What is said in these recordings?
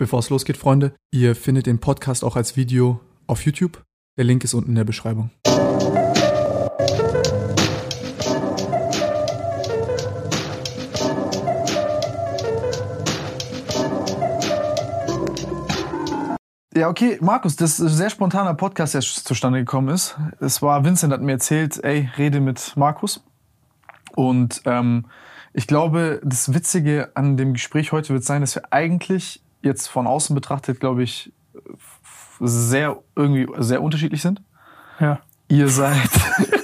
Bevor es losgeht, Freunde, ihr findet den Podcast auch als Video auf YouTube. Der Link ist unten in der Beschreibung. Ja, okay, Markus, das ist ein sehr spontaner Podcast, der zustande gekommen ist. Es war Vincent hat mir erzählt, ey, rede mit Markus. Und ähm, ich glaube, das Witzige an dem Gespräch heute wird sein, dass wir eigentlich jetzt von außen betrachtet, glaube ich, sehr irgendwie sehr unterschiedlich sind. Ja. Ihr seid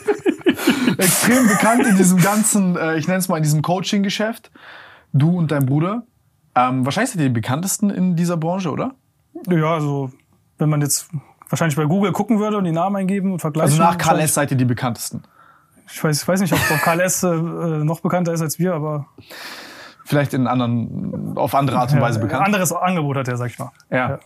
extrem bekannt in diesem ganzen, äh, ich nenne es mal in diesem Coaching-Geschäft. Du und dein Bruder. Ähm, wahrscheinlich seid ihr die bekanntesten in dieser Branche, oder? Ja, also wenn man jetzt wahrscheinlich bei Google gucken würde und die Namen eingeben und vergleichen. Also nach KLS seid ihr die bekanntesten. Ich weiß, ich weiß nicht, ob KLS äh, noch bekannter ist als wir, aber Vielleicht in anderen, auf andere Art und Weise ja, bekannt. anderes Angebot hat er, sag ich mal. Ja.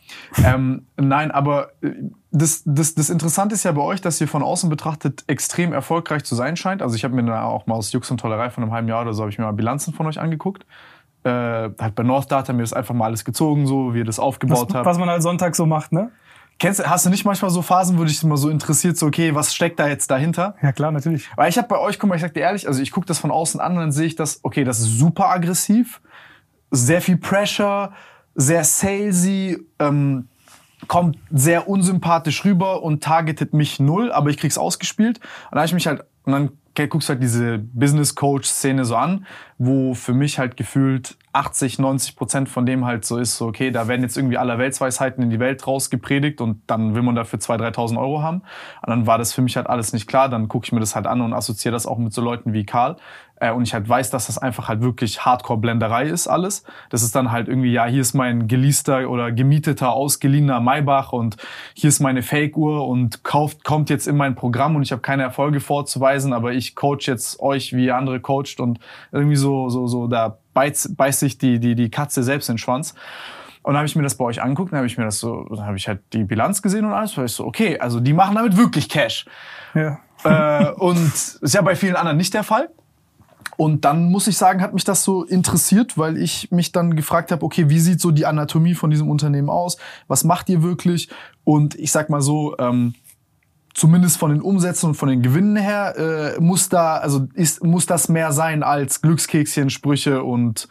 Ähm, nein, aber äh, das, das, das Interessante ist ja bei euch, dass ihr von außen betrachtet extrem erfolgreich zu sein scheint. Also ich habe mir da auch mal aus Jux und Tollerei von einem halben Jahr oder so habe ich mir mal Bilanzen von euch angeguckt. Äh, halt bei North Data mir das einfach mal alles gezogen, so wie ihr das Was, aufgebaut habt. was man halt Sonntag so macht, ne? Kennst, hast du nicht manchmal so Phasen, wo dich immer so interessiert, so okay, was steckt da jetzt dahinter? Ja klar, natürlich. Weil ich habe bei euch, guck mal, ich sag dir ehrlich, also ich gucke das von außen an und dann sehe ich das, okay, das ist super aggressiv, sehr viel Pressure, sehr salesy, ähm, kommt sehr unsympathisch rüber und targetet mich null, aber ich krieg's ausgespielt. Und dann habe ich mich halt, und dann guckst du halt diese Business Coach Szene so an, wo für mich halt gefühlt 80, 90 Prozent von dem halt so ist, so okay, da werden jetzt irgendwie aller Weltsweisheiten in die Welt rausgepredigt und dann will man dafür 2.000, 3.000 Euro haben. Und dann war das für mich halt alles nicht klar. Dann gucke ich mir das halt an und assoziiere das auch mit so Leuten wie Karl. Äh, und ich halt weiß, dass das einfach halt wirklich Hardcore-Blenderei ist alles. Das ist dann halt irgendwie, ja, hier ist mein geleaster oder gemieteter, ausgeliehener Maybach und hier ist meine Fake-Uhr und kauft, kommt jetzt in mein Programm und ich habe keine Erfolge vorzuweisen, aber ich coach jetzt euch, wie ihr andere coacht und irgendwie so, so, so, da beißt, beißt sich die, die, die Katze selbst in den Schwanz. Und dann habe ich mir das bei euch angeguckt, dann habe ich mir das so, dann habe ich halt die Bilanz gesehen und alles, weil ich so, okay, also die machen damit wirklich Cash. Ja. äh, und ist ja bei vielen anderen nicht der Fall. Und dann muss ich sagen, hat mich das so interessiert, weil ich mich dann gefragt habe, okay, wie sieht so die Anatomie von diesem Unternehmen aus? Was macht ihr wirklich? Und ich sag mal so, ähm, zumindest von den Umsätzen und von den Gewinnen her, äh, muss da, also ist, muss das mehr sein als Glückskekschen, Sprüche und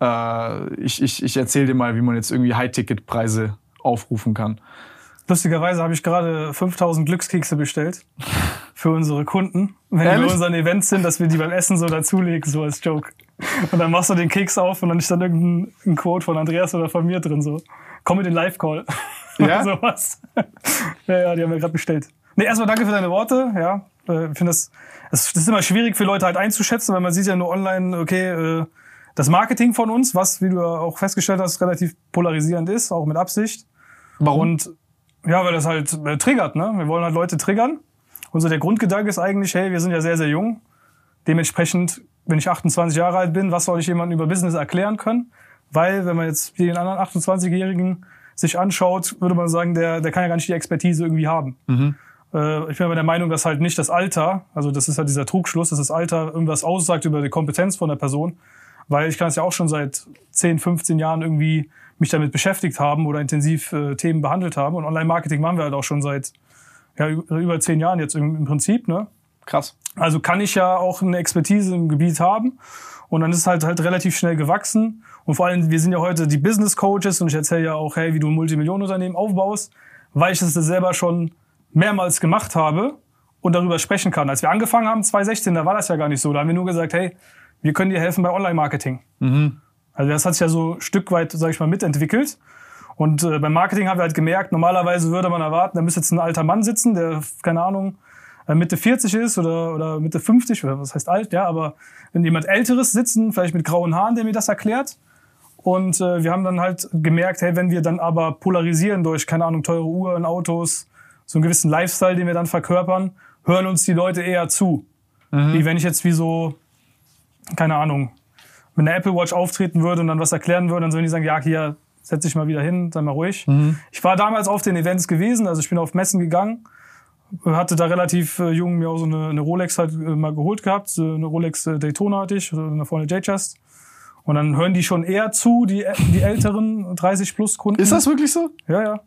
äh, ich, ich, ich erzähle dir mal, wie man jetzt irgendwie High-Ticket-Preise aufrufen kann. Lustigerweise habe ich gerade 5000 Glückskekse bestellt für unsere Kunden, wenn Ehrlich? wir unseren Events sind, dass wir die beim Essen so dazulegen, so als Joke. Und dann machst du den Keks auf und dann ist dann irgendein ein Quote von Andreas oder von mir drin, so. Komm mit den Live-Call. Ja? Sowas. ja, ja, die haben wir gerade bestellt. Nee, erstmal danke für deine Worte, ja. Äh, Ich finde das, das, ist immer schwierig für Leute halt einzuschätzen, weil man sieht ja nur online, okay, äh, das Marketing von uns, was, wie du auch festgestellt hast, relativ polarisierend ist, auch mit Absicht. Warum? Und ja, weil das halt äh, triggert, ne? Wir wollen halt Leute triggern. Und so der Grundgedanke ist eigentlich, hey, wir sind ja sehr, sehr jung. Dementsprechend, wenn ich 28 Jahre alt bin, was soll ich jemandem über Business erklären können? Weil, wenn man jetzt den anderen 28-Jährigen sich anschaut, würde man sagen, der, der kann ja gar nicht die Expertise irgendwie haben. Äh, ich bin aber der Meinung, dass halt nicht das Alter, also das ist halt dieser Trugschluss, dass das Alter irgendwas aussagt über die Kompetenz von der Person. Weil ich kann es ja auch schon seit 10, 15 Jahren irgendwie mich damit beschäftigt haben oder intensiv äh, Themen behandelt haben. Und Online-Marketing machen wir halt auch schon seit ja, über zehn Jahren jetzt im, im Prinzip. Ne? Krass. Also kann ich ja auch eine Expertise im Gebiet haben. Und dann ist es halt halt relativ schnell gewachsen. Und vor allem, wir sind ja heute die Business Coaches und ich erzähle ja auch, hey, wie du ein Multimillionenunternehmen aufbaust, weil ich das selber schon mehrmals gemacht habe und darüber sprechen kann. Als wir angefangen haben, 2016, da war das ja gar nicht so. Da haben wir nur gesagt, hey, wir können dir helfen bei Online-Marketing. Also das hat sich ja so ein Stück weit, sage ich mal, mitentwickelt. Und äh, beim Marketing haben wir halt gemerkt, normalerweise würde man erwarten, da müsste jetzt ein alter Mann sitzen, der, keine Ahnung, äh, Mitte 40 ist oder, oder Mitte 50, oder was heißt alt, ja, aber wenn jemand Älteres sitzen, vielleicht mit grauen Haaren, der mir das erklärt. Und äh, wir haben dann halt gemerkt, hey, wenn wir dann aber polarisieren durch, keine Ahnung, teure Uhren, Autos, so einen gewissen Lifestyle, den wir dann verkörpern, hören uns die Leute eher zu. Wie wenn ich jetzt wie so, keine Ahnung, mit einer Apple Watch auftreten würde und dann was erklären würde, dann würden die sagen, ja, hier, setz dich mal wieder hin, sei mal ruhig. Ich war damals auf den Events gewesen, also ich bin auf Messen gegangen, hatte da relativ äh, jung mir auch so eine, eine Rolex halt äh, mal geholt gehabt, so eine Rolex äh, Daytona hatte ich, oder eine vorne J-Chest. Und dann hören die schon eher zu, die, die älteren 30 plus Kunden. Ist das wirklich so? Ja, ja.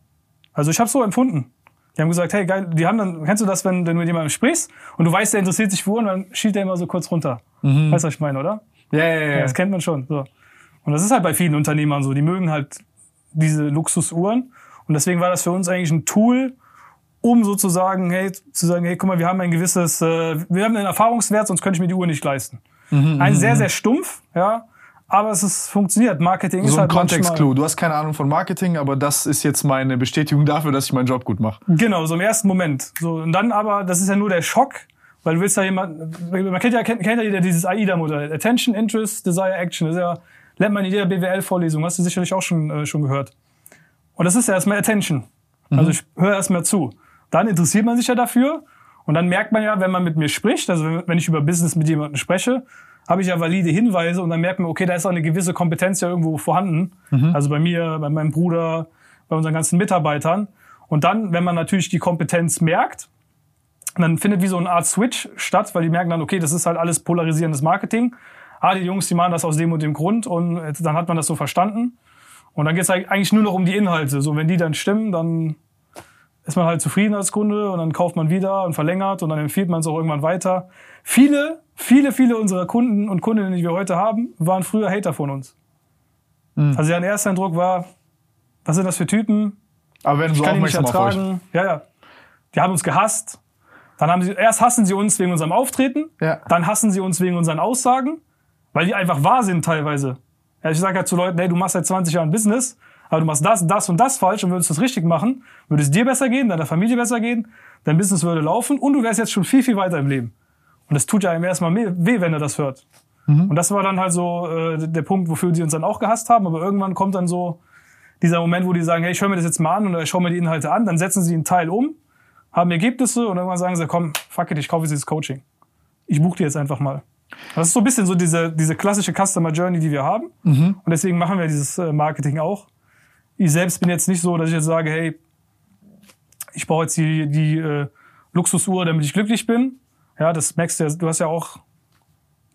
Also ich habe so empfunden. Die haben gesagt, hey geil, die haben dann, kennst du das, wenn, wenn du mit jemandem sprichst und du weißt, der interessiert sich für Uhren, dann schielt der immer so kurz runter. Weißt du, was ich meine, oder? Ja, ja, Ja, das kennt man schon. So. Und das ist halt bei vielen Unternehmern so. Die mögen halt diese Luxusuhren. Und deswegen war das für uns eigentlich ein Tool, um sozusagen, hey, zu sagen, hey, guck mal, wir haben ein gewisses, äh, wir haben einen Erfahrungswert, sonst könnte ich mir die Uhr nicht leisten. ein sehr, sehr stumpf, ja. Aber es ist, funktioniert. Marketing ist So ein halt manchmal- Kontextclou. Du hast keine Ahnung von Marketing, aber das ist jetzt meine Bestätigung dafür, dass ich meinen Job gut mache. Genau, so im ersten Moment. So, und dann aber, das ist ja nur der Schock, weil du willst ja jemand, man kennt ja, kennt, kennt ja jeder dieses AIDA-Modell. Attention, Interest, Desire, Action. Das ist ja, lernt man in jeder BWL-Vorlesung. Hast du sicherlich auch schon, äh, schon gehört. Und das ist ja erstmal Attention. Also ich höre erstmal zu. Dann interessiert man sich ja dafür. Und dann merkt man ja, wenn man mit mir spricht, also wenn- wenn ich über Business mit jemandem spreche, habe ich ja valide Hinweise und dann merkt man, okay, da ist auch eine gewisse Kompetenz ja irgendwo vorhanden. Also bei mir, bei meinem Bruder, bei unseren ganzen Mitarbeitern. Und dann, wenn man natürlich die Kompetenz merkt, dann findet wie so eine Art Switch statt, weil die merken dann, okay, das ist halt alles polarisierendes Marketing. Ah, die Jungs, die machen das aus dem und dem Grund und dann hat man das so verstanden. Und dann geht es eigentlich nur noch um die Inhalte. So, wenn die dann stimmen, dann ist man halt zufrieden als Kunde und dann kauft man wieder und verlängert und dann empfiehlt man es auch irgendwann weiter. Viele, viele, viele unserer Kunden und Kundinnen, die wir heute haben, waren früher Hater von uns. Also deren erster Eindruck war, was sind das für Typen? Aber wenn du so kann die nicht ertragen. Ja, ja. Die haben uns gehasst. Dann haben sie, erst hassen sie uns wegen unserem Auftreten, Ja. dann hassen sie uns wegen unseren Aussagen, weil die einfach wahr sind teilweise. Ja, ich sage halt zu Leuten, hey, du machst seit 20 Jahren Business, aber du machst das, das und das falsch und würdest das richtig machen, würde es dir besser gehen, deiner Familie besser gehen, dein Business würde laufen und du wärst jetzt schon viel, viel weiter im Leben. Und das tut ja einem erstmal weh, weh, wenn er das hört. Und das war dann halt so äh, der Punkt, wofür die uns dann auch gehasst haben. Aber irgendwann kommt dann so dieser Moment, wo die sagen, hey, ich höre mir das jetzt mal an oder ich schaue mir die Inhalte an, dann setzen sie einen Teil um, haben Ergebnisse und irgendwann sagen sie, komm, fuck it, ich kaufe jetzt dieses Coaching. Ich buche dir jetzt einfach mal. Das ist so ein bisschen so diese, diese klassische Customer Journey, die wir haben. Und deswegen machen wir dieses äh, Marketing auch. Ich selbst bin jetzt nicht so, dass ich jetzt sage, hey, ich brauche jetzt die, die äh, Luxusuhr, damit ich glücklich bin. Ja, das merkst du ja, du hast ja auch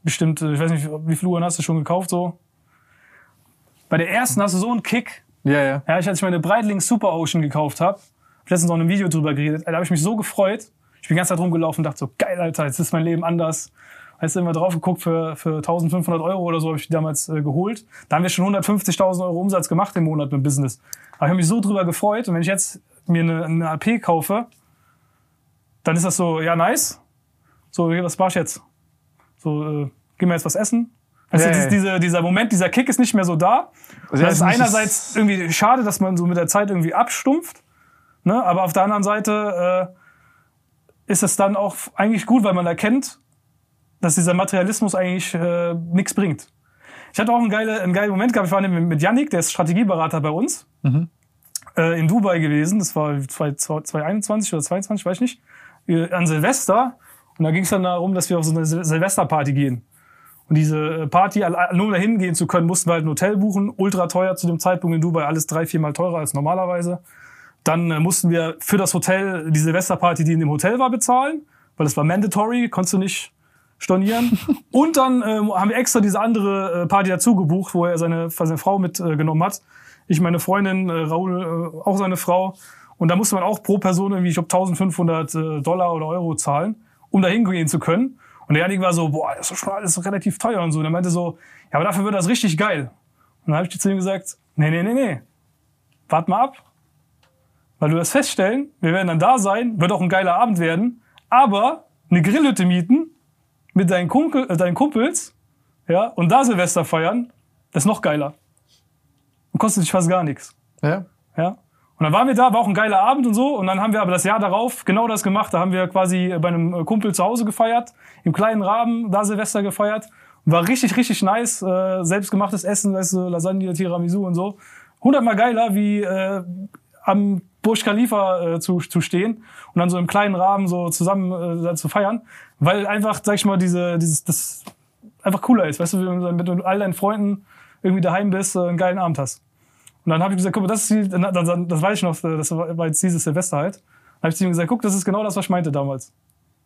bestimmt, äh, ich weiß nicht, wie viele Uhren hast du schon gekauft so? Bei der ersten hast du so einen Kick. Ja, ja. Ja, ich, als ich meine Breitling Super Ocean gekauft habe, letztens noch in einem Video drüber geredet, da habe ich mich so gefreut. Ich bin die ganze Zeit rumgelaufen und dachte so, geil, Alter, jetzt ist mein Leben anders. Hast du immer drauf geguckt, für, für 1500 Euro oder so habe ich die damals äh, geholt. Da haben wir schon 150.000 Euro Umsatz gemacht im Monat mit Business. Aber ich habe mich so drüber gefreut. Und wenn ich jetzt mir eine, eine AP kaufe, dann ist das so, ja, nice. So, was mach ich jetzt? So, äh, gehen wir jetzt was essen? Also dieses, ja. dieser, Moment, dieser Kick ist nicht mehr so da. Also das ist einerseits irgendwie schade, dass man so mit der Zeit irgendwie abstumpft. Ne? Aber auf der anderen Seite äh, ist es dann auch eigentlich gut, weil man erkennt, dass dieser Materialismus eigentlich äh, nichts bringt. Ich hatte auch einen, geile, einen geilen Moment gehabt. Ich war nämlich mit Yannick, der ist Strategieberater bei uns, äh, in Dubai gewesen. Das war 2021 oder 2022, weiß ich nicht. Äh, An Silvester. Und da ging es dann darum, dass wir auf so eine Sil Silvesterparty gehen. Und diese äh, Party, nur um dahin gehen zu können, mussten wir halt ein Hotel buchen. Ultra teuer zu dem Zeitpunkt in Dubai, alles drei, viermal teurer als normalerweise. Dann äh, mussten wir für das Hotel die Silvesterparty, die in dem Hotel war, bezahlen, weil das war mandatory, konntest du nicht stornieren. Und dann ähm, haben wir extra diese andere äh, Party dazu gebucht, wo er seine, seine Frau mitgenommen äh, hat. Ich, meine Freundin, äh, Raoul, äh, auch seine Frau. Und da musste man auch pro Person irgendwie, ich glaube, 1500 äh, Dollar oder Euro zahlen, um da hingehen zu können. Und der Janik war so, boah, das ist schon alles relativ teuer und so. Und er meinte so, ja, aber dafür wird das richtig geil. Und dann habe ich zu ihm gesagt, nee, nee, nee, nee. Wart mal ab. Weil du wirst feststellen, wir werden dann da sein, wird auch ein geiler Abend werden, aber eine Grillhütte mieten mit deinen, Kumpel, äh, deinen Kumpels ja, und da Silvester feiern, das ist noch geiler. Und kostet dich fast gar nichts. Ja. Ja. Und dann waren wir da, war auch ein geiler Abend und so. Und dann haben wir aber das Jahr darauf genau das gemacht. Da haben wir quasi bei einem Kumpel zu Hause gefeiert, im kleinen Rahmen da Silvester gefeiert. War richtig, richtig nice. Äh, selbstgemachtes Essen, weißt du, Lasagne, Tiramisu und so. Hundertmal geiler, wie äh, am Burj Khalifa äh, zu, zu stehen und dann so im kleinen Rahmen so zusammen äh, zu feiern. Weil einfach, sag ich mal, diese, dieses, das einfach cooler ist. Weißt du, wenn du mit all deinen Freunden irgendwie daheim bist, äh, einen geilen Abend hast. Und dann habe ich gesagt, guck mal, das ist die, das, das weiß ich noch, das war jetzt dieses Silvester halt. Dann habe ich zu ihm gesagt, guck, das ist genau das, was ich meinte damals.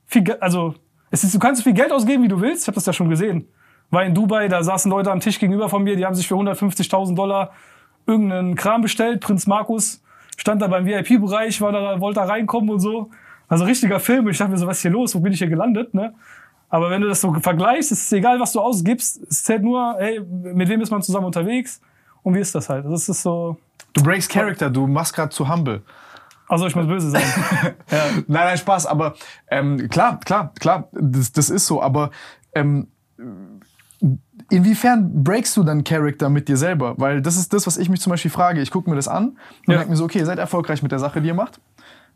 Viel, also es ist, du kannst so viel Geld ausgeben, wie du willst. Ich habe das ja schon gesehen. War in Dubai, da saßen Leute am Tisch gegenüber von mir, die haben sich für 150.000 Dollar irgendeinen Kram bestellt. Prinz Markus stand da beim VIP-Bereich, war da, wollte da reinkommen und so. Also richtiger Film. Ich dachte mir so, was ist hier los? Wo bin ich hier gelandet? Ne? Aber wenn du das so vergleichst, ist es egal, was du ausgibst. Es zählt nur, hey, mit wem ist man zusammen unterwegs und wie ist das halt? Das ist so, Du breakst Character, du machst gerade zu humble. also ich muss böse sein. Nein, nein, Spaß, aber ähm, klar, klar, klar, das, das ist so, aber ähm, inwiefern breakst du dann Charakter mit dir selber? Weil das ist das, was ich mich zum Beispiel frage. Ich gucke mir das an und Ja. denke mir so, okay, ihr seid erfolgreich mit der Sache, die ihr macht.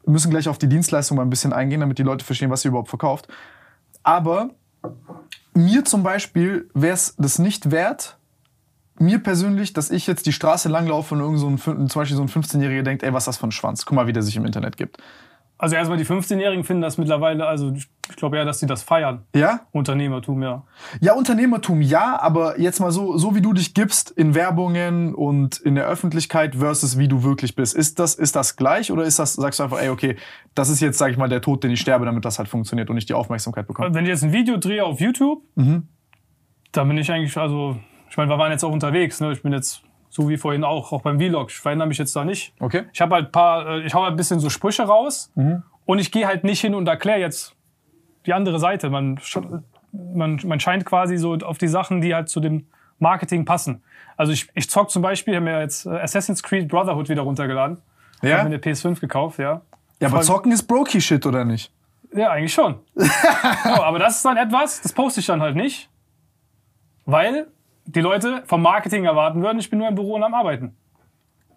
Wir müssen gleich auf die Dienstleistung mal ein bisschen eingehen, damit die Leute verstehen, was ihr überhaupt verkauft. Aber mir zum Beispiel wäre es das nicht wert, mir persönlich, dass ich jetzt die Straße langlaufe und irgend so ein, zum Beispiel so ein 15-Jähriger denkt, ey, was ist das für ein Schwanz? Guck mal, wie der sich im Internet gibt. Also erstmal die 15-Jährigen finden das mittlerweile, also ich glaube eher, dass sie das feiern. Ja? Unternehmertum, ja. Ja, Unternehmertum ja, aber jetzt mal so, so wie du dich gibst in Werbungen und in der Öffentlichkeit versus wie du wirklich bist. Ist das, ist das gleich oder ist das, sagst du einfach, ey, okay, das ist jetzt, sag ich mal, der Tod, den ich sterbe, damit das halt funktioniert und ich die Aufmerksamkeit bekomme? Wenn ich jetzt ein Video drehe auf YouTube, dann bin ich eigentlich, also, ich meine, wir waren jetzt auch unterwegs, ne? Ich bin jetzt, so wie vorhin auch, auch beim Vlog. Ich verändere mich jetzt da nicht. Okay. Ich habe halt ein paar, äh, ich hau halt ein bisschen so Sprüche raus und ich gehe halt nicht hin und erkläre jetzt die andere Seite. Man, man, man scheint quasi so auf die Sachen, die halt zu dem Marketing passen. Also ich, ich zock zum Beispiel, habe mir jetzt äh, Assassin's Creed Brotherhood wieder runtergeladen. Ja? Hab mir eine PS5 gekauft, ja. Ja, aber zocken ist Brokey-Shit, oder nicht? Ja, eigentlich schon. ja, aber das ist dann etwas, das poste ich dann halt nicht, weil die Leute vom Marketing erwarten würden, ich bin nur im Büro und am Arbeiten.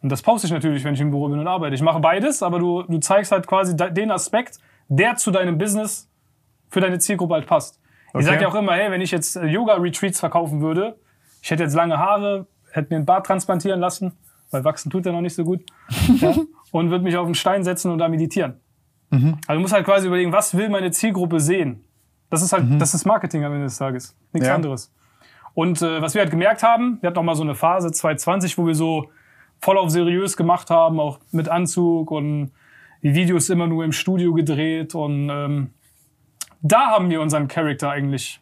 Und das poste ich natürlich, wenn ich im Büro bin und arbeite. Ich mache beides, aber du, du zeigst halt quasi de- den Aspekt, der zu deinem Business für deine Zielgruppe halt passt. Ich Okay. sage ja auch immer, hey, wenn ich jetzt äh, Yoga-Retreats verkaufen würde, ich hätte jetzt lange Haare, hätte mir einen Bart transplantieren lassen, weil wachsen tut ja noch nicht so gut, ja, und würde mich auf einen Stein setzen und da meditieren. Also du musst halt quasi überlegen, was will meine Zielgruppe sehen? Das ist halt, das ist Marketing am Ende des Tages. Nichts Ja. anderes. Und äh, was wir halt gemerkt haben, wir hatten auch mal so eine Phase 2020, wo wir so voll auf seriös gemacht haben, auch mit Anzug und die Videos immer nur im Studio gedreht und ähm, da haben wir unseren Charakter eigentlich,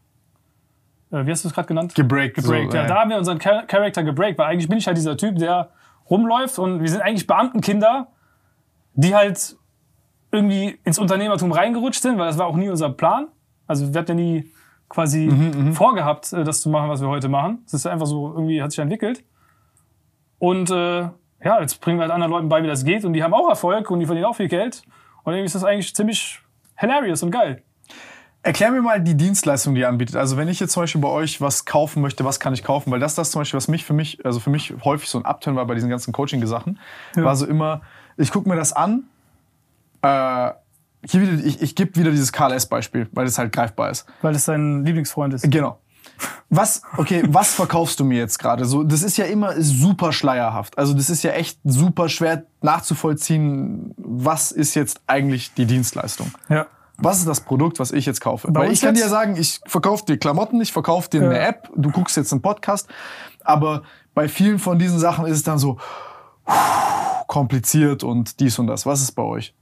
äh, wie hast du es gerade genannt? Gebreakt. gebreakt. so, ja, da haben wir unseren Char Charakter gebreakt, weil eigentlich bin ich halt dieser Typ, der rumläuft und wir sind eigentlich Beamtenkinder, die halt irgendwie ins Unternehmertum reingerutscht sind, weil das war auch nie unser Plan. Also wir hatten ja nie quasi vorgehabt, äh, das zu machen, was wir heute machen. Es ist einfach so, irgendwie hat sich entwickelt. Und äh, ja, jetzt bringen wir halt anderen Leuten bei, wie das geht und die haben auch Erfolg und die verdienen auch viel Geld. Und irgendwie ist das eigentlich ziemlich hilarious und geil. Erklär mir mal die Dienstleistung, die ihr anbietet. Also wenn ich jetzt zum Beispiel bei euch was kaufen möchte, was kann ich kaufen? Weil das ist das zum Beispiel, was mich für mich, also für mich häufig so ein Upturn war bei diesen ganzen Coaching-Sachen, war so immer, ich gucke mir das an, äh, wieder, ich, ich gebe wieder dieses KLS-Beispiel, weil das halt greifbar ist. Weil das dein Lieblingsfreund ist. Genau. Was, okay, was verkaufst du mir jetzt gerade? So, das ist ja immer super schleierhaft. Also das ist ja echt super schwer nachzuvollziehen, was ist jetzt eigentlich die Dienstleistung? Ja. Was ist das Produkt, was ich jetzt kaufe? Bei Weil ich kann dir jetzt? sagen, ich verkaufe dir Klamotten, ich verkaufe dir eine Ja. App, du guckst jetzt einen Podcast, aber bei vielen von diesen Sachen ist es dann so kompliziert und dies und das. Was ist bei euch?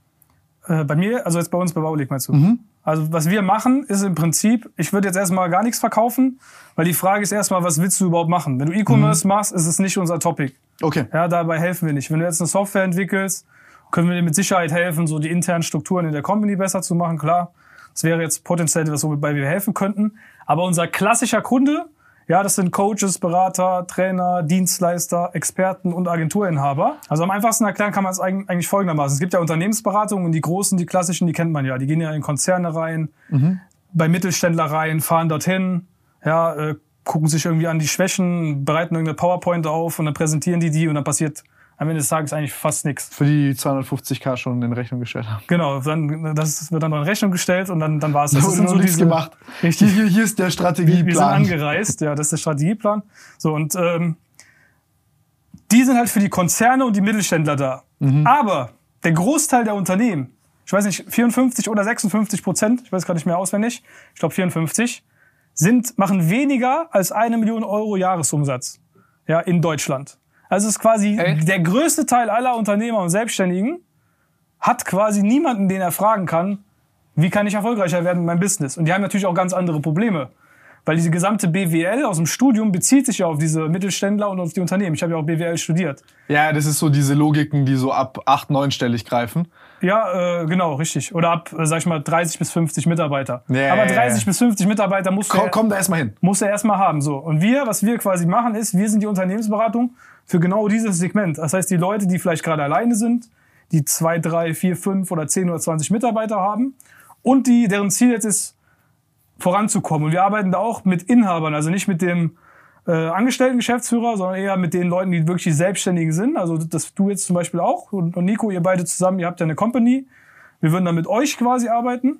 Äh, bei mir, also jetzt bei uns bei Baulig meinst du? Mhm. Also was wir machen, ist im Prinzip, ich würde jetzt erstmal gar nichts verkaufen, weil die Frage ist erstmal, was willst du überhaupt machen? Wenn du E-Commerce Mhm. machst, ist es nicht unser Topic. Okay. Ja, dabei helfen wir nicht. Wenn du jetzt eine Software entwickelst, können wir dir mit Sicherheit helfen, so die internen Strukturen in der Company besser zu machen, klar. Das wäre jetzt potenziell etwas, wobei wir helfen könnten. Aber unser klassischer Kunde, ja, das sind Coaches, Berater, Trainer, Dienstleister, Experten und Agenturinhaber. Also am einfachsten erklären kann man es eig- eigentlich folgendermaßen. Es gibt ja Unternehmensberatungen und die großen, die klassischen, die kennt man ja. Die gehen ja in Konzerne rein, bei Mittelständler rein, fahren dorthin, ja, äh, gucken sich irgendwie an die Schwächen, bereiten irgendeine PowerPoint auf und dann präsentieren die die und dann passiert am Ende des Tages eigentlich fast nichts. Für die 250k schon in Rechnung gestellt haben. Genau, dann, das wird dann noch in Rechnung gestellt und dann, dann war es Da das. wurde sind noch nichts diese- gemacht. Richtig. Hier, hier ist der Wir, wir sind Strategieplan. angereist, ja, das ist der Strategieplan. So, und ähm, die sind halt für die Konzerne und die Mittelständler da. Mhm. Aber der Großteil der Unternehmen, ich weiß nicht, 54 oder 56 Prozent, ich weiß gar nicht mehr auswendig, ich glaube 54, sind, machen weniger als eine Million Euro Jahresumsatz ja, in Deutschland. Also es ist quasi Echt? der größte Teil aller Unternehmer und Selbstständigen hat quasi niemanden, den er fragen kann, wie kann ich erfolgreicher werden in meinem Business? Und die haben natürlich auch ganz andere Probleme. Weil diese gesamte BWL aus dem Studium bezieht sich ja auf diese Mittelständler und auf die Unternehmen. Ich habe ja auch BWL studiert. Ja, das ist so diese Logiken, die so ab 8, 9-stellig greifen. Ja, äh, genau, richtig. Oder ab, äh, sag ich mal, 30 bis 50 Mitarbeiter. Ja, Aber ja, 30 ja. bis 50 Mitarbeiter musst du, Komm, ja, komm da erstmal hin. musst du erstmal haben. So. Und wir, was wir quasi machen, ist, wir sind die Unternehmensberatung für genau dieses Segment. Das heißt, die Leute, die vielleicht gerade alleine sind, die zwei, drei, vier, fünf oder 10 oder 20 Mitarbeiter haben und die, deren Ziel jetzt ist, voranzukommen. Und wir arbeiten da auch mit Inhabern, also nicht mit dem äh, angestellten Geschäftsführer, sondern eher mit den Leuten, die wirklich die Selbstständigen sind. Also das du jetzt zum Beispiel auch und, und Nico, ihr beide zusammen, ihr habt ja eine Company. Wir würden dann mit euch quasi arbeiten.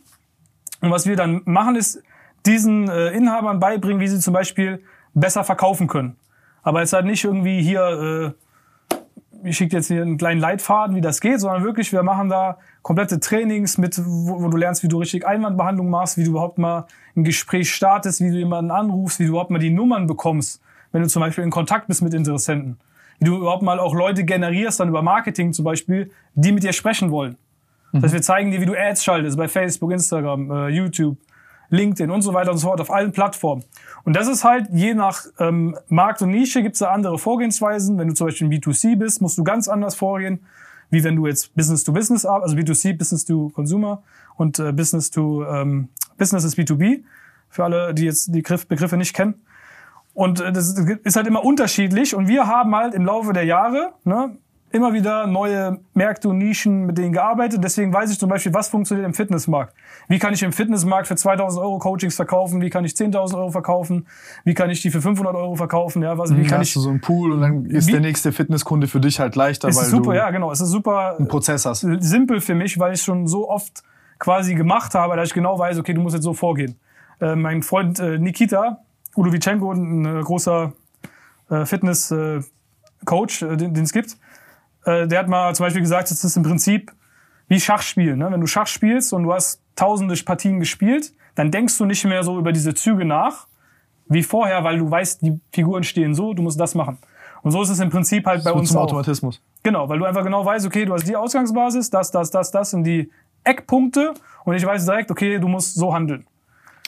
Und was wir dann machen, ist diesen äh, Inhabern beibringen, wie sie zum Beispiel besser verkaufen können. Aber jetzt halt nicht irgendwie hier, äh, ich schicke jetzt hier einen kleinen Leitfaden, wie das geht, sondern wirklich, wir machen da komplette Trainings mit, wo, wo du lernst, wie du richtig Einwandbehandlung machst, wie du überhaupt mal ein Gespräch startest, wie du jemanden anrufst, wie du überhaupt mal die Nummern bekommst, wenn du zum Beispiel in Kontakt bist mit Interessenten. Wie du überhaupt mal auch Leute generierst, dann über Marketing zum Beispiel, die mit dir sprechen wollen. Das heißt, wir zeigen dir, wie du Ads schaltest bei Facebook, Instagram, äh, YouTube, LinkedIn und so weiter und so fort auf allen Plattformen. Und das ist halt je nach ähm, Markt und Nische gibt es da andere Vorgehensweisen. Wenn du zum Beispiel im B2C bist, musst du ganz anders vorgehen, wie wenn du jetzt Business to Business, also B2C, Business to Consumer und äh, Business to ähm, Business ist B2B. Für alle, die jetzt die Griff, Begriffe nicht kennen. Und äh, das ist halt immer unterschiedlich. Und wir haben halt im Laufe der Jahre ne, immer wieder neue Märkte und Nischen mit denen gearbeitet. Deswegen weiß ich zum Beispiel, was funktioniert im Fitnessmarkt. Wie kann ich im Fitnessmarkt für 2000 Euro Coachings verkaufen? Wie kann ich 10.000 Euro verkaufen? Wie kann ich die für 500 Euro verkaufen? Ja, was, wie kann hast ich? du so einen Pool und dann ist Wie- der nächste Fitnesskunde für dich halt leichter, Es weil ist super, du ja, genau. Es ist super einen Prozess hast. simpel für mich, weil ich schon so oft quasi gemacht habe, dass ich genau weiß, okay, du musst jetzt so vorgehen. Äh, mein Freund äh, Nikita Ulovichenko, ein äh, großer äh, Fitness-Coach, äh, den den es gibt, äh, der hat mal zum Beispiel gesagt, es ist im Prinzip wie Schachspielen. Ne? Wenn du Schach spielst und du hast tausende Partien gespielt, dann denkst du nicht mehr so über diese Züge nach wie vorher, weil du weißt, die Figuren stehen so, du musst das machen. Und so ist es im Prinzip halt bei So uns zum auch. Automatismus. Genau, weil du einfach genau weißt, okay, du hast die Ausgangsbasis, das, das, das, das sind die Eckpunkte und ich weiß direkt, okay, du musst so handeln.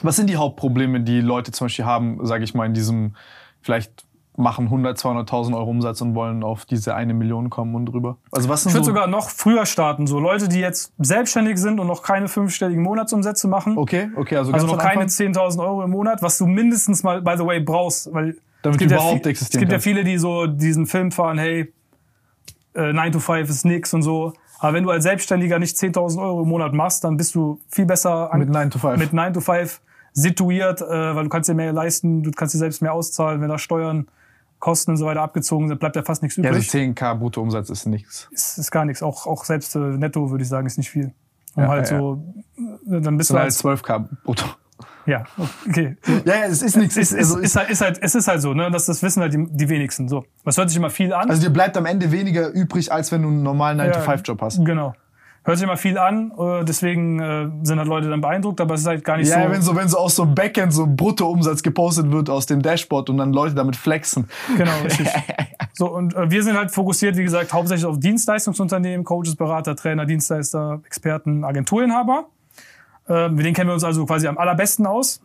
Was sind die Hauptprobleme, die Leute zum Beispiel haben, sage ich mal, in diesem, vielleicht machen 100, 200.000 Euro Umsatz und wollen auf diese eine Million kommen und drüber? Also was Ich würde so, sogar noch früher starten, so Leute, die jetzt selbstständig sind und noch keine fünfstelligen Monatsumsätze machen. Okay, okay, also, Also noch keine Anfang. 10.000 Euro im Monat, was du mindestens mal, by the way, brauchst. Weil Damit es gibt ja überhaupt viel- existieren Es gibt ja kannst. viele, die so diesen Film fahren, hey, äh, 9 to 5 ist nix und so. Aber wenn du als Selbstständiger nicht 10.000 Euro im Monat machst, dann bist du viel besser Mit 9 to 5. mit 9 to 5 situiert, äh, weil du kannst dir mehr leisten, du kannst dir selbst mehr auszahlen, wenn da Steuern, Kosten und so weiter abgezogen sind, bleibt ja fast nichts ja, übrig. also 10k Bruttoumsatz ist nichts. ist, ist gar nichts. Auch, auch selbst äh, netto würde ich sagen, ist nicht viel. Um Ja, halt ja, so, äh, dann bist du halt halt, 12k brutto. ja, okay. Ja, ja, es ist nichts. Es ist, also, ist, halt, ist, halt, es ist halt so, ne? Das, das wissen halt die, die wenigsten. So. Das hört sich immer viel an. also dir bleibt am Ende weniger übrig, als wenn du einen normalen 9-to-5-Job hast. Genau. Hört sich immer viel an, äh, deswegen äh, sind halt Leute dann beeindruckt, aber es ist halt gar nicht Ja, so. wenn so, wenn so aus so einem Backend so Bruttoumsatz gepostet wird aus dem Dashboard und dann Leute damit flexen. Genau, richtig. So, und äh, wir sind halt fokussiert, wie gesagt, hauptsächlich auf Dienstleistungsunternehmen, Coaches, Berater, Trainer, Dienstleister, Experten, Agenturinhaber. Äh, mit denen kennen wir uns also quasi am allerbesten aus.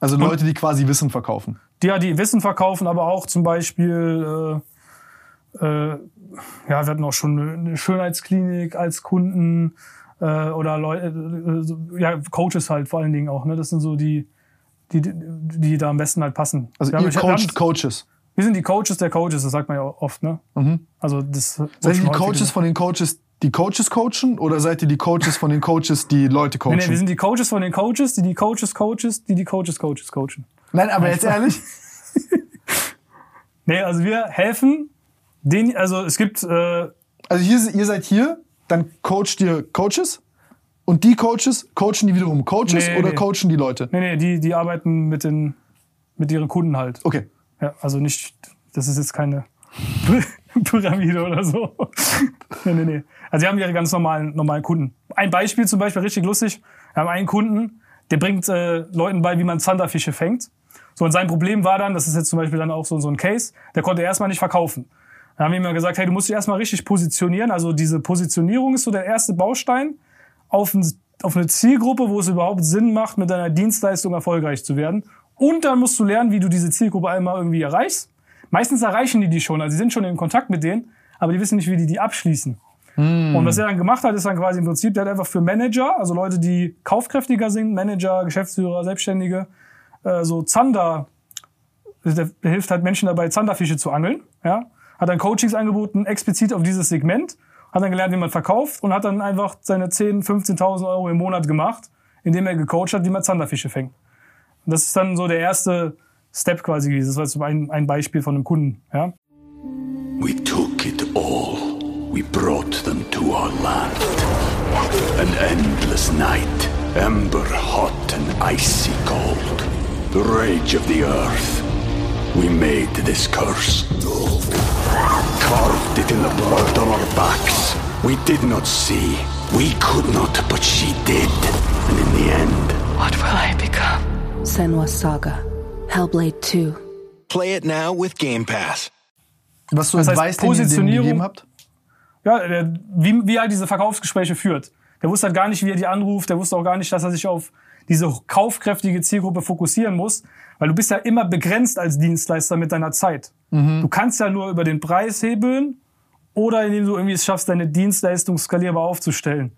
Also Leute, die quasi Wissen verkaufen. die ja die Wissen verkaufen, aber auch zum Beispiel, äh, äh, ja, wir hatten auch schon eine- Schönheitsklinik als Kunden äh, oder Leute, äh, ja, Coaches halt vor allen Dingen auch. Ne? Das sind so die, die, die da am besten halt passen. Also wir, ihr haben, coacht Coaches. wir sind die Coaches der Coaches, das sagt man ja oft. Ne? Also das Seid ihr die Coaches gesagt. von den Coaches, die Coaches coachen oder seid ihr die Coaches von den Coaches, die Leute Nee, coachen? nee, wir sind die Coaches von den Coaches, die die Coaches Coaches, die die Coaches Coaches coachen. Nein, aber jetzt ehrlich, Nee, also wir helfen Den, also es gibt, äh, Also hier, ihr seid hier, dann coacht ihr Coaches und die Coaches coachen die wiederum Coaches Nee, oder nee. coachen die Leute? nee, nee, die, die arbeiten mit den, mit ihren Kunden halt. Okay. Ja, also nicht, das ist jetzt keine Pyramide oder so. nee, nee, nee. Also die haben ihre ganz normalen, normalen Kunden. Ein Beispiel zum Beispiel, richtig lustig. Wir haben einen Kunden, der bringt äh, Leuten bei, wie man Zanderfische fängt. So, und sein Problem war dann, das ist jetzt zum Beispiel dann auch so, so ein Case, der konnte erstmal nicht verkaufen. Dann haben wir ihm gesagt, hey, du musst dich erstmal richtig positionieren. Also diese Positionierung ist so der erste Baustein auf, ein, auf eine Zielgruppe, wo es überhaupt Sinn macht, mit deiner Dienstleistung erfolgreich zu werden. Und dann musst du lernen, wie du diese Zielgruppe einmal irgendwie erreichst. Meistens erreichen die die schon, also sie sind schon in Kontakt mit denen, aber die wissen nicht, wie die die abschließen. Und was er dann gemacht hat, ist dann quasi im Prinzip, der hat einfach für Manager, also Leute, die kaufkräftiger sind, Manager, Geschäftsführer, Selbstständige, äh, so Zander, der hilft halt Menschen dabei, Zanderfische zu angeln. Ja? Hat dann Coachings angeboten, explizit auf dieses Segment, hat dann gelernt, wie man verkauft und hat dann einfach seine 10.000, 15.000 Euro im Monat gemacht, indem er gecoacht hat, wie man Zanderfische fängt. Und das ist dann so der erste Step quasi gewesen. Das war jetzt ein, ein Beispiel von einem Kunden. Ja? We took it all. We brought them to our land. An endless night, ember hot and icy cold. The rage of the earth. We made this curse. Carved it in the blood on our backs. We did not see. We could not, but she did. And in the end, What will I become? Senwa Saga. Hellblade 2. Play it now with Game Pass. Was so Das heißt, Positionierung- gegeben habt? Ja, der, wie, wie er halt diese Verkaufsgespräche führt. Der wusste halt gar nicht, wie er die anruft. Der wusste auch gar nicht, dass er sich auf diese kaufkräftige Zielgruppe fokussieren muss. Weil du bist ja immer begrenzt als Dienstleister mit deiner Zeit. Du kannst ja nur über den Preis hebeln oder indem du irgendwie es schaffst, deine Dienstleistung skalierbar aufzustellen.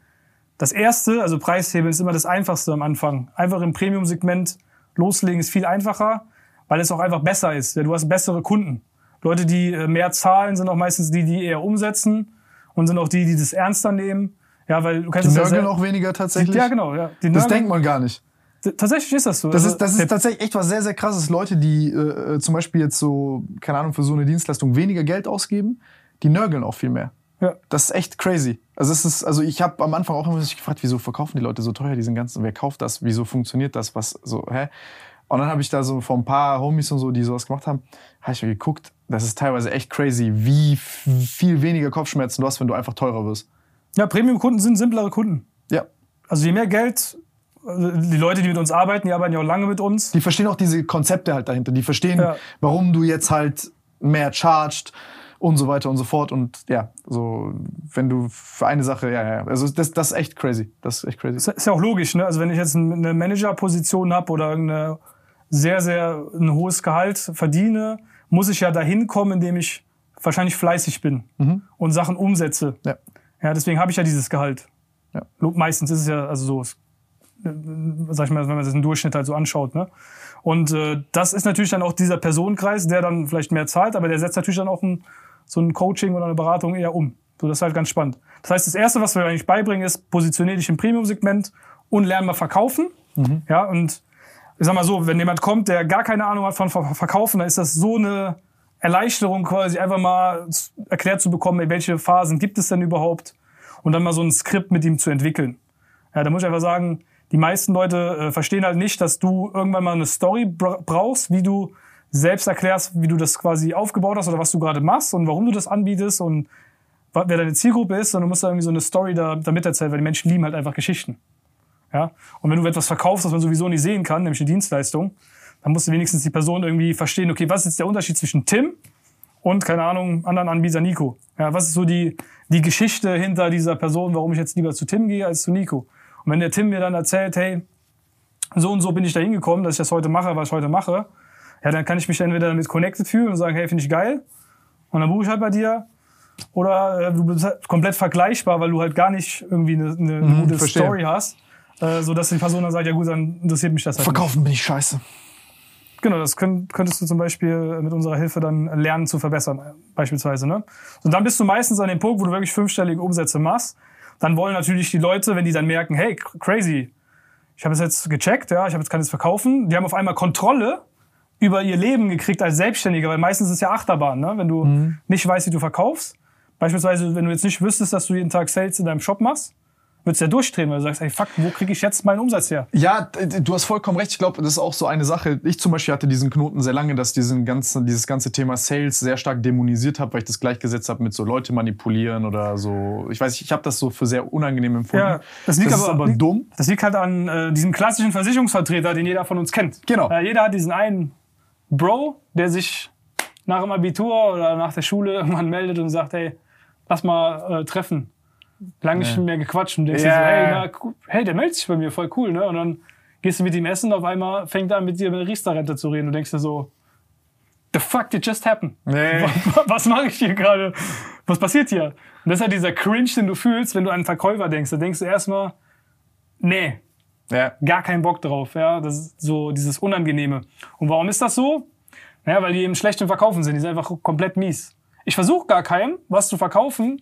Das erste, also Preishebeln, ist immer das einfachste am Anfang. Einfach im Premium-Segment loslegen ist viel einfacher, weil es auch einfach besser ist. Ja, du hast bessere Kunden. Leute, die äh, mehr zahlen, sind auch meistens die, die eher umsetzen und sind auch die, die das ernster nehmen. Ja, weil du kannst Die ja nörgeln sel- auch weniger tatsächlich? Ja, genau. Ja. Die Das nörgeln- denkt man gar nicht. Tatsächlich ist das so. Das Also, ist, das ist tatsächlich echt was sehr, sehr krasses. Leute, die äh, zum Beispiel jetzt so, keine Ahnung, für so eine Dienstleistung weniger Geld ausgeben, die nörgeln auch viel mehr. Ja. Das ist echt crazy. Also es ist, also ich habe am Anfang auch immer sich gefragt, wieso verkaufen die Leute so teuer diesen ganzen, wer kauft das, wieso funktioniert das, was so, hä? Und dann habe ich da so vor ein paar Homies und so, die sowas gemacht haben, habe ich mir geguckt, das ist teilweise echt crazy, wie viel weniger Kopfschmerzen du hast, wenn du einfach teurer wirst. ja, Premium-Kunden sind simplere Kunden. Ja. Also je mehr Geld, die Leute, die mit uns arbeiten, die arbeiten ja auch lange mit uns. Die verstehen auch diese Konzepte halt dahinter. Die verstehen, Ja. warum du jetzt halt mehr charged und so weiter und so fort. Und ja, so, wenn du für eine Sache, ja, ja, also das, das ist echt crazy. Das ist echt crazy. Das ist ja auch logisch, ne? Also wenn ich jetzt eine Managerposition habe oder eine sehr, sehr ein hohes Gehalt verdiene, muss ich ja dahin kommen, indem ich wahrscheinlich fleißig bin und Sachen umsetze. Ja. Ja, deswegen habe ich ja dieses Gehalt. Ja. Meistens ist es ja also so, es- sag ich mal, wenn man das im Durchschnitt halt so anschaut. Ne? Und äh, das ist natürlich dann auch dieser Personenkreis, der dann vielleicht mehr zahlt, aber der setzt natürlich dann auch ein, so ein Coaching oder eine Beratung eher um. So, das ist halt ganz spannend. Das heißt, das Erste, was wir eigentlich beibringen, ist, positionier dich im Premium-Segment und lern mal verkaufen. Ja, und ich sag mal so, wenn jemand kommt, der gar keine Ahnung hat von Ver- Verkaufen, dann ist das so eine Erleichterung quasi einfach mal erklärt zu bekommen, welche Phasen gibt es denn überhaupt und dann mal so ein Skript mit ihm zu entwickeln. Ja, da muss ich einfach sagen, die meisten Leute äh, verstehen halt nicht, dass du irgendwann mal eine Story bra brauchst, wie du selbst erklärst, wie du das quasi aufgebaut hast oder was du gerade machst und warum du das anbietest und wer deine Zielgruppe ist, sondern du musst da irgendwie so eine Story da, damit erzählen, weil die Menschen lieben halt einfach Geschichten. Ja? Und wenn du etwas verkaufst, was man sowieso nicht sehen kann, nämlich eine Dienstleistung, dann musst du wenigstens die Person irgendwie verstehen, okay, was ist jetzt der Unterschied zwischen Tim und, keine Ahnung, anderen Anbieter Nico? Ja, was ist so die, die Geschichte hinter dieser Person, warum ich jetzt lieber zu Tim gehe als zu Nico? Und wenn der Tim mir dann erzählt, hey, so und so bin ich da hingekommen, dass ich das heute mache, was ich heute mache, ja, dann kann ich mich entweder damit connected fühlen und sagen, hey, finde ich geil, und dann buche ich halt bei dir. Oder äh, du bist halt komplett vergleichbar, weil du halt gar nicht irgendwie eine, eine, eine gute verstehe. Story hast, äh, so dass die Person dann sagt, ja gut, dann interessiert mich das halt. nicht. Verkaufen bin ich scheiße. Genau, das könnt, könntest du zum Beispiel mit unserer Hilfe dann lernen zu verbessern, beispielsweise. Ne? Und dann bist du meistens an dem Punkt, wo du wirklich fünfstellige Umsätze machst. Dann wollen natürlich die Leute, wenn die dann merken, hey, cr- crazy, ich habe es jetzt gecheckt, ja, ich habe jetzt kann es verkaufen, die haben auf einmal Kontrolle über ihr Leben gekriegt als Selbstständiger, weil meistens ist es ja Achterbahn, ne? wenn du Mhm. nicht weißt, wie du verkaufst. Beispielsweise, wenn du jetzt nicht wüsstest, dass du jeden Tag Sales in deinem Shop machst, würdest ja durchdrehen, weil du sagst, ey, fuck, wo kriege ich jetzt meinen Umsatz her? Ja, du hast vollkommen recht. Ich glaube, das ist auch so eine Sache. Ich zum Beispiel hatte diesen Knoten sehr lange, dass diesen ganzen, dieses ganze Thema Sales sehr stark dämonisiert habe, weil ich das gleichgesetzt habe mit so Leute manipulieren oder so. Ich weiß nicht, ich habe das so für sehr unangenehm empfunden. Ja, das liegt ist aber- aber dumm. Das liegt halt an äh, diesem klassischen Versicherungsvertreter, den jeder von uns kennt. Genau. Äh, jeder hat diesen einen Bro, der sich nach dem Abitur oder nach der Schule irgendwann meldet und sagt, hey, lass mal äh, treffen. Lange nicht mehr gequatscht und denkst Ja, dir so, hey, ja, na, ja. cool. hey, der meldet sich bei mir, voll cool, ne? Und dann gehst du mit ihm essen und auf einmal fängt er an, mit dir über eine Riester-Rente zu reden und denkst dir so, the fuck did just happen? Nee. Was, was mache ich hier gerade? Was passiert hier? Und das ist halt dieser Cringe, den du fühlst, wenn du an einen Verkäufer denkst. Da denkst du erstmal, nee, Ja. gar keinen Bock drauf. Ja, das ist so dieses Unangenehme. Und warum ist das so? Naja, weil die eben schlecht im Verkaufen sind. Die sind einfach komplett mies. Ich versuche gar keinem, was zu verkaufen,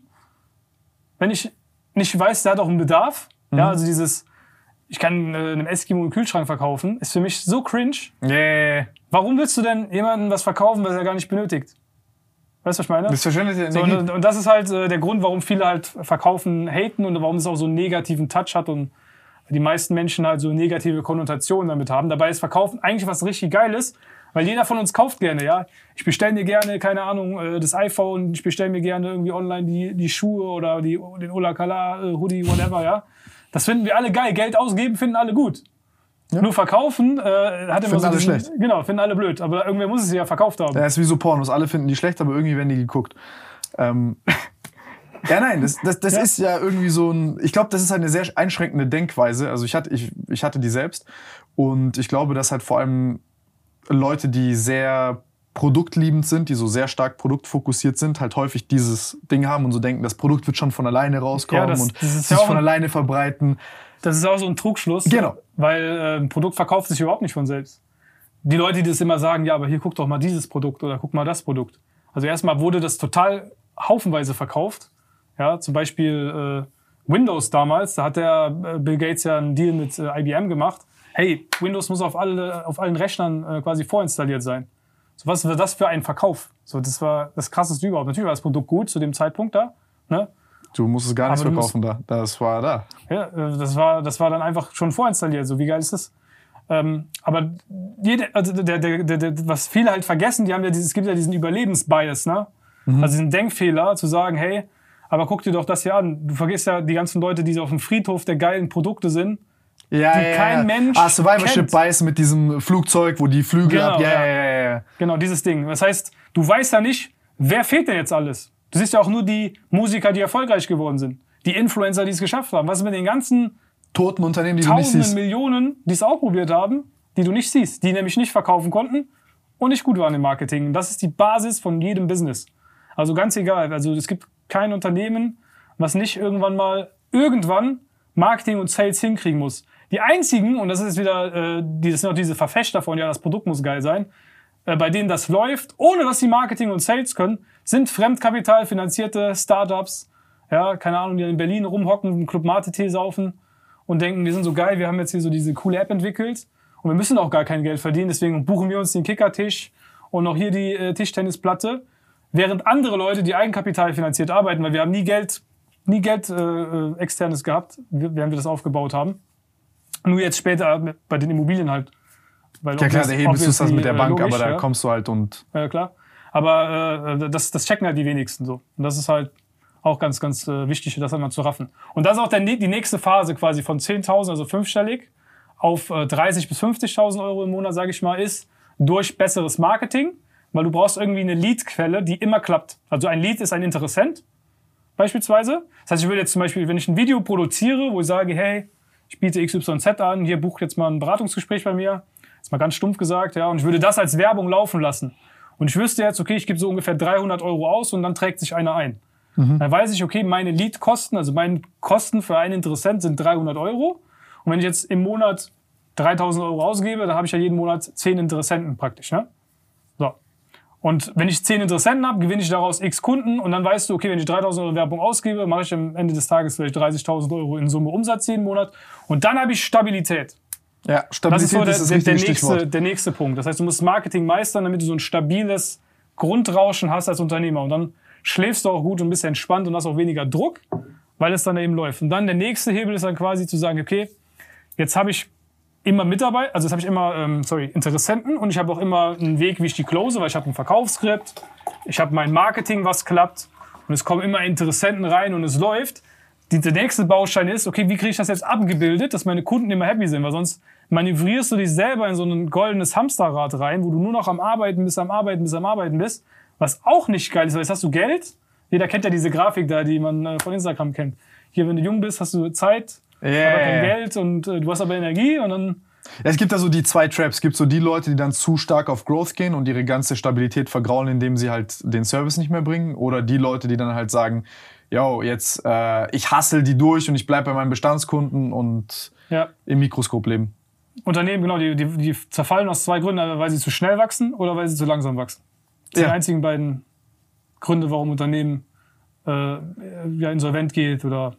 wenn ich nicht weiß, der hat auch einen Bedarf. Ja, also dieses, ich kann äh, einem Eskimo einen Kühlschrank verkaufen, ist für mich so cringe. Yeah. Warum willst du denn jemandem was verkaufen, was er gar nicht benötigt? Weißt du, was ich meine? Das ja So, und, und das ist halt äh, der Grund, warum viele halt verkaufen, haten und warum es auch so einen negativen Touch hat und die meisten Menschen halt so negative Konnotationen damit haben. Dabei ist Verkaufen eigentlich was richtig Geiles, weil jeder von uns kauft gerne, ja. Ich bestelle mir gerne, keine Ahnung, äh, das iPhone, ich bestelle mir gerne irgendwie online die, die Schuhe oder die, den Ola Kala äh, Hoodie, whatever, ja. Das finden wir alle geil. Geld ausgeben finden alle gut. Nur verkaufen äh, hat immer Finden so alle diesen- schlecht. Genau, finden alle blöd. Aber irgendwer muss es ja verkauft haben. Ja, ist wie so Pornos. Alle finden die schlecht, aber irgendwie werden die geguckt. Ähm, ja, nein, das, das, das Ja. ist ja irgendwie so ein. Ich glaube, das ist eine sehr einschränkende Denkweise. Also ich hatte, ich, ich hatte die selbst. Und ich glaube, dass halt vor allem Leute, die sehr produktliebend sind, die so sehr stark produktfokussiert sind, halt häufig dieses Ding haben und so denken, das Produkt wird schon von alleine rauskommen Ja, das- und das ist sich ja auch von ein- alleine verbreiten. Das ist auch so ein Trugschluss. Genau. Weil äh, ein Produkt verkauft sich überhaupt nicht von selbst. Die Leute, die das immer sagen, ja, aber hier guck doch mal dieses Produkt oder guck mal das Produkt. Also erstmal wurde das total haufenweise verkauft. Ja, zum Beispiel äh, Windows damals, da hat der äh, Bill Gates ja einen Deal mit äh, IBM gemacht. Hey, Windows muss auf, alle, auf allen Rechnern äh, quasi vorinstalliert sein. So, was war das für ein Verkauf? So, das war das krasseste überhaupt. Natürlich war das Produkt gut zu dem Zeitpunkt da. Ne? Du musst es gar nicht Aber du musst- verkaufen da. Das war da. Ja, äh, das war, das war dann einfach schon vorinstalliert. So, wie geil ist das? Ähm, aber jede, also der, der, der, der, was viele halt vergessen, die haben ja dieses, es gibt ja diesen Überlebensbias, ne? Also diesen Denkfehler zu sagen, hey, aber guck dir doch das hier an. Du vergisst ja die ganzen Leute, die so auf dem Friedhof der geilen Produkte sind. Ja, Die kein Mensch Ah, Survivorship kennt. Bias mit diesem Flugzeug, wo die Flügel Genau, ab. Ja, ja. ja, ja, ja. Genau, dieses Ding. Das heißt, du weißt ja nicht, wer fehlt denn jetzt alles? Du siehst ja auch nur die Musiker, die erfolgreich geworden sind. Die Influencer, die es geschafft haben. Was ist mit den ganzen Toten Unternehmen, die du nicht siehst. Millionen, die es auch probiert haben, die du nicht siehst, die nämlich nicht verkaufen konnten und nicht gut waren im Marketing. Das ist die Basis von jedem Business. Also ganz egal. Also es gibt kein Unternehmen, was nicht irgendwann mal irgendwann Marketing und Sales hinkriegen muss. Die einzigen, und das ist wieder, äh, die, das sind auch diese Verfechter von, ja, das Produkt muss geil sein, äh, bei denen das läuft, ohne dass sie Marketing und Sales können, sind fremdkapitalfinanzierte Startups, ja, keine Ahnung, die in Berlin rumhocken, einen Club Mate-Tee saufen und denken, wir sind so geil, wir haben jetzt hier so diese coole App entwickelt und wir müssen auch gar kein Geld verdienen, deswegen buchen wir uns den Kickertisch und noch hier die äh, Tischtennisplatte, während andere Leute, die Eigenkapital finanziert arbeiten, weil wir haben nie Geld, nie Geld äh, äh, externes gehabt, während wir das aufgebaut haben. Nur jetzt später bei den Immobilien halt. Weil Ja klar, obvious- der Hebel ist das mit der äh, Bank, logisch, aber da ja. kommst du halt und. Ja, klar. Aber äh, das, das checken halt die wenigsten so. Und das ist halt auch ganz, ganz äh, wichtig, das einmal zu raffen. Und das ist auch der, die nächste Phase quasi von 10.000, also fünfstellig, auf äh, 30.000 bis 50.000 Euro im Monat, sage ich mal, ist durch besseres Marketing, weil du brauchst irgendwie eine Lead-Quelle, die immer klappt. Also ein Lead ist ein Interessent, beispielsweise. Das heißt, ich will jetzt zum Beispiel, wenn ich ein Video produziere, wo ich sage, hey, ich biete XYZ an, hier bucht jetzt mal ein Beratungsgespräch bei mir, ist mal ganz stumpf gesagt, ja, und ich würde das als Werbung laufen lassen. Und ich wüsste jetzt, okay, ich gebe so ungefähr 300 Euro aus und dann trägt sich einer ein. Dann weiß ich, okay, meine Lead-Kosten, also meine Kosten für einen Interessent sind 300 Euro. Und wenn ich jetzt im Monat 3000 Euro ausgebe, dann habe ich ja jeden Monat 10 Interessenten praktisch, ne? Und wenn ich 10 Interessenten habe, gewinne ich daraus x Kunden und dann weißt du, okay, wenn ich 3000 Euro Werbung ausgebe, mache ich am Ende des Tages vielleicht 30.000 Euro in Summe Umsatz jeden Monat und dann habe ich Stabilität. Ja, Das Stabilität ist so der, ist das der, der, nächste, der nächste Punkt. Das heißt, du musst Marketing meistern, damit du so ein stabiles Grundrauschen hast als Unternehmer. Und dann schläfst du auch gut und bist entspannt und hast auch weniger Druck, weil es dann eben läuft. Und dann der nächste Hebel ist dann quasi zu sagen, okay, jetzt habe ich immer Mitarbeiter, also jetzt habe ich immer, ähm, sorry, Interessenten und ich habe auch immer einen Weg, wie ich die close, weil ich habe ein Verkaufsskript, ich habe mein Marketing, was klappt und es kommen immer Interessenten rein und es läuft. Die, der nächste Baustein ist, okay, wie kriege ich das jetzt abgebildet, dass meine Kunden immer happy sind, weil sonst manövrierst du dich selber in so ein goldenes Hamsterrad rein, wo du nur noch am Arbeiten bist, am Arbeiten bist, am Arbeiten bist, was auch nicht geil ist, weil jetzt hast du Geld. Jeder kennt ja diese Grafik da, die man äh, von Instagram kennt. Hier, wenn du jung bist, hast du Zeit, aber kein Geld und äh, du hast aber Energie und dann Ja, es gibt da so die zwei Traps. Es gibt so die Leute, die dann zu stark auf Growth gehen und ihre ganze Stabilität vergraulen, indem sie halt den Service nicht mehr bringen. Oder die Leute, die dann halt sagen, yo, jetzt, äh, ich hassel die durch und ich bleibe bei meinen Bestandskunden und ja, im Mikroskop leben. Unternehmen, genau, die, die, die zerfallen aus zwei Gründen, weil sie zu schnell wachsen oder weil sie zu langsam wachsen. Das sind Ja. die einzigen beiden Gründe, warum Unternehmen äh, ja, insolvent geht oder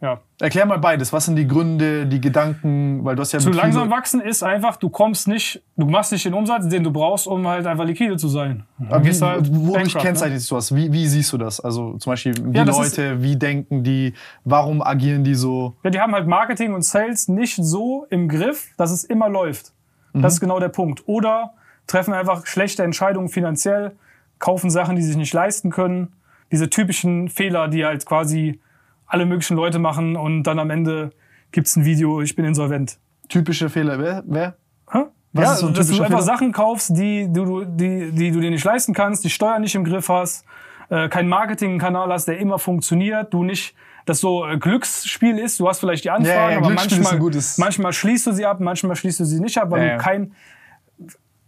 ja. Erklär mal beides. Was sind die Gründe, die Gedanken? Weil du hast ja Zu langsam wachsen ist einfach, du kommst nicht, du machst nicht den Umsatz, den du brauchst, um halt einfach liquide zu sein. Aber wie, halt wodurch bankrupt, ne? kennzeichnest du das? Wie, wie siehst du das? Also zum Beispiel, die Ja, das ist- Leute, wie denken die, warum agieren die so? Ja, die haben halt Marketing und Sales nicht so im Griff, dass es immer läuft. Das ist genau der Punkt. Oder treffen einfach schlechte Entscheidungen finanziell, kaufen Sachen, die sie sich nicht leisten können. Diese typischen Fehler, die halt quasi alle möglichen Leute machen und dann am Ende gibt's ein Video, ich bin insolvent. Typische Fehler, wer? wer? Hä? Was ja, ist so ein dass du einfach Fehler? Sachen kaufst, die du, die, die du dir nicht leisten kannst, die Steuern nicht im Griff hast, äh, keinen Marketingkanal hast, der immer funktioniert, du nicht, das so äh, Glücksspiel ist, du hast vielleicht die Anfragen, Ja, ja, aber manchmal, manchmal schließt du sie ab, manchmal schließt du sie nicht ab, weil Ja, du kein,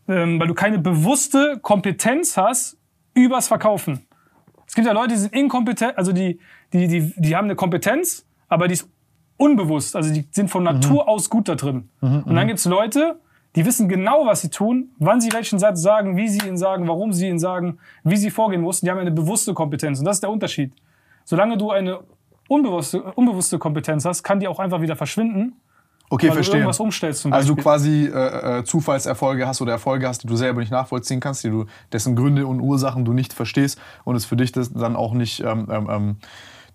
ähm, weil du keine bewusste Kompetenz hast übers Verkaufen. Es gibt ja Leute, die sind inkompetent, also die, die, die, die haben eine Kompetenz, aber die ist unbewusst. Also die sind von Natur aus gut da drin. Und dann gibt's Leute, die wissen genau, was sie tun, wann sie welchen Satz sagen, wie sie ihn sagen, warum sie ihn sagen, wie sie vorgehen mussten. Die haben eine bewusste Kompetenz. Und das ist der Unterschied. Solange du eine unbewusste, unbewusste Kompetenz hast, kann die auch einfach wieder verschwinden, Okay, weil du verstehe. irgendwas umstellst zum Also Beispiel. quasi äh, äh, Zufallserfolge hast oder Erfolge hast, die du selber nicht nachvollziehen kannst, die du, dessen Gründe und Ursachen du nicht verstehst und es für dich das dann auch nicht, ähm, ähm, ähm,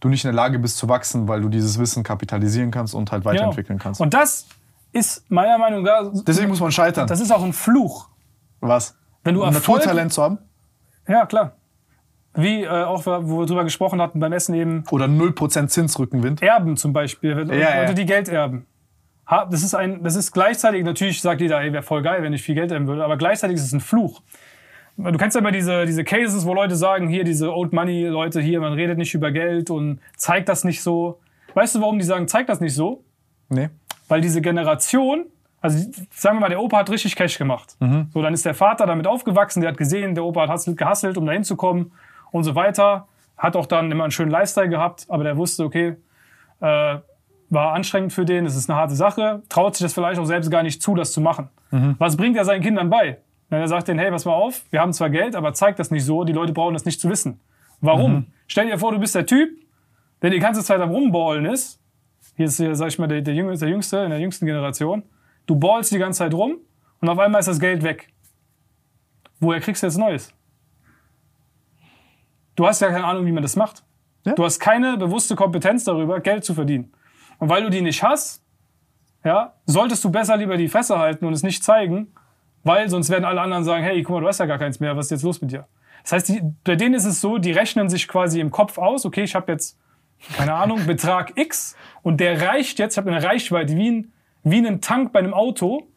du nicht in der Lage bist zu wachsen, weil du dieses Wissen kapitalisieren kannst und halt weiterentwickeln kannst. Und das ist meiner Meinung nach, Deswegen muss man scheitern. das ist auch ein Fluch. Was? Wenn du Um Erfolg, Naturtalent zu haben? Ja, klar. Wie äh, auch, wo wir drüber gesprochen hatten beim Essen eben, Oder 0% Zinsrückenwind? Erben zum Beispiel, Leute, ja. die Geld erben. Das ist, ein, das ist gleichzeitig, natürlich sagt jeder, ey, wäre voll geil, wenn ich viel Geld erben würde, aber gleichzeitig ist es ein Fluch. Du kennst ja immer diese, diese Cases, wo Leute sagen, hier, diese Old Money Leute hier, man redet nicht über Geld und zeigt das nicht so. Weißt du, warum die sagen, zeigt das nicht so? Nee. Weil diese Generation, also sagen wir mal, der Opa hat richtig Cash gemacht. So, dann ist der Vater damit aufgewachsen, der hat gesehen, der Opa hat hasselt- gehasselt, um da hinzukommen und so weiter. Hat auch dann immer einen schönen Lifestyle gehabt, aber der wusste, okay, äh, war anstrengend für den, es ist eine harte Sache, traut sich das vielleicht auch selbst gar nicht zu, das zu machen. Was bringt er seinen Kindern bei? Wenn er sagt denen, hey, pass mal auf, wir haben zwar Geld, aber zeigt das nicht so, die Leute brauchen das nicht zu wissen. Warum? Stell dir vor, du bist der Typ, der die ganze Zeit am Rumballen ist, hier ist, hier, sag ich mal, der, der, Jüngste, der Jüngste in der jüngsten Generation. Du ballst die ganze Zeit rum und auf einmal ist das Geld weg. Woher kriegst du jetzt Neues? Du hast ja keine Ahnung, wie man das macht. Ja. Du hast keine bewusste Kompetenz darüber, Geld zu verdienen. Und weil du die nicht hast, ja, solltest du besser lieber die Fresse halten und es nicht zeigen, weil sonst werden alle anderen sagen, hey, guck mal, du hast ja gar keins mehr, was ist jetzt los mit dir? Das heißt, die, bei denen ist es so, die rechnen sich quasi im Kopf aus, okay, ich habe jetzt, keine Ahnung, Betrag X und der reicht jetzt, ich habe eine Reichweite wie ein, wie ein Tank bei einem Auto,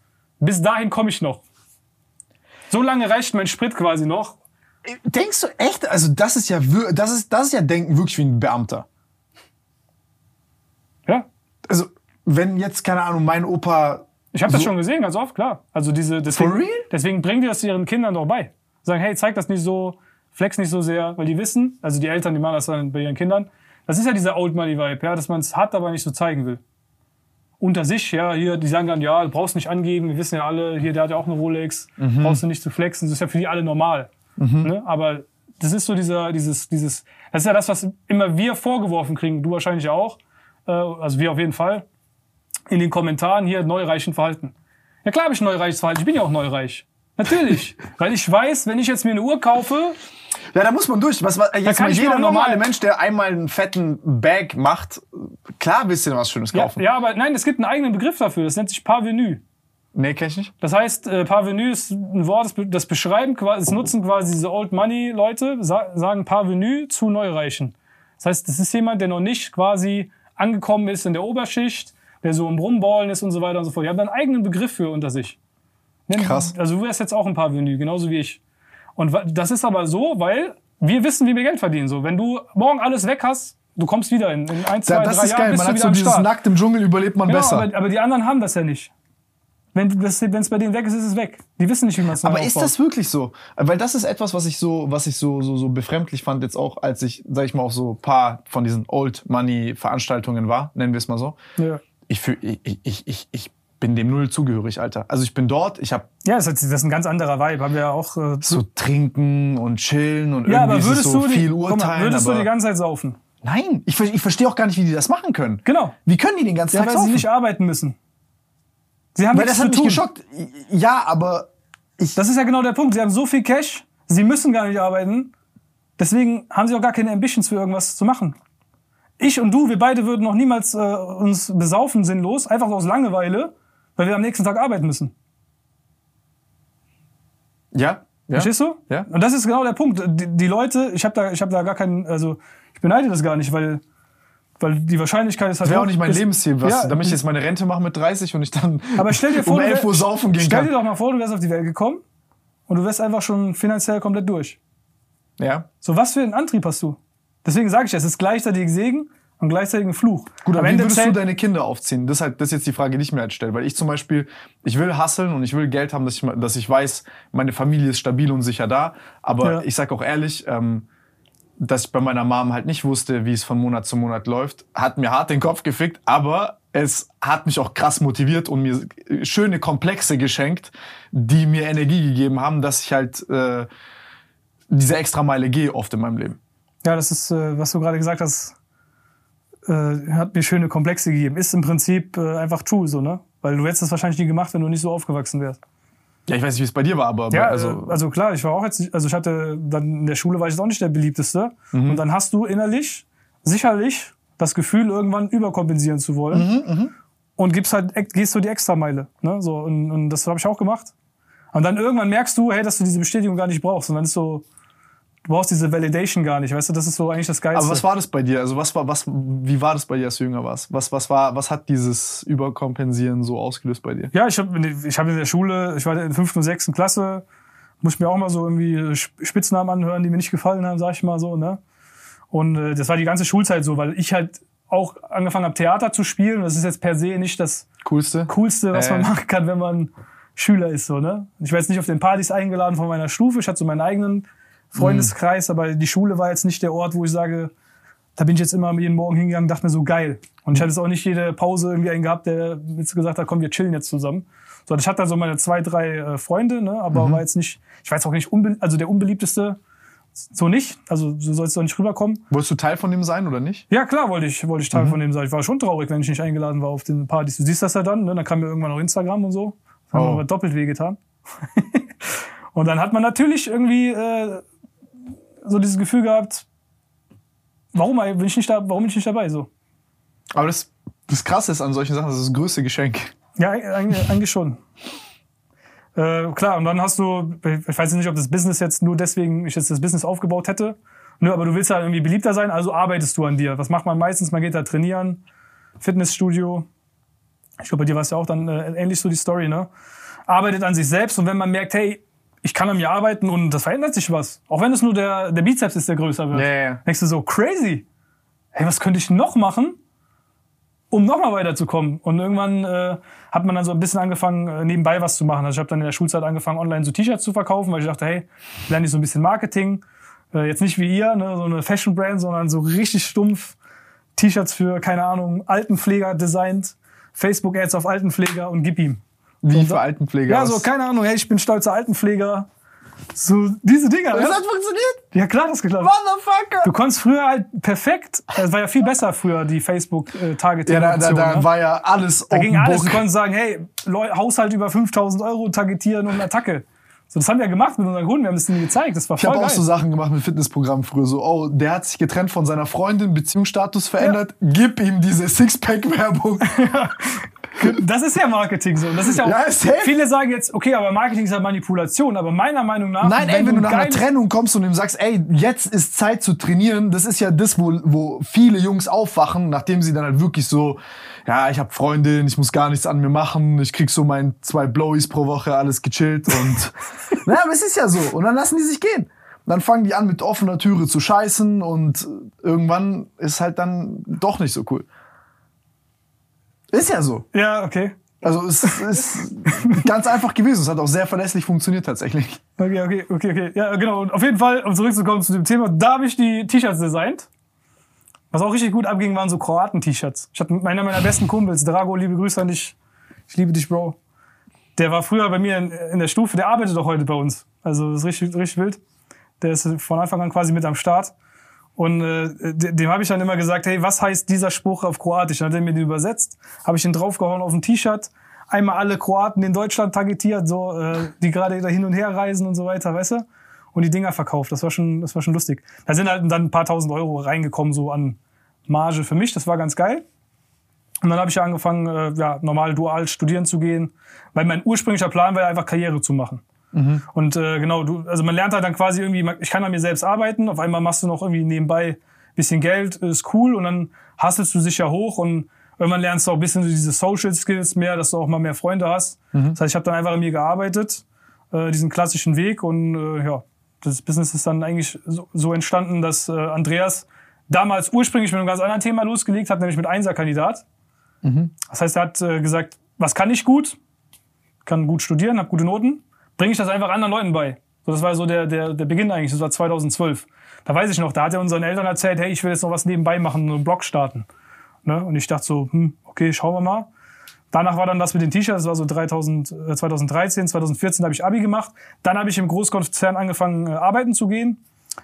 bis dahin komme ich noch. So lange reicht mein Sprit quasi noch. Denkst du echt? Also das ist ja das ist das ist ja denken wirklich wie ein Beamter. Ja, Also wenn jetzt keine Ahnung mein Opa Ich habe das So- schon gesehen, ganz oft, klar. Also diese, deswegen, For real? deswegen bringen die das ihren Kindern doch bei. Sagen, hey, zeig das nicht so, flex nicht so sehr, weil die wissen, also die Eltern, die machen das dann bei ihren Kindern. Das ist ja dieser Old Money Vibe, ja, dass man es hat, aber nicht so zeigen will. Unter sich, ja, hier, die sagen dann, ja, du brauchst nicht angeben, wir wissen ja alle, hier, der hat ja auch eine Rolex, Mhm. brauchst du nicht zu flexen, das ist ja für die alle normal. Ne? Aber das ist so dieser, dieses, dieses, das ist ja das, was immer wir vorgeworfen kriegen, du wahrscheinlich auch, äh, also wir auf jeden Fall, in den Kommentaren hier neureichen Verhalten. Ja klar habe ich neureiches Verhalten, ich bin ja auch neureich. Natürlich. Weil ich weiß, wenn ich jetzt mir eine Uhr kaufe, Ja, da muss man durch. Was, was, jetzt kann mal jeder normale mal- Mensch, der einmal einen fetten Bag macht, klar willst du was Schönes ja, kaufen. ja, aber nein, es gibt einen eigenen Begriff dafür, das nennt sich Parvenu. Nee, kenn ich nicht. Das heißt, äh, Parvenu ist ein Wort, das, be- das beschreiben, quasi, das nutzen quasi diese Old Money Leute, sa sagen Parvenu zu Neureichen. Das heißt, das ist jemand, der noch nicht quasi angekommen ist in der Oberschicht, der so im Rumballen ist und so weiter und so fort. Die haben einen eigenen Begriff für unter sich. Nennen- Krass. Also du wärst jetzt auch ein Parvenu, genauso wie ich. Und das ist aber so, weil wir wissen, wie wir Geld verdienen. So, wenn du morgen alles weg hast, du kommst wieder in, in ein, zwei, Ja, das drei ist Jahren geil. bist Man du hat so dieses Start. nackt im Dschungel überlebt man Genau, besser. aber, aber die anderen haben das ja nicht. Wenn es bei denen weg ist, ist es weg. Die wissen nicht, wie man es Aber ist aufbaut. das wirklich so? Weil das ist etwas, was ich so, was ich so, so, so befremdlich fand jetzt auch, als ich, sag ich mal, auch so ein paar von diesen Old Money Veranstaltungen war, nennen wir es mal so. Ja. Ich, fühl, ich, ich, ich, ich bin dem null zugehörig, Alter. Also ich bin dort, ich habe Ja, das ist, ein ganz anderer Vibe. Haben wir ja auch. Äh, so trinken und chillen und ja, irgendwie aber würdest es so du die, viel guck mal, urteilen. würdest du aber die ganze Zeit saufen? Nein, ich, ich verstehe auch gar nicht, wie die das machen können. Genau. Wie können die den ganzen Ja, Tag weil saufen? sie nicht arbeiten müssen. Sie haben Weil das hat zu mich geschockt. Ja, aber ich, Das ist ja genau der Punkt. Sie haben so viel Cash, sie müssen gar nicht arbeiten. Deswegen haben sie auch gar keine Ambitions für irgendwas zu machen. Ich und du, wir beide würden noch niemals äh, uns besaufen sinnlos, einfach aus Langeweile, weil wir am nächsten Tag arbeiten müssen. ja, ja. Verstehst du? Ja. Und das ist genau der Punkt. Die, die Leute, ich habe da, ich habe da gar keinen, also ich beneide das gar nicht, weil, weil die Wahrscheinlichkeit ist halt. Das wäre auch nicht mein ist, Lebensziel, was, Ja, damit ich jetzt meine Rente mache mit 30 und ich dann aber stell dir vor, um du 11 wär- Uhr saufen gehen Stell kann. dir doch mal vor, du wärst auf die Welt gekommen und du wärst einfach schon finanziell komplett durch. Ja. So, was für einen Antrieb hast du? Deswegen sage ich, es ist gleichzeitig Segen und gleichzeitig ein Fluch. Gut, Am aber wie Ende würdest du deine Kinder aufziehen? Das ist, halt, das ist jetzt die Frage, die ich mir halt stelle. Weil ich zum Beispiel, ich will hustlen und ich will Geld haben, dass ich, dass ich weiß, meine Familie ist stabil und sicher da. Aber Ja. ich sag auch ehrlich, ähm, dass ich bei meiner Mom halt nicht wusste, wie es von Monat zu Monat läuft, hat mir hart den Kopf gefickt, aber es hat mich auch krass motiviert und mir schöne Komplexe geschenkt, die mir Energie gegeben haben, dass ich halt äh, diese extra Meile gehe oft in meinem Leben. Ja, das ist, äh, was du gerade gesagt hast, äh, hat mir schöne Komplexe gegeben. Ist im Prinzip äh, einfach true, so, ne? Weil du hättest das wahrscheinlich nie gemacht, wenn du nicht so aufgewachsen wärst. Ja, ich weiß nicht, wie es bei dir war, aber Ja, also, also, klar, ich war auch jetzt, also ich hatte dann in der Schule war ich jetzt auch nicht der beliebteste. Und dann hast du innerlich sicherlich das Gefühl, irgendwann überkompensieren zu wollen. Und gibst halt, gehst du die Extrameile. Ne? So, und, und das habe ich auch gemacht. Und dann irgendwann merkst du, hey, dass du diese Bestätigung gar nicht brauchst. Und dann ist so, du brauchst diese Validation gar nicht. Weißt du, das ist so eigentlich das Geilste. Aber was war das bei dir? Also was war, was, wie war das bei dir, als du jünger warst? Was, was war, was hat dieses Überkompensieren so ausgelöst bei dir? Ja, ich habe ich hab in der Schule, ich war in der fünften und sechsten Klasse, muss ich mir auch mal so irgendwie Sp- Spitznamen anhören, die mir nicht gefallen haben, sag ich mal so, ne? Und äh, das war die ganze Schulzeit so, weil ich halt auch angefangen habe, Theater zu spielen. Das ist jetzt per se nicht das Coolste? Coolste, was Äh. man machen kann, wenn man Schüler ist, so, ne? Ich war jetzt nicht auf den Partys eingeladen von meiner Stufe, ich hatte so meinen eigenen Freundeskreis, aber die Schule war jetzt nicht der Ort, wo ich sage, da bin ich jetzt immer jeden Morgen hingegangen dachte mir so geil. Und ich hatte jetzt auch nicht jede Pause irgendwie einen gehabt, der jetzt gesagt hat, komm, wir chillen jetzt zusammen. So, ich hatte da so meine zwei, drei äh, Freunde, ne, aber war jetzt nicht, ich jetzt auch nicht, also der unbeliebteste, so nicht, also so soll es doch nicht rüberkommen. Wolltest du Teil von dem sein oder nicht? Ja, klar, wollte ich, wollte ich Teil von dem sein. Ich war schon traurig, wenn ich nicht eingeladen war auf den Partys. Du siehst das ja dann, ne? Dann kam mir irgendwann noch Instagram und so. Das hat Oh. mir aber doppelt wehgetan. und dann hat man natürlich irgendwie äh, so dieses Gefühl gehabt, warum bin ich nicht da, warum bin ich nicht dabei? So. Aber das, das Krasse ist an solchen Sachen, das ist das größte Geschenk. Ja, eigentlich, schon. Äh, klar, und dann hast du, ich weiß nicht, ob das Business jetzt nur deswegen ich jetzt das Business aufgebaut hätte, ne, aber du willst ja irgendwie beliebter sein, also arbeitest du an dir. Was macht man meistens? Man geht da trainieren, Fitnessstudio. Ich glaube, bei dir war es ja auch dann äh, ähnlich so die Story, ne? Arbeitet an sich selbst und wenn man merkt, hey, ich kann an mir arbeiten und das verändert sich was, auch wenn es nur der, der Bizeps ist, der größer wird, Ja, ja, ja. denkst du so, crazy. Hey, was könnte ich noch machen? um nochmal weiterzukommen. Und irgendwann äh, hat man dann so ein bisschen angefangen, äh, nebenbei was zu machen. Also ich habe dann in der Schulzeit angefangen, online so T-Shirts zu verkaufen, weil ich dachte, hey, lerne ich so ein bisschen Marketing. Äh, jetzt nicht wie ihr, ne, so eine Fashion-Brand, sondern so richtig stumpf T-Shirts für, keine Ahnung, Altenpfleger designt, Facebook-Ads auf Altenpfleger und gib ihm. Wie für Altenpfleger. Ja, so, keine Ahnung, hey, ich bin stolzer Altenpfleger. So, diese Dinger. Das Ja, hat funktioniert. ja klar, das geklappt. Motherfucker. Du konntest früher halt perfekt, das war ja viel besser früher, die Facebook-Targeting. Ja, da, da, da ne? war ja alles Da ging alles. Du konntest sagen, hey, Leu Haushalt über 5000 Euro targetieren und Attacke. So, das haben wir gemacht mit unseren Kunden. Wir haben das denen gezeigt. Das war Ich voll habe geil. auch so Sachen gemacht mit Fitnessprogrammen früher. So, oh, der hat sich getrennt von seiner Freundin, Beziehungsstatus verändert. Gib ihm diese Sixpack-Werbung. das ist ja Marketing so. Das ist ja auch, Ja, viele sagen jetzt, okay, aber Marketing ist halt Manipulation. Aber meiner Meinung nach, Nein, ey, wenn du nach einer Trennung kommst und ihm sagst, ey, jetzt ist Zeit zu trainieren, das ist ja das, wo, wo viele Jungs aufwachen, nachdem sie dann halt wirklich so, ja, ich habe Freundin, ich muss gar nichts an mir machen, ich krieg so mein zwei Blowies pro Woche, alles gechillt und, na, aber es ist ja so. Und dann lassen die sich gehen. Dann fangen die an, mit offener Türe zu scheißen und irgendwann ist halt dann doch nicht so cool. Ist ja so. Ja, okay. Also es ist ganz einfach gewesen. Es hat auch sehr verlässlich funktioniert tatsächlich. Okay, okay, okay, okay. Ja, genau. Und auf jeden Fall, um zurückzukommen zu dem Thema, da habe ich die T-Shirts designt. Was auch richtig gut abging, waren so Kroaten-T-Shirts. Ich hatte mit einer meiner besten Kumpels, Drago, liebe Grüße an dich. Ich liebe dich, Bro. Der war früher bei mir in, in der Stufe, der arbeitet auch heute bei uns. Also das ist richtig, richtig wild. Der ist von Anfang an quasi mit am Start. Und äh, de- dem habe ich dann immer gesagt, hey, was heißt dieser Spruch auf Kroatisch? Dann hat er mir den übersetzt, habe ich ihn draufgehauen auf ein T-Shirt, einmal alle Kroaten in Deutschland targetiert, so äh, die gerade da hin und her reisen und so weiter, weißt du? Und die Dinger verkauft. Das war schon, das war schon lustig. Da sind halt dann ein paar tausend Euro reingekommen so an Marge für mich. Das war ganz geil. Und dann habe ich ja angefangen, äh, ja, normal dual studieren zu gehen, weil mein ursprünglicher Plan war ja einfach Karriere zu machen. Und äh, genau, du, also man lernt halt dann quasi irgendwie, ich kann an mir selbst arbeiten, auf einmal machst du noch irgendwie nebenbei bisschen Geld, ist cool und dann hasselst du sich ja hoch und irgendwann lernst du auch ein bisschen so diese Social Skills mehr, dass du auch mal mehr Freunde hast. Das heißt, ich habe dann einfach an mir gearbeitet, äh, diesen klassischen Weg und äh, ja, das Business ist dann eigentlich so, so entstanden, dass äh, Andreas damals ursprünglich mit einem ganz anderen Thema losgelegt hat, nämlich mit Einser-Kandidat. Das heißt, er hat äh, gesagt, was kann ich gut? Kann gut studieren, habe gute Noten. Bringe ich das einfach anderen Leuten bei. So, das war so der, der, der Beginn eigentlich. Das war 2012. Da weiß ich noch, da hat er unseren Eltern erzählt, hey, ich will jetzt noch was nebenbei machen, einen Blog starten. Ne? Und ich dachte so, hm, okay, schauen wir mal. Danach war dann das mit den T-Shirts, das war so 3000, äh, 2013, 2014 habe ich Abi gemacht. Dann habe ich im Großkonzern angefangen, äh, arbeiten zu gehen.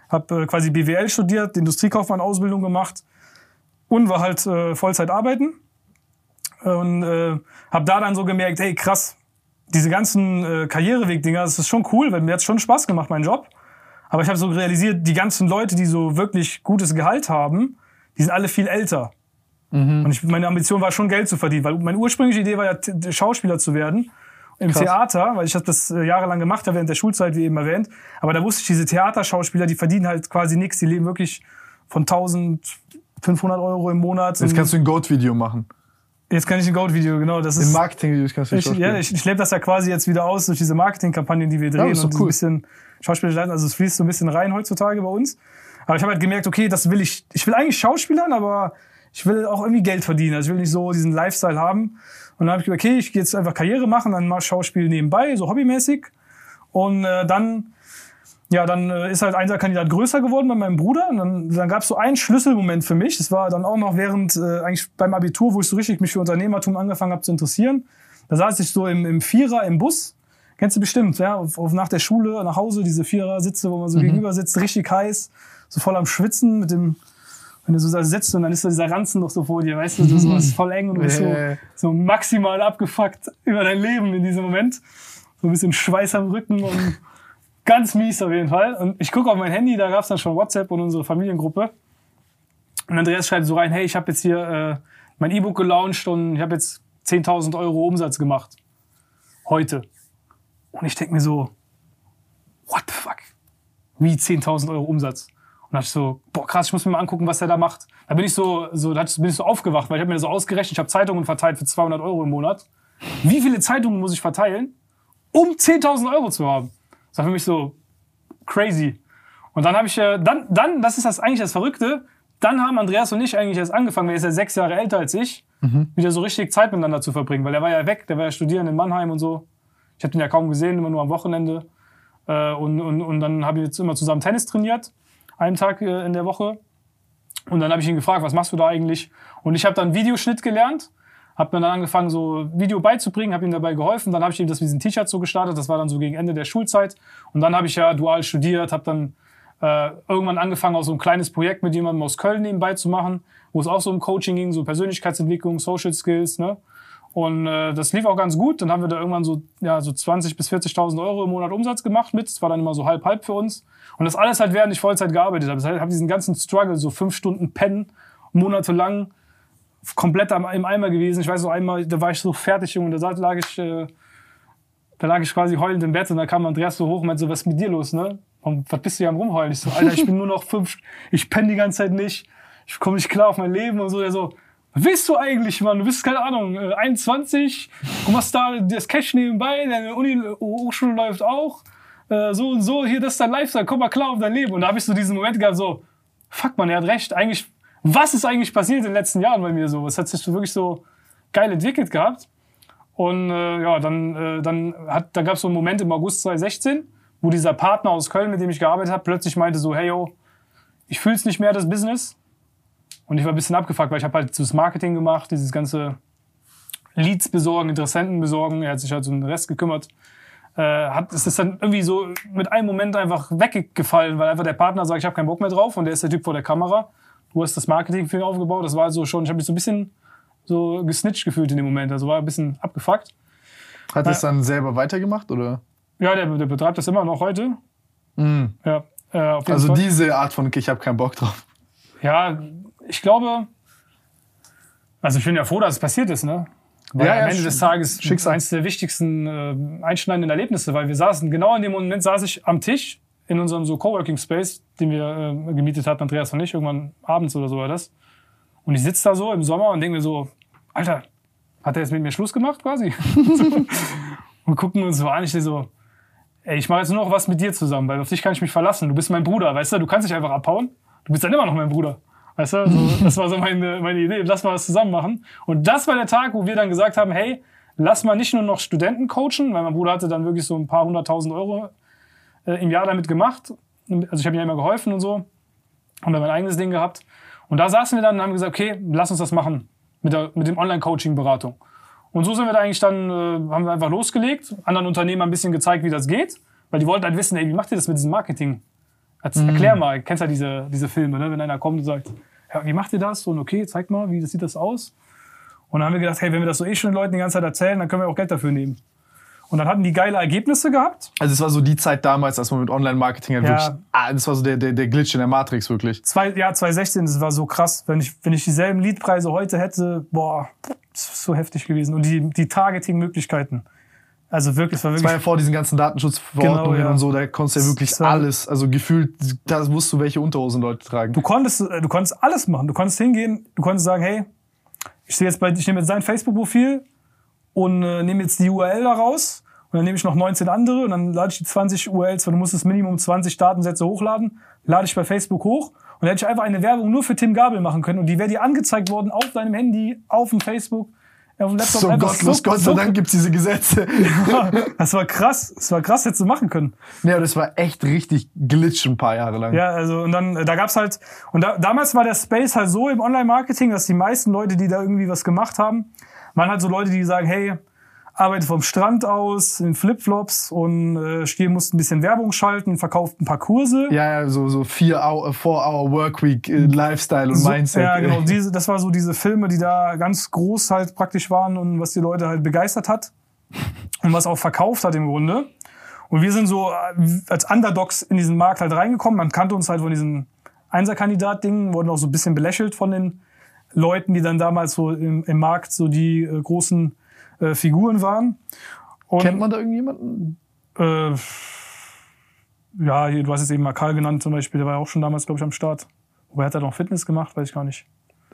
Habe äh, quasi BWL studiert, Industriekaufmann-Ausbildung gemacht und war halt äh, Vollzeit arbeiten. Und äh, habe da dann so gemerkt, hey krass, diese ganzen äh, Karriereweg-Dinger, das ist schon cool, weil mir hat's schon Spaß gemacht, mein Job. Aber ich habe so realisiert, die ganzen Leute, die so wirklich gutes Gehalt haben, die sind alle viel älter. Und ich, meine Ambition war schon Geld zu verdienen, weil meine ursprüngliche Idee war ja, Schauspieler zu werden. Im Theater, weil ich habe das äh, jahrelang gemacht, während der Schulzeit, wie eben erwähnt. Aber da wusste ich, diese Theaterschauspieler, die verdienen halt quasi nichts. Die leben wirklich von 1500 Euro im Monat. Jetzt kannst du ein Goat-Video machen. Jetzt kann ich ein Goat-Video, genau. Das ist In Marketing-Videos kannst du ich, ja, ich, ich lebe das ja quasi jetzt wieder aus durch diese Marketingkampagnen, die wir drehen ist doch und so ein cool. bisschen Schauspieler. Also es fließt so ein bisschen rein heutzutage bei uns. Aber ich habe halt gemerkt, okay, das will ich. Ich will eigentlich Schauspielern, aber ich will auch irgendwie Geld verdienen. Also ich will nicht so diesen Lifestyle haben. Und dann habe ich gesagt, okay, ich gehe jetzt einfach Karriere machen, dann mach Schauspiel nebenbei, so hobbymäßig. Und äh, dann, ja, dann äh, ist halt Einser-Kandidat größer geworden bei meinem Bruder. Und dann, dann gab es so einen Schlüsselmoment für mich. Das war dann auch noch während, äh, eigentlich beim Abitur, wo ich so richtig mich für Unternehmertum angefangen habe zu interessieren. Da saß ich so im, im Vierer im Bus. Kennst du bestimmt, ja? Auf, auf nach der Schule nach Hause, diese Vierer-Sitze, wo man so gegenüber sitzt, richtig heiß, so voll am Schwitzen mit dem, wenn du so da sitzt und dann ist so dieser Ranzen noch so vor dir, weißt du, du so, es ist voll eng und du bist so, Äh. so maximal abgefuckt über dein Leben in diesem Moment. So ein bisschen Schweiß am Rücken und ganz mies auf jeden Fall. Und ich gucke auf mein Handy, da gab's dann schon WhatsApp und unsere Familiengruppe. Und Andreas schreibt so rein, hey, ich habe jetzt hier äh, mein E-Book gelauncht und ich habe jetzt 10.000 Euro Umsatz gemacht. Heute. Und ich denk mir so, what the fuck? Wie 10.000 Euro Umsatz? Und da dachte ich so, boah krass, ich muss mir mal angucken, was der da macht. Da bin ich so, so da bin ich so aufgewacht, weil ich habe mir so ausgerechnet, ich habe Zeitungen verteilt für 200 Euro im Monat. Wie viele Zeitungen muss ich verteilen, um 10.000 Euro zu haben? Das war für mich so crazy. Und dann habe ich, äh, dann, dann, das ist das eigentlich das Verrückte, dann haben Andreas und ich eigentlich erst angefangen, weil er ist ja sechs Jahre älter als ich, wieder so richtig Zeit miteinander zu verbringen, weil er war ja weg, der war ja studieren in Mannheim und so. Ich habe den ja kaum gesehen, immer nur am Wochenende. Äh, und, und, und dann haben wir jetzt immer zusammen Tennis trainiert, einen Tag äh, in der Woche. Und dann habe ich ihn gefragt, was machst du da eigentlich? Und ich habe dann Videoschnitt gelernt, Hab mir dann angefangen, so Video beizubringen, habe ihm dabei geholfen. Dann habe ich ihm das mit diesen T-Shirts so gestartet. Das war dann so gegen Ende der Schulzeit. Und dann habe ich ja dual studiert, habe dann äh, irgendwann angefangen, auch so ein kleines Projekt mit jemandem aus Köln nebenbei zu machen, wo es auch so um Coaching ging, so Persönlichkeitsentwicklung, Social Skills, ne? Und äh, das lief auch ganz gut. Dann haben wir da irgendwann so, ja, so 20.000 bis 40.000 Euro im Monat Umsatz gemacht mit. Das war dann immer so halb-halb für uns. Und das alles halt, während ich Vollzeit gearbeitet habe. Das heißt, habe diesen ganzen Struggle, so fünf Stunden pennen, monatelang, komplett am, im Eimer gewesen. Ich weiß so einmal, da war ich so fertig, Junge, da lag ich, äh, da lag ich quasi heulend im Bett und da kam Andreas so hoch und meinte so, was ist mit dir los, ne? Und was bist du hier am rumheulen? Ich so, Alter, ich bin nur noch fünf, ich penne die ganze Zeit nicht, ich komme nicht klar auf mein Leben und so. Der so, was willst du eigentlich, Mann? Du bist, keine Ahnung, äh, 21, du machst da das Cash nebenbei, deine Uni, Hochschule läuft auch, äh, so und so, hier, das ist dein Lifestyle, komm mal klar auf dein Leben. Und da habe ich so diesen Moment gehabt, so, fuck man, er hat recht, eigentlich, was ist eigentlich passiert in den letzten Jahren bei mir so? Es hat sich so wirklich so geil entwickelt gehabt. Und äh, ja, dann, äh, dann hat, da gab es so einen Moment im August 2016, wo dieser Partner aus Köln, mit dem ich gearbeitet habe, plötzlich meinte so, hey yo, ich fühl's nicht mehr, das Business. Und ich war ein bisschen abgefuckt, weil ich habe halt das Marketing gemacht, dieses ganze Leads besorgen, Interessenten besorgen. Er hat sich halt um den Rest gekümmert. Äh, hat, es ist dann irgendwie so mit einem Moment einfach weggefallen, weil einfach der Partner sagt, ich habe keinen Bock mehr drauf und der ist der Typ vor der Kamera. Du hast das Marketing für ihn aufgebaut. Das war also schon, ich habe mich so ein bisschen so gesnitcht gefühlt in dem Moment. Also war ein bisschen abgefuckt. Hat er es dann selber weitergemacht oder? Ja, der, der betreibt das immer noch heute. Mhm. Ja, äh, Also Fall. diese Art von, ich habe keinen Bock drauf. Ja, ich glaube, also ich bin ja froh, dass es passiert ist, ne? Weil Ja, ja, am Ende des Tages Schicksal. eines der wichtigsten äh, einschneidenden Erlebnisse, weil wir saßen, genau in dem Moment saß ich am Tisch in unserem so Coworking Space, den wir äh, gemietet hatten, Andreas und ich, irgendwann abends oder so war das. Und ich sitze da so im Sommer und denke mir so, Alter, hat er jetzt mit mir Schluss gemacht quasi? so. Und gucken uns so an, ich so, ey, ich mache jetzt nur noch was mit dir zusammen, weil auf dich kann ich mich verlassen. Du bist mein Bruder, weißt du, du kannst dich einfach abhauen. Du bist dann immer noch mein Bruder. Weißt du, so, das war so meine, meine Idee, lass mal was zusammen machen. Und das war der Tag, wo wir dann gesagt haben, hey, lass mal nicht nur noch Studenten coachen, weil mein Bruder hatte dann wirklich so ein paar hunderttausend Euro äh, im Jahr damit gemacht. Also ich habe ihm ja immer geholfen und so. Und dann mein eigenes Ding gehabt. Und da saßen wir dann und haben gesagt, okay, lass uns das machen mit, der, mit dem Online-Coaching-Beratung. Und so sind wir da eigentlich dann, äh, haben wir einfach losgelegt, anderen Unternehmen ein bisschen gezeigt, wie das geht, weil die wollten halt wissen, ey, wie macht ihr das mit diesem Marketing? Erz- Erklär mal, kennst ja diese, diese Filme, ne? wenn einer kommt und sagt, ja, wie macht ihr das? Und okay, zeig mal, wie das sieht das aus? Und dann haben wir gedacht, hey, wenn wir das so eh schon den Leuten die ganze Zeit erzählen, dann können wir auch Geld dafür nehmen. Und dann hatten die geile Ergebnisse gehabt. Also es war so die Zeit damals, als man mit Online-Marketing halt Ja. wirklich, ah, das war so der, der, der Glitch in der Matrix wirklich. Zwei, ja, 2016, das war so krass. Wenn ich, wenn ich dieselben Leadpreise heute hätte, boah, das ist so heftig gewesen. Und die, die Targeting-Möglichkeiten. Also wirklich, es war Das war ja wirklich. vor diesen ganzen Datenschutzverordnungen Genau, ja. und so, da konntest du ja wirklich alles, also gefühlt, da wusstest du, welche Unterhosen Leute tragen. Du konntest, äh, du konntest alles machen. Du konntest hingehen, du konntest sagen, hey, ich sehe jetzt bei, ich nehme jetzt sein Facebook-Profil und äh, nehme jetzt die URL da raus und dann nehme ich noch 19 andere und dann lade ich die 20 URLs, weil du musst das Minimum 20 Datensätze hochladen, lade ich bei Facebook hoch und dann hätte ich einfach eine Werbung nur für Tim Gabel machen können und die wäre dir angezeigt worden auf deinem Handy, auf dem Facebook, auf dem Laptop. so gottlos, so- Gott sei Dank gibt's diese Gesetze. Das war krass, das war krass, hättest du machen können. ja, das war echt richtig glitch ein paar Jahre lang. Ja, also und dann da gab's halt und da, damals war der Space halt so im Online-Marketing, dass die meisten Leute, die da irgendwie was gemacht haben, waren halt so Leute, die sagen, hey, arbeite vom Strand aus in Flipflops und äh, Stier musste ein bisschen Werbung schalten, verkauft ein paar Kurse. Ja, ja, so, so vier Hour, four Hour Workweek, äh, Lifestyle und So- Mindset. Ja, genau. Diese, das war so diese Filme, die da ganz groß halt praktisch waren und was die Leute halt begeistert hat und was auch verkauft hat im Grunde. Und wir sind so äh, als Underdogs in diesen Markt halt reingekommen. Man kannte uns halt von diesen Einserkandidat-Dingen, wurden auch so ein bisschen belächelt von den Leuten, die dann damals so im, im Markt so die äh, großen äh, Figuren waren. Und, Kennt man da irgendjemanden? Äh, ja, du hast jetzt eben mal Karl genannt zum Beispiel, der war ja auch schon damals, glaube ich, am Start. Wobei hat er noch Fitness gemacht, weiß ich gar nicht.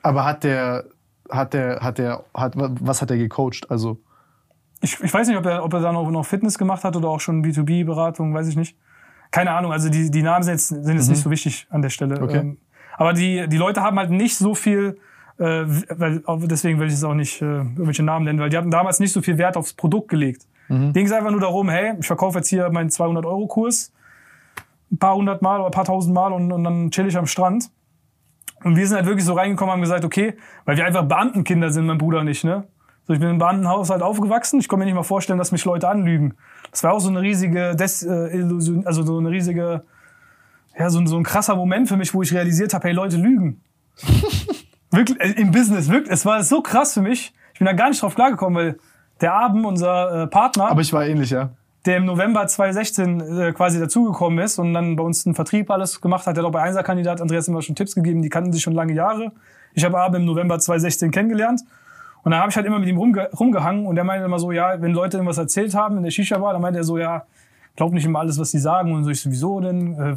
Aber hat der, hat der, hat der, hat, was hat er gecoacht? Also, Ich, ich weiß nicht, ob er, ob er da noch, noch Fitness gemacht hat oder auch schon B2B-Beratung, weiß ich nicht. Keine Ahnung, also die, die Namen sind jetzt, sind jetzt nicht so wichtig an der Stelle. Mhm. Okay. Ähm, aber die, die Leute haben halt nicht so viel, äh, weil, deswegen will ich es auch nicht äh, irgendwelche Namen nennen, weil die hatten damals nicht so viel Wert aufs Produkt gelegt. Mhm. Denen ging es einfach nur darum, hey, ich verkaufe jetzt hier meinen 200-Euro-Kurs ein paar hundert Mal oder ein paar tausend Mal und, und dann chill ich am Strand. Und wir sind halt wirklich so reingekommen, haben gesagt, okay, weil wir einfach Beamtenkinder sind, mein Bruder und ich, ne? So, ich bin im Beamtenhaushalt aufgewachsen. Ich kann mir nicht mal vorstellen, dass mich Leute anlügen. Das war auch so eine riesige Des äh, also so eine riesige, ja, so, ein- so ein krasser Moment für mich, wo ich realisiert habe, hey, Leute lügen. wirklich, äh, im Business, wirklich. Es war so krass für mich. Ich bin da gar nicht drauf klargekommen, weil der Abend, unser äh, Partner, Aber ich war ähnlich, ja. der im November 2016 äh, quasi dazugekommen ist und dann bei uns einen Vertrieb alles gemacht hat, der hat auch bei Einser-Kandidat Andreas immer schon Tipps gegeben, die kannten sich schon lange Jahre. Ich habe Abe im November 2016 kennengelernt und dann habe ich halt immer mit ihm rumge rumgehangen und der meinte immer so, ja, wenn Leute irgendwas erzählt haben in der Shisha-Bar, dann meinte er so, ja, glaub nicht immer alles, was die sagen und so, ich so, wieso denn? Äh,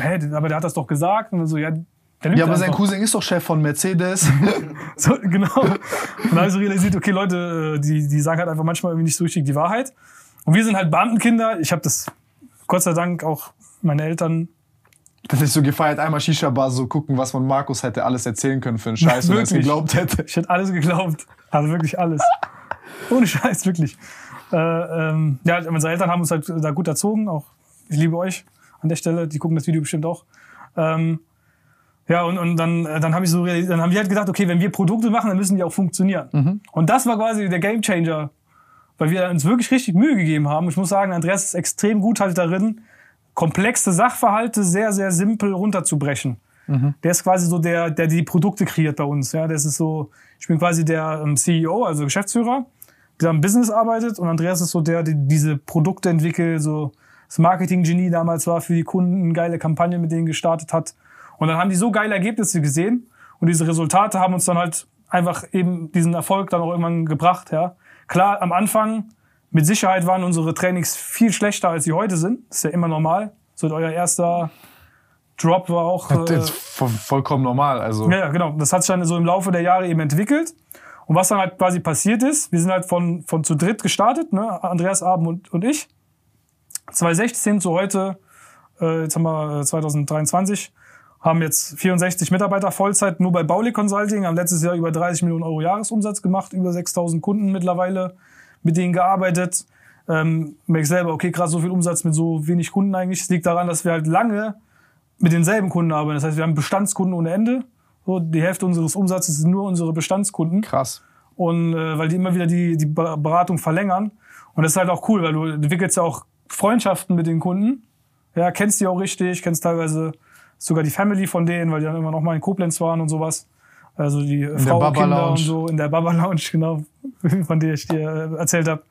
hä, aber der hat das doch gesagt und so, ja, Ja, aber sein. Cousin ist doch Chef von Mercedes. So, genau. Und dann habe ich so realisiert, okay, Leute, äh, die, die sagen halt einfach manchmal irgendwie nicht so richtig die Wahrheit. Und wir sind halt Beamtenkinder. Ich habe das Gott sei Dank auch meine Eltern. Das ist so gefeiert, einmal Shisha-Bar so gucken, was man Markus hätte alles erzählen können für einen Scheiß, wenn er es geglaubt hätte. Ich hätte alles geglaubt. Also wirklich alles. Ohne Scheiß, wirklich. Äh, ähm, ja, unsere Eltern haben uns halt da gut erzogen. Auch ich liebe euch an der Stelle. Die gucken das Video bestimmt auch. Ähm, ja, und, und dann, äh, dann habe ich so, dann haben wir halt gedacht, okay, wenn wir Produkte machen, dann müssen die auch funktionieren. Und das war quasi der Gamechanger, weil wir uns wirklich richtig Mühe gegeben haben. Ich muss sagen, Andreas ist extrem gut halt darin, komplexe Sachverhalte sehr, sehr simpel runterzubrechen. Der ist quasi so der, der die Produkte kreiert bei uns. Ja, das ist so, ich bin quasi der ähm, CEO, also Geschäftsführer, der am Business arbeitet und Andreas ist so der, der diese Produkte entwickelt, so das Marketing-Genie damals war für die Kunden, geile Kampagne mit denen gestartet hat. Und dann haben die so geile Ergebnisse gesehen und diese Resultate haben uns dann halt einfach eben diesen Erfolg dann auch irgendwann gebracht. Ja, klar, am Anfang mit Sicherheit waren unsere Trainings viel schlechter als sie heute sind. Das ist ja immer normal. So euer erster Drop war auch. Das äh, ist vo- vollkommen normal. Also, ja, genau. Das hat sich dann so im Laufe der Jahre eben entwickelt. Und was dann halt quasi passiert ist, wir sind halt von, von zu dritt gestartet, ne? Andreas Aben und, und ich. 2016 zu heute, äh, jetzt haben wir äh, 2023, haben jetzt 64 Mitarbeiter Vollzeit nur bei Bauli Consulting, haben letztes Jahr über 30 Millionen Euro Jahresumsatz gemacht, über 6000 Kunden mittlerweile, mit denen gearbeitet. Ähm, merke ich selber, okay, krass, so viel Umsatz mit so wenig Kunden eigentlich. Es liegt daran, dass wir halt lange mit denselben Kunden arbeiten. Das heißt, wir haben Bestandskunden ohne Ende. So, die Hälfte unseres Umsatzes sind nur unsere Bestandskunden. krass. Und äh, weil die immer wieder die, die Ber- Beratung verlängern. Und das ist halt auch cool, weil du entwickelst ja auch Freundschaften mit den Kunden. Ja, kennst die auch richtig, kennst teilweise sogar die Family von denen, weil die dann immer noch mal in Koblenz waren und sowas. Also die äh, Frau, Baba Kinder Lounge. und so in der Baba Lounge, genau, von der ich dir äh, erzählt habe.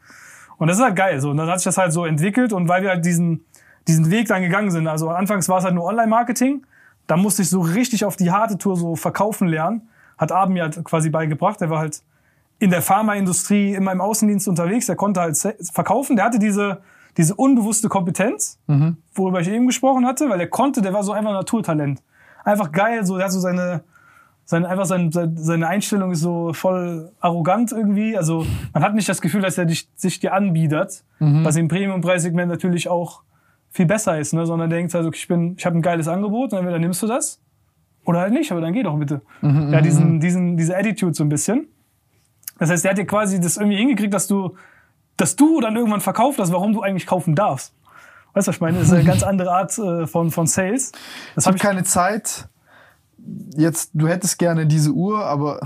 Und das ist halt geil. So. Und dann hat sich das halt so entwickelt und weil wir halt diesen, diesen Weg dann gegangen sind. Also anfangs war es halt nur Online-Marketing. Da musste ich so richtig auf die harte Tour so verkaufen lernen. Hat Abend mir halt quasi beigebracht. Der war halt in der Pharmaindustrie immer im Außendienst unterwegs. Der konnte halt verkaufen. Der hatte diese, diese unbewusste Kompetenz, worüber ich eben gesprochen hatte, weil der konnte, der war so einfach ein Naturtalent. Einfach geil, so, der hat so seine, seine, einfach sein, sein- seine Einstellung ist so voll arrogant irgendwie. Also man hat nicht das Gefühl, dass er dich, sich dir anbietet, was im Premium-Preissegment natürlich auch viel besser ist, ne? sondern denkt halt, okay, ich bin, ich habe ein geiles Angebot, und entweder nimmst du das oder halt nicht, aber dann geh doch bitte. ja, diesen, diesen, diese Attitude so ein bisschen. Das heißt, der hat dir quasi das irgendwie hingekriegt, dass du, dass du dann irgendwann verkauft hast, warum du eigentlich kaufen darfst. Weißt du, was ich meine? Das ist eine ganz andere Art äh, von, von Sales. Das Ich habe ich keine Zeit. Jetzt, du hättest gerne diese Uhr, aber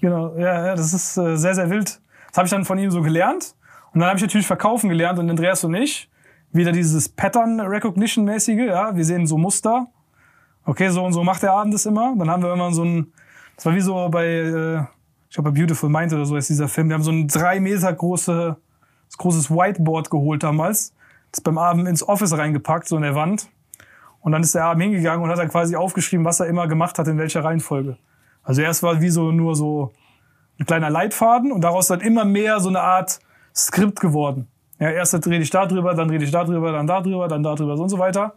Genau, ja, ja das ist äh, sehr, sehr wild. Das habe ich dann von ihm so gelernt. Und dann habe ich natürlich verkaufen gelernt und Andreas und ich, wieder dieses Pattern Recognition mäßige, ja, wir sehen so Muster. Okay, so und so macht der Abend das immer. Dann haben wir immer so ein, das war wie so bei, äh, ich glaube bei Beautiful Mind oder so ist dieser Film. Wir haben so ein drei Meter große, großes Whiteboard geholt damals. Das beim Abend ins Office reingepackt, so in der Wand. Und dann ist der Abend hingegangen und hat dann quasi aufgeschrieben, was er immer gemacht hat, in welcher Reihenfolge. Also erst war wie so nur so ein kleiner Leitfaden und daraus dann immer mehr so eine Art Skript geworden. Ja, erst rede ich da drüber, dann rede ich da drüber, dann da drüber, dann da drüber so und so weiter.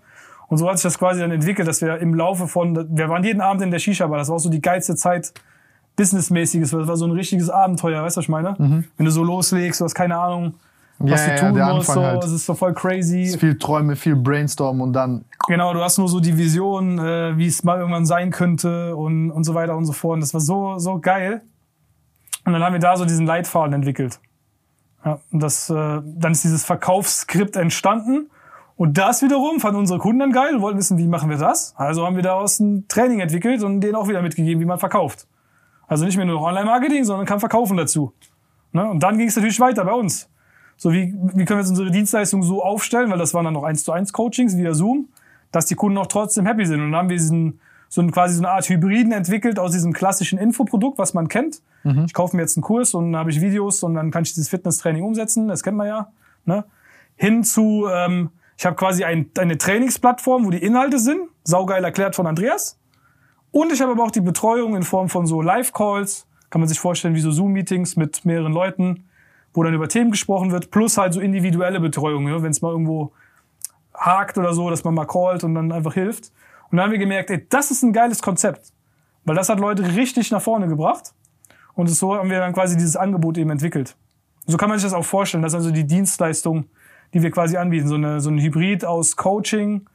Und so hat sich das quasi dann entwickelt, dass wir im Laufe von, wir waren jeden Abend in der Shisha-Bar, das war auch so die geilste Zeit businessmäßiges, das war so ein richtiges Abenteuer, weißt du, was ich meine? Wenn du so loslegst, du hast keine Ahnung, was Mhm. Ja, du ja, tun der musst, Anfang so, halt. es ist so voll crazy. es ist viel Träume, viel Brainstorm und dann Genau, du hast nur so die Vision, äh, wie es mal irgendwann sein könnte und, und so weiter und so fort. Und das war so, so geil. Und dann haben wir da so diesen Leitfaden entwickelt. Ja, und das, äh, dann ist dieses Verkaufsskript entstanden. Und das wiederum fanden unsere Kunden dann geil und wollten wissen, wie machen wir das? Also haben wir daraus ein Training entwickelt und denen auch wieder mitgegeben, wie man verkauft. Also nicht mehr nur Online-Marketing, sondern kann verkaufen dazu. Ne? Und dann ging es natürlich weiter bei uns. So, wie, wie können wir jetzt unsere Dienstleistung so aufstellen, weil das waren dann noch eins zu eins Coachings via Zoom, dass die Kunden auch trotzdem happy sind. Und dann haben wir diesen, so ein, quasi so eine Art Hybriden entwickelt aus diesem klassischen Infoprodukt, was man kennt. Ich kaufe mir jetzt einen Kurs und dann habe ich Videos und dann kann ich dieses Fitnesstraining umsetzen, das kennt man ja. Ne? Hin zu, ähm, ich habe quasi ein, eine Trainingsplattform, wo die Inhalte sind, saugeil erklärt von Andreas. Und ich habe aber auch die Betreuung in Form von so Live-Calls, kann man sich vorstellen, wie so Zoom-Meetings mit mehreren Leuten, wo dann über Themen gesprochen wird, plus halt so individuelle Betreuung, ne? wenn es mal irgendwo hakt oder so, dass man mal callt und dann einfach hilft. Und dann haben wir gemerkt, ey, das ist ein geiles Konzept. Weil das hat Leute richtig nach vorne gebracht. Und so haben wir dann quasi dieses Angebot eben entwickelt. So kann man sich das auch vorstellen. Das ist also die Dienstleistung, die wir quasi anbieten. So, eine, so ein Hybrid aus Coaching,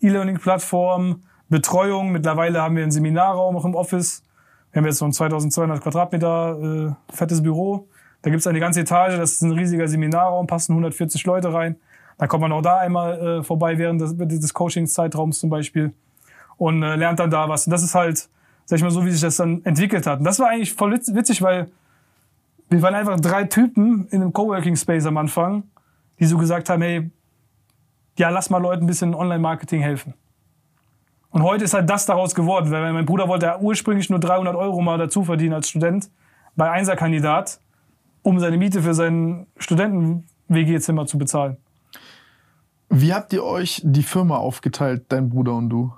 E-Learning-Plattform, Betreuung. Mittlerweile haben wir einen Seminarraum auch im Office. Wir haben jetzt so ein 2200 Quadratmeter äh, fettes Büro. Da gibt's eine ganze Etage, das ist ein riesiger Seminarraum, passen 140 Leute rein. Dann kommt man auch da einmal äh, vorbei während des, des Coaching-Zeitraums zum Beispiel und äh, lernt dann da was. Und das ist halt, sag ich mal, so wie sich das dann entwickelt hat. Und das war eigentlich voll witz- witzig, weil wir waren einfach drei Typen in einem Coworking Space am Anfang, die so gesagt haben, hey, ja, lass mal Leuten ein bisschen Online-Marketing helfen. Und heute ist halt das daraus geworden, weil mein Bruder wollte ja ursprünglich nur 300 Euro mal dazu verdienen als Student bei Einserkandidat, um seine Miete für sein Studenten-WG-Zimmer zu bezahlen. Wie habt ihr euch die Firma aufgeteilt, dein Bruder und du?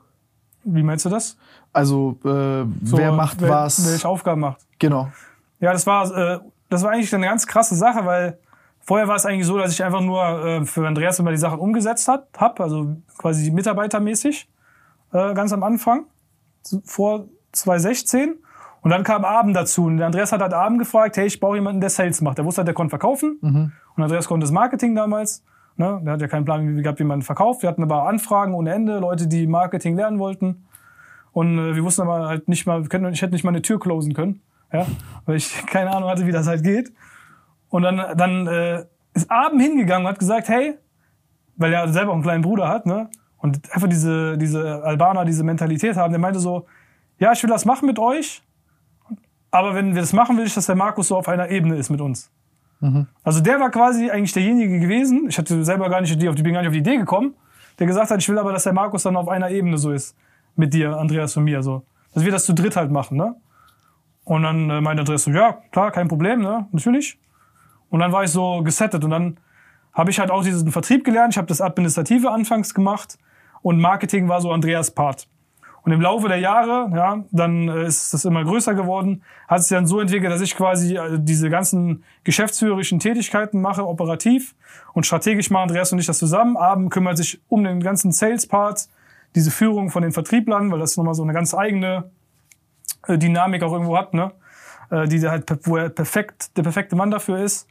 Wie meinst du das? Also, äh, So, wer macht wer, was? Welche Aufgaben macht? Genau. Ja, das war, äh, das war eigentlich eine ganz krasse Sache, weil vorher war es eigentlich so, dass ich einfach nur äh, für Andreas immer die Sachen umgesetzt hat, hab, also quasi mitarbeitermäßig, äh, ganz am Anfang, vor 2016. Und dann kam Abend dazu. Und der Andreas hat halt Abend gefragt, hey, ich brauche jemanden, der Sales macht. Der wusste halt, der konnte verkaufen. Und Andreas konnte das Marketing damals. Ne? Der hat ja keinen Plan, wie gehabt, wie man verkauft. Wir hatten aber Anfragen ohne Ende, Leute, die Marketing lernen wollten. Und äh, wir wussten aber halt nicht mal, wir könnten, ich hätte nicht mal eine Tür closen können. Ja? Weil ich keine Ahnung hatte, wie das halt geht. Und dann, dann äh, ist Abend hingegangen und hat gesagt, hey, weil er selber auch einen kleinen Bruder hat, ne? Und einfach diese, diese Albaner diese Mentalität haben, der meinte so, ja, ich will das machen mit euch, aber wenn wir das machen, will ich, dass der Markus so auf einer Ebene ist mit uns. Also der war quasi eigentlich derjenige gewesen, ich hatte selber gar nicht die, auf die bin gar nicht auf die Idee gekommen, der gesagt hat, ich will aber, dass der Markus dann auf einer Ebene so ist mit dir, Andreas und mir, so. Dass wir das zu dritt halt machen, ne? Und dann äh, meinte Andreas so, ja, klar, kein Problem, ne? Natürlich. Und dann war ich so gesettet und dann habe ich halt auch diesen Vertrieb gelernt. Ich habe das Administrative anfangs gemacht und Marketing war so Andreas Part. Und im Laufe der Jahre, ja, dann äh, ist das immer größer geworden, hat es dann so entwickelt, dass ich quasi äh, diese ganzen geschäftsführerischen Tätigkeiten mache, operativ und strategisch machen Andreas und ich das zusammen. Abend kümmert sich um den ganzen Sales-Part, diese Führung von den Vertrieblern, weil das nochmal so eine ganz eigene äh, Dynamik auch irgendwo hat, ne? Die halt, wo er perfekt, der perfekte Mann dafür ist.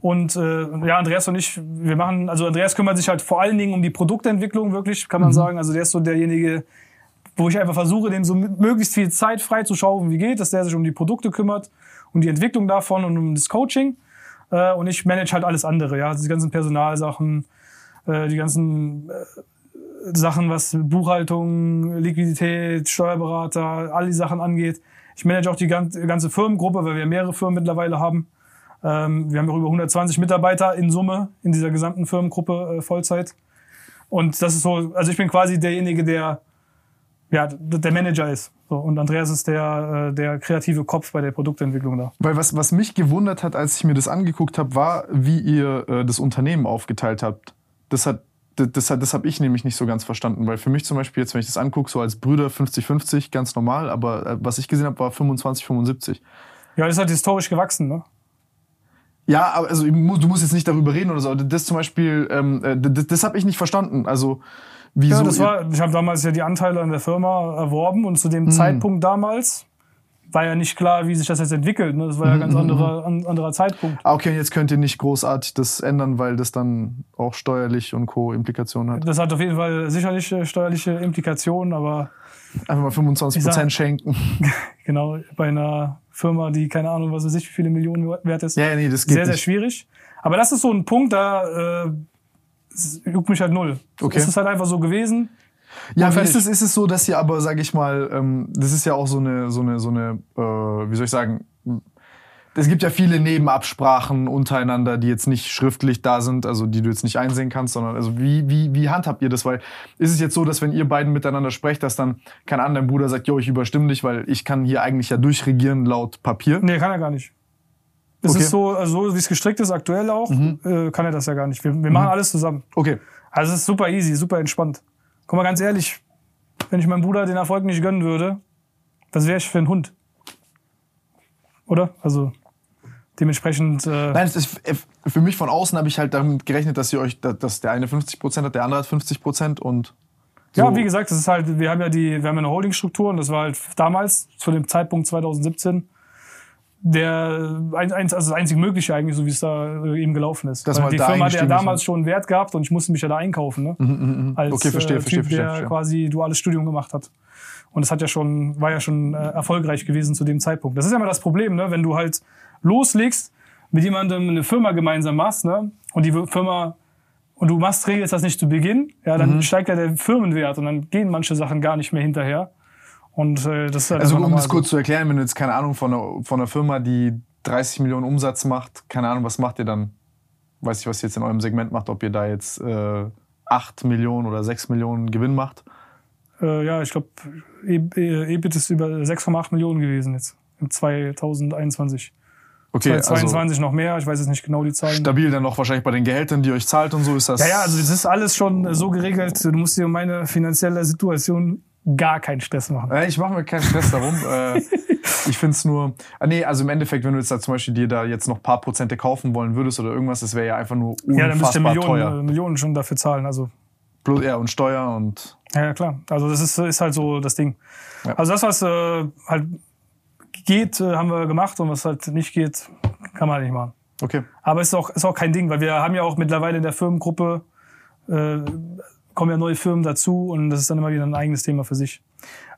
Und äh, ja, Andreas und ich, wir machen, also Andreas kümmert sich halt vor allen Dingen um die Produktentwicklung, wirklich, kann man sagen. Also der ist so derjenige, wo ich einfach versuche, dem so möglichst viel Zeit frei zu schauen, wie geht, dass der sich um die Produkte kümmert, um die Entwicklung davon und um das Coaching. Äh, und ich manage halt alles andere, ja, also die ganzen Personalsachen, äh, die ganzen äh, Sachen, was Buchhaltung, Liquidität, Steuerberater, all die Sachen angeht. Ich manage auch die ganze, ganze Firmengruppe, weil wir mehrere Firmen mittlerweile haben. Ähm, wir haben auch über 120 Mitarbeiter in Summe in dieser gesamten Firmengruppe äh, Vollzeit. Und das ist so, also ich bin quasi derjenige, der ja, der Manager ist. So, und Andreas ist der, äh, der kreative Kopf bei der Produktentwicklung da. Weil was, was mich gewundert hat, als ich mir das angeguckt habe, war, wie ihr äh, das Unternehmen aufgeteilt habt. Das hat das, das, hat- das habe ich nämlich nicht so ganz verstanden, weil für mich zum Beispiel jetzt, wenn ich das angucke, so als Brüder 50-50, ganz normal, aber äh, was ich gesehen habe, war 25-75. Ja, das ist halt historisch gewachsen, ne? Ja, aber also, du musst jetzt nicht darüber reden oder so. Das zum Beispiel, ähm, äh, das, das habe ich nicht verstanden. Also, wieso? Ja, das war, ich habe damals ja die Anteile an der Firma erworben und zu dem Zeitpunkt damals war ja nicht klar, wie sich das jetzt entwickelt. Ne? Das war ja ein ganz anderer, an, anderer Zeitpunkt. Ah, okay, und jetzt könnt ihr nicht großartig das ändern, weil das dann auch steuerlich und Co. Implikationen hat. Das hat auf jeden Fall sicherlich äh, steuerliche Implikationen, aber Einfach mal 25 Ich sag- Prozent schenken. genau bei einer Firma, die keine Ahnung, was weiß ich, wie viele Millionen wert ist, Ja, nee, das geht sehr, sehr nicht. schwierig. Aber das ist so ein Punkt, da äh, juckt mich halt null. Okay. Es ist halt einfach so gewesen. Ja, ist es, ist es so, dass ihr aber, sag ich mal, ähm, das ist ja auch so eine, so eine, so eine, äh, wie soll ich sagen, es gibt ja viele Nebenabsprachen untereinander, die jetzt nicht schriftlich da sind, also die du jetzt nicht einsehen kannst, sondern also wie, wie, wie handhabt ihr das? Weil ist es jetzt so, dass wenn ihr beiden miteinander sprecht, dass dann kein anderer Bruder sagt, jo, ich überstimme dich, weil ich kann hier eigentlich ja durchregieren laut Papier? Nee, kann er gar nicht. Es Okay. ist so, also so wie es gestrickt ist, aktuell auch, äh, kann er das ja gar nicht. Wir, wir machen alles zusammen. Okay. Also es ist super easy, super entspannt. Guck mal, ganz ehrlich, wenn ich meinem Bruder den Erfolg nicht gönnen würde, was wäre ich für ein Hund? Oder? Also dementsprechend. Äh, Nein, es ist für mich von außen habe ich halt damit gerechnet, dass ihr euch, dass der eine 50 Prozent hat, der andere hat 50 Prozent und Ja, so. wie gesagt, das ist halt, wir haben ja die, wir haben ja eine Holdingstruktur und das war halt damals, zu dem Zeitpunkt 2017, der also das einzig Mögliche eigentlich, so wie es da äh, eben gelaufen ist. Man die da Firma hat ja damals schon einen Wert gehabt und ich musste mich ja da einkaufen, ne? Als Okay, verstehe, äh, verstehe, Typ, verstehe, der verstehe. quasi duales Studium gemacht hat. Und das hat ja schon, war ja schon äh, erfolgreich gewesen zu dem Zeitpunkt. Das ist ja immer das Problem, ne? Wenn du halt loslegst, mit jemandem eine Firma gemeinsam machst, ne? Und die Firma und du machst regelst das nicht zu Beginn, ja, dann Mhm. steigt ja der Firmenwert und dann gehen manche Sachen gar nicht mehr hinterher. Und äh, das ist halt Also um das kurz zu erklären, wenn du jetzt keine Ahnung von einer, von einer Firma, die 30 Millionen Umsatz macht, keine Ahnung, was macht ihr dann? Weiß ich, was ihr jetzt in eurem Segment macht, ob ihr da jetzt äh, 8 Millionen oder 6 Millionen Gewinn macht. so. Äh, ja, ich glaube, EBIT ist über 6,8 Millionen gewesen jetzt im 2021. Okay, also 2022 noch mehr, ich weiß jetzt nicht genau die Zahlen. stabil dann noch wahrscheinlich bei den Gehältern, die euch zahlt und so ist das. Ja, ja, also das ist alles schon so geregelt. Du musst dir um meine finanzielle Situation gar keinen Stress machen. Äh, Ich mache mir keinen Stress darum. äh, ich finde es nur. Ah, nee, also im Endeffekt, wenn du jetzt da zum Beispiel dir da jetzt noch ein paar Prozente kaufen wollen würdest oder irgendwas, das wäre ja einfach nur Ja, dann müsst ihr unfassbar Millionen, teuer. äh, Millionen schon dafür zahlen. Also Plus, ja, und Steuer und. Ja, ja, klar. Also das ist, ist halt so das Ding. Ja. Also das, was äh, halt geht, äh, haben wir gemacht und was halt nicht geht, kann man halt nicht machen. Okay. Aber ist auch, ist auch kein Ding, weil wir haben ja auch mittlerweile in der Firmengruppe, äh, kommen ja neue Firmen dazu und das ist dann immer wieder ein eigenes Thema für sich.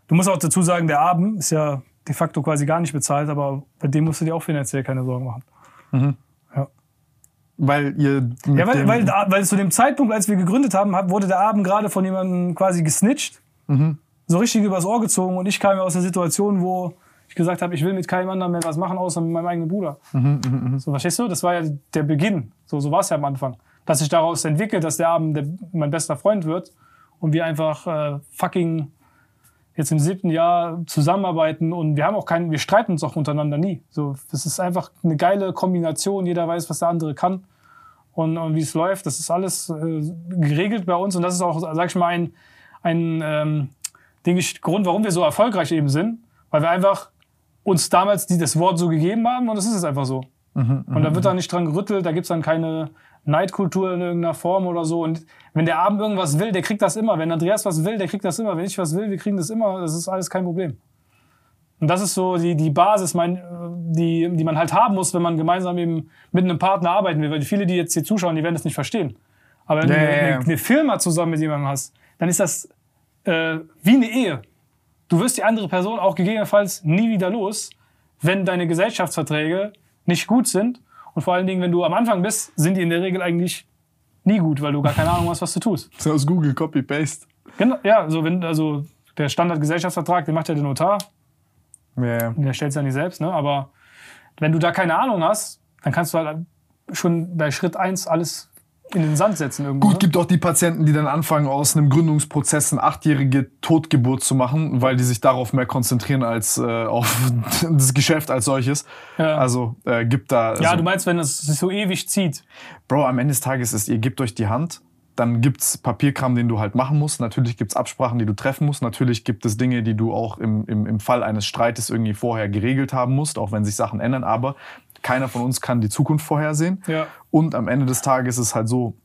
Du musst auch dazu sagen, der Abend ist ja de facto quasi gar nicht bezahlt, aber bei dem musst du dir auch finanziell keine Sorgen machen. Weil ihr. Ja, weil, weil, weil zu dem Zeitpunkt, als wir gegründet haben, wurde der Abend gerade von jemandem quasi gesnitcht, so richtig übers Ohr gezogen und ich kam ja aus der Situation, wo ich gesagt habe, ich will mit keinem anderen mehr was machen, außer mit meinem eigenen Bruder. So, verstehst du? Das war ja der Beginn. So, so war es ja am Anfang. Dass sich daraus entwickelt, dass der Abend der, mein bester Freund wird und wir einfach äh, fucking jetzt im siebten Jahr zusammenarbeiten und wir haben auch keinen, wir streiten uns auch untereinander nie. So, das ist einfach eine geile Kombination. Jeder weiß, was der andere kann und, und wie es läuft. Das ist alles äh, geregelt bei uns und das ist auch, sag ich mal, ein, ein ähm, Ding, Grund, warum wir so erfolgreich eben sind, weil wir einfach uns damals die, das Wort so gegeben haben und es ist es einfach so. und da wird da nicht dran gerüttelt, da gibt's dann keine Neidkultur in irgendeiner Form oder so. Und wenn der Abend irgendwas will, der kriegt das immer. Wenn Andreas was will, der kriegt das immer. Wenn ich was will, wir kriegen das immer. Das ist alles kein Problem. Und das ist so die, die Basis, mein, die, die man halt haben muss, wenn man gemeinsam eben mit einem Partner arbeiten will. Weil viele, die jetzt hier zuschauen, die werden das nicht verstehen. Aber wenn Ja, du eine, eine Firma zusammen mit jemandem hast, dann ist das äh, wie eine Ehe. Du wirst die andere Person auch gegebenenfalls nie wieder los, wenn deine Gesellschaftsverträge nicht gut sind. Und vor allen Dingen, wenn du am Anfang bist, sind die in der Regel eigentlich nie gut, weil du gar keine Ahnung hast, was du tust. Das ist aus Google Copy-Paste. Genau, ja, so wenn, also der Standardgesellschaftsvertrag, den macht ja der Notar, Ja, ja. der stellt es ja nicht selbst, ne? Aber wenn du da keine Ahnung hast, dann kannst du halt schon bei Schritt eins alles in den Sand setzen irgendwo. Gut, ne? gibt auch die Patienten, die dann anfangen, aus einem Gründungsprozess eine achtjährige Totgeburt zu machen, weil die sich darauf mehr konzentrieren als äh, auf das Geschäft als solches. Ja. Also äh, gibt da. Also, Ja, du meinst, wenn es sich so ewig zieht. Bro, am Ende des Tages ist, ihr gebt euch die Hand, dann gibt's Papierkram, den du halt machen musst. Natürlich gibt's Absprachen, die du treffen musst. Natürlich gibt es Dinge, die du auch im, im, im Fall eines Streites irgendwie vorher geregelt haben musst, auch wenn sich Sachen ändern. Aber keiner von uns kann die Zukunft vorhersehen. Ja. Und am Ende des Tages ist es halt so,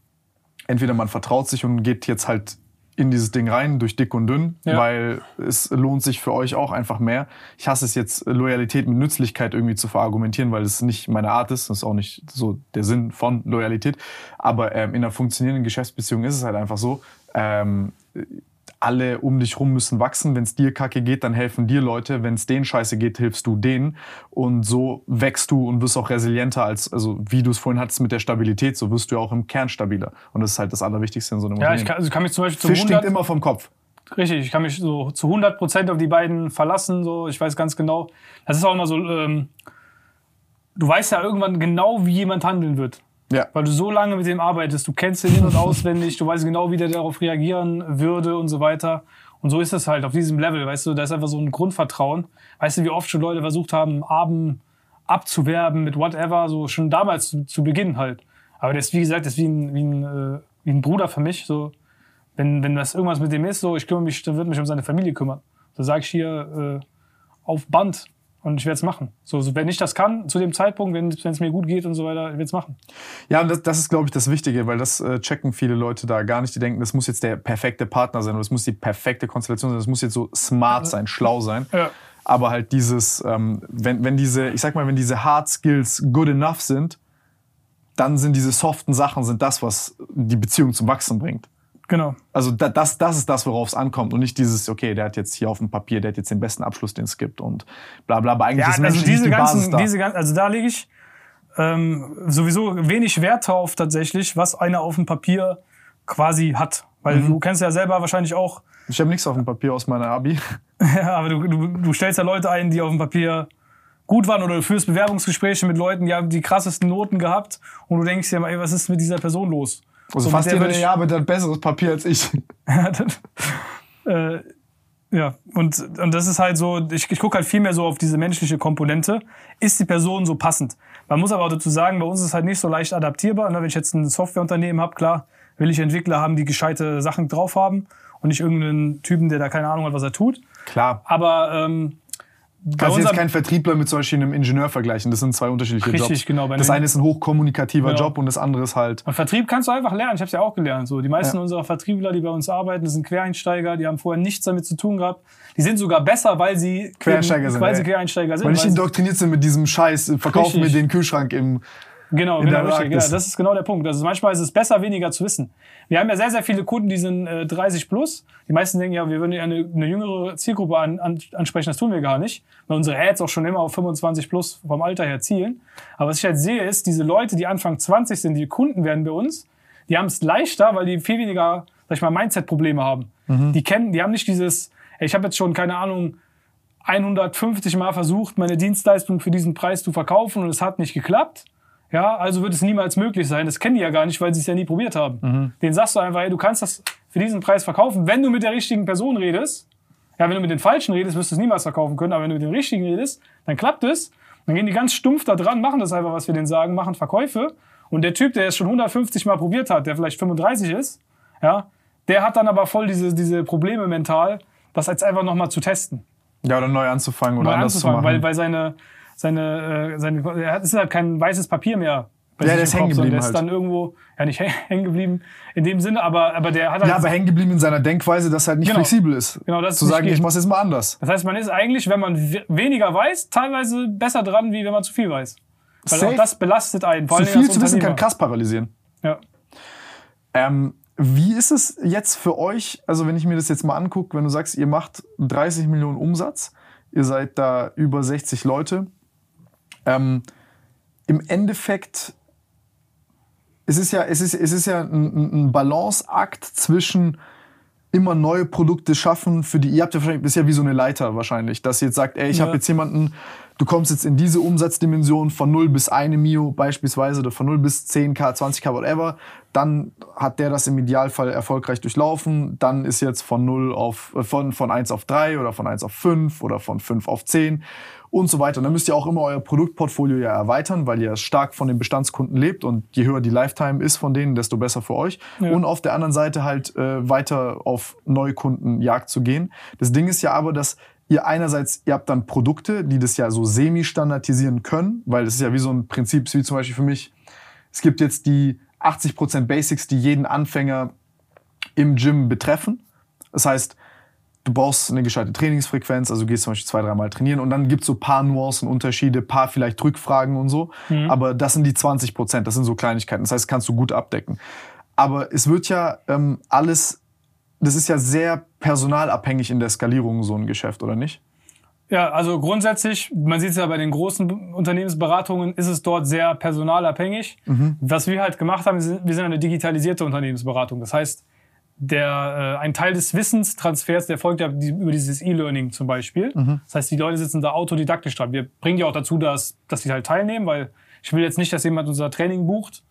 entweder man vertraut sich und geht jetzt halt in dieses Ding rein, durch dick und dünn, Ja. weil es lohnt sich für euch auch einfach mehr. Ich hasse es jetzt, Loyalität mit Nützlichkeit irgendwie zu verargumentieren, weil es nicht meine Art ist. Das ist auch nicht so der Sinn von Loyalität. Aber ähm, in einer funktionierenden Geschäftsbeziehung ist es halt einfach so, ähm, alle um dich rum müssen wachsen. Wenn es dir kacke geht, dann helfen dir Leute. Wenn es denen scheiße geht, hilfst du denen. Und so wächst du und wirst auch resilienter als, also wie du es vorhin hattest mit der Stabilität, so wirst du ja auch im Kern stabiler. Und das ist halt das Allerwichtigste in so einem Ja, ich Unternehmen. kann, also ich kann mich zum Beispiel zu Fisch 100, stinkt immer vom Kopf. Richtig, ich kann mich so zu 100 Prozent auf die beiden verlassen. So, ich weiß ganz genau. Das ist auch immer so. Ähm, du weißt ja irgendwann genau, wie jemand handeln wird. Ja. Weil du so lange mit dem arbeitest, du kennst ihn in- und auswendig, du weißt genau, wie der darauf reagieren würde und so weiter. Und so ist es halt auf diesem Level, weißt du, da ist einfach so ein Grundvertrauen. Weißt du, wie oft schon Leute versucht haben, Abend abzuwerben mit whatever, so schon damals zu, zu Beginn halt. Aber der ist, wie gesagt, der ist wie ein, wie ein, äh, wie ein Bruder für mich. So, wenn, wenn das irgendwas mit dem ist, so, ich kümmere mich, dann wird mich um seine Familie kümmern. So sage ich hier äh, auf Band und ich werde es machen. So, so, wenn ich das kann, zu dem Zeitpunkt, wenn es mir gut geht und so weiter, ich werde es machen. Ja, und das, das ist, glaube ich, das Wichtige, weil das äh, checken viele Leute da gar nicht. Die denken, das muss jetzt der perfekte Partner sein oder das muss die perfekte Konstellation sein, das muss jetzt so smart sein, schlau sein. Ja. Aber halt dieses, ähm, wenn, wenn diese, ich sag mal, wenn diese Hard Skills good enough sind, dann sind diese soften Sachen sind das, was die Beziehung zum Wachsen bringt. Genau. Also da, das, das ist das, worauf es ankommt und nicht dieses, okay, der hat jetzt hier auf dem Papier, der hat jetzt den besten Abschluss, den es gibt und bla bla. Aber eigentlich Ja, ist also diese die Basis ganzen, da. diese ganzen, also da lege ich ähm, sowieso wenig Wert drauf tatsächlich, was einer auf dem Papier quasi hat. Weil Mhm. du kennst ja selber wahrscheinlich auch, ich habe nichts auf dem Papier aus meiner Abi. ja, aber du, du, du stellst ja Leute ein, die auf dem Papier gut waren oder du führst Bewerbungsgespräche mit Leuten, die haben die krassesten Noten gehabt und du denkst dir mal, ey, was ist mit dieser Person los? Also So, fast jeder, der arbeitet, hat besseres Papier als ich. äh, ja, und, und das ist halt so, ich, ich gucke halt viel mehr so auf diese menschliche Komponente. Ist die Person so passend? Man muss aber auch dazu sagen, bei uns ist es halt nicht so leicht adaptierbar. Ne? Wenn ich jetzt ein Softwareunternehmen habe, klar, will ich Entwickler haben, die gescheite Sachen drauf haben und nicht irgendeinen Typen, der da keine Ahnung hat, was er tut. Klar. Aber ähm, Kannst jetzt unserem- keinen Vertriebler mit zum Beispiel einem Ingenieur vergleichen. Das sind zwei unterschiedliche Richtig, Jobs. genau. Bei Das eine ist ein hochkommunikativer Genau. Job und das andere ist halt. Und Vertrieb kannst du einfach lernen. Ich habe es ja auch gelernt. So, die meisten Ja. unserer Vertriebler, die bei uns arbeiten, das sind Quereinsteiger. Die haben vorher nichts damit zu tun gehabt. Die sind sogar besser, weil sie Quereinsteiger sind, weil ey. sie Quereinsteiger sind. Weil nicht sie- indoktriniert sind mit diesem Scheiß, verkaufen Richtig. mir den Kühlschrank im. Genau, genau, richtig. Ja, das ist genau der Punkt. Also manchmal ist es besser, weniger zu wissen. Wir haben ja sehr, sehr viele Kunden, die sind äh, 30 plus. Die meisten denken ja, wir würden ja eine, eine jüngere Zielgruppe an, an, ansprechen. Das tun wir gar nicht. Weil unsere Ads auch schon immer auf 25 plus vom Alter her zielen. Aber was ich halt sehe, ist, diese Leute, die Anfang 20 sind, die Kunden werden bei uns, die haben es leichter, weil die viel weniger, sag ich mal, Mindset-Probleme haben. Die kennen, die haben nicht dieses, ey, ich habe jetzt schon, keine Ahnung, 150 Mal versucht, meine Dienstleistung für diesen Preis zu verkaufen und es hat nicht geklappt. Ja, also wird es niemals möglich sein. Das kennen die ja gar nicht, weil sie es ja nie probiert haben. Den sagst du einfach, ey, du kannst das für diesen Preis verkaufen, wenn du mit der richtigen Person redest. Ja, wenn du mit den Falschen redest, wirst du es niemals verkaufen können. Aber wenn du mit den Richtigen redest, dann klappt es. Dann gehen die ganz stumpf da dran, machen das einfach, was wir denen sagen, machen Verkäufe. Und der Typ, der es schon 150 Mal probiert hat, der vielleicht 35 ist, ja, der hat dann aber voll diese, diese Probleme mental, das jetzt einfach nochmal zu testen Ja, oder neu anzufangen oder neu anders zu anzufangen, machen. weil, weil seine, seine, äh, seine, er hat, ist halt kein weißes Papier mehr. bei Ja, der ist hängen geblieben Der ist halt. dann irgendwo, ja nicht hängen geblieben in dem Sinne, aber, aber der hat halt, ja, aber hängen geblieben in seiner Denkweise, dass halt nicht Genau. flexibel ist. Genau, das ist Zu sagen, geht. ich mach's jetzt mal anders. das heißt, man ist eigentlich, wenn man we- weniger weiß, teilweise besser dran, wie wenn man zu viel weiß. Weil Safe. auch das belastet einen. Vor Zu viel zu wissen kann krass paralysieren. Ja. Ähm, wie ist es jetzt für euch, also wenn ich mir das jetzt mal angucke, wenn du sagst, ihr macht 30 Millionen Umsatz, ihr seid da über 60 Leute, ähm, im Endeffekt, es ist ja, es ist, es ist ja ein, ein- Balanceakt zwischen immer neue Produkte schaffen, für die ihr habt ja wahrscheinlich, ist ja wie so eine Leiter wahrscheinlich, dass ihr jetzt sagt, ey, ich Ja. habe jetzt jemanden, du kommst jetzt in diese Umsatzdimension von 0 bis 1 Mio beispielsweise oder von 0 bis 10k, 20k, whatever, dann hat der das im Idealfall erfolgreich durchlaufen, dann ist jetzt von 0 auf, äh, von, von 1 auf 3 oder von 1 auf 5 oder von 5 auf 10 und so weiter. Und dann müsst ihr auch immer euer Produktportfolio ja erweitern, weil ihr stark von den Bestandskunden lebt und je höher die Lifetime ist von denen, desto besser für euch. Und auf der anderen Seite halt äh, weiter auf Neukundenjagd zu gehen. Das Ding ist ja aber, dass ihr einerseits, ihr habt dann Produkte, die das ja so semi-standardisieren können, weil das ist ja wie so ein Prinzip, wie zum Beispiel für mich, es gibt jetzt die 80% Basics, die jeden Anfänger im Gym betreffen. Das heißt, du brauchst eine gescheite Trainingsfrequenz, also du gehst zum Beispiel zwei, dreimal trainieren und dann gibt's so paar Nuancen, Unterschiede, paar vielleicht Rückfragen und so. Aber das sind die 20 Prozent, das sind so Kleinigkeiten. Das heißt, kannst du gut abdecken. Aber es wird ja ähm, alles, das ist ja sehr personalabhängig in der Skalierung, so ein Geschäft, oder nicht? Ja, also grundsätzlich, man sieht es ja bei den großen Unternehmensberatungen, ist es dort sehr personalabhängig. Mhm. Was wir halt gemacht haben, wir sind eine digitalisierte Unternehmensberatung. Das heißt, der, äh, ein Teil des Wissenstransfers, der folgt ja über dieses E-Learning zum Beispiel. Das heißt, die Leute sitzen da autodidaktisch dran. Wir bringen die auch dazu, dass, dass sie halt teilnehmen, weil ich will jetzt nicht, dass jemand unser Training bucht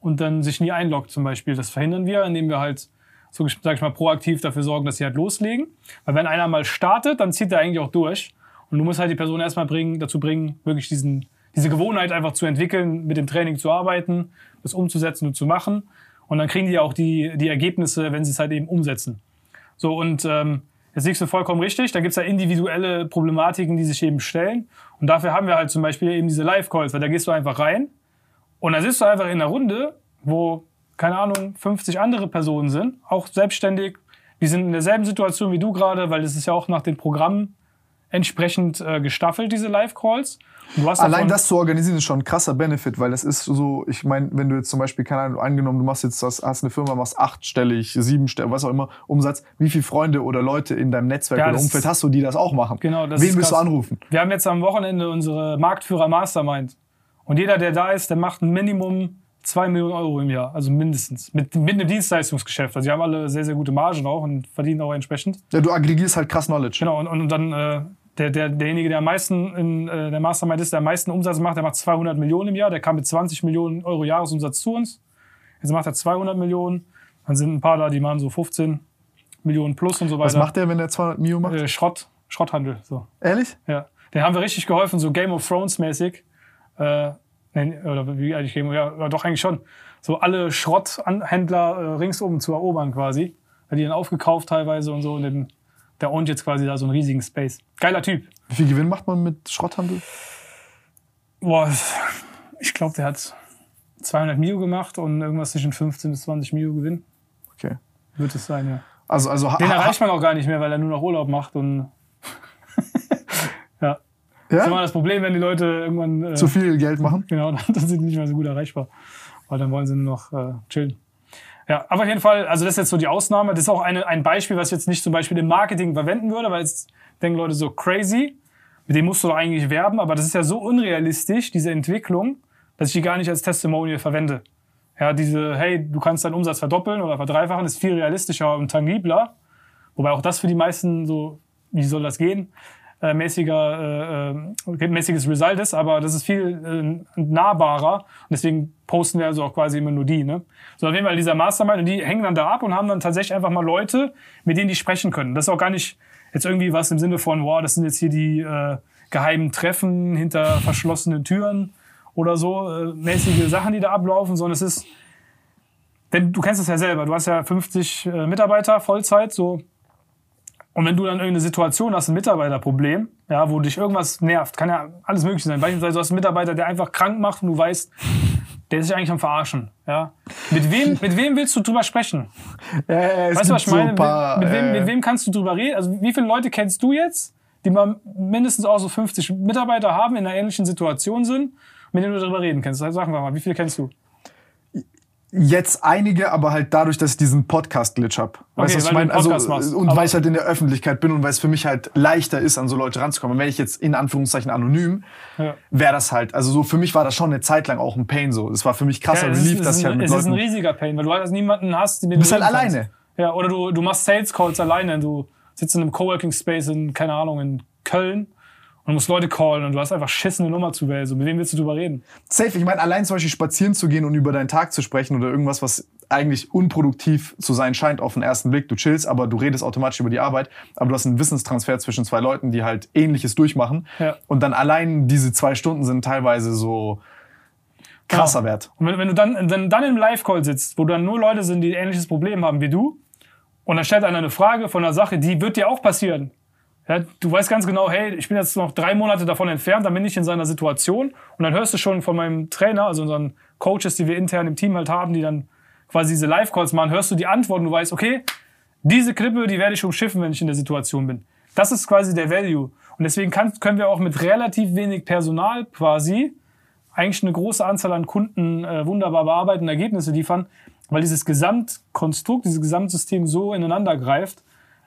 und dann sich nie einloggt zum Beispiel. Das verhindern wir, indem wir halt, so sag ich mal, proaktiv dafür sorgen, dass sie halt loslegen. Weil wenn einer mal startet, dann zieht er eigentlich auch durch. Und du musst halt die Person erstmal bringen, dazu bringen, wirklich diesen, diese Gewohnheit einfach zu entwickeln, mit dem Training zu arbeiten, das umzusetzen und zu machen. Und dann kriegen die auch die, die Ergebnisse, wenn sie es halt eben umsetzen. So, und ähm, jetzt liegst du vollkommen richtig. Da gibt's ja individuelle Problematiken, die sich eben stellen. Und dafür haben wir halt zum Beispiel eben diese Live-Calls, weil da gehst du einfach rein und dann sitzt du einfach in einer Runde, wo, keine Ahnung, 50 andere Personen sind, auch selbstständig. Die sind in derselben Situation wie du gerade, weil das ist ja auch nach den Programmen entsprechend äh, gestaffelt, diese Live-Calls. Du hast Allein das zu organisieren ist schon ein krasser Benefit, weil das ist so, ich meine, wenn du jetzt zum Beispiel, keine Ahnung, angenommen, du machst jetzt, das, hast eine Firma, machst achtstellig, siebenstellig, was auch immer, Umsatz, wie viele Freunde oder Leute in deinem Netzwerk Ja, oder Umfeld hast du, die das auch machen? Genau, das Wen willst du anrufen? Wir haben jetzt am Wochenende unsere Marktführer Mastermind. Und jeder, der da ist, der macht ein Minimum 2 Millionen Euro im Jahr. Also mindestens. Mit, mit einem Dienstleistungsgeschäft. Also die haben alle sehr, sehr gute Margen auch und verdienen auch entsprechend. Ja, du aggregierst halt krass Knowledge. Genau, und, und dann äh, der, der, derjenige, der am meisten in äh, der Mastermind ist, der am meisten Umsatz macht, der macht 200 Millionen im Jahr. Der kam mit 20 Millionen Euro Jahresumsatz zu uns. Jetzt macht er 200 Millionen. Dann sind ein paar da, die machen so 15 Millionen plus und so weiter. Was macht der, wenn der 200 Mio macht? Äh, Schrott, Schrotthandel. So. Ehrlich? Ja, den haben wir richtig geholfen, so Game of Thrones mäßig. Äh, oder wie eigentlich Game of, ja, doch eigentlich schon. So alle Schrotthändler äh, ringsum zu erobern quasi. Hat die dann aufgekauft teilweise und so. Und den, der ownt jetzt quasi da so einen riesigen Space. Geiler Typ. Wie viel Gewinn macht man mit Schrotthandel? Boah, ich glaube, der hat 200 Mio gemacht und irgendwas zwischen 15 bis 20 Mio Gewinn. Okay. Wird es sein, ja. Also, also, Den erreicht man auch gar nicht mehr, weil er nur noch Urlaub macht und ja. Das ist immer ja? das Problem, wenn die Leute irgendwann äh, zu viel Geld machen? Genau, dann sind die nicht mehr so gut erreichbar. Weil dann wollen sie nur noch äh, chillen. Ja, aber auf jeden Fall, also das ist jetzt so die Ausnahme. Das ist auch eine, ein Beispiel, was ich jetzt nicht zum Beispiel im Marketing verwenden würde, weil jetzt denken Leute so crazy. Mit dem musst du doch eigentlich werben, aber das ist ja so unrealistisch, diese Entwicklung, dass ich die gar nicht als Testimonial verwende. Ja, diese, hey, du kannst deinen Umsatz verdoppeln oder verdreifachen, ist viel realistischer und tangibler. Wobei auch das für die meisten so, wie soll das gehen, äh, mäßiger, äh, äh, mäßiges Result ist, aber das ist viel äh, nahbarer und deswegen posten wir also auch quasi immer nur die. Ne? So auf jeden Fall dieser Mastermind und die hängen dann da ab und haben dann tatsächlich einfach mal Leute, mit denen die sprechen können. Das ist auch gar nicht jetzt irgendwie was im Sinne von, wow, das sind jetzt hier die äh, geheimen Treffen hinter verschlossenen Türen oder so, äh, mäßige Sachen, die da ablaufen, sondern es ist, wenn du kennst es ja selber, du hast ja 50 äh, Mitarbeiter Vollzeit, so und wenn du dann irgendeine Situation hast, ein Mitarbeiterproblem, ja, wo dich irgendwas nervt, kann ja alles möglich sein. Beispielsweise du hast einen Mitarbeiter, der einfach krank macht und du weißt, der ist sich eigentlich am Verarschen. Ja. Mit wem, mit wem willst du drüber sprechen? Äh, Weißt du, was ich meine? So paar, mit, wem, äh, mit wem kannst du drüber reden? Also wie viele Leute kennst du jetzt, die mal mindestens auch so 50 Mitarbeiter haben, in einer ähnlichen Situation sind, mit denen du darüber reden kannst? Sag wir mal, wie viele kennst du? Jetzt einige, aber halt dadurch, dass ich diesen Podcast-Glitch hab. Weißt du, was ich weil du meine? einen Also, Podcast machst. und Aber- weil ich halt in der Öffentlichkeit bin und weil es für mich halt leichter ist, an so Leute ranzukommen. Wenn ich jetzt in Anführungszeichen anonym, Ja. wäre das halt, also so für mich war das schon eine Zeit lang auch ein Pain so. Es war für mich krasser es Relief, dass ich halt mit es ist ein Leuten... riesiger Pain, weil du halt niemanden hast, dem Du bist halt kannst. alleine. Ja, oder du, du machst Sales Calls alleine. Du sitzt in einem Coworking Space in, keine Ahnung, in Köln und musst Leute callen und du hast einfach Schiss, eine Nummer zu wählen. So, mit wem willst du drüber reden? Safe, ich meine, allein zum Beispiel spazieren zu gehen und über deinen Tag zu sprechen oder irgendwas, was eigentlich unproduktiv zu sein scheint auf den ersten Blick. Du chillst, aber du redest automatisch über die Arbeit. Aber du hast einen Wissenstransfer zwischen zwei Leuten, die halt Ähnliches durchmachen. Ja. Und dann allein diese zwei Stunden sind teilweise so krasser Genau. Wert. Und wenn, wenn du dann, dann, dann im Live-Call sitzt, wo dann nur Leute sind, die ein ähnliches Problem haben wie du, und dann stellt einer eine Frage von einer Sache, die wird dir auch passieren. Ja, du weißt ganz genau, hey, ich bin jetzt noch drei Monate davon entfernt, dann bin ich in seiner Situation. Und dann hörst du schon von meinem Trainer, also unseren Coaches, die wir intern im Team halt haben, die dann quasi diese Live-Calls machen, hörst du die Antworten, du weißt, okay, diese Klippe, die werde ich umschiffen, wenn ich in der Situation bin. Das ist quasi der Value. Und deswegen kann, können wir auch mit relativ wenig Personal quasi eigentlich eine große Anzahl an Kunden äh, wunderbar bearbeiten, Ergebnisse liefern, weil dieses Gesamtkonstrukt, dieses Gesamtsystem so ineinander greift,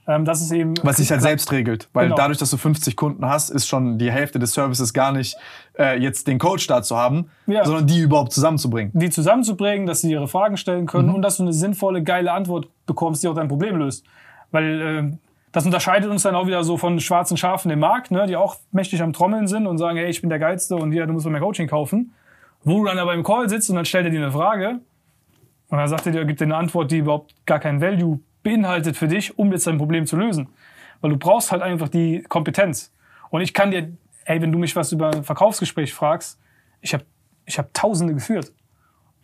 Ähm, das ist eben. Was sich halt selbst regelt. Weil Genau. dadurch, dass du 50 Kunden hast, ist schon die Hälfte des Services gar nicht äh, jetzt den Coach da zu haben, Ja. sondern die überhaupt zusammenzubringen. die zusammenzubringen, dass sie ihre Fragen stellen können Mhm. und dass du eine sinnvolle, geile Antwort bekommst, die auch dein Problem löst. Weil äh, das unterscheidet uns dann auch wieder so von schwarzen Schafen im Markt, ne, die auch mächtig am Trommeln sind und sagen, hey, ich bin der Geilste und hier, du musst mir Coaching kaufen. Wo du dann aber im Call sitzt und dann stellt er dir eine Frage und dann sagt er dir, gibt dir eine Antwort, die überhaupt gar keinen Value beinhaltet für dich, um jetzt dein Problem zu lösen. Weil du brauchst halt einfach die Kompetenz. Und ich kann dir, ey, wenn du mich was über ein Verkaufsgespräch fragst, ich habe ich hab Tausende geführt.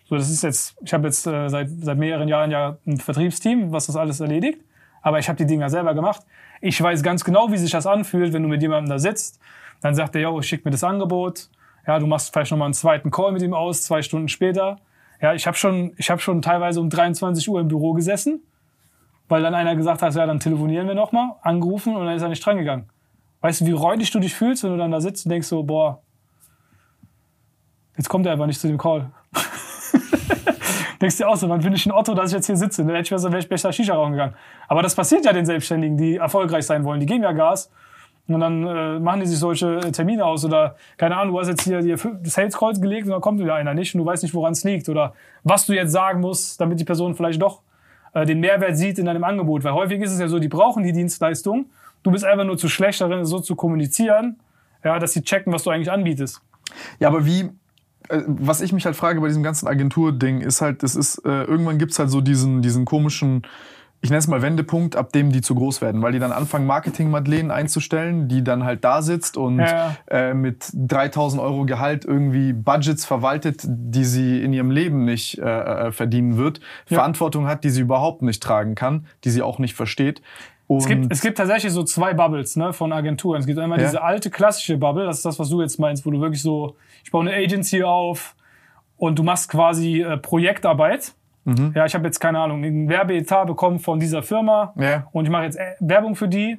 So, das ist jetzt, ich habe jetzt äh, seit, seit mehreren Jahren ja ein Vertriebsteam, was das alles erledigt. Aber ich habe die Dinger selber gemacht. Ich weiß ganz genau, wie sich das anfühlt, wenn du mit jemandem da sitzt. Dann sagt er, yo, schick mir das Angebot. Ja, du machst vielleicht nochmal einen zweiten Call mit ihm aus, zwei Stunden später. Ja, ich habe schon, ich habe schon teilweise um 23 Uhr im Büro gesessen, weil dann einer gesagt hat, ja, dann telefonieren wir nochmal, angerufen und dann ist er nicht dran gegangen. Weißt du, wie räudig du dich fühlst, wenn du dann da sitzt und denkst so, boah, jetzt kommt er einfach nicht zu dem Call. denkst dir auch so, wann bin ich ein Otto, dass ich jetzt hier sitze? Dann hätte ich besser, wäre ich Shisha rauchen gegangen. Aber das passiert ja den Selbstständigen, die erfolgreich sein wollen. Die geben ja Gas. Und dann äh, machen die sich solche äh, Termine aus oder keine Ahnung, du hast jetzt hier dir das Sales-Kreuz gelegt und dann kommt wieder einer nicht und du weißt nicht, woran es liegt oder was du jetzt sagen musst, damit die Person vielleicht doch äh, den Mehrwert sieht in deinem Angebot. Weil häufig ist es ja so, die brauchen die Dienstleistung. Du bist einfach nur zu schlecht darin, so zu kommunizieren, ja, dass sie checken, was du eigentlich anbietest. Ja, aber wie, äh, was ich mich halt frage bei diesem ganzen Agentur-Ding, ist halt, das ist, äh, irgendwann gibt's halt so diesen, diesen komischen, ich nenne es mal Wendepunkt, ab dem die zu groß werden, weil die dann anfangen, Marketing-Madeleine einzustellen, die dann halt da sitzt und Ja. äh, mit 3000 Euro Gehalt irgendwie Budgets verwaltet, die sie in ihrem Leben nicht äh, äh, verdienen wird, Verantwortung hat, die sie überhaupt nicht tragen kann, die sie auch nicht versteht. Und Es gibt, es gibt tatsächlich so zwei Bubbles ne, von Agenturen. Es gibt einmal Ja. diese alte klassische Bubble, das ist das, was du jetzt meinst, wo du wirklich so, ich baue eine Agency auf und du machst quasi äh, Projektarbeit. Mhm. Ja, ich habe jetzt keine Ahnung, einen Werbeetat bekommen von dieser Firma Ja. und ich mache jetzt äh, Werbung für die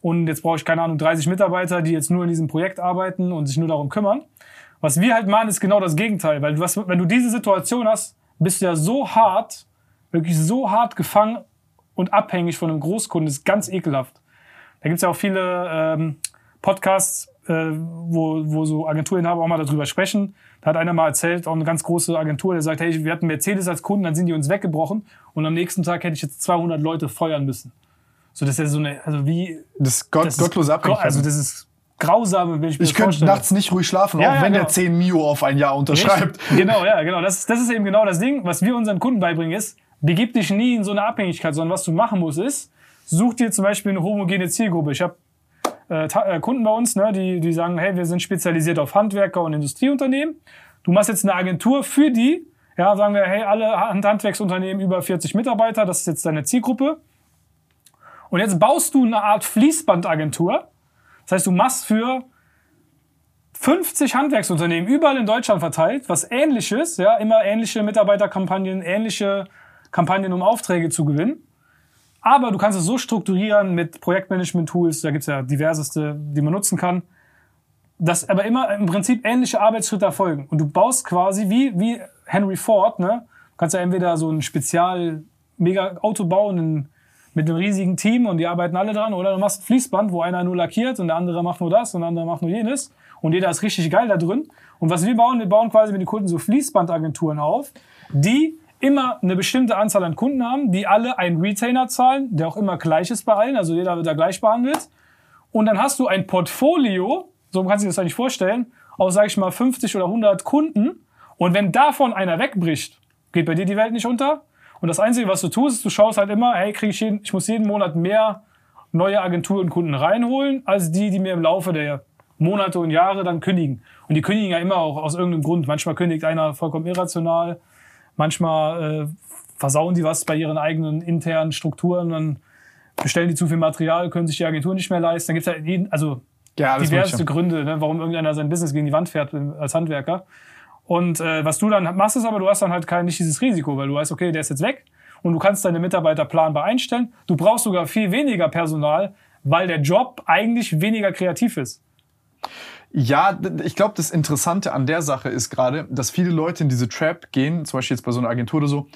und jetzt brauche ich keine Ahnung 30 Mitarbeiter, die jetzt nur in diesem Projekt arbeiten und sich nur darum kümmern. Was wir halt machen, ist genau das Gegenteil, weil du hast, wenn du diese Situation hast, bist du ja so hart, wirklich so hart gefangen und abhängig von einem Großkunden, das ist ganz ekelhaft. Da gibt's ja auch viele ähm, Podcasts, äh, wo, wo so Agenturinhaber auch mal darüber sprechen. Da hat einer mal erzählt, auch eine ganz große Agentur, der sagt, hey, wir hatten Mercedes als Kunden, dann sind die uns weggebrochen und am nächsten Tag hätte ich jetzt 200 Leute feuern müssen. So, das ist ja so eine, also wie... das Gott, Das ist gottlose Abhängigkeit. Also das ist grausam, wenn ich mir ich könnte vorstelle. nachts nicht ruhig schlafen, Ja, auch ja, wenn genau. der 10 Mio auf ein Jahr unterschreibt. Richtig. Genau, ja, genau. Das, das ist eben genau das Ding, was wir unseren Kunden beibringen, ist, begib dich nie in so eine Abhängigkeit, sondern was du machen musst, ist, such dir zum Beispiel eine homogene Zielgruppe. Ich habe äh, äh, Kunden bei uns, ne, die, die sagen, hey, wir sind spezialisiert auf Handwerker und Industrieunternehmen. Du machst jetzt eine Agentur für die, ja, sagen wir, hey, alle Hand Handwerksunternehmen über 40 Mitarbeiter, das ist jetzt deine Zielgruppe. Und jetzt baust du eine Art Fließbandagentur. Das heißt, du machst für 50 Handwerksunternehmen überall in Deutschland verteilt, was ähnliches, ja, immer ähnliche Mitarbeiterkampagnen, ähnliche Kampagnen, um Aufträge zu gewinnen. Aber du kannst es so strukturieren mit Projektmanagement-Tools, da gibt's ja diverseste, die man nutzen kann, dass aber immer im Prinzip ähnliche Arbeitsschritte erfolgen. Und du baust quasi wie, wie Henry Ford, ne? Du kannst ja entweder so ein Spezial-Mega-Auto bauen in, mit einem riesigen Team und die arbeiten alle dran, oder du machst ein Fließband, wo einer nur lackiert und der andere macht nur das und der andere macht nur jenes. Und jeder ist richtig geil da drin. Und was wir bauen, wir bauen quasi mit den Kunden so Fließbandagenturen auf, die immer eine bestimmte Anzahl an Kunden haben, die alle einen Retainer zahlen, der auch immer gleich ist bei allen, also jeder wird da gleich behandelt. Und dann hast du ein Portfolio, so kannst du dir das eigentlich vorstellen, aus, sag ich mal, 50 oder 100 Kunden. Und wenn davon einer wegbricht, geht bei dir die Welt nicht unter. Und das Einzige, was du tust, ist, du schaust halt immer, hey, krieg ich, jeden, ich muss jeden Monat mehr neue Agenturenkunden reinholen, als die, die mir im Laufe der Monate und Jahre dann kündigen. Und die kündigen ja immer auch aus irgendeinem Grund. Manchmal kündigt einer vollkommen irrational, manchmal äh, versauen die was bei ihren eigenen internen Strukturen, dann bestellen die zu viel Material, können sich die Agentur nicht mehr leisten. Dann gibt's ja jeden, also Ja, diverse. Gründe, ne, warum irgendeiner sein Business gegen die Wand fährt äh, als Handwerker. Und äh, was du dann machst, ist aber, du hast dann halt kein nicht dieses Risiko, weil du weißt, okay, der ist jetzt weg und du kannst deine Mitarbeiter planbar einstellen. Du brauchst sogar viel weniger Personal, weil der Job eigentlich weniger kreativ ist. Ja, ich glaube, das Interessante an der Sache ist gerade, dass viele Leute in diese Trap gehen, zum Beispiel jetzt bei so einer Agentur oder so,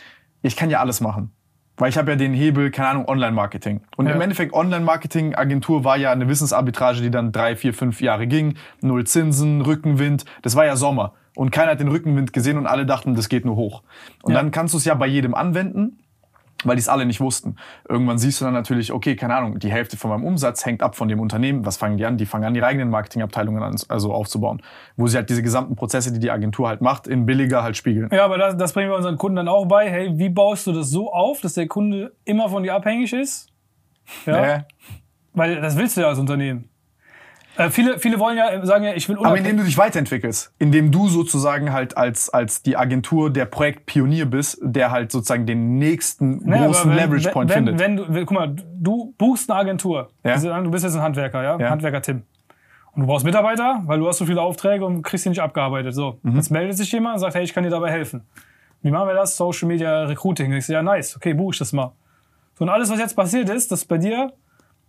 ich kann ja alles machen. Weil ich habe ja den Hebel, keine Ahnung, Online-Marketing. Und Ja. im Endeffekt, Online-Marketing-Agentur war ja eine Wissensarbitrage, die dann drei, vier, fünf Jahre ging. Null Zinsen, Rückenwind. Das war ja Sommer. Und keiner hat den Rückenwind gesehen und alle dachten, das geht nur hoch. Und Ja. dann kannst du es ja bei jedem anwenden, weil die es alle nicht wussten. Irgendwann siehst du dann natürlich, okay, keine Ahnung, die Hälfte von meinem Umsatz hängt ab von dem Unternehmen. Was fangen die an? Die fangen an, ihre eigenen Marketingabteilungen an, also aufzubauen. Wo sie halt diese gesamten Prozesse, die die Agentur halt macht, in billiger halt spiegeln. Ja, aber das, das bringen wir unseren Kunden dann auch bei. Hey, wie baust du das so auf, dass der Kunde immer von dir abhängig ist? Ja. Äh, Weil das willst du ja als Unternehmen. Äh, viele, viele wollen ja äh, sagen ja, ich will Aber indem du dich weiterentwickelst, indem du sozusagen halt als, als die Agentur der Projektpionier bist, der halt sozusagen den nächsten aber großen wenn- Leverage Point wenn, findet. Wenn, wenn du, guck mal, du buchst eine Agentur. Ja. Also, Du bist jetzt ein Handwerker, ja? Ja. Handwerker Tim. Und du brauchst Mitarbeiter, weil du hast so viele Aufträge und kriegst die nicht abgearbeitet. So, Mhm. jetzt meldet sich jemand und sagt, hey, ich kann dir dabei helfen. Wie machen wir das? Social Media Recruiting. Ich so, ja, nice, okay, buche ich das mal. So, und alles, was jetzt passiert ist, das ist bei dir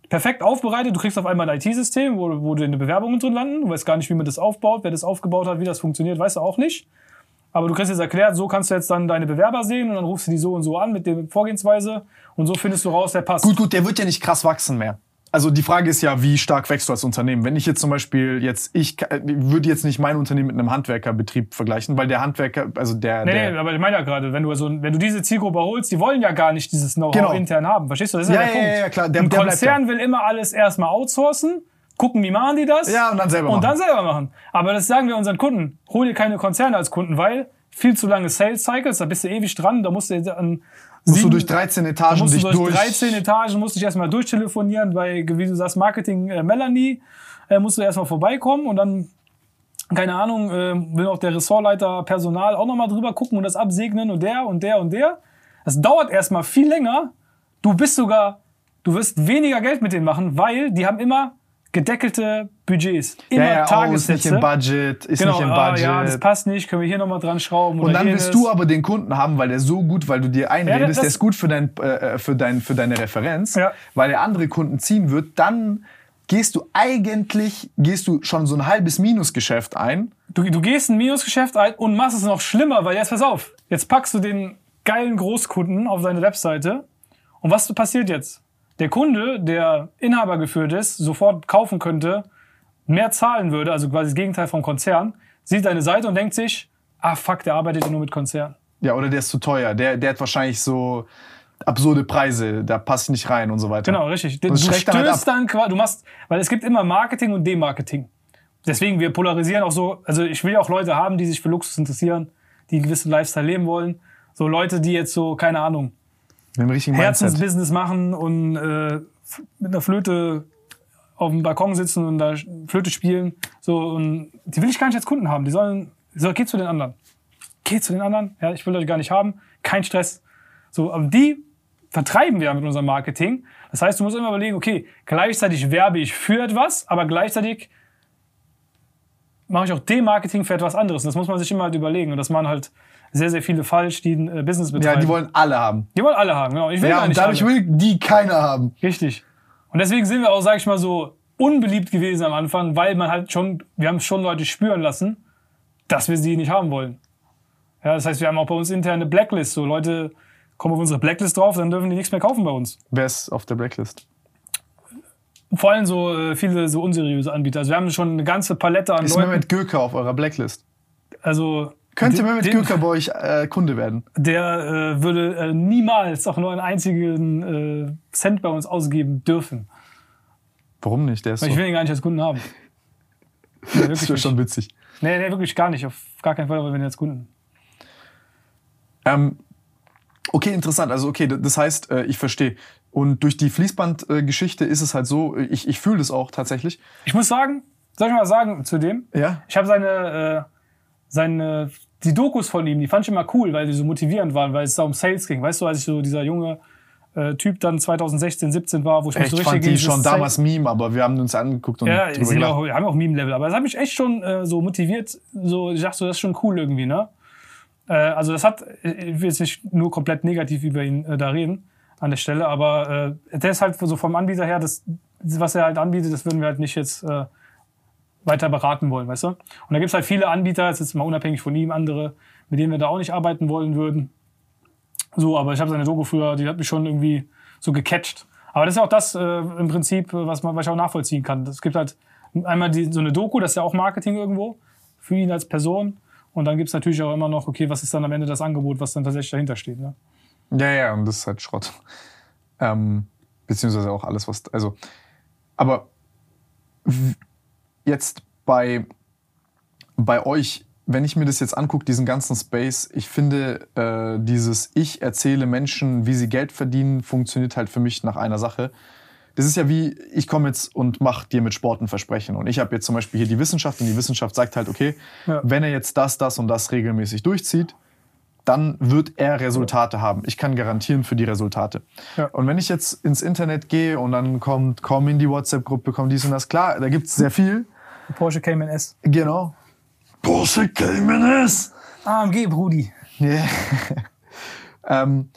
perfekt aufbereitet. Du kriegst auf einmal ein IT-System, wo, wo deine Bewerbungen drin landen. Du weißt gar nicht, wie man das aufbaut. Wer das aufgebaut hat, wie das funktioniert, weißt du auch nicht. Aber du kriegst jetzt erklärt, so kannst du jetzt dann deine Bewerber sehen und dann rufst du die so und so an mit der Vorgehensweise und so findest du raus, der passt. Gut, gut, der wird ja nicht krass wachsen mehr. Also die Frage ist ja, wie stark wächst du als Unternehmen? Wenn ich jetzt zum Beispiel jetzt, ich würde jetzt nicht mein Unternehmen mit einem Handwerkerbetrieb vergleichen, weil der Handwerker, also der, Nee, der nee, aber ich meine ja gerade, wenn du so, wenn du diese Zielgruppe holst, die wollen ja gar nicht dieses Know-how Genau. intern haben. Verstehst du? Das ist ja, Ja, der ja, Punkt. ja, ja, klar. Der- Ein der Konzern will immer alles erstmal outsourcen, gucken, wie machen die das? Ja, und dann selber Und machen. dann selber machen. Aber das sagen wir unseren Kunden. Hol dir keine Konzerne als Kunden, weil viel zu lange Sales Cycles, da bist du ewig dran, da musst du an musst du durch 13 da Etagen musst du dich durch, durch. 13 Etagen, musst dich erstmal durchtelefonieren, bei, wie du sagst, Marketing äh, Melanie, äh, musst du erstmal vorbeikommen und dann, keine Ahnung, äh, will auch der Ressortleiter Personal auch nochmal drüber gucken und das absegnen und der und der und der. Das dauert erstmal viel länger. Du bist sogar, du wirst weniger Geld mit denen machen, weil die haben immer gedeckelte Budgets. Immer ja, ja, oh, ist Tagessätze. nicht im Budget, ist genau, nicht im ah, Budget. ja, das passt nicht, können wir hier nochmal dran schrauben. Und dann willst du aber den Kunden haben, weil der so gut, weil du dir einredest, das- der ist gut für, dein, äh, für, dein, für deine Referenz, Ja. weil er andere Kunden ziehen wird, dann gehst du eigentlich, gehst du schon so ein halbes Minusgeschäft ein. Du, du gehst ein Minusgeschäft ein und machst es noch schlimmer, weil jetzt pass auf, jetzt packst du den geilen Großkunden auf deine Webseite und was passiert jetzt? Der Kunde, der Inhaber geführt ist, sofort kaufen könnte, mehr zahlen würde, also quasi das Gegenteil vom Konzern, sieht deine Seite und denkt sich, ah fuck, der arbeitet ja nur mit Konzern. Ja, oder der ist zu teuer. Der, der hat wahrscheinlich so absurde Preise, da passt ich nicht rein und so weiter. Genau, richtig. Du es stößt dann halt dann quasi, du machst, weil es gibt immer Marketing und Demarketing. Deswegen, wir polarisieren auch so, also ich will ja auch Leute haben, die sich für Luxus interessieren, die einen gewissen Lifestyle leben wollen. So Leute, die jetzt so, keine Ahnung, Herzensbusiness machen und äh, mit einer Flöte auf dem Balkon sitzen und da Flöte spielen. So, und die will ich gar nicht als Kunden haben. Die sollen, so, geht zu den anderen. Geht zu den anderen. Ja, ich will euch gar nicht haben. Kein Stress. So, aber die vertreiben wir mit unserem Marketing. Das heißt, du musst immer überlegen, okay, gleichzeitig werbe ich für etwas, aber gleichzeitig mache ich auch Demarketing für etwas anderes. Und das muss man sich immer halt überlegen. Und das machen halt sehr, sehr viele falsch, die ein äh, Business betreiben. ja, die wollen alle haben. Die wollen alle haben, genau. Ich will Ja, gar und nicht dadurch alle. will die keiner haben. Richtig. Und deswegen sind wir auch, sag ich mal so, unbeliebt gewesen am Anfang, weil man halt schon, wir haben schon Leute spüren lassen, dass wir sie nicht haben wollen. Ja, das heißt, wir haben auch bei uns intern eine Blacklist. So Leute kommen auf unsere Blacklist drauf, dann dürfen die nichts mehr kaufen bei uns. Wer ist auf der Blacklist? Vor allem so äh, viele so unseriöse Anbieter. Also wir haben schon eine ganze Palette an Ist Leuten. Mehmet Gürker auf eurer Blacklist? also Könnte Mehmet Gürker bei euch äh, Kunde werden? der äh, würde äh, niemals auch nur einen einzigen äh, Cent bei uns ausgeben dürfen. Warum nicht? Der ist ich will ihn gar nicht als Kunden haben. Nee, das nicht. schon witzig. Nee, nee, wirklich gar nicht. Auf gar keinen Fall, aber wenn jetzt Kunden. Ähm, okay, interessant. Also okay, das heißt, äh, ich verstehe. Und durch die Fließbandgeschichte ist es halt so, ich, ich fühle das auch tatsächlich. Ich muss sagen, soll ich mal sagen zu dem? Ja. Ich habe seine, äh, seine, die Dokus von ihm, die fand ich immer cool, weil die so motivierend waren, weil es da um Sales ging. Weißt du, als ich so dieser junge äh, Typ dann 2016, 17 war, wo ich mich Ich so richtig fand die schon Sales- damals Meme, aber wir haben uns angeguckt und Ja, drüber gelacht. auch, haben auch Meme-Level, aber das hat mich echt schon äh, so motiviert. So, ich dachte, so, das ist schon cool irgendwie, ne? Äh, also das hat, ich will jetzt nicht nur komplett negativ über ihn äh, da reden an der Stelle, aber äh, der ist halt so vom Anbieter her, das, was er halt anbietet, das würden wir halt nicht jetzt äh, weiter beraten wollen, weißt du? Und da gibt's halt viele Anbieter, jetzt ist mal unabhängig von ihm, andere, mit denen wir da auch nicht arbeiten wollen würden. So, aber ich habe seine Doku früher, die hat mich schon irgendwie so gecatcht. Aber das ist auch das äh, im Prinzip, was, man, was ich auch nachvollziehen kann. Es gibt halt einmal die, so eine Doku, das ist ja auch Marketing irgendwo für ihn als Person. Und dann gibt's natürlich auch immer noch, okay, was ist dann am Ende das Angebot, was dann tatsächlich dahinter steht. Ne? Ja, ja, und das ist halt Schrott. Ähm, beziehungsweise auch alles, was. Also, aber jetzt bei, bei euch, wenn ich mir das jetzt angucke, diesen ganzen Space, ich finde, äh, dieses Ich erzähle Menschen, wie sie Geld verdienen, funktioniert halt für mich nach einer Sache. Das ist ja wie, ich komme jetzt und mache dir mit Sport ein Versprechen. Und ich habe jetzt zum Beispiel hier die Wissenschaft und die Wissenschaft sagt halt, okay, Ja. wenn er jetzt das, das und das regelmäßig durchzieht, dann wird er Resultate haben. Ich kann garantieren für die Resultate. Ja. Und wenn ich jetzt ins Internet gehe und dann kommt, komm in die WhatsApp-Gruppe, komm dies und das, klar, da gibt's sehr viel. Porsche Cayman S. Genau. Porsche Cayman S. AMG, Brudi. Yeah. ähm,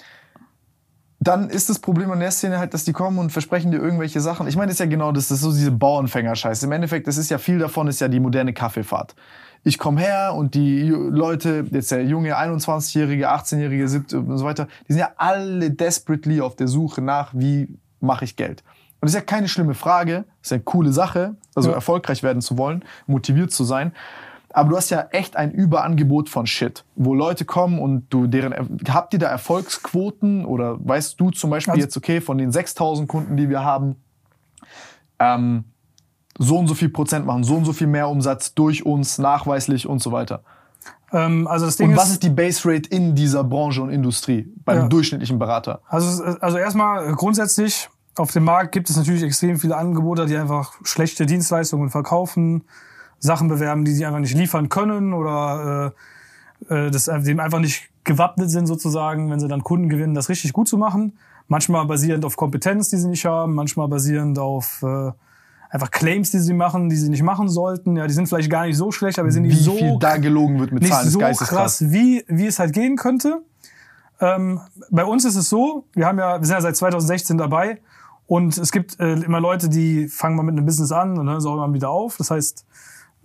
dann ist das Problem an der Szene halt, dass die kommen und versprechen dir irgendwelche Sachen. Ich meine, das ist ja genau das, das ist so diese Bauernfänger-Scheiße. Im Endeffekt, das ist ja viel davon, ist ja die moderne Kaffeefahrt. Ich komme her und die Leute, jetzt der junge 21-Jährige, 18-Jährige, 17 und so weiter, die sind ja alle desperately auf der Suche nach, wie mache ich Geld. Und das ist ja keine schlimme Frage, das ist eine coole Sache, also Ja. erfolgreich werden zu wollen, motiviert zu sein. Aber du hast ja echt ein Überangebot von Shit, wo Leute kommen und du deren, habt ihr da Erfolgsquoten oder weißt du zum Beispiel Also- jetzt, okay, von den 6000 Kunden, die wir haben, ähm, so und so viel Prozent machen, so und so viel mehr Umsatz durch uns, nachweislich und so weiter. Ähm, also das Ding Und ist, was ist die Base Rate in dieser Branche und Industrie beim Ja. durchschnittlichen Berater? Also, also erstmal grundsätzlich, auf dem Markt gibt es natürlich extrem viele Angebote, die einfach schlechte Dienstleistungen verkaufen, Sachen bewerben, die sie einfach nicht liefern können oder äh, äh, das dem einfach nicht gewappnet sind sozusagen, wenn sie dann Kunden gewinnen, das richtig gut zu machen. Manchmal basierend auf Kompetenz, die sie nicht haben, manchmal basierend auf äh, einfach Claims, die sie machen, die sie nicht machen sollten. Ja, die sind vielleicht gar nicht so schlecht, aber die sind Wie nicht so viel da gelogen wird mit nicht Zahlen des so Geistes krass, wie, wie es halt gehen könnte. Ähm, bei uns ist es so, wir haben ja, wir sind ja seit 2016 dabei und es gibt äh, immer Leute, die fangen mal mit einem Business an und auch immer wieder auf. Das heißt,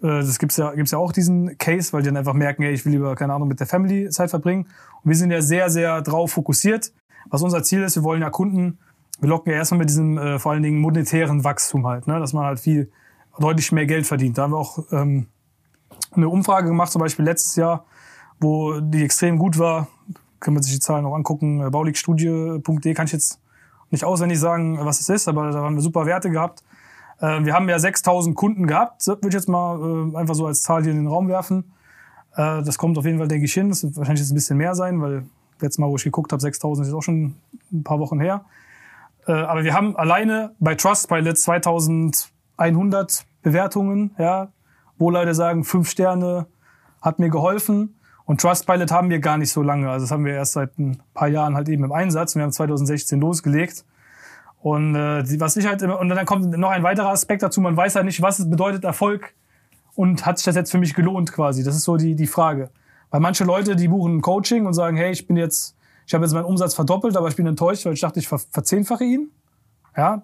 äh, das gibt's ja, gibt's ja auch diesen Case, weil die dann einfach merken, ey, ich will lieber, keine Ahnung, mit der Family Zeit verbringen. Und wir sind ja sehr, sehr drauf fokussiert. Was unser Ziel ist, wir wollen ja Kunden, wir locken ja erstmal mit diesem äh, vor allen Dingen monetären Wachstum halt, ne? dass man halt viel, deutlich mehr Geld verdient. Da haben wir auch ähm, eine Umfrage gemacht, zum Beispiel letztes Jahr, wo die extrem gut war. Kann man sich die Zahlen noch angucken. Äh, Bauligstudie.de kann ich jetzt nicht auswendig sagen, was es ist, aber da haben wir super Werte gehabt. Äh, wir haben ja 6000 Kunden gehabt, würde ich jetzt mal äh, einfach so als Zahl hier in den Raum werfen. Äh, das kommt auf jeden Fall, denke ich, hin. Das wird wahrscheinlich jetzt ein bisschen mehr sein, weil letztes Mal, wo ich geguckt habe, 6000 ist auch schon ein paar Wochen her. Äh, aber wir haben alleine bei Trustpilot 2100 Bewertungen, ja, wo Leute sagen, fünf Sterne hat mir geholfen. Und Trustpilot haben wir gar nicht so lange. Also das haben wir erst seit ein paar Jahren halt eben im Einsatz. Wir haben 2016 losgelegt. Und äh, was ich halt immer, und dann kommt noch ein weiterer Aspekt dazu, man weiß halt nicht, was es bedeutet Erfolg und hat sich das jetzt für mich gelohnt quasi. Das ist so die, die Frage. Weil manche Leute, die buchen ein Coaching und sagen, hey, ich bin jetzt, ich habe jetzt meinen Umsatz verdoppelt, aber ich bin enttäuscht, weil ich dachte, ich ver verzehnfache ihn. Ja,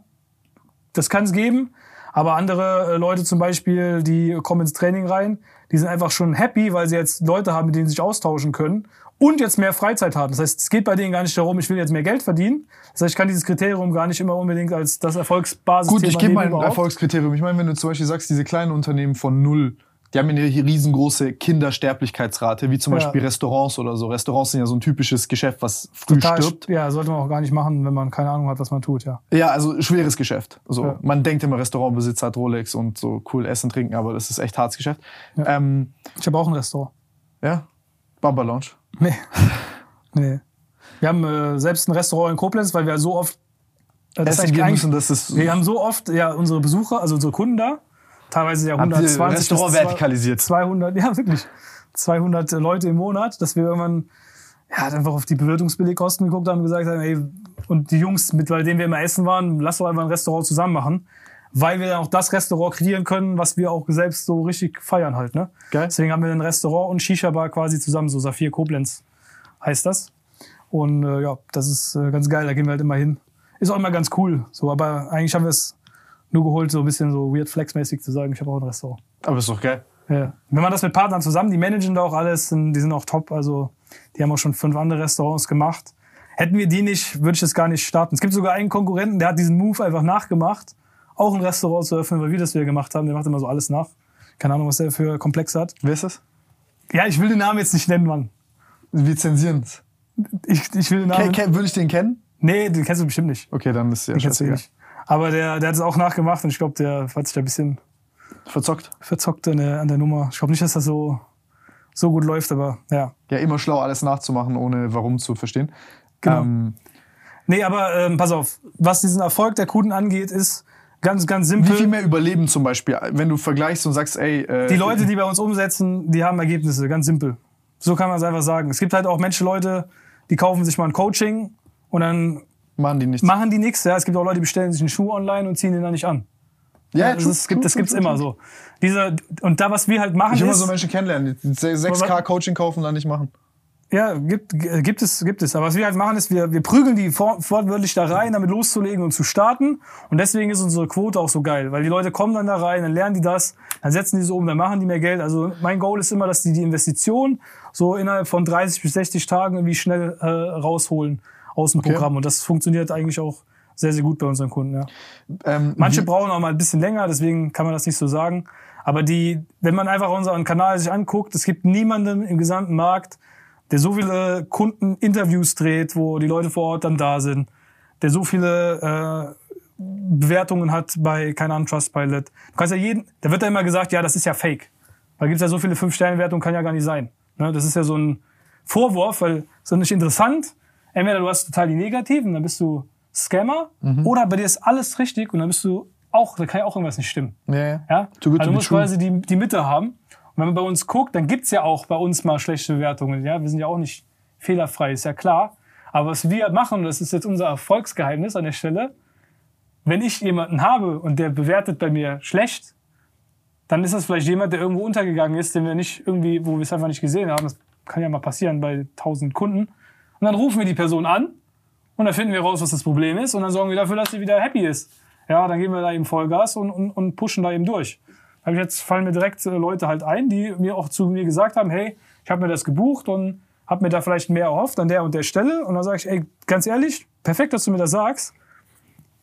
das kann es geben. Aber andere äh, Leute zum Beispiel, die kommen ins Training rein, die sind einfach schon happy, weil sie jetzt Leute haben, mit denen sie sich austauschen können und jetzt mehr Freizeit haben. Das heißt, es geht bei denen gar nicht darum, ich will jetzt mehr Geld verdienen. Das heißt, ich kann dieses Kriterium gar nicht immer unbedingt als das Erfolgsbasis Gut, ich gebe mal ein überhaupt. Erfolgskriterium. Ich meine, wenn du zum Beispiel sagst, diese kleinen Unternehmen von null, die haben eine riesengroße Kindersterblichkeitsrate, wie zum Ja. Beispiel Restaurants oder so. Restaurants sind ja so ein typisches Geschäft, was früh Total, stirbt. Ja, sollte man auch gar nicht machen, wenn man keine Ahnung hat, was man tut, ja. Ja, also schweres Geschäft. So, Ja. Man denkt immer, Restaurantbesitzer hat Rolex und so cool essen, trinken, aber das ist echt hartes Geschäft. Ja, ähm, Ich habe auch ein Restaurant. ja? Baba Lounge. Nee. nee. Wir haben äh, selbst ein Restaurant in Koblenz, weil wir so oft äh, das ist Essen eigentlich gehen müssen, das ist Wir haben so oft ja unsere Besucher, also unsere Kunden da, teilweise ja Habt ihr 120 Restaurant vertikalisiert? 200, ja wirklich, 200 Leute im Monat, dass wir irgendwann ja, halt einfach auf die Bewirtungsbilligkosten geguckt haben und gesagt haben, ey, und die Jungs, mit denen wir immer essen waren, lass doch einfach ein Restaurant zusammen machen, weil wir dann auch das Restaurant kreieren können, was wir auch selbst so richtig feiern halt, ne? Geil. Deswegen haben wir ein Restaurant und Shisha-Bar quasi zusammen, so Saphir Koblenz heißt das. Und äh, ja, das ist äh, ganz geil, da gehen wir halt immer hin. Ist auch immer ganz cool, so, aber eigentlich haben wir es nur geholt, so ein bisschen so weird flexmäßig zu sagen, ich habe auch ein Restaurant. Aber ist doch geil. Ja. Wenn man das mit Partnern zusammen, die managen da auch alles, die sind auch top. Also die haben auch schon fünf andere Restaurants gemacht. hätten wir die nicht, würde ich das gar nicht starten. Es gibt sogar einen Konkurrenten, der hat diesen Move einfach nachgemacht, auch ein Restaurant zu öffnen, weil wir das wieder gemacht haben. Der macht immer so alles nach. Keine Ahnung, was der für Komplexe hat. Wer ist das? Ja, ich will den Namen jetzt nicht nennen, Mann. Wir zensieren es. Ich, ich will den Namen. Würde ich den kennen? Nee, den kennst du bestimmt nicht. Okay, dann ist ja Den kennst du nicht. Aber der, der hat es auch nachgemacht und ich glaube, der hat sich da ein bisschen Verzockt. verzockt an der, an der Nummer. Ich glaube nicht, dass das so, so gut läuft, aber ja. Ja, immer schlau, alles nachzumachen, ohne warum zu verstehen. Genau. Ähm, Nee, aber ähm, pass auf, was diesen Erfolg der Kunden angeht, ist ganz, ganz wie simpel. viel mehr überleben zum Beispiel, wenn du vergleichst und sagst, ey, äh, Die Leute, die bei uns umsetzen, die haben Ergebnisse, ganz simpel. So kann man es einfach sagen. Es gibt halt auch Menschen, Leute, die kaufen sich mal ein Coaching und dann machen die nichts. machen die nichts. Ja, es gibt auch Leute, die bestellen sich einen Schuh online und ziehen den dann nicht an. ja, das, true, gibt, das true, gibt's true, immer so. Diese, und da, was wir halt machen, Ich mal ist, so Menschen kennenlernen, die 6K Coaching kaufen und dann nicht machen. ja, gibt, gibt es, gibt es. Aber was wir halt machen, ist, wir, wir prügeln die fort, wortwörtlich da rein, damit loszulegen und zu starten. Und deswegen ist unsere Quote auch so geil, weil die Leute kommen dann da rein, dann lernen die das, dann setzen die so um, dann machen die mehr Geld. Also mein Goal ist immer, dass die die Investition so innerhalb von 30 bis 60 Tagen irgendwie schnell äh, rausholen aus dem Okay. Programm. Und das funktioniert eigentlich auch sehr, sehr gut bei unseren Kunden. Ja. Ähm, Manche brauchen auch mal ein bisschen länger, deswegen kann man das nicht so sagen. Aber die, wenn man einfach unseren Kanal sich anguckt, es gibt niemanden im gesamten Markt, der so viele Kundeninterviews dreht, wo die Leute vor Ort dann da sind, der so viele äh, Bewertungen hat bei, keine Ahnung, Trustpilot. Du kannst ja jeden, da wird ja immer gesagt, ja, das ist ja fake. Da gibt's ja so viele Fünf-Sterne-Wertungen, kann ja gar nicht sein. Ne? Das ist ja so ein Vorwurf, weil es ist nicht interessant. Entweder du hast total die Negativen, dann bist du Scammer, oder bei dir ist alles richtig und dann bist du auch, da kann ja auch irgendwas nicht stimmen. Ja, ja. Ja? Too also du musst true. quasi die, die Mitte haben. Und wenn man bei uns guckt, dann gibt's ja auch bei uns mal schlechte Bewertungen. Ja? Wir sind ja auch nicht fehlerfrei, ist ja klar. Aber was wir machen, und das ist jetzt unser Erfolgsgeheimnis an der Stelle, wenn ich jemanden habe und der bewertet bei mir schlecht, dann ist das vielleicht jemand, der irgendwo untergegangen ist, den wir nicht irgendwie, wo wir es einfach nicht gesehen haben. Das kann ja mal passieren bei tausend Kunden. Und dann rufen wir die Person an und dann finden wir raus, was das Problem ist und dann sorgen wir dafür, dass sie wieder happy ist. Ja, dann geben wir da eben Vollgas und, und, und pushen da eben durch. Da hab ich jetzt fallen mir direkt äh, Leute halt ein, die mir auch zu mir gesagt haben, hey, ich habe mir das gebucht und habe mir da vielleicht mehr erhofft an der und der Stelle. Und dann sage ich, ey, ganz ehrlich, perfekt, dass du mir das sagst,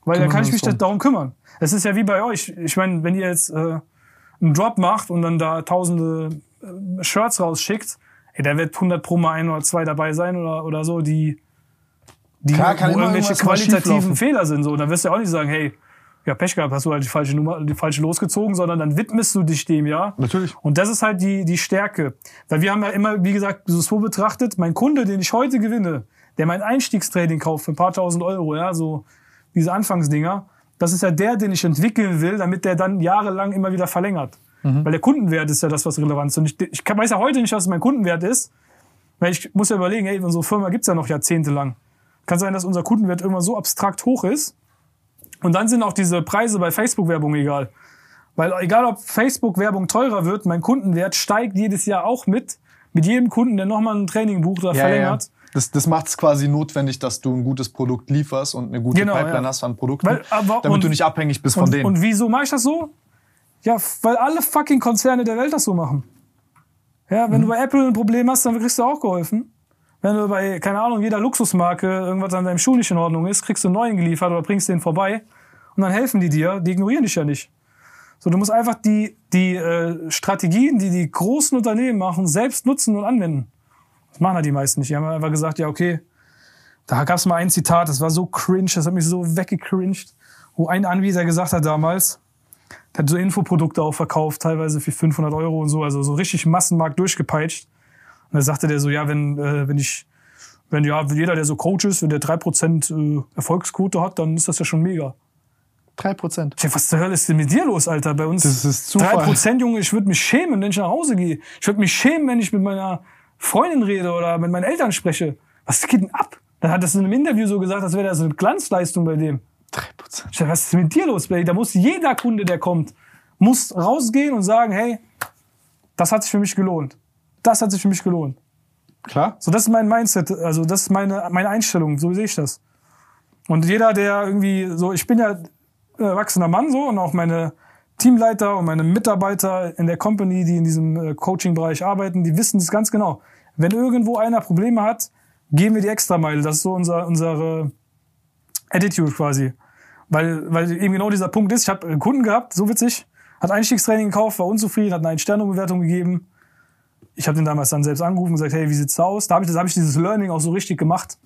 weil dann Kümmern kann wir ich mich drum. darum kümmern. Es ist ja wie bei euch. Ich meine, wenn ihr jetzt äh, einen Drop macht und dann da tausende äh, Shirts rausschickt, ey, da wird 100 pro mal ein oder zwei dabei sein oder, oder so, die, die Klar, kann wo irgendwelche qualitativen. Fehler sind. So, dann wirst du ja auch nicht sagen, hey, ja, Pech gehabt, hast du halt die falsche Nummer, die falsche losgezogen, sondern dann widmest du dich dem, ja. Natürlich. Und das ist halt die, die Stärke. Weil wir haben ja immer, wie gesagt, so betrachtet, mein Kunde, den ich heute gewinne, der mein Einstiegstraining kauft für ein paar tausend Euro, ja, so diese Anfangsdinger, das ist ja der, den ich entwickeln will, damit der dann jahrelang immer wieder verlängert. Weil der Kundenwert ist ja das, was relevant ist. Und ich, ich weiß ja heute nicht, was mein Kundenwert ist, weil ich muss ja überlegen, ey, unsere Firma gibt's ja noch jahrzehntelang. Kann sein, dass unser Kundenwert irgendwann so abstrakt hoch ist. Und dann sind auch diese Preise bei Facebook-Werbung egal. Weil egal, ob Facebook-Werbung teurer wird, mein Kundenwert steigt jedes Jahr auch mit. Mit jedem Kunden, der nochmal ein Training bucht oder Ja, ja, ja. verlängert. Das, das macht es quasi notwendig, dass du ein gutes Produkt lieferst und eine gute Genau, Pipeline ja. hast an Produkten, Weil, aber- damit und- du nicht abhängig bist von Und, denen. und wieso mache ich das so? Ja, weil alle fucking Konzerne der Welt das so machen. Ja, Mhm. wenn du bei Apple ein Problem hast, dann kriegst du auch geholfen. Wenn du bei, keine Ahnung, jeder Luxusmarke irgendwas an deinem Schuh nicht in Ordnung ist, kriegst du einen neuen geliefert oder bringst den vorbei und dann helfen die dir, die ignorieren dich ja nicht. So, du musst einfach die, die äh, Strategien, die die großen Unternehmen machen, selbst nutzen und anwenden. Das machen ja die meisten nicht. Die haben einfach gesagt, ja, okay, da gab es mal ein Zitat, das war so cringe, das hat mich so weggecringed, wo ein Anbieter gesagt hat damals, der hat so Infoprodukte auch verkauft, teilweise für 500 Euro und so, also so richtig Massenmarkt durchgepeitscht. Und da sagte der so, ja, wenn, äh, wenn ich, wenn ja, jeder, der so Coach ist, wenn der 3% äh, Erfolgsquote hat, dann ist das ja schon mega. 3%. Ich denk, was zur Hölle ist denn mit dir los, Alter? Bei uns Das ist Zufall. 3%, Junge, ich würde mich schämen, wenn ich nach Hause gehe. Ich würde mich schämen, wenn ich mit meiner Freundin rede oder mit meinen Eltern spreche. Was geht denn ab? Dann hat das in einem Interview so gesagt, als wäre das eine Glanzleistung bei dem. 3%. Ich sag, was ist mit dir los, Baby? Da muss jeder Kunde, der kommt, muss rausgehen und sagen, hey, das hat sich für mich gelohnt. Das hat sich für mich gelohnt. Klar. So, das ist mein Mindset, also das ist meine, meine Einstellung, so sehe ich das. Und jeder, der irgendwie so, ich bin ja erwachsener Mann so und auch meine Teamleiter und meine Mitarbeiter in der Company, die in diesem äh, Coaching-Bereich arbeiten, die wissen das ganz genau. Wenn irgendwo einer Probleme hat, gehen wir die Extrameile. Das ist so unser, unsere Attitude quasi. Weil, weil eben genau dieser Punkt ist, ich habe einen Kunden gehabt, so witzig, hat Einstiegstraining gekauft, war unzufrieden, hat eine Ein-Sterne-Bewertung gegeben. Ich habe den damals dann selbst angerufen und gesagt, hey, wie sieht's da aus? Da habe ich, hab ich dieses Learning auch so richtig gemacht.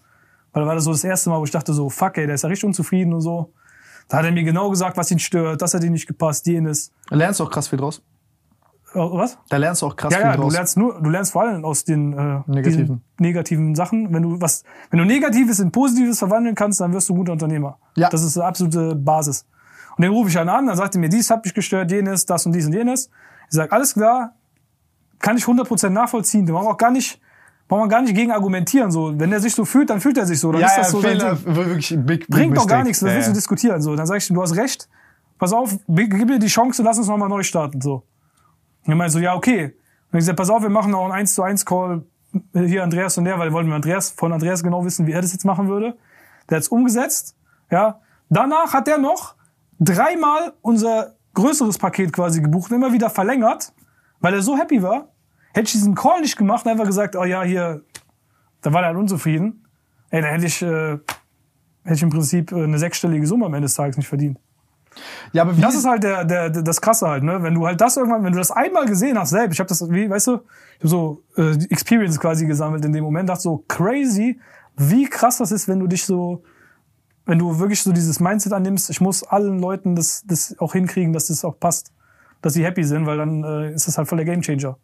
Weil da war das so das erste Mal, wo ich dachte so, fuck ey, der ist ja richtig unzufrieden und so. Da hat er mir genau gesagt, was ihn stört, das hat ihm nicht gepasst, jenes. Lernst du auch krass viel draus. Äh, Was? Da lernst du auch krass Ja, viel ja, du draus. lernst nur, du lernst vor allem aus den äh, Negativen. negativen Sachen. Wenn du was, wenn du Negatives in Positives verwandeln kannst, dann wirst du ein guter Unternehmer. Ja. Das ist eine absolute Basis. Und den rufe ich dann an, dann sagt er mir, dies hat mich gestört, jenes, das und dies und jenes. Ich sage, alles klar, kann ich 100% nachvollziehen. Da brauchen auch gar nicht, brauchen wir gar nicht gegen argumentieren. So, wenn er sich so fühlt, dann fühlt er sich so. Dann ja, ist ja, das so sein Fehler, wirklich big, big Bringt doch gar nichts, was Ja, willst du ja. diskutieren? So, dann sag ich, du hast recht. Pass auf, gib mir die Chance, lass uns nochmal neu starten. So. Und er meinte so, ja, okay. Und ich gesagt, pass auf, wir machen auch einen 1 zu 1 Call hier Andreas und der, weil wir wollten Andreas, von Andreas genau wissen, wie er das jetzt machen würde. Der hat es umgesetzt. Ja. Danach hat er noch dreimal unser größeres Paket quasi gebucht und immer wieder verlängert, weil er so happy war. Hätte ich diesen Call nicht gemacht und einfach gesagt, oh ja, hier, da war er halt unzufrieden. Ey, da hätte ich, äh, hätte ich im Prinzip äh, eine sechsstellige Summe am Ende des Tages nicht verdient. Ja, aber wie Das ist halt der, der, der, das Krasse halt, ne? Wenn du halt das irgendwann, wenn du das einmal gesehen hast, selbst, ich habe das, wie, weißt du, ich hab so äh, Experience quasi gesammelt in dem Moment, dachte so crazy, wie krass das ist, wenn du dich so, wenn du wirklich so dieses Mindset annimmst, ich muss allen Leuten das, das auch hinkriegen, dass das auch passt, dass sie happy sind, weil dann äh, ist das halt voll der Gamechanger.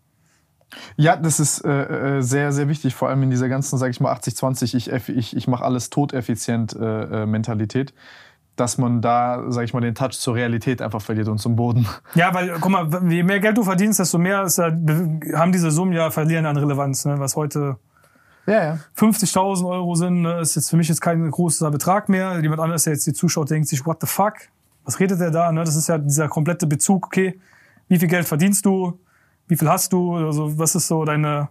Ja, das ist äh, äh, sehr, sehr wichtig, vor allem in dieser ganzen, sag ich mal, 80-20, ich, ich, ich mache alles todeffizient äh, äh, Mentalität, dass man da, sag ich mal, den Touch zur Realität einfach verliert und zum Boden. Ja, weil, guck mal, je mehr Geld du verdienst, desto mehr ist, haben diese Summen ja verlieren an Relevanz, ne? was heute Ja, ja. 50.000 Euro sind, ne, ist jetzt für mich jetzt kein großer Betrag mehr. Jemand anderes, der jetzt die zuschaut, denkt sich, what the fuck? Was redet der da? Ne? Das ist ja dieser komplette Bezug, okay, wie viel Geld verdienst du? Wie viel hast du? Also, was ist so deine,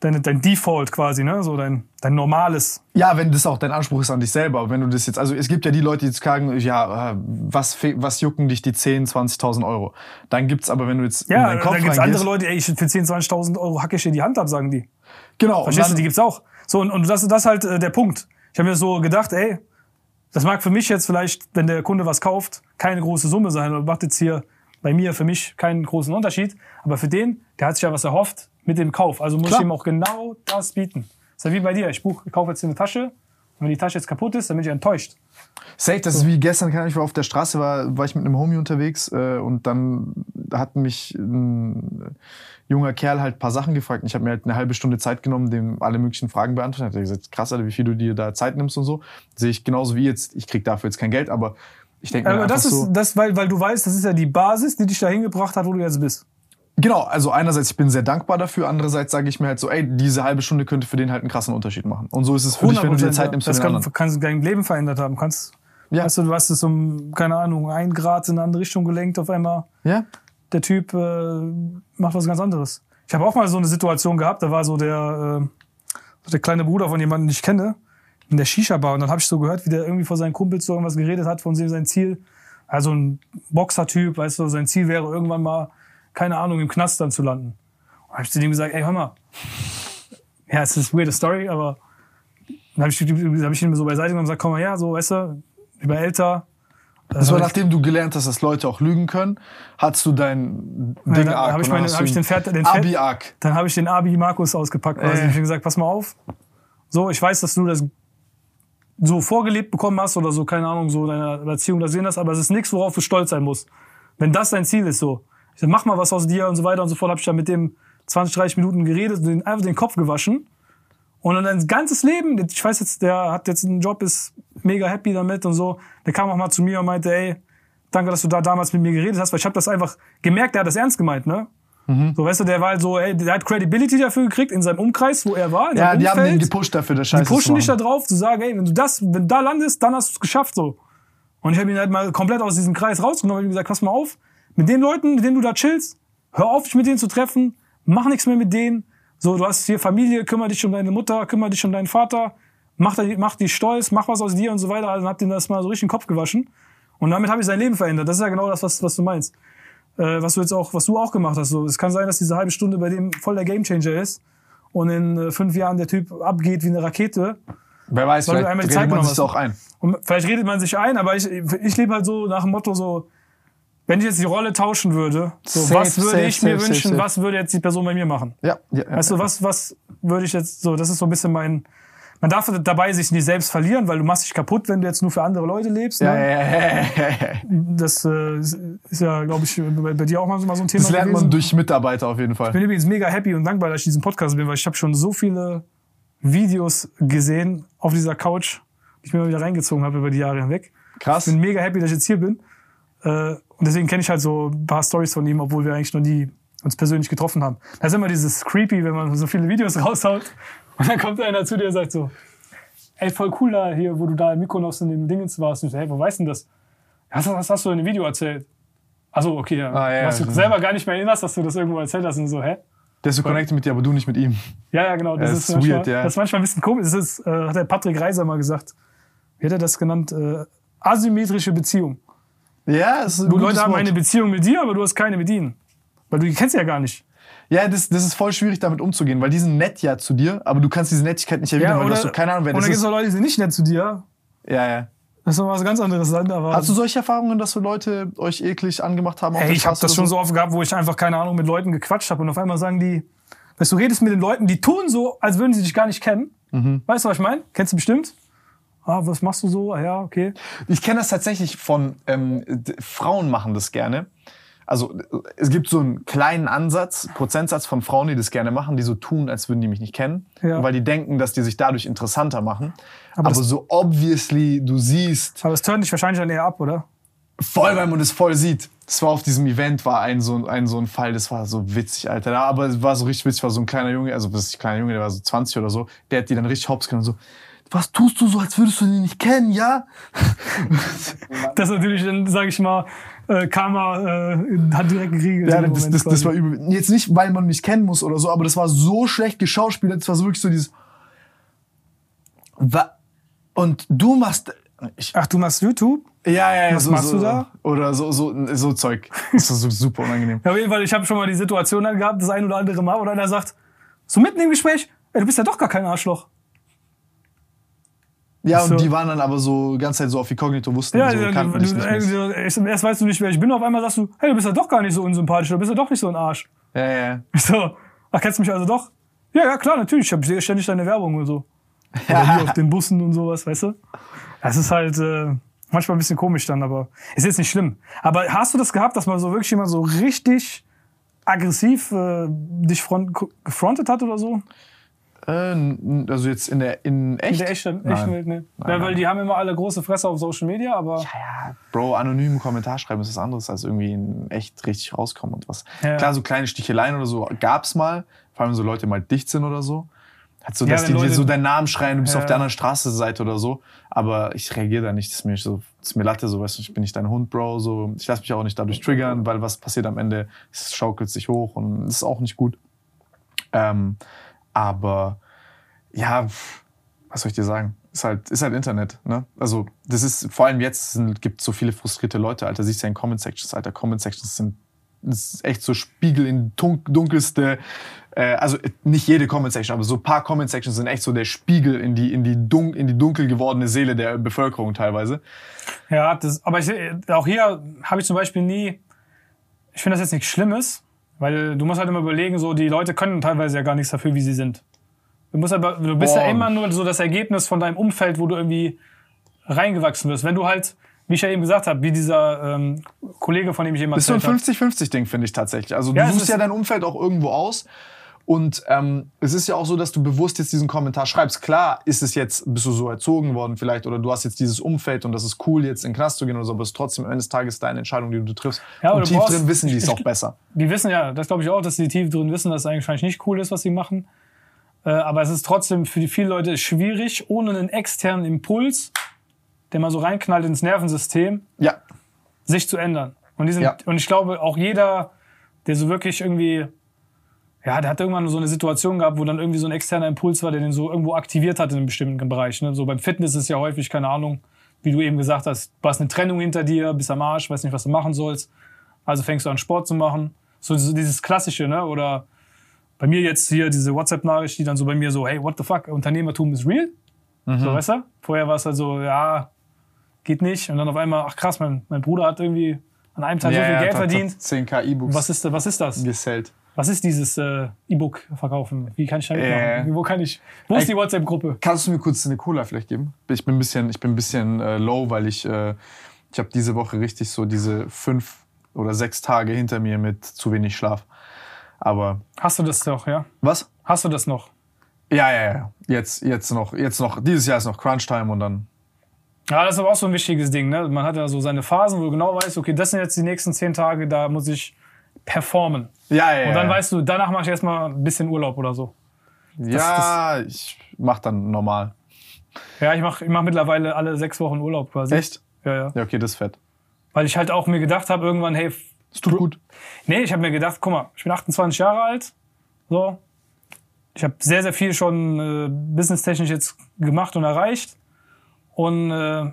deine, dein Default quasi, ne? So dein, dein normales. Ja, wenn das auch dein Anspruch ist an dich selber. Wenn du das jetzt, also es gibt ja die Leute, die jetzt sagen, ja, äh, was, was jucken dich die 10.000, 20.000 Euro? Dann gibt's aber, wenn du jetzt in Ja, deinen Kopf dann gibt's andere Leute, ey, ich, für 10.000, 20.000 Euro hacke ich dir die Hand ab, sagen die. Genau. und Verstehst du, dann- die gibt's auch. So, und, und das, das ist halt äh, der Punkt. Ich habe mir so gedacht, ey, das mag für mich jetzt vielleicht, wenn der Kunde was kauft, keine große Summe sein oder macht jetzt hier bei mir für mich keinen großen Unterschied. Aber für den, der hat sich ja was erhofft mit dem Kauf. Also muss Klar. ich ihm auch genau das bieten. Das ist ja wie bei dir. Ich buch, ich kaufe jetzt eine Tasche. Und wenn die Tasche jetzt kaputt ist, dann bin ich enttäuscht. Safe, das ist wie gestern, ich war auf der Straße, war, war ich mit einem Homie unterwegs äh, und dann hat mich ein junger Kerl halt ein paar Sachen gefragt. Und ich habe mir halt eine halbe Stunde Zeit genommen, dem alle möglichen Fragen beantwortet. Hat er gesagt, krass, Alter, wie viel du dir da Zeit nimmst und so. Sehe ich genauso wie jetzt, ich krieg dafür jetzt kein Geld, aber ich denke mir Aber das ist, so. das, weil, weil du weißt, das ist ja die Basis, die dich da hingebracht hat, wo du jetzt bist. Genau, also einerseits, ich bin sehr dankbar dafür, andererseits sage ich mir halt so, ey, diese halbe Stunde könnte für den halt einen krassen Unterschied machen. Und so ist es für dich, wenn du dir 100%, Zeit nimmst für das den kann, anderen. kannst dein Leben verändert haben. Kannst, Ja. Weißt du, du hast es um, keine Ahnung, ein Grad in eine andere Richtung gelenkt auf einmal. Ja? Der Typ äh, macht was ganz anderes. Ich habe auch mal so eine Situation gehabt, da war so der, äh, der kleine Bruder von jemandem, den ich kenne, in der Shisha-Bar. Und dann habe ich so gehört, wie der irgendwie vor seinen Kumpels so irgendwas geredet hat, von dem sein Ziel. Also ein Boxer-Typ, weißt du, sein Ziel wäre irgendwann mal, keine Ahnung, im Knast dann zu landen. Und habe ich zu dem gesagt, ey, hör mal. Ja, es ist eine weirde Story, aber dann habe ich, hab ich ihn so beiseite genommen und gesagt, komm mal her, so, weißt du, ich bin älter. Das war nachdem du gelernt hast, dass Leute auch lügen können, hattest du dein Ding dann arg. hab ich meine- hast hab ich den Pferd- den Abi arg. Dann habe ich den Abi Markus ausgepackt. Also Äh. ich habe gesagt, pass mal auf. So, ich weiß, dass du das so vorgelebt bekommen hast oder so, keine Ahnung, so deine Erziehung da sehen hast, aber es ist nichts, worauf du stolz sein musst. Wenn das dein Ziel ist, so. Ich sag, mach mal was aus dir und so weiter und so fort. Hab ich dann mit dem 20, 30 Minuten geredet, den, einfach den Kopf gewaschen. Und dann sein ganzes Leben, ich weiß jetzt, der hat jetzt einen Job, ist mega happy damit und so. Der kam auch mal zu mir und meinte, ey, danke, dass du da damals mit mir geredet hast, weil ich habe das einfach gemerkt, der hat das ernst gemeint, ne? So, weißt du, der war halt so, ey, der hat Credibility dafür gekriegt in seinem Umkreis, wo er war. Ja, die haben den Umfeld. gepusht dafür, das Die Scheiße pushen zu dich da drauf, zu sagen, ey, wenn du das, wenn du da landest, dann hast du es geschafft, so. Und ich habe ihn halt mal komplett aus diesem Kreis rausgenommen und ihm gesagt, pass mal auf, mit den Leuten, mit denen du da chillst, hör auf, dich mit denen zu treffen, mach nichts mehr mit denen. So, du hast hier Familie, kümmere dich um deine Mutter, kümmere dich um deinen Vater, mach, die- mach die stolz, mach was aus dir und so weiter. Also hab ihm das mal so richtig den Kopf gewaschen. Und damit habe ich sein Leben verändert. Das ist ja genau das, was, was du meinst. Äh, was du jetzt auch, was du auch gemacht hast. So, es kann sein, dass diese halbe Stunde bei dem voll der Gamechanger ist. und in äh, fünf Jahren der Typ abgeht wie eine Rakete. Wer weiß, vielleicht einmal die redet Zeit man sich auch ein. Und vielleicht redet man sich ein, aber ich, ich lebe halt so nach dem Motto so, wenn ich jetzt die Rolle tauschen würde, so, Safe, was würde safe, ich mir safe, wünschen, was würde jetzt die Person bei mir machen? Ja, ja, ja. Weißt du, was, was würde ich jetzt so, das ist so ein bisschen mein, man darf dabei sich nicht selbst verlieren, weil du machst dich kaputt, wenn du jetzt nur für andere Leute lebst. ja, Ne? ja, ja, ja. Das äh, ist ja, glaube ich, bei, bei dir auch mal so mal so ein Thema Das lernt gewesen. man durch Mitarbeiter auf jeden Ich Fall. bin übrigens mega happy und dankbar, dass ich diesen Podcast bin, weil ich habe schon so viele Videos gesehen auf dieser Couch, die ich mir mal wieder reingezogen habe über die Jahre hinweg. Krass. Ich bin mega happy, dass ich jetzt hier bin. Äh, und deswegen kenne ich halt so ein paar Stories von ihm, obwohl wir eigentlich noch nie uns persönlich getroffen haben. Da ist immer dieses creepy, wenn man so viele Videos raushaut und dann kommt einer zu dir und sagt so, ey, voll cool da hier, wo du da im Mykonos in dem Dingens warst. Und ich so, hey, wo weißt du denn das? Ja, Was, was hast du in dem Video erzählt? Also okay, ja. Ah, ja, was du ja. selber gar nicht mehr erinnerst, dass du das irgendwo erzählt hast und so, hä? Der ist so connected mit dir, aber du nicht mit ihm. Ja, ja, genau. Das, Ja, ist, ist manchmal, weird, ja. das ist manchmal ein bisschen komisch. Das ist, äh, hat der Patrick Reiser mal gesagt. Wie hat er das genannt? Äh, asymmetrische Beziehung. Ja, es ist ein Du Leute haben Wort. eine Beziehung mit dir, aber du hast keine mit ihnen. Weil du die kennst ja gar nicht. Ja, das, das ist voll schwierig, damit umzugehen, weil die sind nett ja zu dir, aber du kannst diese Nettigkeit nicht erwidern, weil du hast so keine Ahnung, wer und das dann gibt es ist. auch Leute, die sind nicht nett zu dir. Ja, ja. Das ist noch was ganz anderes. Aber Hast du solche Erfahrungen, dass so Leute euch eklig angemacht haben? Ey, ich habe das schon so oft gehabt, wo ich einfach, keine Ahnung, mit Leuten gequatscht habe und auf einmal sagen die, weißt du, du redest mit den Leuten, die tun so, als würden sie dich gar nicht kennen. Mhm. Weißt du, was ich meine? Kennst du bestimmt? Ah, was machst du so? Ah, ja, okay. Ich kenne das tatsächlich von ähm, Frauen machen das gerne. Also es gibt so einen kleinen Ansatz, Prozentsatz von Frauen, die das gerne machen, die so tun, als würden die mich nicht kennen, Ja. weil die denken, dass die sich dadurch interessanter machen. Aber Aber, so obviously du siehst, Aber es turnt dich wahrscheinlich dann eher ab, oder? voll, weil man es voll sieht. Das war auf diesem Event war ein so ein so ein Fall, das war so witzig, Alter. Ja, aber es war so richtig witzig, war so ein kleiner Junge, also das ist ein kleiner Junge, der war so 20 oder so, der hat die dann richtig hops genommen und so. Was tust du so, als würdest du den nicht kennen, ja? Das ist natürlich, dann sage ich mal, äh, Karma äh, hat direkt geriegelt. Ja, das, das, das war übel. Jetzt nicht, weil man mich kennen muss oder so, aber das war so schlecht geschauspielert. Das war so wirklich so dieses. Und du machst. Ich, Ach, du machst YouTube? ja, ja, ja. Was so, machst so, du da? Oder so, so, so Zeug. Das war so super unangenehm. Ja, auf jeden Fall, ich habe schon mal die Situation dann gehabt, das ein oder andere Mal, wo einer sagt, so mitten im Gespräch, ey, du bist ja doch gar kein Arschloch. Ja, So. und die waren dann aber so die ganze Zeit so auf Inkognito, wussten Ja, so, du, kannten du, du, erst weißt du nicht, wer ich bin, auf einmal sagst du, hey, du bist ja doch gar nicht so unsympathisch, du bist ja doch nicht so ein Arsch. Ja, ja, ja. So, ach, kennst du mich also doch? Ja, ja, klar, natürlich, ich habe ständig deine Werbung und so. Oder hier auf den Bussen und sowas, weißt du? Das ist halt äh, manchmal ein bisschen komisch dann, aber ist jetzt nicht schlimm. Aber hast du das gehabt, dass mal so wirklich jemand so richtig aggressiv äh, dich front, gefrontet hat oder so? Äh, also jetzt in der in echt? In der echten, Nein. echten Welt, ne? ja, nein. weil die haben immer alle große Fresse auf Social Media, aber Ja, Bro, anonym Kommentar schreiben ist was anderes als irgendwie in echt richtig rauskommen und was. Ja. Klar, so kleine Sticheleien oder so gab's mal, vor allem so Leute mal dicht sind oder so. Hat so, Ja, dass die dir Leute- so deinen Namen schreien, du bist Ja. auf der anderen Straßenseite oder so. Aber ich reagiere da nicht. Das ist mir so, das ist mir Latte, so weißt du, ich bin nicht dein Hund, Bro. So, ich lasse mich auch nicht dadurch triggern, weil was passiert am Ende, es schaukelt sich hoch und das ist auch nicht gut. Ähm, aber ja, was soll ich dir sagen? Ist halt, ist halt Internet, ne? Also, das ist, vor allem jetzt gibt so viele frustrierte Leute, Alter. Siehst du ja in Comment Sections, Alter. Comment Sections sind, ist echt so Spiegel in dun dunkelste, äh, also nicht jede Comment Section, aber so ein paar Comment Sections sind echt so der Spiegel in die, in die, dun in die dunkel gewordene Seele der Bevölkerung teilweise. Ja, das, aber ich, auch hier habe ich zum Beispiel nie, ich finde das jetzt nichts Schlimmes, weil du musst halt immer überlegen, so die Leute können teilweise ja gar nichts dafür, wie sie sind. Du, musst aber, du bist ja Boah. immer nur so das Ergebnis von deinem Umfeld, wo du irgendwie reingewachsen wirst. Wenn du halt, wie ich ja eben gesagt habe, wie dieser ähm, Kollege, von dem ich eben Das ist so ein erzählt habe. 50-50-Ding, finde ich tatsächlich. Also Ja, du es suchst ja dein Umfeld auch irgendwo aus. Und ähm, es ist ja auch so, dass du bewusst jetzt diesen Kommentar schreibst. Klar ist es jetzt, bist du so erzogen worden vielleicht oder du hast jetzt dieses Umfeld und das ist cool, jetzt in den Knast zu gehen oder so, aber es ist trotzdem am Ende des Tages deine Entscheidung, die du triffst. Ja, aber und tief brauchst- drin wissen die es auch besser. Die wissen ja, das glaube ich auch, dass die tief drin wissen, dass es eigentlich wahrscheinlich nicht cool ist, was sie machen. Äh, aber es ist trotzdem für die viele Leute schwierig, ohne einen externen Impuls, der mal so reinknallt ins Nervensystem, Ja, sich zu ändern. Und, die sind, Ja. und ich glaube, auch jeder, der so wirklich irgendwie, ja, der hat irgendwann so eine Situation gehabt, wo dann irgendwie so ein externer Impuls war, der den so irgendwo aktiviert hat in einem bestimmten Bereich. Ne? So beim Fitness ist ja häufig, keine Ahnung, wie du eben gesagt hast, du hast eine Trennung hinter dir, bist am Arsch, weißt nicht, was du machen sollst. Also fängst du an, Sport zu machen. So, dieses Klassische, ne? Oder bei mir jetzt hier diese WhatsApp-Nachricht, die dann so bei mir so, hey, what the fuck, Unternehmertum ist real? So, weißt du? Vorher war es halt so, ja, geht nicht. Und dann auf einmal, ach krass, mein, mein Bruder hat irgendwie an einem Tag so viel Geld verdient. 10k E-Books Was ist, was ist das? gesellt. Was ist dieses äh, E-Book verkaufen? Wie kann ich da mitmachen? Äh. Wo kann ich? Wo ist die WhatsApp-Gruppe? Kannst du mir kurz eine Cola vielleicht geben? Ich bin ein bisschen, ich bin ein bisschen äh, low, weil ich, äh, ich habe diese Woche richtig so diese fünf oder sechs Tage hinter mir mit zu wenig Schlaf. Aber Hast du das doch, ja? was? Hast du das noch? Ja, ja, ja. Jetzt, jetzt noch, jetzt noch. Dieses Jahr ist noch Crunch Time und dann. Ja, das ist aber auch so ein wichtiges Ding. Ne? Man hat ja so seine Phasen, wo du genau weißt, okay, das sind jetzt die nächsten zehn Tage, da muss ich performen. Ja, ja. Und dann ja. weißt du, danach mache ich erstmal ein bisschen Urlaub oder so. Ja, ich mach dann normal. Ja, ich mache ich mach mittlerweile alle sechs Wochen Urlaub quasi. Echt? Ja, ja. Ja, okay, das ist fett. Weil ich halt auch mir gedacht habe, irgendwann, hey, Das tut gut. Nee, ich habe mir gedacht, guck mal, ich bin 28 Jahre alt. So. Ich habe sehr, sehr viel schon äh, businesstechnisch jetzt gemacht und erreicht. Und äh,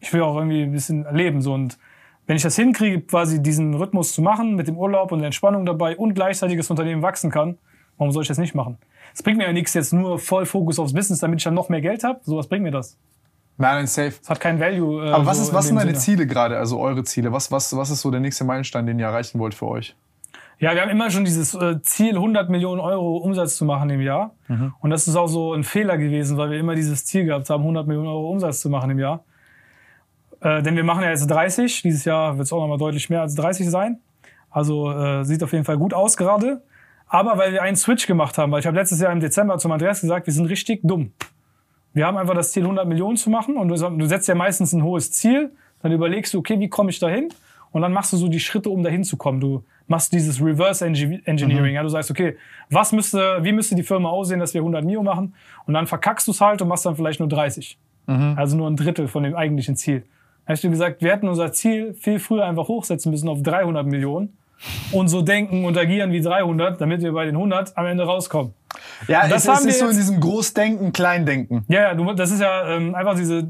ich will auch irgendwie ein bisschen erleben. So. Und wenn ich das hinkriege, quasi diesen Rhythmus zu machen, mit dem Urlaub und der Entspannung dabei und gleichzeitig das Unternehmen wachsen kann, warum soll ich das nicht machen? Es bringt mir ja nichts, jetzt nur voll Fokus aufs Business, damit ich dann noch mehr Geld habe. So was bringt mir das? Nein, nein, safe. Das hat keinen Value. Äh, Aber was, so ist, was sind deine Sinne. Ziele gerade, also eure Ziele? Was, was, was ist so der nächste Meilenstein, den ihr erreichen wollt für euch? Ja, wir haben immer schon dieses äh, Ziel, 100 Millionen Euro Umsatz zu machen im Jahr. Und das ist auch so ein Fehler gewesen, weil wir immer dieses Ziel gehabt haben, 100 Millionen Euro Umsatz zu machen im Jahr. Äh, denn wir machen ja jetzt 30. Dieses Jahr wird es auch nochmal deutlich mehr als 30 sein. Also äh, sieht auf jeden Fall gut aus gerade. Aber weil wir einen Switch gemacht haben, weil ich habe letztes Jahr im Dezember zum Andreas gesagt, wir sind richtig dumm. Wir haben einfach das Ziel, 100 Millionen zu machen und du, setzt ja meistens ein hohes Ziel, dann überlegst du, okay, wie komme ich da hin? Und dann machst du so die Schritte, um dahin zu kommen. Du machst dieses Reverse Engi- Engineering. Ja, du sagst, okay, was müsste, wie müsste die Firma aussehen, dass wir 100 Mio machen? Und dann verkackst du es halt und machst dann vielleicht nur 30. Also nur ein Drittel von dem eigentlichen Ziel. Hast du gesagt, wir hätten unser Ziel viel früher einfach hochsetzen müssen auf 300 Millionen und so denken und agieren wie 300, damit wir bei den 100 am Ende rauskommen. Ja, das es, haben es wir ist so in diesem Großdenken, Kleindenken. Ja, ja, du, das ist ja ähm, einfach diese,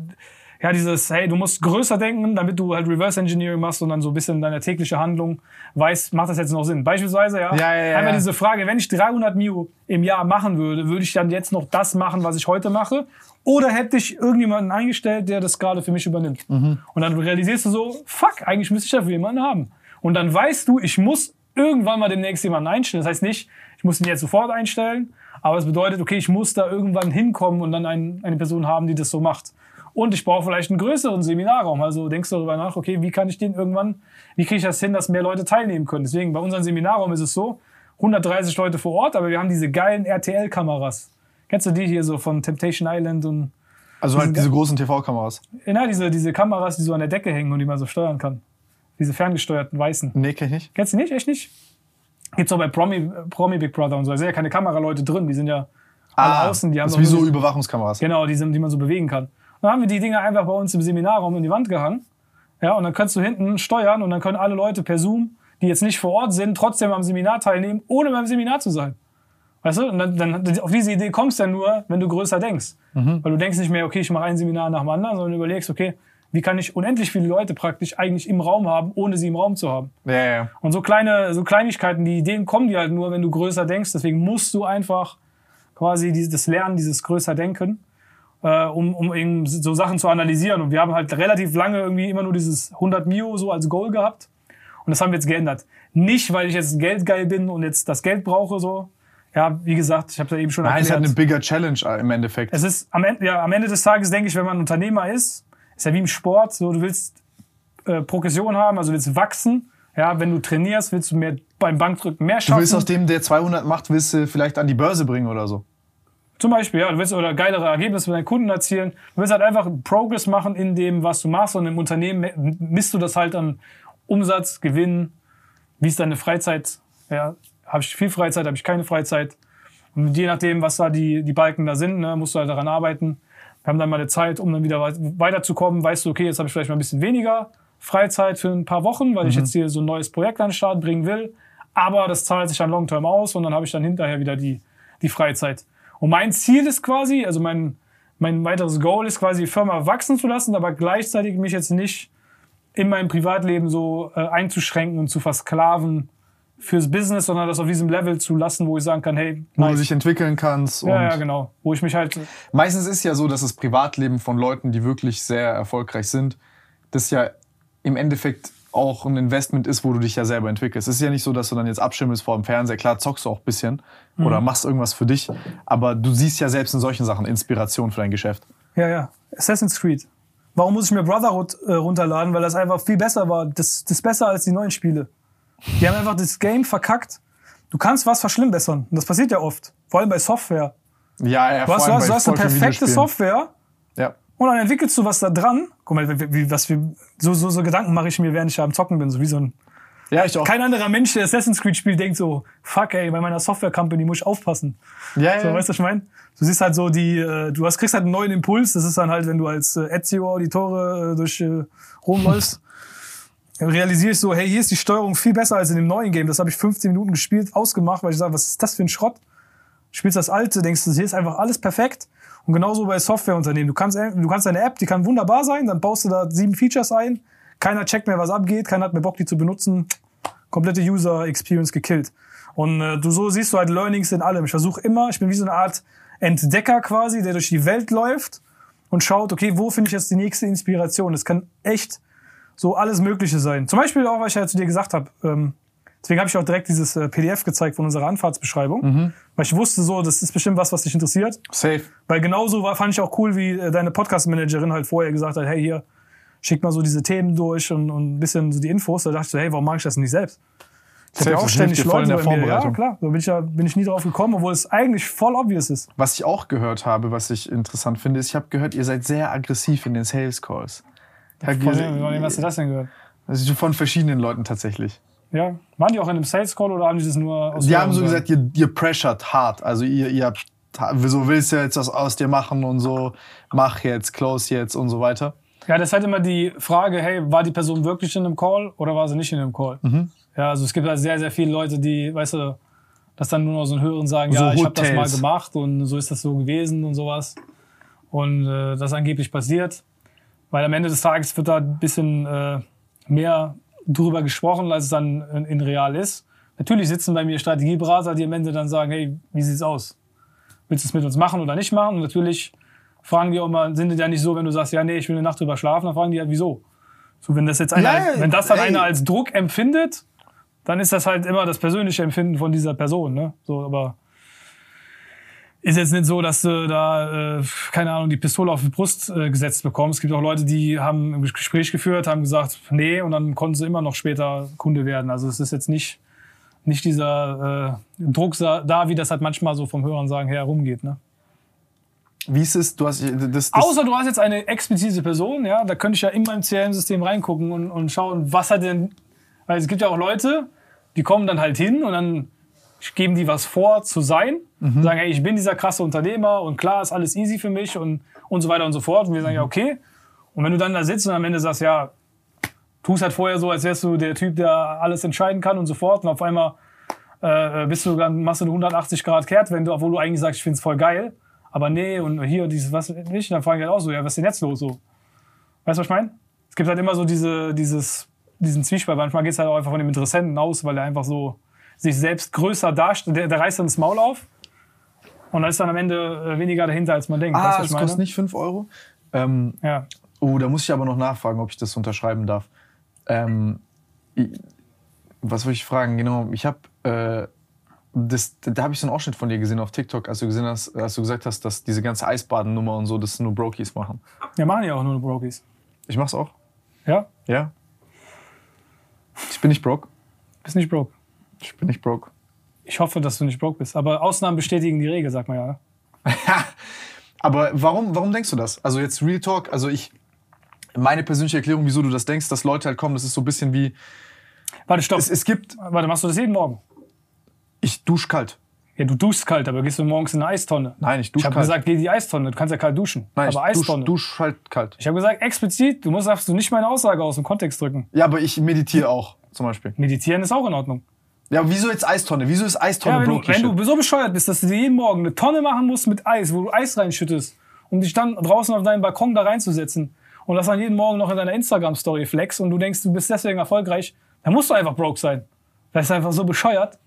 ja, dieses, hey, du musst größer denken, damit du halt Reverse Engineering machst und dann so ein bisschen deine tägliche Handlung weißt, macht das jetzt noch Sinn? Beispielsweise, ja, Ja, ja, ja, einfach diese Frage, wenn ich 300 Mio im Jahr machen würde, würde ich dann jetzt noch das machen, was ich heute mache? Oder hätte ich irgendjemanden eingestellt, der das gerade für mich übernimmt? Mhm. Und dann realisierst du so, fuck, eigentlich müsste ich dafür jemanden haben. Und dann weißt du, ich muss irgendwann mal demnächst jemanden einstellen. Das heißt nicht, ich muss ihn jetzt sofort einstellen, aber es bedeutet, okay, ich muss da irgendwann hinkommen und dann ein, eine Person haben, die das so macht. Und ich brauche vielleicht einen größeren Seminarraum. Also denkst du darüber nach, okay, wie kann ich den irgendwann, wie kriege ich das hin, dass mehr Leute teilnehmen können? Deswegen bei unserem Seminarraum ist es so, 130 Leute vor Ort, aber wir haben diese geilen RTL-Kameras. Kennst du die hier so von Temptation Island und Also halt diese großen TV-Kameras. ja, diese, diese Kameras, die so an der Decke hängen und die man so steuern kann. Diese ferngesteuerten weißen. Nee, kenn ich nicht. Kennst du nicht? Echt nicht? Gibt's auch bei Promi, Promi Big Brother und so. Da sind ja keine Kameraleute drin, die sind ja alle außen. Die haben Ah, das ist wie so Überwachungskameras. Genau, die, sind, die man so bewegen kann. Dann haben wir die Dinger einfach bei uns im Seminarraum in die Wand gehangen. Ja, und dann kannst du hinten steuern und dann können alle Leute per Zoom, die jetzt nicht vor Ort sind, trotzdem am Seminar teilnehmen, ohne beim Seminar zu sein. Weißt du? Und dann, dann auf diese Idee kommst du ja nur, wenn du größer denkst. Weil du denkst nicht mehr, okay, ich mache ein Seminar nach dem anderen, sondern überlegst, okay, wie kann ich unendlich viele Leute praktisch eigentlich im Raum haben, ohne sie im Raum zu haben. Ja, ja, ja. Und so kleine, so Kleinigkeiten, die Ideen kommen dir halt nur, wenn du größer denkst. Deswegen musst du einfach quasi dieses das Lernen, dieses größer Denken, äh, um, um eben so Sachen zu analysieren. Und wir haben halt relativ lange irgendwie immer nur dieses 100 Mio so als Goal gehabt. Und das haben wir jetzt geändert. Nicht, weil ich jetzt geldgeil bin und jetzt das Geld brauche, so. Ja, wie gesagt, ich habe ja eben schon Nein, es ist halt erklärt. eine bigger Challenge im Endeffekt. Es ist am Ende, ja, am Ende des Tages denke ich, wenn man Unternehmer ist, ist ja wie im Sport, so du willst äh, Progression haben, also willst wachsen. Ja, wenn du trainierst, willst du mehr beim Bankdrücken mehr Du schaffen. willst aus dem, der 200 macht, willst du vielleicht an die Börse bringen oder so. Zum Beispiel, ja, du willst oder geilere Ergebnisse für deinen Kunden erzielen. Du willst halt einfach Progress machen in dem, was du machst und im Unternehmen me- misst du das halt an Umsatz, Gewinn, wie ist deine Freizeit, ja, habe ich viel Freizeit, habe ich keine Freizeit. Und je nachdem, was da die, die Balken da sind, ne, musst du halt daran arbeiten. Wir haben dann mal eine Zeit, um dann wieder wei- weiterzukommen. Weißt du, okay, jetzt habe ich vielleicht mal ein bisschen weniger Freizeit für ein paar Wochen, weil ich jetzt hier so ein neues Projekt an den Start bringen will. Aber das zahlt sich dann long term aus und dann habe ich dann hinterher wieder die, die Freizeit. Und mein Ziel ist quasi, also mein, mein weiteres Goal ist quasi, die Firma wachsen zu lassen, aber gleichzeitig mich jetzt nicht in meinem Privatleben so äh, einzuschränken und zu versklaven fürs Business, sondern das auf diesem Level zu lassen, wo ich sagen kann, hey, Wo du dich entwickeln kannst. ja, ja, genau. Wo ich mich halt, Meistens ist ja so, dass das Privatleben von Leuten, die wirklich sehr erfolgreich sind, das ja im Endeffekt auch ein Investment ist, wo du dich ja selber entwickelst. Es ist ja nicht so, dass du dann jetzt abschimmelst vor dem Fernseher. Klar, zockst du auch ein bisschen oder machst irgendwas für dich. Aber du siehst ja selbst in solchen Sachen Inspiration für dein Geschäft. ja, ja, Assassin's Creed. Warum muss ich mir Brotherhood äh, runterladen? Weil das einfach viel besser war. Das, das ist besser als die neuen Spiele. Die haben einfach das Game verkackt. Du kannst was verschlimmbessern. Und das passiert ja oft. Vor allem bei Software. Ja, ja, Du hast, du hast, du hast eine perfekte. Software Ja. und dann entwickelst du was da dran. Guck mal, wie, was für, so, so, so Gedanken mache ich mir, während ich am Zocken bin. So wie so ein, Ja, ich auch. kein anderer Mensch, der Assassin's Creed spielt, denkt so, fuck ey, bei meiner Software Company muss ich aufpassen. ja, So, ja. weißt du, was ich meine? Du siehst halt so die, äh, du hast, kriegst halt einen neuen Impuls. Das ist dann halt, wenn du als äh, Ezio-Auditore äh, durch Rom läufst, dann realisiere ich so, hey, hier ist die Steuerung viel besser als in dem neuen Game. Das habe ich 15 Minuten gespielt, ausgemacht, weil ich sage, was ist das für ein Schrott? Du spielst das alte, denkst du, hier ist einfach alles perfekt. Und genauso bei Softwareunternehmen. Du kannst, du kannst eine App, die kann wunderbar sein, dann baust du da sieben Features ein. Keiner checkt mehr, was abgeht, keiner hat mehr Bock, die zu benutzen. Komplette User Experience gekillt. Und äh, du so siehst du halt Learnings in allem. Ich versuche immer, ich bin wie so eine Art Entdecker quasi, der durch die Welt läuft und schaut, okay, wo finde ich jetzt die nächste Inspiration? Das kann echt so alles Mögliche sein. Zum Beispiel auch, was ich ja zu dir gesagt habe. Ähm, deswegen habe ich auch direkt dieses äh, PDF gezeigt von unserer Anfahrtsbeschreibung, weil ich wusste so, das ist bestimmt was, was dich interessiert. Safe. Weil genauso war, fand ich auch cool, wie äh, deine Podcast-Managerin halt vorher gesagt hat, hey, hier, schick mal so diese Themen durch und, und ein bisschen so die Infos. Da dachte ich so, hey, warum mache ich das nicht selbst? Ich habe ja auch ständig voll in Leute der bei mir. Ja, Vorbereitung. klar. Da bin ich, ja, bin ich nie drauf gekommen, obwohl es eigentlich voll obvious ist. Was ich auch gehört habe, was ich interessant finde, ist, ich habe gehört, ihr seid sehr aggressiv in den Sales Calls. Von wem hast du das denn gehört? Also von verschiedenen Leuten tatsächlich. Ja. Waren die auch in einem Sales Call oder haben die das nur aus Die haben so gesagt, ihr, ihr pressured hart. Also ihr, ihr habt, wieso willst du jetzt was aus dir machen und so, mach jetzt, close jetzt und so weiter. Ja, das ist halt immer die Frage, hey, war die Person wirklich in einem Call oder war sie nicht in einem Call? Mhm. Ja, also es gibt halt sehr, sehr viele Leute, die, weißt du, das dann nur noch so ein Hören sagen, So ja, ich habe das mal gemacht und so ist das so gewesen und sowas. Und äh, das angeblich passiert. Weil am Ende des Tages wird da ein bisschen äh, mehr drüber gesprochen, als es dann in, real ist. Natürlich sitzen bei mir Strategieberater, die am Ende dann sagen, hey, wie sieht's aus? Willst du es mit uns machen oder nicht machen? Und natürlich fragen die auch mal, sind die ja nicht so, wenn du sagst, ja, nee, ich will eine Nacht drüber schlafen, dann fragen die halt, wieso? So, wenn das jetzt einer, Ja, ja, wenn das dann ey. einer als Druck empfindet, dann ist das halt immer das persönliche Empfinden von dieser Person, ne? So, aber ist jetzt nicht so, dass du da, äh, keine Ahnung, die Pistole auf die Brust äh, gesetzt bekommst. Es gibt auch Leute, die haben ein Gespräch geführt, haben gesagt, nee, und dann konnten sie immer noch später Kunde werden. Also es ist jetzt nicht, nicht dieser äh, Druck da, wie das halt manchmal so vom Hören sagen her herumgeht. Ne? Wie ist es, du hast, das, das, Außer du hast jetzt eine explizite Person, ja, da könnte ich ja in meinem CRM-System reingucken und, und schauen, was hat denn, weil es gibt ja auch Leute, die kommen dann halt hin und dann geben die was vor zu sein, sagen, hey, ich bin dieser krasse Unternehmer und klar ist alles easy für mich und, und so weiter und so fort. Und wir sagen, ja, okay. Und wenn du dann da sitzt und am Ende sagst, ja, tust halt vorher so, als wärst du der Typ, der alles entscheiden kann und so fort und auf einmal äh, bist du dann machst du eine 180 Grad Kehrtwende, obwohl du eigentlich sagst, ich find's voll geil, aber nee und hier dieses was nicht, dann fragen die halt auch so, ja, was ist denn jetzt los so? Weißt du, was ich meine? Es gibt halt immer so diese, dieses, diesen Zwiespalt. Manchmal geht's halt auch einfach von dem Interessenten aus, weil er einfach so sich selbst größer darstellt. Der, der reißt dann das Maul auf und dann ist dann am Ende äh, weniger dahinter, als man denkt. weißt ah, was das kostet nicht 5 Euro. Ähm, Ja. oh, da muss ich aber noch nachfragen, ob ich das unterschreiben darf. Ähm, was wollte ich fragen? Genau, ich habe äh, das, da habe ich so einen Ausschnitt von dir gesehen auf TikTok, als du gesehen hast, als du gesagt hast, dass diese ganze Eisbadennummer und so, das nur Brokies machen. Wir machen ja auch nur Brokies. Ich mach's auch. Ja? Ja. Ich bin nicht broke. Bist nicht broke. Ich bin nicht broke. Ich hoffe, dass du nicht broke bist. Aber Ausnahmen bestätigen die Regel, sagt man ja. Aber warum, warum denkst du das? Also jetzt Real Talk, also ich, meine persönliche Erklärung, wieso du das denkst, dass Leute halt kommen, das ist so ein bisschen wie, Warte, stopp. es, es gibt, Warte, machst du das jeden Morgen? ich dusch kalt. Ja, du duschst kalt, aber gehst du morgens in eine Eistonne? Nein, ich Ich dusch habe kalt. gesagt, geh in die Eistonne. Du kannst ja kalt duschen. Nein, aber ich dusch, Eistonne. dusch halt kalt. Ich habe gesagt, explizit, du musst darfst du nicht meine Aussage aus dem Kontext drücken. Ja, aber ich meditiere auch, zum Beispiel. Meditieren ist auch in Ordnung. Ja, wieso jetzt Eistonne? Wieso ist Eistonne Ja, wenn, du, wenn du so bescheuert bist, dass du dir jeden Morgen eine Tonne machen musst mit Eis, wo du Eis reinschüttest, um dich dann draußen auf deinen Balkon da reinzusetzen und das dann jeden Morgen noch in deiner Instagram-Story flex und du denkst, du bist deswegen erfolgreich, dann musst du einfach broke sein. Das ist einfach so bescheuert.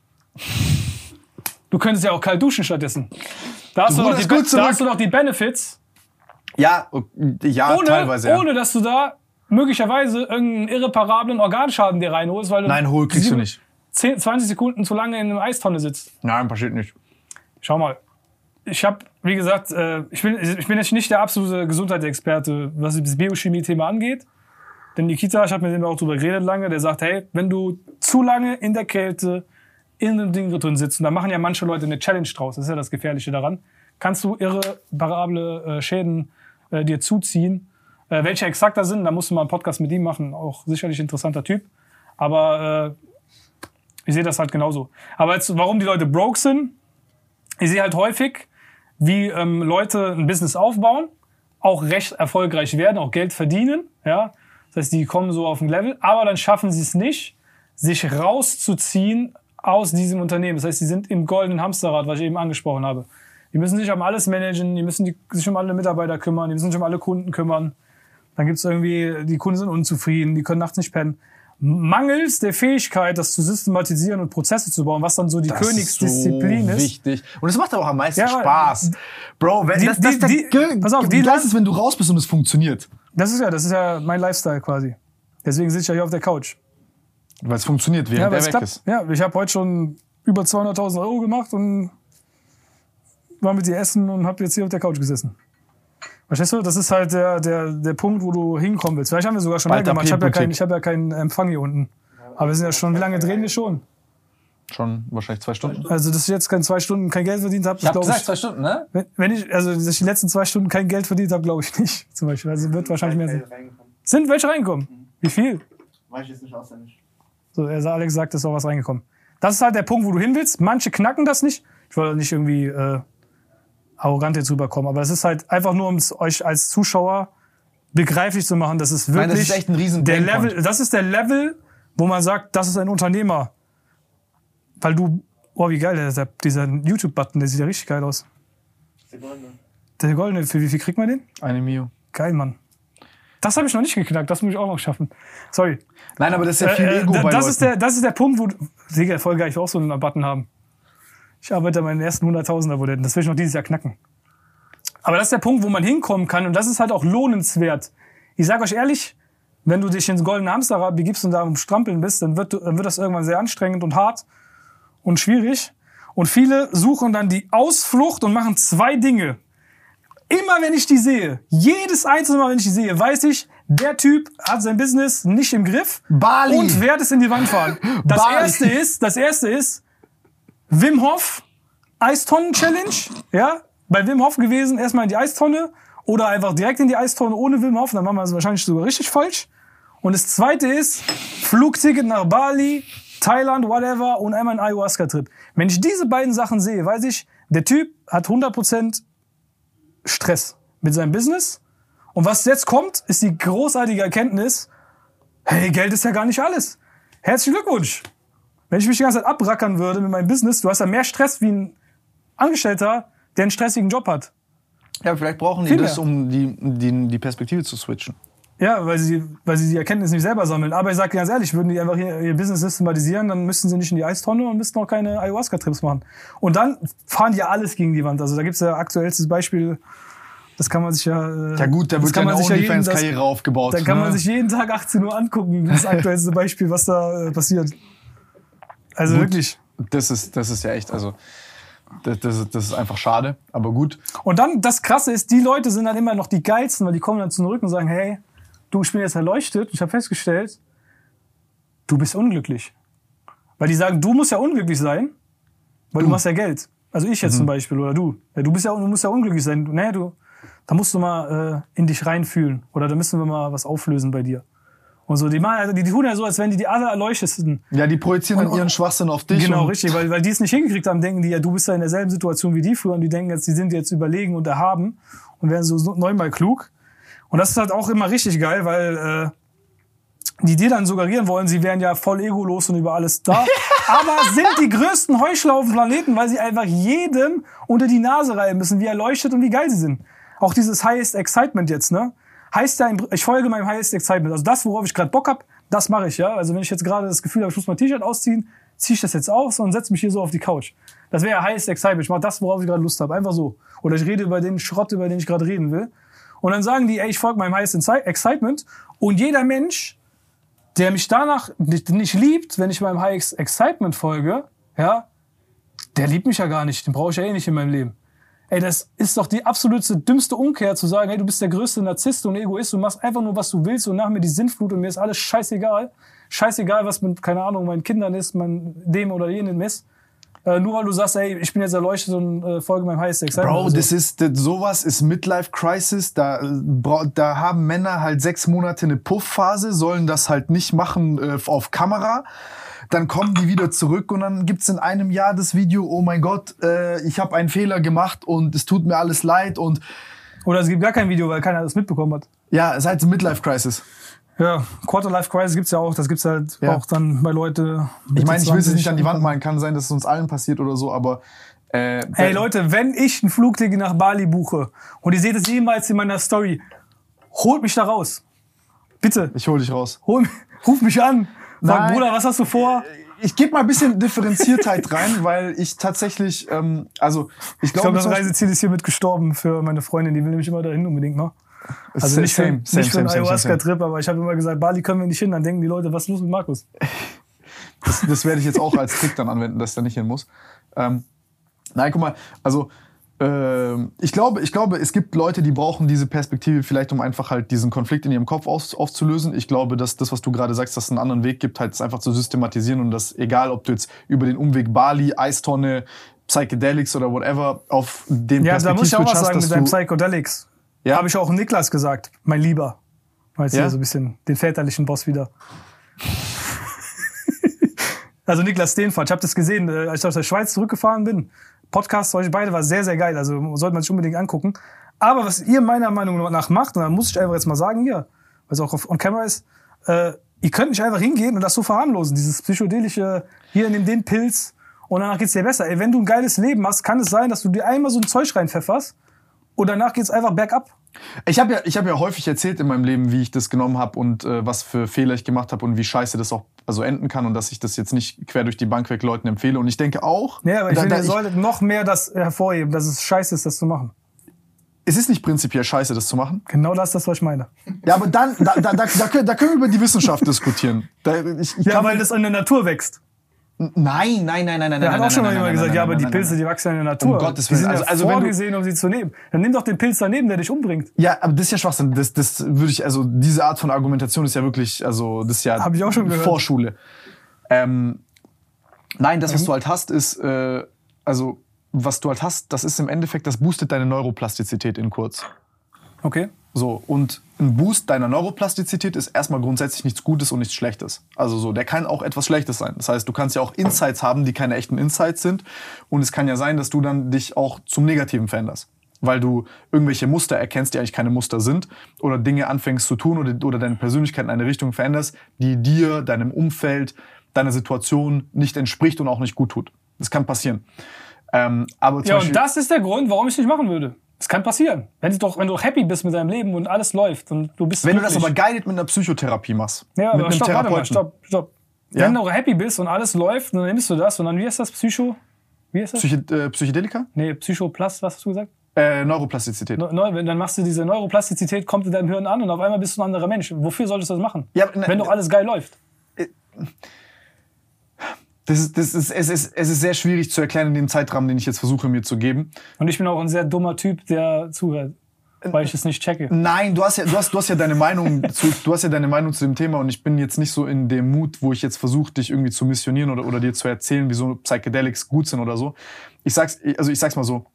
Du könntest ja auch kalt duschen stattdessen. Da hast, du, noch ruderst die, gut da hast du noch die Benefits, Ja, ja, ohne, teilweise. Ja. ohne dass du da möglicherweise irgendeinen irreparablen Organschaden dir reinholst, weil du Nein, hol kriegst du nicht. 10, 20 Sekunden zu lange in einer Eistonne sitzt. Nein, passiert nicht. Schau mal. Ich habe, wie gesagt, äh, ich, bin, ich bin jetzt nicht der absolute Gesundheitsexperte, was das Biochemie-Thema angeht. Denn Nikita, ich habe mit dem auch drüber geredet lange, der sagt, hey, wenn du zu lange in der Kälte in einem Ding drin sitzt, und da machen ja manche Leute eine Challenge draus, das ist ja das Gefährliche daran, kannst du irreparable äh, Schäden äh, dir zuziehen. Äh, welche exakt da sind, da musst du mal einen Podcast mit ihm machen, auch sicherlich interessanter Typ. Aber äh, ich sehe das halt genauso. Aber jetzt, warum die Leute broke sind, ich sehe halt häufig, wie ähm, Leute ein Business aufbauen, auch recht erfolgreich werden, auch Geld verdienen. Ja? Das heißt, die kommen so auf ein Level, aber dann schaffen sie es nicht, sich rauszuziehen aus diesem Unternehmen. Das heißt, sie sind im goldenen Hamsterrad, was ich eben angesprochen habe. Die müssen sich um alles managen, die müssen sich um alle Mitarbeiter kümmern, die müssen sich um alle Kunden kümmern. Dann gibt's irgendwie, die Kunden sind unzufrieden, die können nachts nicht pennen. Mangels der Fähigkeit, das zu systematisieren und Prozesse zu bauen, was dann so die Das Königsdisziplin ist. ist. So wichtig. Und es macht aber auch am meisten Ja, Spaß. Bro, wenn Die- das, das, die- das, die- ge- pass auf, die Leute- ist, wenn du raus bist und es funktioniert. Das ist ja, das ist ja mein Lifestyle quasi. Deswegen sitze ich ja hier auf der Couch. Weil es funktioniert, während Ja, er weg klappt. ist. Ja, ich habe heute schon über 200.000 Euro gemacht und war mit dir essen und habe jetzt hier auf der Couch gesessen. Verstehst du? Das ist halt der, der, der Punkt, wo du hinkommen willst. Vielleicht haben wir sogar schon mehr gemacht. Ich habe ja, kein, ich hab ja keinen Empfang hier unten. Aber wir sind ja schon, wie lange drehen wir schon? Schon wahrscheinlich zwei Stunden. Also, dass ich jetzt kein zwei Stunden kein Geld verdient habe, Ich glaube gesagt, ich. zwei Stunden, ne? Wenn, wenn ich, also, dass ich die letzten zwei Stunden kein Geld verdient habe, glaube ich nicht. Zum Beispiel. Also, wird wahrscheinlich mehr sein. Sind welche reingekommen? Wie viel? Weiß ich jetzt nicht auswendig. So, er, Alex sagt, es ist auch was reingekommen. Das ist halt der Punkt, wo du hin willst. Manche knacken das nicht. Ich wollte nicht irgendwie äh, arrogant jetzt rüberkommen, aber es ist halt einfach nur, um es euch als Zuschauer begreiflich zu machen, dass es wirklich Nein, das ist echt ein riesen der. Level, das ist der Level, wo man sagt, das ist ein Unternehmer. Weil du, oh wie geil, der, dieser YouTube-Button, der sieht ja richtig geil aus. Der goldene, für wie viel kriegt man den? Eine Mio. Geil, Mann. Das habe ich noch nicht geknackt, das muss ich auch noch schaffen. Sorry. Nein, aber das ist ja viel Äh, äh, Ego da- bei das Leuten. ist der, das ist der Punkt, wo du, Digga, voll geil, ich will auch so einen Button haben. Ich arbeite an meinen ersten 100.000 Abonnenten. Das will ich noch dieses Jahr knacken. Aber das ist der Punkt, wo man hinkommen kann und das ist halt auch lohnenswert. Ich sage euch ehrlich, wenn du dich ins goldene Hamsterrad begibst und da am Strampeln bist, dann wird, dann wird das irgendwann sehr anstrengend und hart und schwierig. Und viele suchen dann die Ausflucht und machen zwei Dinge. Immer wenn ich die sehe, jedes einzelne Mal, wenn ich die sehe, weiß ich, der Typ hat sein Business nicht im Griff Bali. und wird es in die Wand fahren. Das Bali. erste ist, das erste ist Wim Hof Eistonnen Challenge, ja? Bei Wim Hof gewesen, erstmal in die Eistonne oder einfach direkt in die Eistonne ohne Wim Hof, dann machen wir es wahrscheinlich sogar richtig falsch. Und das zweite ist Flugticket nach Bali, Thailand, whatever und einmal ein Ayahuasca-Trip. Wenn ich diese beiden Sachen sehe, weiß ich, der Typ hat 100% Stress mit seinem Business. Und was jetzt kommt, ist die großartige Erkenntnis, hey, Geld ist ja gar nicht alles. Herzlichen Glückwunsch. Wenn ich mich die ganze Zeit abrackern würde mit meinem Business, du hast ja mehr Stress wie ein Angestellter, der einen stressigen Job hat. Ja, vielleicht brauchen die Viel das, mehr. um die, die, die Perspektive zu switchen. Ja, weil sie, weil sie die Erkenntnis nicht selber sammeln. Aber ich sage dir ganz ehrlich, würden die einfach ihr, ihr Business systematisieren, dann müssten sie nicht in die Eistonne und müssten auch keine Ayahuasca-Trips machen. Und dann fahren die ja alles gegen die Wand. Also da gibt's ja aktuellstes Beispiel, das kann man sich ja... äh, Ja gut, da wird ja eine OnlyFans-Karriere aufgebaut. Dann kann ne? man sich jeden Tag 18 Uhr angucken, das aktuellste Beispiel, was da äh, passiert. Also Gut. wirklich. Das ist, das ist ja echt, also das, das, ist- das ist einfach schade, aber gut. Und dann, das Krasse ist, die Leute sind dann immer noch die geilsten, weil die kommen dann zurück und sagen, hey, du, ich bin jetzt erleuchtet. Ich habe festgestellt, du bist unglücklich. Weil die sagen, du musst ja unglücklich sein, weil du, machst ja Geld. Also ich jetzt zum Beispiel oder du. Ja, du bist ja, du musst ja unglücklich sein. Du- Nee, du, da musst du mal äh, in dich reinfühlen. Oder da müssen wir mal was auflösen bei dir. Und so, die, machen, also die, die tun ja so, als wären die die allererleuchtesten. Ja, die projizieren dann ihren Schwachsinn auf dich. Genau, richtig, weil, weil die es nicht hingekriegt haben, denken die, ja, du bist ja in derselben Situation wie die früher und die denken jetzt, die sind jetzt überlegen und erhaben und werden so neunmal klug. Und das ist halt auch immer richtig geil, weil äh, die dir dann suggerieren wollen, sie wären ja voll egolos und über alles da, aber sind die größten Heuchler auf dem Planeten, weil sie einfach jedem unter die Nase reiben müssen, wie er leuchtet und wie geil sie sind. Auch dieses Highest Excitement jetzt, ne? Heißt ja, ich folge meinem Highest Excitement. Also das, worauf ich gerade Bock hab, das mache ich, ja. Also wenn ich jetzt gerade das Gefühl habe, ich muss mein T-Shirt ausziehen, ziehe ich das jetzt aus und setze mich hier so auf die Couch. Das wäre heiß Excitement. Ich mache das, worauf ich gerade Lust habe. Einfach so. Oder ich rede über den Schrott, über den ich gerade reden will. Und dann sagen die, ey, ich folge meinem heißen Excitement. Und jeder Mensch, der mich danach nicht, nicht liebt, wenn ich meinem High Excitement folge, ja, der liebt mich ja gar nicht. Den brauche ich ja eh nicht in meinem Leben. Ey, das ist doch die absolute dümmste Umkehr zu sagen, hey, du bist der größte Narzisst und Egoist, du machst einfach nur, was du willst und nach mir die Sinnflut und mir ist alles scheißegal. Scheißegal, was mit, keine Ahnung, meinen Kindern ist, mein, dem oder jenem ist. Äh, nur weil du sagst, ey, ich bin jetzt erleuchtet und äh, folge meinem Highest Excitement. Bro, das ist, das, sowas ist Midlife Crisis. Da, äh, da haben Männer halt sechs Monate eine Puffphase, sollen das halt nicht machen äh, auf Kamera. Dann kommen die wieder zurück und dann gibt's in einem Jahr das Video, oh mein Gott, äh, ich habe einen Fehler gemacht und es tut mir alles leid und Oder es gibt gar kein Video, weil keiner das mitbekommen hat. ja, es ist halt so Midlife Crisis. Ja, Quarter Life Crisis gibt's ja auch. Das gibt's halt Ja. auch dann bei Leute. Ich meine, ich will es 20. nicht an die Wand malen, kann sein, dass es uns allen passiert oder so, aber äh, Hey Leute, wenn ich ein Flugticket nach Bali buche und ihr seht es jemals in meiner Story, holt mich da raus. Bitte, ich hol dich raus. hol, mich- ruf mich an. Sag, Nein. Bruder, was hast du vor? Ich gebe mal ein bisschen Differenziertheit rein, weil ich tatsächlich, ähm, also ich Ich glaube, glaube, das Reiseziel ist hiermit gestorben für meine Freundin. Die will nämlich immer dahin unbedingt noch. Also Same, nicht für, same, nicht same, für einen same, same, same. Ayahuasca-Trip, aber ich habe immer gesagt, Bali können wir nicht hin. Dann denken die Leute, was ist los mit Markus? Das, das werde ich jetzt auch als Trick dann anwenden, dass ich da nicht hin muss. Ähm, nein, guck mal, also ich glaube, ich glaube, es gibt Leute, die brauchen diese Perspektive vielleicht, um einfach halt diesen Konflikt in ihrem Kopf aus, aufzulösen. Ich glaube, dass das, was du gerade sagst, dass es einen anderen Weg gibt, halt es einfach zu systematisieren und dass egal, ob du jetzt über den Umweg Bali, Eistonne, Psychedelics oder whatever auf den Ja, da muss ich auch was sagen mit du, Psychedelics. Ja? Habe ich auch Niklas gesagt, mein Lieber. Mal jetzt Ja? so ein bisschen den väterlichen Boss wieder. also Niklas Steenfahrt, ich habe das gesehen, äh, als ich aus der Schweiz zurückgefahren bin. Podcast euch beide war sehr, sehr geil. Also sollte man sich unbedingt angucken. Aber was ihr meiner Meinung nach macht, und da muss ich einfach jetzt mal sagen hier, weil es auch auf on camera ist, äh, ihr könnt nicht einfach hingehen und das so verharmlosen, dieses psychedelische, hier nimm den Pilz und danach geht's dir besser. Ey, wenn du ein geiles Leben hast, kann es sein, dass du dir einmal so ein Zeug reinpfefferst und danach geht's einfach bergab. Ich habe ja, ich hab ja häufig erzählt in meinem Leben, wie ich das genommen habe und äh, was für Fehler ich gemacht habe und wie scheiße das auch also enden kann und dass ich das jetzt nicht quer durch die Bank weg Leuten empfehle. Und ich denke auch, Ja, aber ich da- finde, ihr solltet noch mehr das hervorheben, dass es scheiße ist, das zu machen. es ist nicht prinzipiell scheiße, das zu machen. Genau das ist das, was ich meine. Ja, aber dann, da, da, da, da, können, wir über die Wissenschaft diskutieren. Da, ich, ich Ja, weil das in der Natur wächst. Nein, nein, nein, nein, nein. Da hat nein, auch schon mal jemand gesagt, nein, ja, aber die Pilze, die wachsen in der Natur. Um Gottes die Willen. sind Also- also vorgesehen, um sie zu nehmen. Dann nimm doch den Pilz daneben, der dich umbringt. Ja, aber das ist ja Schwachsinn. Das, das würde ich, also diese Art von Argumentation ist ja wirklich, also das ist ja Hab ich auch schon gehört. Vorschule. Ähm, nein, das, was Mhm. du halt hast, ist, äh, also was du halt hast, das ist im Endeffekt, das boostet deine Neuroplastizität in kurz. Okay. So, und ein Boost deiner Neuroplastizität ist erstmal grundsätzlich nichts Gutes und nichts Schlechtes. Also so, der kann auch etwas Schlechtes sein. Das heißt, du kannst ja auch Insights haben, die keine echten Insights sind. Und es kann ja sein, dass du dann dich auch zum Negativen veränderst. Weil du irgendwelche Muster erkennst, die eigentlich keine Muster sind. Oder Dinge anfängst zu tun oder, oder deine Persönlichkeit in eine Richtung veränderst, die dir, deinem Umfeld, deiner Situation nicht entspricht und auch nicht gut tut. Das kann passieren. Ähm, aber Ja, Beispiel, und das ist der Grund, warum ich es nicht machen würde. Das kann passieren. Wenn du doch, wenn du happy bist mit deinem Leben und alles läuft und du bist wenn du das glücklich. aber guided mit einer Psychotherapie machst, Ja, mit aber einem stopp, warte mal, Therapeuten, stopp, stopp. Ja? Wenn du happy bist und alles läuft, dann nimmst du das und dann, wie heißt das, Psycho? Wie heißt das? Psyche, äh, Psychedelika? nee, Psychoplast, was hast du gesagt? Äh, Neuroplastizität. Neu- Neu, dann machst du diese Neuroplastizität, kommt in deinem Hirn an und auf einmal bist du ein anderer Mensch. Wofür solltest du das machen? Ja, ne- wenn doch alles geil läuft. Das ist, das ist, es, ist, es ist sehr schwierig zu erklären in dem Zeitrahmen, den ich jetzt versuche mir zu geben. Und ich bin auch ein sehr dummer Typ, der zuhört, weil ich es nicht checke. Nein, du hast ja, du hast, du hast ja deine Meinung zu, du hast ja deine Meinung zu dem Thema und ich bin jetzt nicht so in dem Mut, wo ich jetzt versuche, dich irgendwie zu missionieren oder, oder dir zu erzählen, wieso Psychedelics gut sind oder so. Ich sag's, also ich sag's mal so.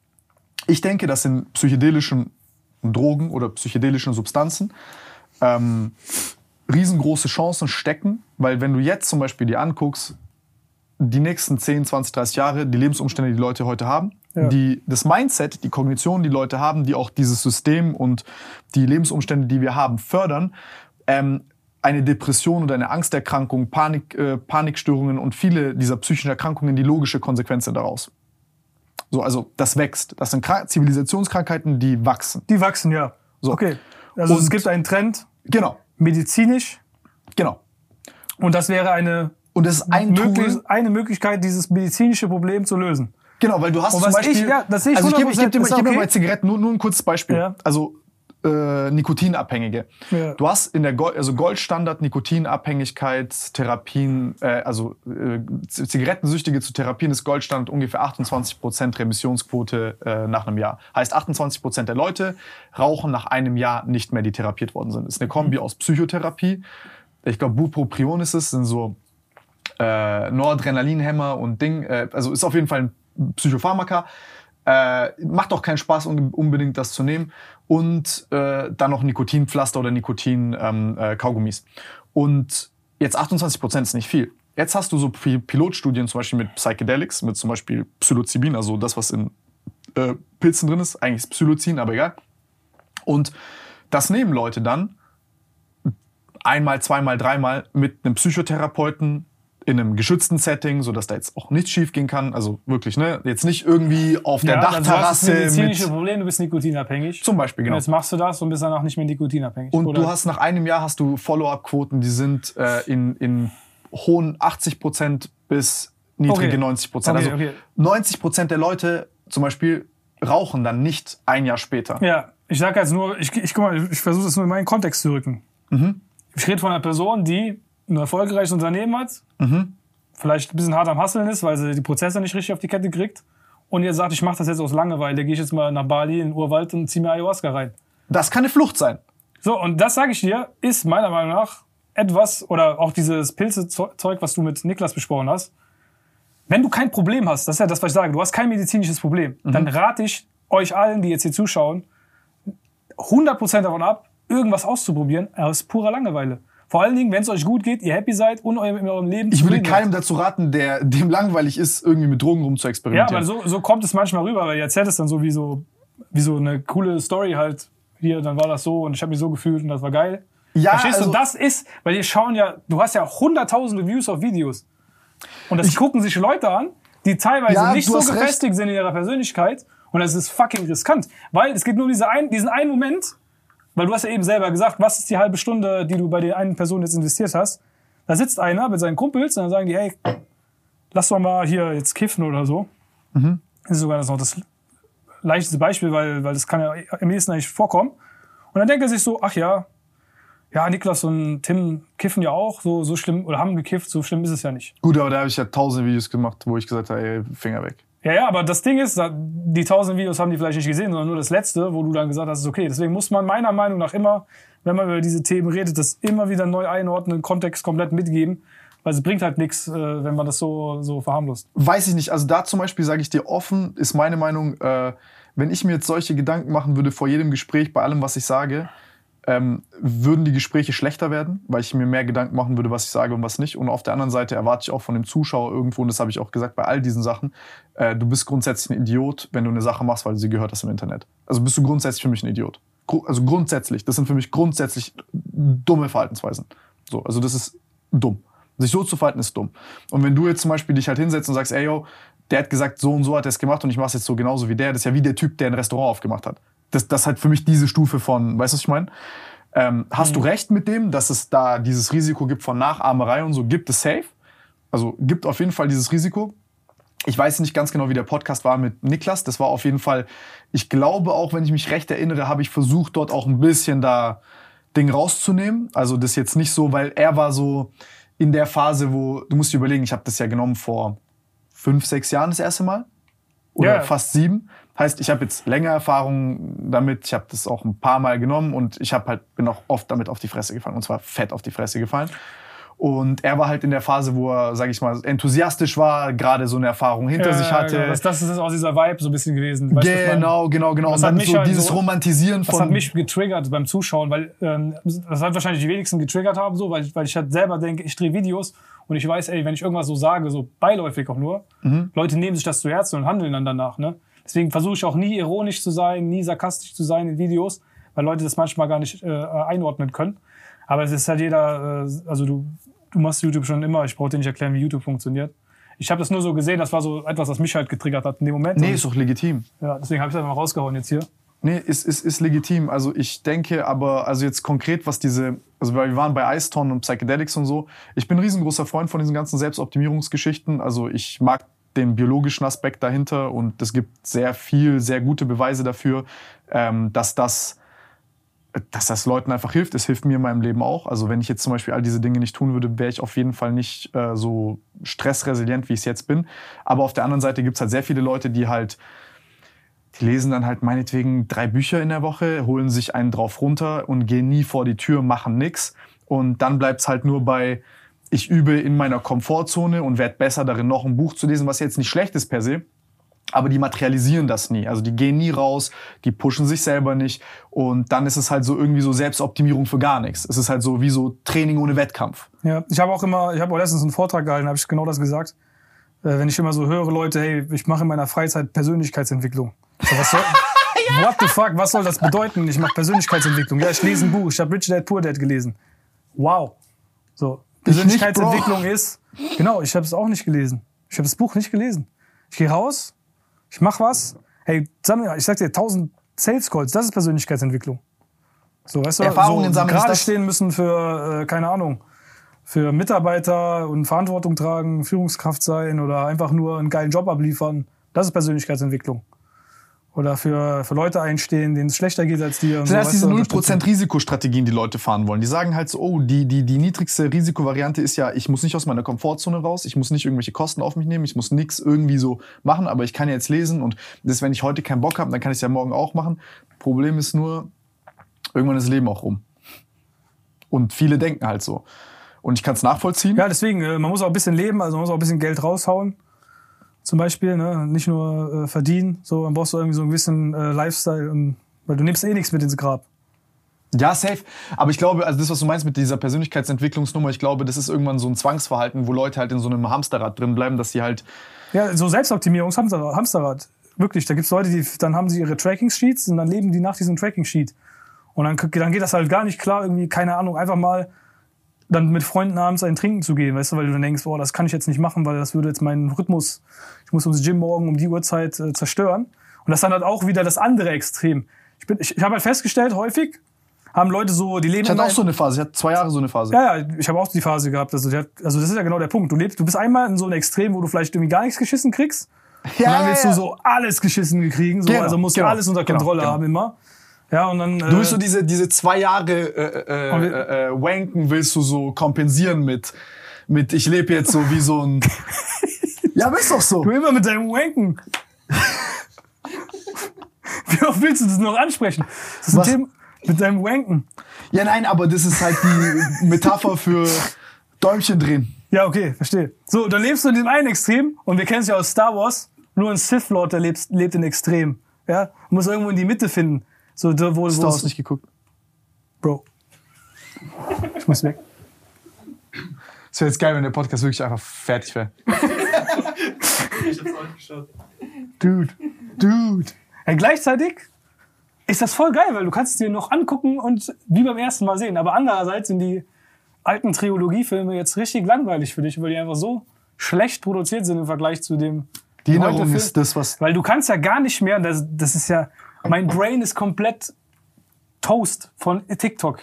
Ich denke, dass in psychedelischen Drogen oder psychedelischen Substanzen ähm, riesengroße Chancen stecken, weil wenn du jetzt zum Beispiel dir anguckst, die nächsten 10, 20, 30 Jahre, die Lebensumstände, die die Leute heute haben, Ja. die, das Mindset, die Kognition, die Leute haben, die auch dieses System und die Lebensumstände, die wir haben, fördern, ähm, eine Depression oder eine Angsterkrankung, Panik, äh, Panikstörungen und viele dieser psychischen Erkrankungen die logische Konsequenz sind daraus. So, also das wächst. Das sind Krank Zivilisationskrankheiten, die wachsen. Die wachsen, ja. So. Okay. Also es Und- gibt einen Trend, Genau, medizinisch, genau. und das wäre eine Und das ist ein möglich, Tool. eine Möglichkeit, dieses medizinische Problem zu lösen. Genau, weil du hast Und zum Beispiel. ich- ja, das sehe ich also ich gebe ich geb dir, mal- ich 100% geb dir ist mal okay. bei Zigaretten nur, nur ein kurzes Beispiel. Ja. Also äh, Nikotinabhängige. Ja. Du hast in der Gold, also Goldstandard Nikotinabhängigkeitstherapien, äh, also äh, Zigarettensüchtige zu therapieren ist Goldstandard ungefähr 28% Remissionsquote äh, nach einem Jahr. Heißt 28% der Leute rauchen nach einem Jahr nicht mehr, die therapiert worden sind. Ist eine Kombi aus Psychotherapie. Ich glaube, Bupropion ist es, sind so äh, Noradrenalinhemmer und Ding. Äh, also ist auf jeden Fall ein Psychopharmaka. Äh, macht auch keinen Spaß, un unbedingt das zu nehmen. Und äh, dann noch Nikotinpflaster oder Nikotin-Kaugummis. Ähm, äh, und jetzt 28 Prozent ist nicht viel. Jetzt hast du so Pi- Pilotstudien zum Beispiel mit Psychedelics, mit zum Beispiel Psilocybin, also das, was in äh, Pilzen drin ist. Eigentlich ist Psilocin, aber egal. Und das nehmen Leute dann einmal, zweimal, dreimal mit einem Psychotherapeuten in einem geschützten Setting, sodass da jetzt auch nichts schief gehen kann. Also wirklich, ne? Jetzt nicht irgendwie auf der Ja, also du hast das Dachterrasse medizinische mit. Problem, du bist nikotinabhängig. Zum Beispiel, Und genau. jetzt machst du das und bist danach nicht mehr nikotinabhängig. Und Oder- du hast nach einem Jahr hast du Follow-up-Quoten, die sind äh, in, in hohen 80 Prozent bis niedrige Okay. 90 Prozent. Okay, also okay. 90 Prozent der Leute zum Beispiel rauchen dann nicht ein Jahr später. Ja, ich sag jetzt nur, ich, ich guck mal, ich versuche das nur in meinen Kontext zu rücken. Mhm. Ich rede von einer Person, die ein erfolgreiches Unternehmen hat, Mhm. vielleicht ein bisschen hart am Hasseln ist, weil sie die Prozesse nicht richtig auf die Kette kriegt und jetzt sagt, ich mache das jetzt aus Langeweile, gehe ich jetzt mal nach Bali in den Urwald und ziehe mir Ayahuasca rein. Das kann eine Flucht sein. So, und das sage ich dir, ist meiner Meinung nach etwas, oder auch dieses Pilzezeug, was du mit Niklas besprochen hast. Wenn du kein Problem hast, das ist ja das, was ich sage, du hast kein medizinisches Problem, dann rate ich euch allen, die jetzt hier zuschauen, 100% davon ab, irgendwas auszuprobieren aus purer Langeweile. Vor allen Dingen, wenn es euch gut geht, ihr happy seid und eurem, in eurem Leben Ich würde keinem dazu raten, der dem langweilig ist, irgendwie mit Drogen ja, rumzuexperimentieren. aber so, so kommt es manchmal rüber, weil ihr erzählt es dann so wie so, wie so eine coole Story halt. Hier, dann war das so und ich habe mich so gefühlt und das war geil. Ja, Verstehst also- du, das ist, weil die schauen ja, du hast ja hunderttausende Views auf Videos. Und das gucken sich Leute an, die teilweise Ja, nicht so hast recht. gefestigt sind in ihrer Persönlichkeit. Und das ist fucking riskant. Weil es geht nur um diese ein, diesen einen Moment, weil du hast ja eben selber gesagt, was ist die halbe Stunde, die du bei der einen Person jetzt investiert hast. Da sitzt einer mit seinen Kumpels und dann sagen die, hey, lass doch mal hier jetzt kiffen oder so. Mhm. Das ist sogar das noch das leichteste Beispiel, weil, weil das kann ja am ehesten eigentlich vorkommen. Und dann denkt er sich so, ach ja, ja, Niklas und Tim kiffen ja auch, so, so schlimm, oder haben gekifft, so schlimm ist es ja nicht. Gut, aber da habe ich ja tausende Videos gemacht, wo ich gesagt habe, ey, Finger weg. Ja, ja, aber das Ding ist, die tausend Videos haben die vielleicht nicht gesehen, sondern nur das letzte, wo du dann gesagt hast, ist okay. Deswegen muss man meiner Meinung nach immer, wenn man über diese Themen redet, das immer wieder neu einordnen, Kontext komplett mitgeben, weil es bringt halt nichts, äh, wenn man das so, so verharmlost. Weiß ich nicht. Also da zum Beispiel sage ich dir offen, ist meine Meinung, äh, wenn ich mir jetzt solche Gedanken machen würde vor jedem Gespräch, bei allem, was ich sage, ähm, würden die Gespräche schlechter werden, weil ich mir mehr Gedanken machen würde, was ich sage und was nicht. Und auf der anderen Seite erwarte ich auch von dem Zuschauer irgendwo, und das habe ich auch gesagt bei all diesen Sachen, äh, du bist grundsätzlich ein Idiot, wenn du eine Sache machst, weil sie gehört hast im Internet. Also bist du grundsätzlich für mich ein Idiot. Gru also grundsätzlich. Das sind für mich grundsätzlich dumme Verhaltensweisen. So, also das ist dumm. Sich so zu verhalten ist dumm. Und wenn du jetzt zum Beispiel dich halt hinsetzt und sagst, ey yo, der hat gesagt, so und so hat er es gemacht und ich mache es jetzt so genauso wie der, das ist ja wie der Typ, der ein Restaurant aufgemacht hat. Das, das ist halt für mich diese Stufe von, weißt du, was ich meine? Ähm, hast du recht mit dem, dass es da dieses Risiko gibt von Nachahmerei und so? Gibt es safe? Also gibt auf jeden Fall dieses Risiko. Ich weiß nicht ganz genau, wie der Podcast war mit Niklas. Das war auf jeden Fall, ich glaube auch, wenn ich mich recht erinnere, habe ich versucht, dort auch ein bisschen da Ding rauszunehmen. Also das jetzt nicht so, weil er war so in der Phase, wo, du musst dir überlegen, ich habe das ja genommen vor fünf, sechs Jahren das erste Mal. Oder Ja. fast sieben. Heißt, ich habe jetzt länger Erfahrung damit. Ich habe das auch ein paar Mal genommen und ich habe halt bin auch oft damit auf die Fresse gefallen und zwar fett auf die Fresse gefallen. Und er war halt in der Phase, wo er, sag ich mal, enthusiastisch war, gerade so eine Erfahrung hinter Ja, sich hatte. Genau. Das, das ist aus dieser Vibe so ein bisschen gewesen. Weißt genau, genau, genau. Das Und hat dann mich so halt dieses so- Romantisieren Das von. hat mich getriggert beim Zuschauen, weil ähm, das hat wahrscheinlich die wenigsten getriggert haben, so, weil, weil ich halt selber denke, ich drehe Videos und ich weiß, ey, wenn ich irgendwas so sage, so beiläufig auch nur, Mhm. Leute nehmen sich das zu Herzen und handeln dann danach. Ne? Deswegen versuche ich auch nie ironisch zu sein, nie sarkastisch zu sein in Videos, weil Leute das manchmal gar nicht äh, einordnen können. Aber es ist halt jeder, äh, also du, du machst YouTube schon immer, ich brauche dir nicht erklären, wie YouTube funktioniert. Ich habe das nur so gesehen, das war so etwas, was mich halt getriggert hat in dem Moment. nee, ist doch legitim. ja, deswegen habe ich das mal rausgehauen jetzt hier. Nee, ist, ist, ist legitim. Also ich denke aber, also jetzt konkret, was diese, also wir waren bei Iceton und Psychedelics und so. Ich bin ein riesengroßer Freund von diesen ganzen Selbstoptimierungsgeschichten. Also ich mag den biologischen Aspekt dahinter und es gibt sehr viel, sehr gute Beweise dafür, ähm, dass das dass das Leuten einfach hilft. Es hilft mir in meinem Leben auch. Also wenn ich jetzt zum Beispiel all diese Dinge nicht tun würde, wäre ich auf jeden Fall nicht äh, so stressresilient, wie ich es jetzt bin. Aber auf der anderen Seite gibt es halt sehr viele Leute, die halt, die lesen dann halt meinetwegen drei Bücher in der Woche, holen sich einen drauf runter und gehen nie vor die Tür, machen nix. Und dann bleibt es halt nur bei, ich übe in meiner Komfortzone und werde besser darin, noch ein Buch zu lesen, was jetzt nicht schlecht ist per se aber die materialisieren das nie. Also die gehen nie raus, die pushen sich selber nicht und dann ist es halt so irgendwie so Selbstoptimierung für gar nichts. Es ist halt so wie so Training ohne Wettkampf. Ja, ich habe auch immer, ich habe auch letztens einen Vortrag gehalten, habe ich genau das gesagt. Äh, wenn ich immer so höre, Leute, hey, ich mache in meiner Freizeit Persönlichkeitsentwicklung. So, was soll, what the fuck, was soll das bedeuten? Ich mache Persönlichkeitsentwicklung. Ja, ich lese ein Buch, ich habe Rich Dad Poor Dad gelesen. Wow. So, Persönlichkeitsentwicklung ist, genau, ich habe es auch nicht gelesen. Ich habe das Buch nicht gelesen. Ich gehe raus, ich mach was. Hey, ich sag dir, 1000 Sales Calls, das ist Persönlichkeitsentwicklung. So, weißt du, Erfahrungen so gerade stehen müssen für, äh, keine Ahnung, für Mitarbeiter und Verantwortung tragen, Führungskraft sein oder einfach nur einen geilen Job abliefern. Das ist Persönlichkeitsentwicklung. Oder für, für Leute einstehen, denen es schlechter geht als dir. Und Das so, sind erst diese du, 0% Risikostrategien, die Leute fahren wollen. Die sagen halt so, oh, die, die, die niedrigste Risikovariante ist ja, ich muss nicht aus meiner Komfortzone raus, ich muss nicht irgendwelche Kosten auf mich nehmen, ich muss nichts irgendwie so machen, aber ich kann ja jetzt lesen und das, wenn ich heute keinen Bock habe, dann kann ich es ja morgen auch machen. Problem ist nur, irgendwann ist das Leben auch rum. Und viele denken halt so. Und ich kann es nachvollziehen. Ja, deswegen, äh, man muss auch ein bisschen leben, also man muss auch ein bisschen Geld raushauen. Zum Beispiel, ne? nicht nur äh, verdienen, so, dann brauchst du irgendwie so einen gewissen äh, Lifestyle, und, weil du nimmst eh nichts mit ins Grab. Ja, safe. Aber ich glaube, also das, was du meinst mit dieser Persönlichkeitsentwicklungsnummer, ich glaube, das ist irgendwann so ein Zwangsverhalten, wo Leute halt in so einem Hamsterrad drin bleiben, dass sie halt Ja, so Selbstoptimierungshamsterrad. Hamsterrad. Wirklich, da gibt's Leute, die dann haben sie ihre Tracking-Sheets und dann leben die nach diesem Tracking-Sheet. Und dann, dann geht das halt gar nicht klar, irgendwie, keine Ahnung, einfach mal dann mit Freunden abends ein Trinken zu gehen, weißt du, weil du dann denkst, boah, das kann ich jetzt nicht machen, weil das würde jetzt meinen Rhythmus, ich muss ums Gym morgen um die Uhrzeit äh, zerstören. Und das ist dann halt auch wieder das andere Extrem. Ich, bin, ich, ich habe halt festgestellt, häufig haben Leute so, die leben Ich hatte auch so eine Phase, ich hatte zwei Jahre so eine Phase. ja, ja, ich habe auch die Phase gehabt. Also, hat, also das ist ja genau der Punkt. Du lebst, du bist einmal in so einem Extrem, wo du vielleicht irgendwie gar nichts geschissen kriegst. und dann willst du so alles geschissen kriegen. So, Genau, also musst du genau, alles unter genau, Kontrolle genau. haben immer. Ja, und dann. Du willst so diese, diese zwei Jahre äh, äh, äh, äh, Wanken willst du so kompensieren mit, mit ich lebe jetzt so wie so ein... ja, aber ist doch so. du immer mit deinem Wanken. Wie oft willst du das noch ansprechen? Das ist ein? Thema mit deinem Wanken. Ja, nein, aber das ist halt die Metapher für Däumchen drehen. Ja, okay, verstehe. So, dann lebst du in dem einen Extrem und wir kennen es ja aus Star Wars. Nur ein Sith Lord, der lebt, lebt in Extrem. Ja, du musst irgendwo in die Mitte finden. So, da, wo, Star Wars nicht geguckt. Bro. Ich muss weg. Es wäre jetzt geil, wenn der Podcast wirklich einfach fertig wäre. Dude. Dude. Ja, gleichzeitig ist das voll geil, weil du kannst es dir noch angucken und wie beim ersten Mal sehen. Aber andererseits sind die alten Trilogiefilme jetzt richtig langweilig für dich, weil die einfach so schlecht produziert sind im Vergleich zu dem Die Erinnerung ist das, was... Weil du kannst ja gar nicht mehr, das, das ist ja, mein Brain ist komplett Toast von TikTok.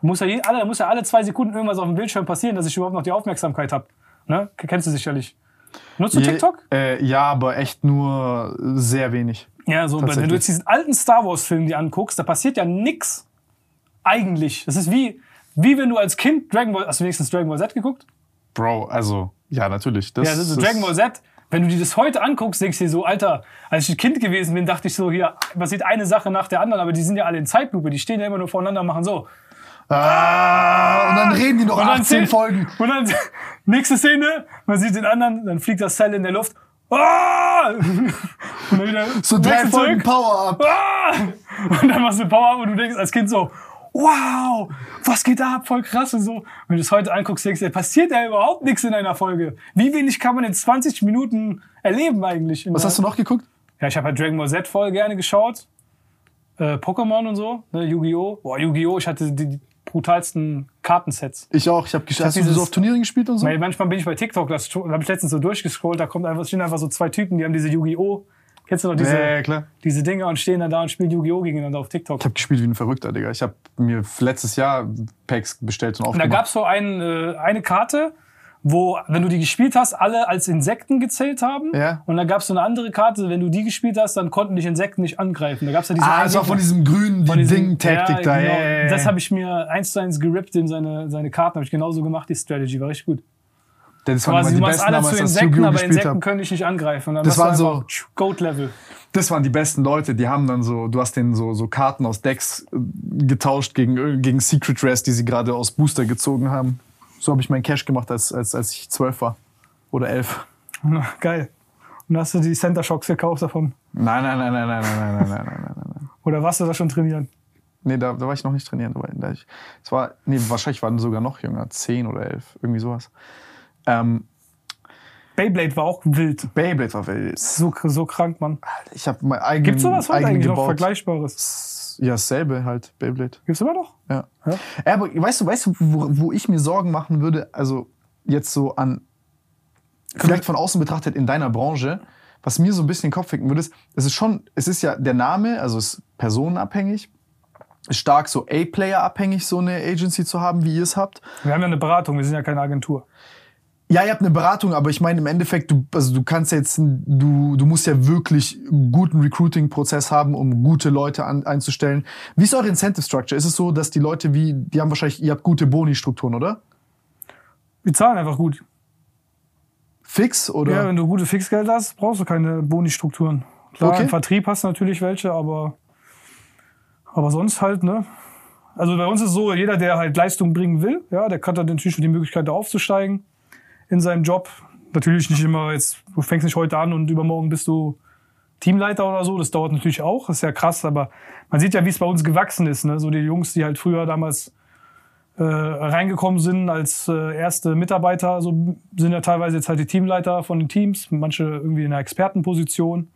Du musst ja, je, alle, muss ja alle zwei Sekunden irgendwas auf dem Bildschirm passieren, dass ich überhaupt noch die Aufmerksamkeit habe. Ne? Kennst du sicherlich. Nutzt du Je- TikTok? Äh, ja, aber echt nur sehr wenig. Ja, so, wenn du jetzt diesen alten Star Wars-Film dir anguckst, da passiert ja nix. Eigentlich. Das ist wie, wie wenn du als Kind Dragon Ball, hast du wenigstens Dragon Ball Z geguckt? Bro, also, ja, natürlich. Das, Ja, das ist das- Dragon Ball Z. Wenn du dir das heute anguckst, denkst du dir so, Alter, als ich ein Kind gewesen bin, dachte ich so, hier passiert eine Sache nach der anderen, aber die sind ja alle in Zeitlupe, die stehen ja immer nur voreinander und machen so. Ah, und dann reden die noch Und dann 18 zählt- Folgen. Und dann, nächste Szene, man sieht den anderen, dann fliegt das Cell in der Luft. Ah! Und dann wieder So drei Folgen. Power-Up. Ah! Und dann machst du Power und du denkst als Kind so, wow, was geht da ab, voll krass und so. Wenn du es heute anguckst, denkst du, passiert ja überhaupt nichts in einer Folge. Wie wenig kann man in 20 Minuten erleben eigentlich? Was hast du noch geguckt? Ja, ich habe halt Dragon Ball Z voll gerne geschaut. Äh, Pokémon und so, ne, Yu-Gi-Oh! Boah, Yu-Gi-Oh! Ich hatte die, brutalsten Kartensets. Ich auch. Ich habe gesch- Hast du dieses- so auf Turnieren gespielt und so? Manchmal bin ich bei TikTok, da habe ich letztens so durchgescrollt, da kommt einfach, stehen einfach so zwei Typen, die haben diese Yu-Gi-Oh! Kennst du noch diese, Ja, ja, klar. diese Dinger und stehen dann da und spielen Yu-Gi-Oh! gegeneinander auf TikTok? Ich habe gespielt wie ein Verrückter, Digga. Ich habe mir letztes Jahr Packs bestellt und Und da aufgemacht. gab es so ein, äh, eine Karte, wo, wenn du die gespielt hast, alle als Insekten gezählt haben. Ja. Und dann gab es so eine andere Karte, wenn du die gespielt hast, dann konnten dich Insekten nicht angreifen. Da gab es ja diese ah, einen das war von diesem grünen diesem- Ding-Taktik ja, da. Genau. Ja. Das habe ich mir eins zu eins gerippt in seine, seine Karten. Habe ich genauso gemacht, die Strategy. War richtig gut. Das waren Quasi, die besten alle zu damals, als ich Insekten, aber Insekten habe. können dich nicht angreifen. Das waren einfach Goat-Level. Das waren die besten Leute, die haben dann so, du hast denen so, so Karten aus Decks äh, getauscht gegen, gegen Secret Rares, die sie gerade aus Booster gezogen haben. So habe ich meinen Cash gemacht, als, als, als ich zwölf war. Oder elf. Na, Geil. Und hast du die Center Shocks gekauft davon? Nein, nein, nein, nein, nein, nein, nein, nein, nein, nein, nein, nein. Oder warst du da schon trainieren? Nee, da, da war ich noch nicht trainieren. Da war, da ich, es war, nee, wahrscheinlich waren sogar noch jünger, zehn oder elf, irgendwie sowas. Ähm, Beyblade war auch wild. Beyblade war wild. So, so krank, Mann. Ich habe mein eigenen, Gibt's sowas heute eigentlich noch gebaut. Vergleichbares? Ja, dasselbe halt, Beyblade. Gibt's immer noch? Ja. Ja. Aber weißt du, weißt du, wo, wo ich mir Sorgen machen würde, also jetzt so an, vielleicht von außen betrachtet in deiner Branche, was mir so ein bisschen den Kopf ficken würde, ist, es ist schon, es ist ja der Name, also es ist personenabhängig, ist stark so A-Player abhängig, so eine Agency zu haben, wie ihr es habt. Wir haben ja eine Beratung, wir sind ja keine Agentur. Ja, ihr habt eine Beratung, aber ich meine im Endeffekt, du, also du kannst jetzt, du, du musst ja wirklich einen guten Recruiting-Prozess haben, um gute Leute an, einzustellen. Wie ist eure Incentive Structure? Ist es so, dass die Leute wie, die haben wahrscheinlich, ihr habt gute Boni-Strukturen, oder? Wir zahlen einfach gut. Fix oder? Ja, wenn du gute Fixgeld hast, brauchst du keine Boni-Strukturen. Klar, Okay. im Vertrieb hast du natürlich welche, aber, aber sonst halt, ne? Also bei uns ist es so, jeder, der halt Leistung bringen will, ja, der hat dann natürlich die Möglichkeit, da aufzusteigen in seinem Job. Natürlich nicht immer jetzt, du fängst nicht heute an und übermorgen bist du Teamleiter oder so. Das dauert natürlich auch, das ist ja krass, aber man sieht ja, wie es bei uns gewachsen ist. Ne? So die Jungs, die halt früher damals äh, reingekommen sind als äh, erste Mitarbeiter, so sind ja teilweise jetzt halt die Teamleiter von den Teams, manche irgendwie in einer Expertenposition.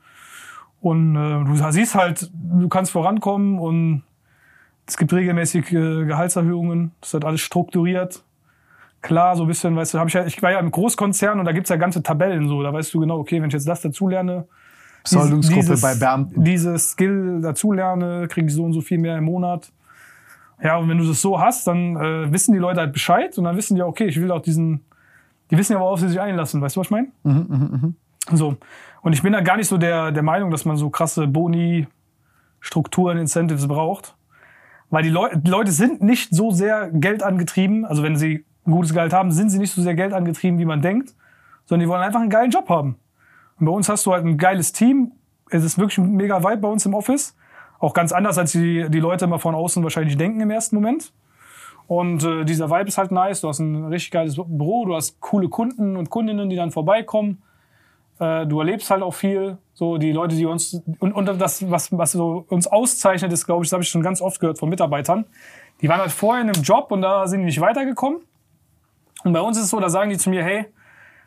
Und äh, du siehst halt, du kannst vorankommen und es gibt regelmäßig äh, Gehaltserhöhungen. Das ist halt alles strukturiert. Klar, so ein bisschen, weißt du, hab ich, ja, ich war ja im Großkonzern und da gibt's ja ganze Tabellen so. Da weißt du genau, okay, wenn ich jetzt das dazulerne, Besoldungsgruppe dieses- bei Beamten. Dieses Skill dazulerne, kriege ich so und so viel mehr im Monat. Ja, und wenn du das so hast, dann äh, wissen die Leute halt Bescheid und dann wissen die, okay, ich will auch diesen, die wissen ja, worauf sie sich einlassen, weißt du, was ich meine? So. Und ich bin da gar nicht so der, der Meinung, dass man so krasse Boni, Strukturen, Incentives braucht. Weil die, Leu die Leute sind nicht so sehr geldangetrieben, also wenn sie ein gutes Gehalt haben, sind sie nicht so sehr geldangetrieben, wie man denkt, sondern die wollen einfach einen geilen Job haben. Und bei uns hast du halt ein geiles Team. Es ist wirklich ein mega Vibe bei uns im Office. Auch ganz anders, als die, die Leute immer von außen wahrscheinlich denken im ersten Moment. Und äh, dieser Vibe ist halt nice. Du hast ein richtig geiles Büro, du hast coole Kunden und Kundinnen, die dann vorbeikommen. Äh, du erlebst halt auch viel. So die Leute, die uns und, und das, was, was so uns auszeichnet, ist, glaube ich, das habe ich schon ganz oft gehört von Mitarbeitern. Die waren halt vorher in einem Job und da sind die nicht weitergekommen. Und bei uns ist es so, da sagen die zu mir, hey,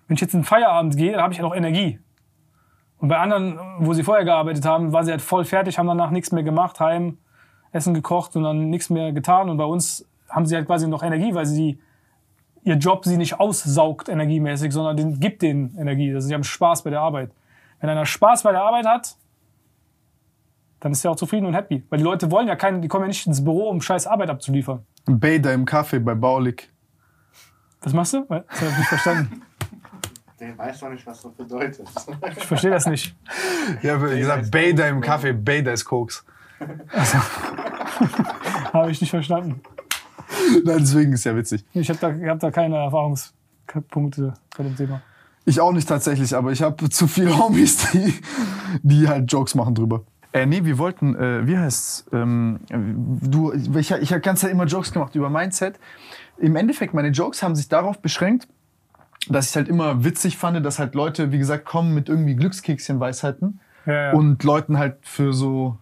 wenn ich jetzt in den Feierabend gehe, dann habe ich ja noch Energie. Und bei anderen, wo sie vorher gearbeitet haben, waren sie halt voll fertig, haben danach nichts mehr gemacht, heim, Essen gekocht und dann nichts mehr getan. Und bei uns haben sie halt quasi noch Energie, weil sie ihr Job sie nicht aussaugt energiemäßig, sondern den, gibt denen Energie. Also sie haben Spaß bei der Arbeit. Wenn einer Spaß bei der Arbeit hat, dann ist er auch zufrieden und happy. Weil die Leute wollen ja keine, die kommen ja nicht ins Büro, um scheiß Arbeit abzuliefern. Bader im Café bei Baulig. Was machst du? Das hab ich nicht verstanden. Der weiß doch nicht, was das bedeutet. Ich verstehe das nicht. Ja, wie gesagt, Bader im Café, Bader ist Koks. Habe ich nicht verstanden. Nein, deswegen ist ja witzig. Ich habe da, ich hab da keine Erfahrungspunkte bei dem Thema. Ich auch nicht tatsächlich, aber ich habe zu viele Homies, die, die halt Jokes machen drüber. Äh, nee, wir wollten, äh, wie heißt's? Ähm, du, ich, ich habe ganz Zeit immer Jokes gemacht über Mindset. Im Endeffekt, meine Jokes haben sich darauf beschränkt, dass ich halt immer witzig fand, dass halt Leute, wie gesagt, kommen mit irgendwie Glückskekschen-Weisheiten Ja, ja. und Leuten halt für so,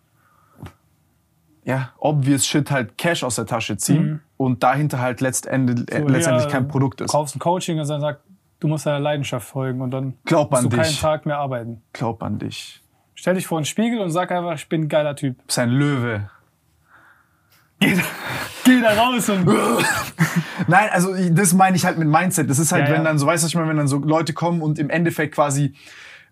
ja, obvious shit halt Cash aus der Tasche ziehen und dahinter halt letztendlich, äh, So, letztendlich ja, kein Produkt ist. kaufst ein Coaching und dann sagt, du musst deiner Leidenschaft folgen und dann Glaub musst an du keinen dich. Tag mehr arbeiten. Glaub an dich. Stell dich vor einen Spiegel und sag einfach, ich bin ein geiler Typ. Du bist ein Löwe. Geh da raus und Nein, also das meine ich halt mit Mindset. Das ist halt, Ja, ja. wenn dann so, weißt du, was ich meine, wenn dann so Leute kommen und im Endeffekt quasi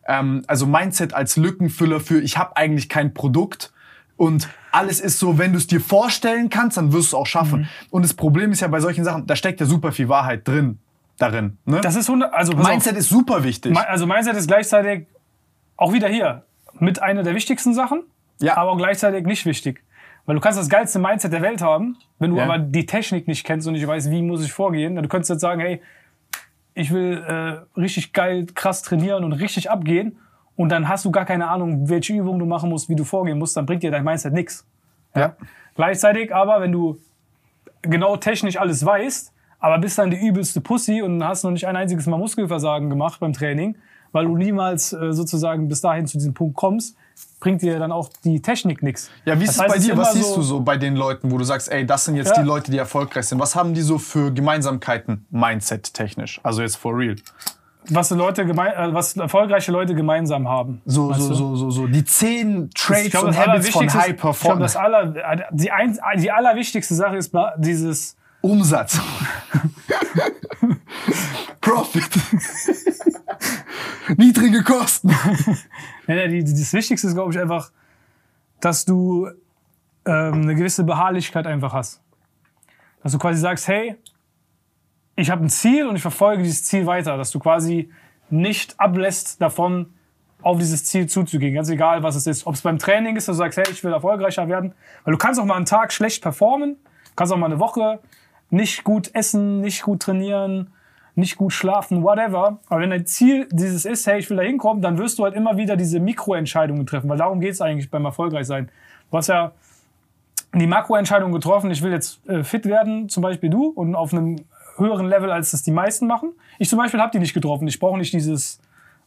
ähm, also Mindset als Lückenfüller für ich habe eigentlich kein Produkt und alles ist so, wenn du es dir vorstellen kannst, dann wirst du es auch schaffen. Mhm. Und das Problem ist ja bei solchen Sachen, da steckt ja super viel Wahrheit drin, darin. Ne? Das ist 100, also pass auf. Mindset ist super wichtig. Also Mindset ist gleichzeitig auch wieder hier mit einer der wichtigsten Sachen, Ja. aber auch gleichzeitig nicht wichtig. Weil du kannst das geilste Mindset der Welt haben, wenn du Ja. aber die Technik nicht kennst und nicht weißt, wie muss ich vorgehen. Dann du könntest jetzt sagen, hey, ich will äh, richtig geil, krass trainieren und richtig abgehen und dann hast du gar keine Ahnung, welche Übungen du machen musst, wie du vorgehen musst, dann bringt dir dein Mindset nix. ja. Gleichzeitig aber, wenn du genau technisch alles weißt, aber bist dann die übelste Pussy und hast noch nicht ein einziges Mal Muskelversagen gemacht beim Training, weil du niemals äh, sozusagen bis dahin zu diesem Punkt kommst, bringt dir dann auch die Technik nichts. Ja, wie ist Das es heißt, bei es dir? Was siehst du so bei den Leuten, wo du sagst, ey, das sind jetzt Ja. die Leute, die erfolgreich sind? Was haben die so für Gemeinsamkeiten, Mindset-technisch? Also jetzt for real. Was Leute äh, was erfolgreiche Leute gemeinsam haben. So, so, so, so, so. Die zehn Traits Ich glaube, und Habits von High ich glaube, Performance. das aller, die, ein, die allerwichtigste Sache ist dieses Umsatz. Profit. Niedrige Kosten. Das Wichtigste ist, glaube ich, einfach, dass du ähm, eine gewisse Beharrlichkeit einfach hast. Dass du quasi sagst, hey, ich habe ein Ziel und ich verfolge dieses Ziel weiter. Dass du quasi nicht ablässt davon, auf dieses Ziel zuzugehen. Ganz egal, was es ist. Ob es beim Training ist, dass du sagst, hey, ich will erfolgreicher werden. Weil du kannst auch mal einen Tag schlecht performen, kannst auch mal eine Woche nicht gut essen, nicht gut trainieren, nicht gut schlafen, whatever. Aber wenn dein Ziel dieses ist, hey, ich will da hinkommen, dann wirst du halt immer wieder diese Mikroentscheidungen treffen, weil darum geht es eigentlich beim Erfolgreichsein. Du hast ja die Makroentscheidung getroffen, ich will jetzt äh, fit werden, zum Beispiel du, und auf einem höheren Level, als das die meisten machen. Ich zum Beispiel habe die nicht getroffen. Ich brauche nicht dieses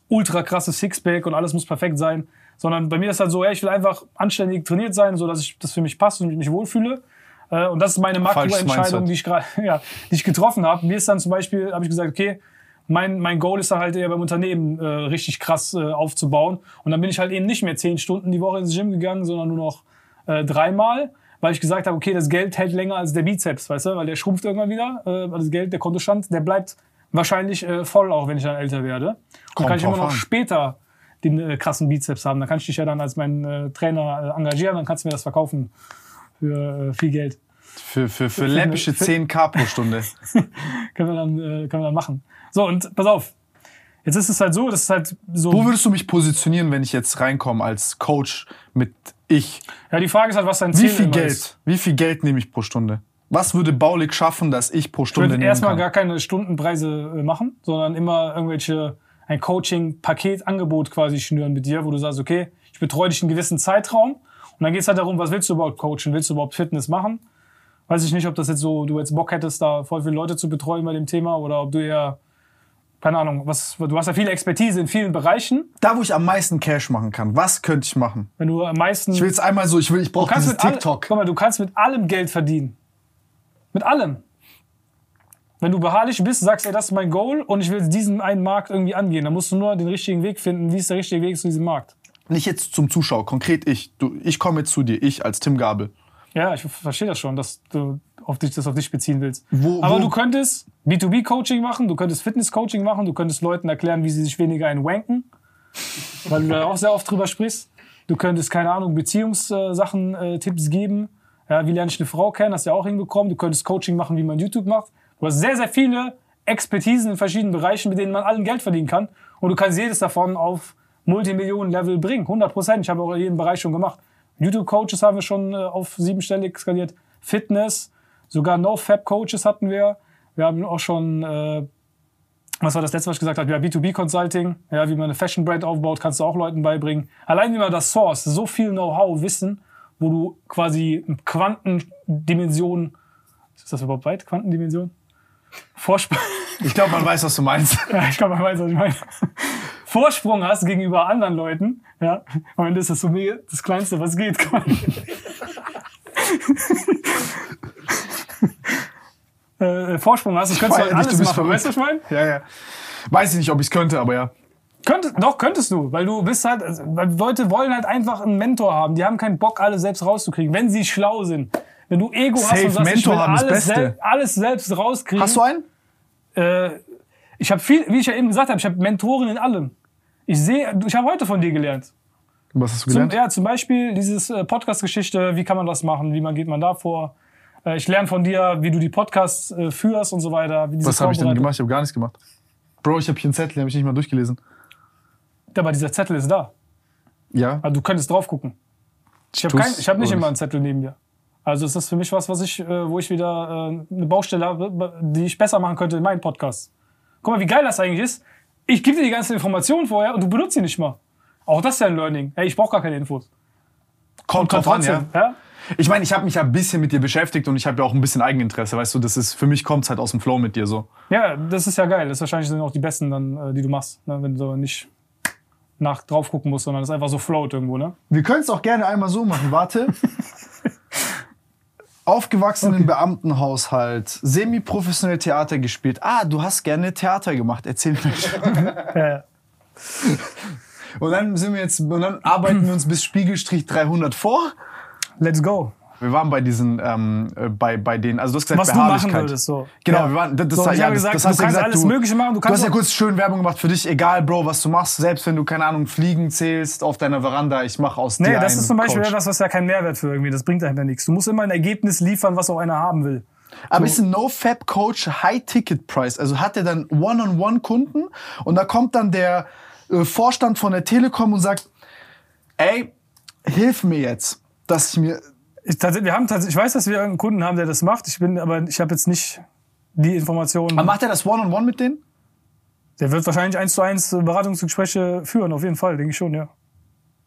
ultra krasse Sixpack und alles muss perfekt sein, sondern bei mir ist halt so, ey, ich will einfach anständig trainiert sein, so dass ich das für mich passt und ich mich wohlfühle. Äh, Und das ist meine Makroentscheidung, Mindset. die ich gerade, ja, die ich getroffen habe. Mir ist dann zum Beispiel, habe ich gesagt, okay, mein, mein Goal ist dann halt eher beim Unternehmen äh, richtig krass äh, aufzubauen. Und dann bin ich halt eben nicht mehr zehn Stunden die Woche ins Gym gegangen, sondern nur noch äh, dreimal, weil ich gesagt habe, okay, das Geld hält länger als der Bizeps, weißt du, weil der schrumpft irgendwann wieder. Äh, weil das Geld, der Kontostand, der bleibt wahrscheinlich äh, voll, auch wenn ich dann älter werde. Und Kommt kann ich immer noch an. später den äh, krassen Bizeps haben. Dann kann ich dich ja dann als mein äh, Trainer äh, engagieren, dann kannst du mir das verkaufen für äh, viel Geld. Für, für, für läppische 10k pro Stunde. Können wir dann, äh, können wir dann machen. So, und pass auf. Jetzt ist es halt so, das ist halt so. Wo würdest du mich positionieren, wenn ich jetzt reinkomme als Coach mit ich? ja, die Frage ist halt, was dein Wie Ziel viel immer Geld? ist. Wie viel Geld nehme ich pro Stunde? Was würde Baulig schaffen, dass ich pro Ich Stunde würde nehmen erstmal kann? gar keine Stundenpreise äh, machen, sondern immer irgendwelche, ein Coaching-Paketangebot quasi schnüren mit dir, wo du sagst, okay, ich betreue dich einen gewissen Zeitraum. Und dann geht es halt darum, was willst du überhaupt coachen? Willst du überhaupt Fitness machen? Weiß ich nicht, ob das jetzt so, du jetzt Bock hättest, da voll viele Leute zu betreuen bei dem Thema oder ob du eher, keine Ahnung, was, du hast ja viel Expertise in vielen Bereichen. Da, wo ich am meisten Cash machen kann, was könnte ich machen? Wenn du am meisten. Ich will jetzt einmal so, ich will, ich Du brauche dieses mit alle- TikTok. guck mal, du kannst mit allem Geld verdienen. Mit allem. Wenn du beharrlich bist, sagst, ey, das ist mein Goal und ich will diesen einen Markt irgendwie angehen, dann musst du nur den richtigen Weg finden. Wie ist der richtige Weg zu diesem Markt? Nicht jetzt zum Zuschauer, konkret ich. Du, ich komme jetzt zu dir, ich als Tim Gabel. Ja, ich verstehe das schon, dass du auf dich, das auf dich beziehen willst. Wo- Aber wo- du könntest B2B-Coaching machen, du könntest Fitness-Coaching machen, du könntest Leuten erklären, wie sie sich weniger einwanken, weil du da auch sehr oft drüber sprichst. Du könntest, keine Ahnung, Beziehungssachen, äh, Tipps geben. Ja, wie lerne ich eine Frau kennen, hast du ja auch hinbekommen. Du könntest Coaching machen, wie man YouTube macht. Du hast sehr, sehr viele Expertisen in verschiedenen Bereichen, mit denen man allen Geld verdienen kann. Und du kannst jedes davon auf Multimillionen-Level bringen. 100 Prozent. Ich habe auch jeden Bereich schon gemacht. YouTube-Coaches haben wir schon äh, auf siebenstellig skaliert. Fitness, sogar No-Fab-Coaches hatten wir. Wir haben auch schon, äh, was war das letzte, was ich gesagt habe? Ja, B2B-Consulting. Ja, wie man eine Fashion-Brand aufbaut, kannst du auch Leuten beibringen. Allein wie man das source, so viel Know-how, Wissen, wo du quasi Quantendimension, ist das überhaupt weit? Quantendimension? Vorsprung. Ich glaube, man weiß, was du meinst. Ja, ich glaube, man weiß, was ich meine. Vorsprung hast gegenüber anderen Leuten. Ja, am Ende ist das so mega das Kleinste, was geht. äh, Vorsprung hast, das könntest du halt alles du bist machen. Weißt du, verrückt. was ich meine? Ja, ja. Weiß ich nicht, ob ich es könnte, aber ja. Könntest, doch, könntest du, weil du bist halt, also, weil Leute wollen halt einfach einen Mentor haben. Die haben keinen Bock, alles selbst rauszukriegen, wenn sie schlau sind. Wenn du Ego hast Safe, und sagst, ich Mentor will haben alles, Beste. sel alles selbst rauskriegen. Hast du einen? äh, ich habe viel, wie ich ja eben gesagt habe, ich habe Mentoren in allem. Ich sehe, ich habe heute von dir gelernt. Was hast du Zum, gelernt? ja, zum Beispiel dieses äh, Podcast-Geschichte, wie kann man das machen, wie man geht man da vor. Äh, ich lerne von dir, wie du die Podcasts äh, führst und so weiter. Was habe ich denn gemacht? Ich habe gar nichts gemacht. Bro, ich habe hier einen Zettel, den habe ich nicht mal durchgelesen. Aber dieser Zettel ist da. Ja? Also du könntest drauf gucken. Ich habe hab nicht immer einen? Zettel neben mir. Also ist das für mich was, was ich, wo ich wieder eine Baustelle habe, die ich besser machen könnte in meinem Podcast. Guck mal, wie geil das eigentlich ist. Ich gebe dir die ganzen Informationen vorher und du benutzt sie nicht mal. Auch das ist ja ein Learning. Hey, ich brauche gar keine Infos. Kommt Kann drauf an, ja. ja? Ich meine, ich habe mich ja ein bisschen mit dir beschäftigt und ich habe ja auch ein bisschen Eigeninteresse, weißt du, das ist, für mich kommt es halt aus dem Flow mit dir so. Ja, das ist ja geil. Das wahrscheinlich sind auch die besten dann, äh, die du machst, ne? wenn du nicht nach drauf gucken musst, sondern es einfach so float irgendwo, ne? Wir können es auch gerne einmal so machen, warte. Aufgewachsen im Beamtenhaushalt, semi-professionell Theater gespielt. Ah, du hast gerne Theater gemacht, erzähl mir. Ja. Und dann sind wir jetzt, und dann arbeiten wir uns bis Spiegelstrich 300 vor. Let's go. Wir waren bei diesen, ähm, äh, bei, bei denen, also du hast gesagt, Was du machen würdest, so. Genau, Ja. wir waren, das, das, So, und ich ja, das, gesagt, das du hast kannst alles Mögliche machen, du Du, kannst hast ja kurz schön Werbung gemacht für dich, egal, Bro, was du machst, selbst wenn du, keine Ahnung, Fliegen zählst auf deiner Veranda, ich mache aus Nee, dir das einen ist zum Beispiel Coach. etwas, was ja keinen Mehrwert für irgendwie, das bringt dahinter nichts. Du musst immer ein Ergebnis liefern, was auch einer haben will. Aber ist ein No-Fab-Coach High-Ticket-Price? Also hat er dann One-on-One-Kunden und da kommt dann der äh, Vorstand von der Telekom und sagt, ey, hilf mir jetzt, dass ich mir... Ich, wir haben ich weiß, dass wir einen Kunden haben, der das macht. Ich bin, aber ich habe jetzt nicht die Informationen. Aber macht er das One-on-One mit denen? Der wird wahrscheinlich eins zu eins Beratungsgespräche führen, auf jeden Fall, denke ich schon, ja.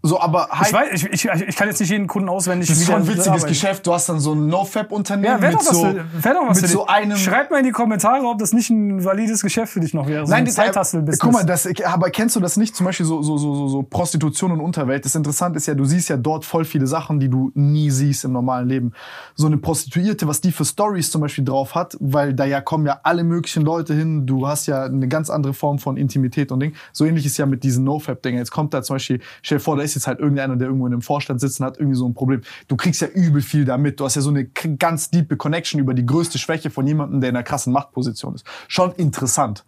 So, aber Ich, High- weiß, ich, ich, ich kann jetzt nicht jeden Kunden auswendig das ist schon ein witziges. Geschäft. Du hast dann so ein No-Fab-Unternehmen Ja, mit doch was, so, für, wär doch was mit so einem... Schreibt mal in die Kommentare, ob das nicht ein valides Geschäft für dich noch wäre. So ein das- Zeithustle-Business. Guck mal, das, aber kennst du das nicht? Zum Beispiel so, so, so, so, so Prostitution und Unterwelt. Das Interessante ist ja, du siehst ja dort voll viele Sachen, die du nie siehst im normalen Leben. So eine Prostituierte, was die für Stories zum Beispiel drauf hat, weil da ja kommen ja alle möglichen Leute hin. Du hast ja eine ganz andere Form von Intimität und Ding. So ähnlich ist ja mit diesen No-Fab-Dingen. Jetzt kommt da zum Beispiel, stell dir vor, da ist jetzt halt irgendeiner, der irgendwo in einem Vorstand sitzt und hat irgendwie so ein Problem. Du kriegst ja übel viel damit. Du hast ja so eine ganz diepe Connection über die größte Schwäche von jemandem, der in einer krassen Machtposition ist. Schon interessant.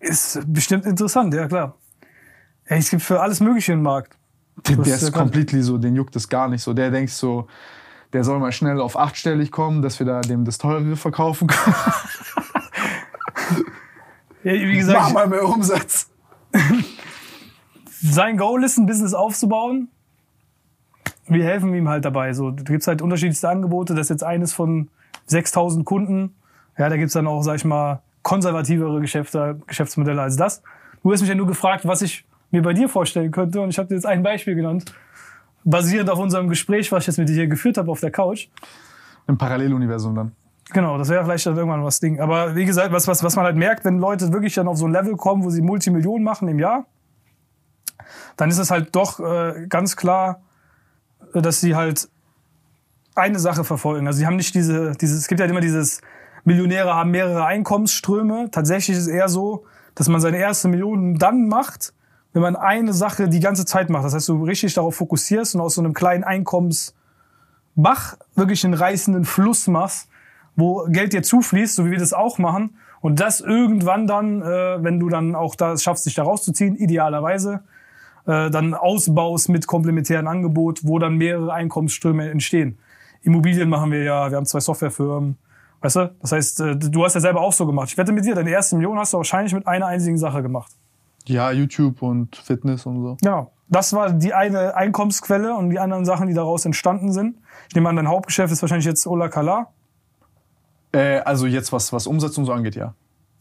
Ist bestimmt interessant, ja klar. Ey, es gibt für alles Mögliche einen Markt. Der, der ist ist completely so, den juckt es gar nicht so. Der denkt so, der soll mal schnell auf achtstellig kommen, dass wir da dem das teurere verkaufen können. Ja, wie gesagt, Mach mal mehr Umsatz. sein Goal ist, ein Business aufzubauen. Wir helfen ihm halt dabei. So, da gibt's halt unterschiedlichste Angebote. Das ist jetzt eines von 6000 Kunden. Ja, da gibt's dann auch, sag ich mal, konservativere Geschäfte, Geschäftsmodelle als das. Du hast mich ja nur gefragt, was ich mir bei dir vorstellen könnte. Und ich habe dir jetzt ein Beispiel genannt. Basierend auf unserem Gespräch, was ich jetzt mit dir hier geführt habe auf der Couch. Im Paralleluniversum dann. Genau, das wäre vielleicht dann irgendwann was Ding. Aber wie gesagt, was, was, was man halt merkt, wenn Leute wirklich dann auf so ein Level kommen, wo sie Multimillionen machen im Jahr, dann ist es halt doch äh, ganz klar, äh, dass sie halt eine Sache verfolgen. Also sie haben nicht diese, dieses, es gibt ja immer dieses, Millionäre haben mehrere Einkommensströme. Tatsächlich ist es eher so, dass man seine erste Million dann macht, wenn man eine Sache die ganze Zeit macht. Das heißt, du richtig darauf fokussierst und aus so einem kleinen Einkommensbach wirklich einen reißenden Fluss machst, wo Geld dir zufließt, so wie wir das auch machen. Und das irgendwann dann, äh, wenn du dann auch da schaffst, dich da rauszuziehen, idealerweise, äh, dann ausbaust mit komplementären Angebot, wo dann mehrere Einkommensströme entstehen. Immobilien machen wir ja, wir haben zwei Softwarefirmen, weißt du? Das heißt, äh, du hast ja selber auch so gemacht. Ich wette mit dir, deine erste Million hast du wahrscheinlich mit einer einzigen Sache gemacht. Ja, YouTube und Fitness und so. Genau. Das war die eine Einkommensquelle und die anderen Sachen, die daraus entstanden sind. Ich nehme an, dein Hauptgeschäft ist wahrscheinlich jetzt Ola Kala Äh, also jetzt, was, was Umsatz und so angeht, ja.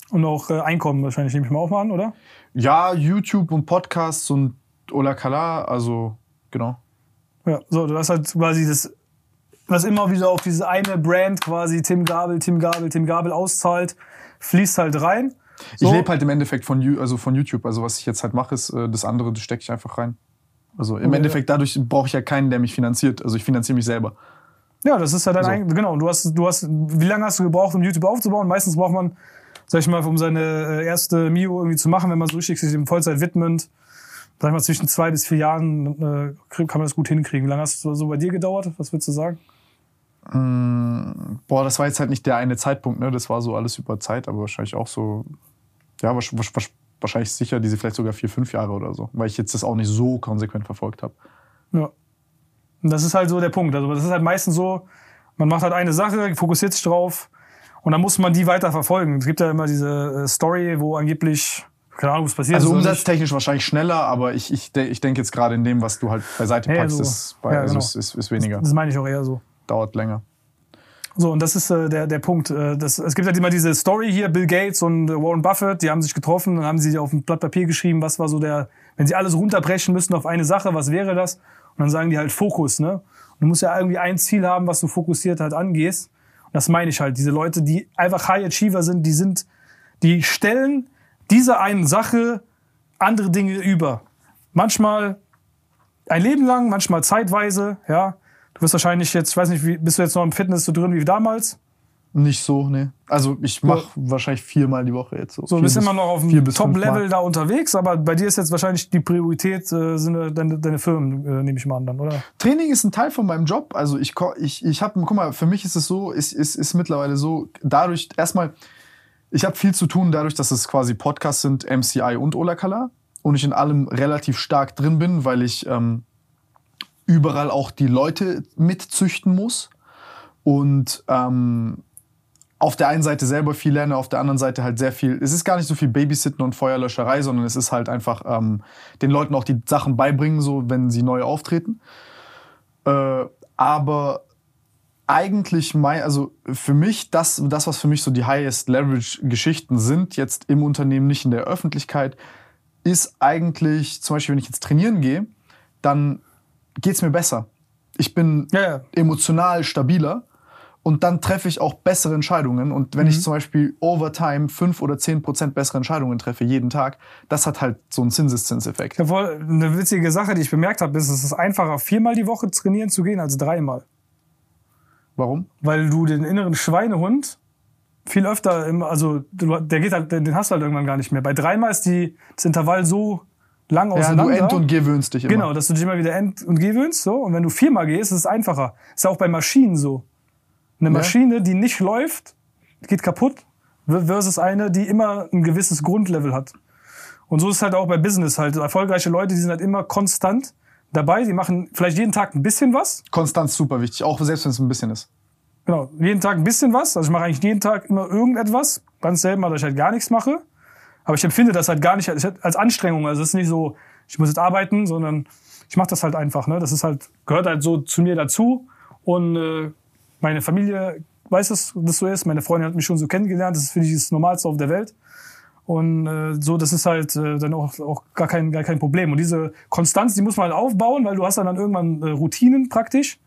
und auch äh, Einkommen wahrscheinlich, nehme ich mal auch mal an, oder? Ja, YouTube und Podcasts und Ola Kala, also genau. Ja, so, du hast halt quasi das, was immer wieder auf diese eine Brand quasi Tim Gabel, Tim Gabel, Tim Gabel auszahlt, fließt halt rein. So. Ich lebe halt im Endeffekt von, also von YouTube. Also was ich jetzt halt mache, ist äh, das andere, das stecke ich einfach rein. Also im Ja. Endeffekt dadurch brauche ich ja keinen, der mich finanziert. Also ich finanziere mich selber. Ja, das ist ja dein So. genau. Du hast, du hast, wie lange hast du gebraucht, um YouTube aufzubauen? Meistens braucht man, sag ich mal, um seine äh, erste Mio irgendwie zu machen, wenn man so richtig sich dem Vollzeit widmet, sag ich mal, zwischen zwei bis vier Jahren äh, kann man das gut hinkriegen. Wie lange hast du so bei dir gedauert? Was würdest du sagen? Boah, das war jetzt halt nicht der eine Zeitpunkt, ne? Das war so alles über Zeit, aber wahrscheinlich auch so, ja, wahrsch- wahrsch- wahrsch- wahrscheinlich sicher diese vielleicht sogar vier, fünf Jahre oder so, weil ich jetzt das auch nicht so konsequent verfolgt habe. Ja. Und das ist halt so der Punkt. Also das ist halt meistens so, man macht halt eine Sache, fokussiert sich drauf und dann muss man die weiter verfolgen. Es gibt ja immer diese äh, Story, wo angeblich, keine Ahnung, was passiert Also umsatztechnisch wahrscheinlich schneller, aber ich, ich, ich denke jetzt gerade in dem, was du halt beiseite Ja, packst, so. ist, bei, Ja, also genau. ist, ist, ist weniger. Das meine ich auch eher so. Dauert länger. So, und das ist äh, der, der Punkt. Äh, das, es gibt halt immer diese Story hier, Bill Gates und äh, Warren Buffett, die haben sich getroffen und haben sie auf ein Blatt Papier geschrieben, was war so der, wenn sie alles runterbrechen müssten auf eine Sache, was wäre das? Und dann sagen die halt Fokus, ne? Und du musst ja irgendwie ein Ziel haben, was du fokussiert halt angehst. Und das meine ich halt. Diese Leute, die einfach High Achiever sind, die sind, die stellen diese einen Sache andere Dinge über. Manchmal ein Leben lang, manchmal zeitweise, ja. Du wirst wahrscheinlich jetzt, ich weiß nicht, wie, bist du jetzt noch im Fitness so drin wie damals? Nicht so, ne. Also ich mache wahrscheinlich viermal die Woche jetzt so. So, bist bis- immer noch auf dem. Top-Level da unterwegs, aber bei dir ist jetzt wahrscheinlich die Priorität, äh, sind äh, deine, deine Firmen, äh, nehme ich mal an dann, oder? Training ist ein Teil von meinem Job. Also ich, ich, ich habe, guck mal, für mich ist es so, ist, ist, ist mittlerweile so, dadurch, erstmal, ich habe viel zu tun, dadurch, dass es quasi Podcasts sind, MCI und Ola Kala. Und ich in allem relativ stark drin bin, weil ich ähm, überall auch die Leute mitzüchten muss. Und ähm, auf der einen Seite selber viel lerne, auf der anderen Seite halt sehr viel. Es ist gar nicht so viel Babysitten und Feuerlöscherei, sondern es ist halt einfach ähm, den Leuten auch die Sachen beibringen, so wenn sie neu auftreten. Äh, aber eigentlich mein, also für mich, das, das, was für mich so die Highest Leverage Geschichten sind, jetzt im Unternehmen, nicht in der Öffentlichkeit, ist eigentlich, zum Beispiel, wenn ich jetzt trainieren gehe, dann geht's mir besser. Ich bin Ja, ja. emotional stabiler und dann treffe ich auch bessere Entscheidungen. Und wenn ich zum Beispiel over time fünf oder zehn Prozent bessere Entscheidungen treffe, jeden Tag, das hat halt so einen Zinseszinseffekt. Ja, voll, eine witzige Sache, die ich bemerkt habe, ist, es ist einfacher, viermal die Woche trainieren zu gehen als dreimal. Warum? Weil du den inneren Schweinehund viel öfter, im, also du, der geht halt, den hast du halt irgendwann gar nicht mehr. Bei dreimal ist die, das Intervall so lang Ja, du auseinander. end- und gewöhnst dich immer. Genau, dass du dich immer wieder end- und gewöhnst. So. Und wenn du viermal gehst, ist es einfacher. Ist ja auch bei Maschinen so. Eine Maschine, die nicht läuft, geht kaputt, versus eine, die immer ein gewisses Grundlevel hat. Und so ist es halt auch bei Business halt. Erfolgreiche Leute, die sind halt immer konstant dabei. Die machen vielleicht jeden Tag ein bisschen was. Konstanz super wichtig, auch selbst wenn es ein bisschen ist. Genau, jeden Tag ein bisschen was. Also ich mache eigentlich jeden Tag immer irgendetwas. Ganz selten mal, dass ich halt gar nichts mache. Aber ich empfinde das halt gar nicht als Anstrengung. Also es ist nicht so, ich muss jetzt arbeiten, sondern ich mache das halt einfach. Ne? Das ist halt, gehört halt so zu mir dazu. Und äh, meine Familie weiß, dass das so ist. Meine Freundin hat mich schon so kennengelernt. Das ist für dich das Normalste auf der Welt. Und äh, so, das ist halt äh, dann auch, auch gar, kein, gar kein Problem. Und diese Konstanz, die muss man halt aufbauen, weil du hast dann, dann irgendwann äh, Routinen praktisch.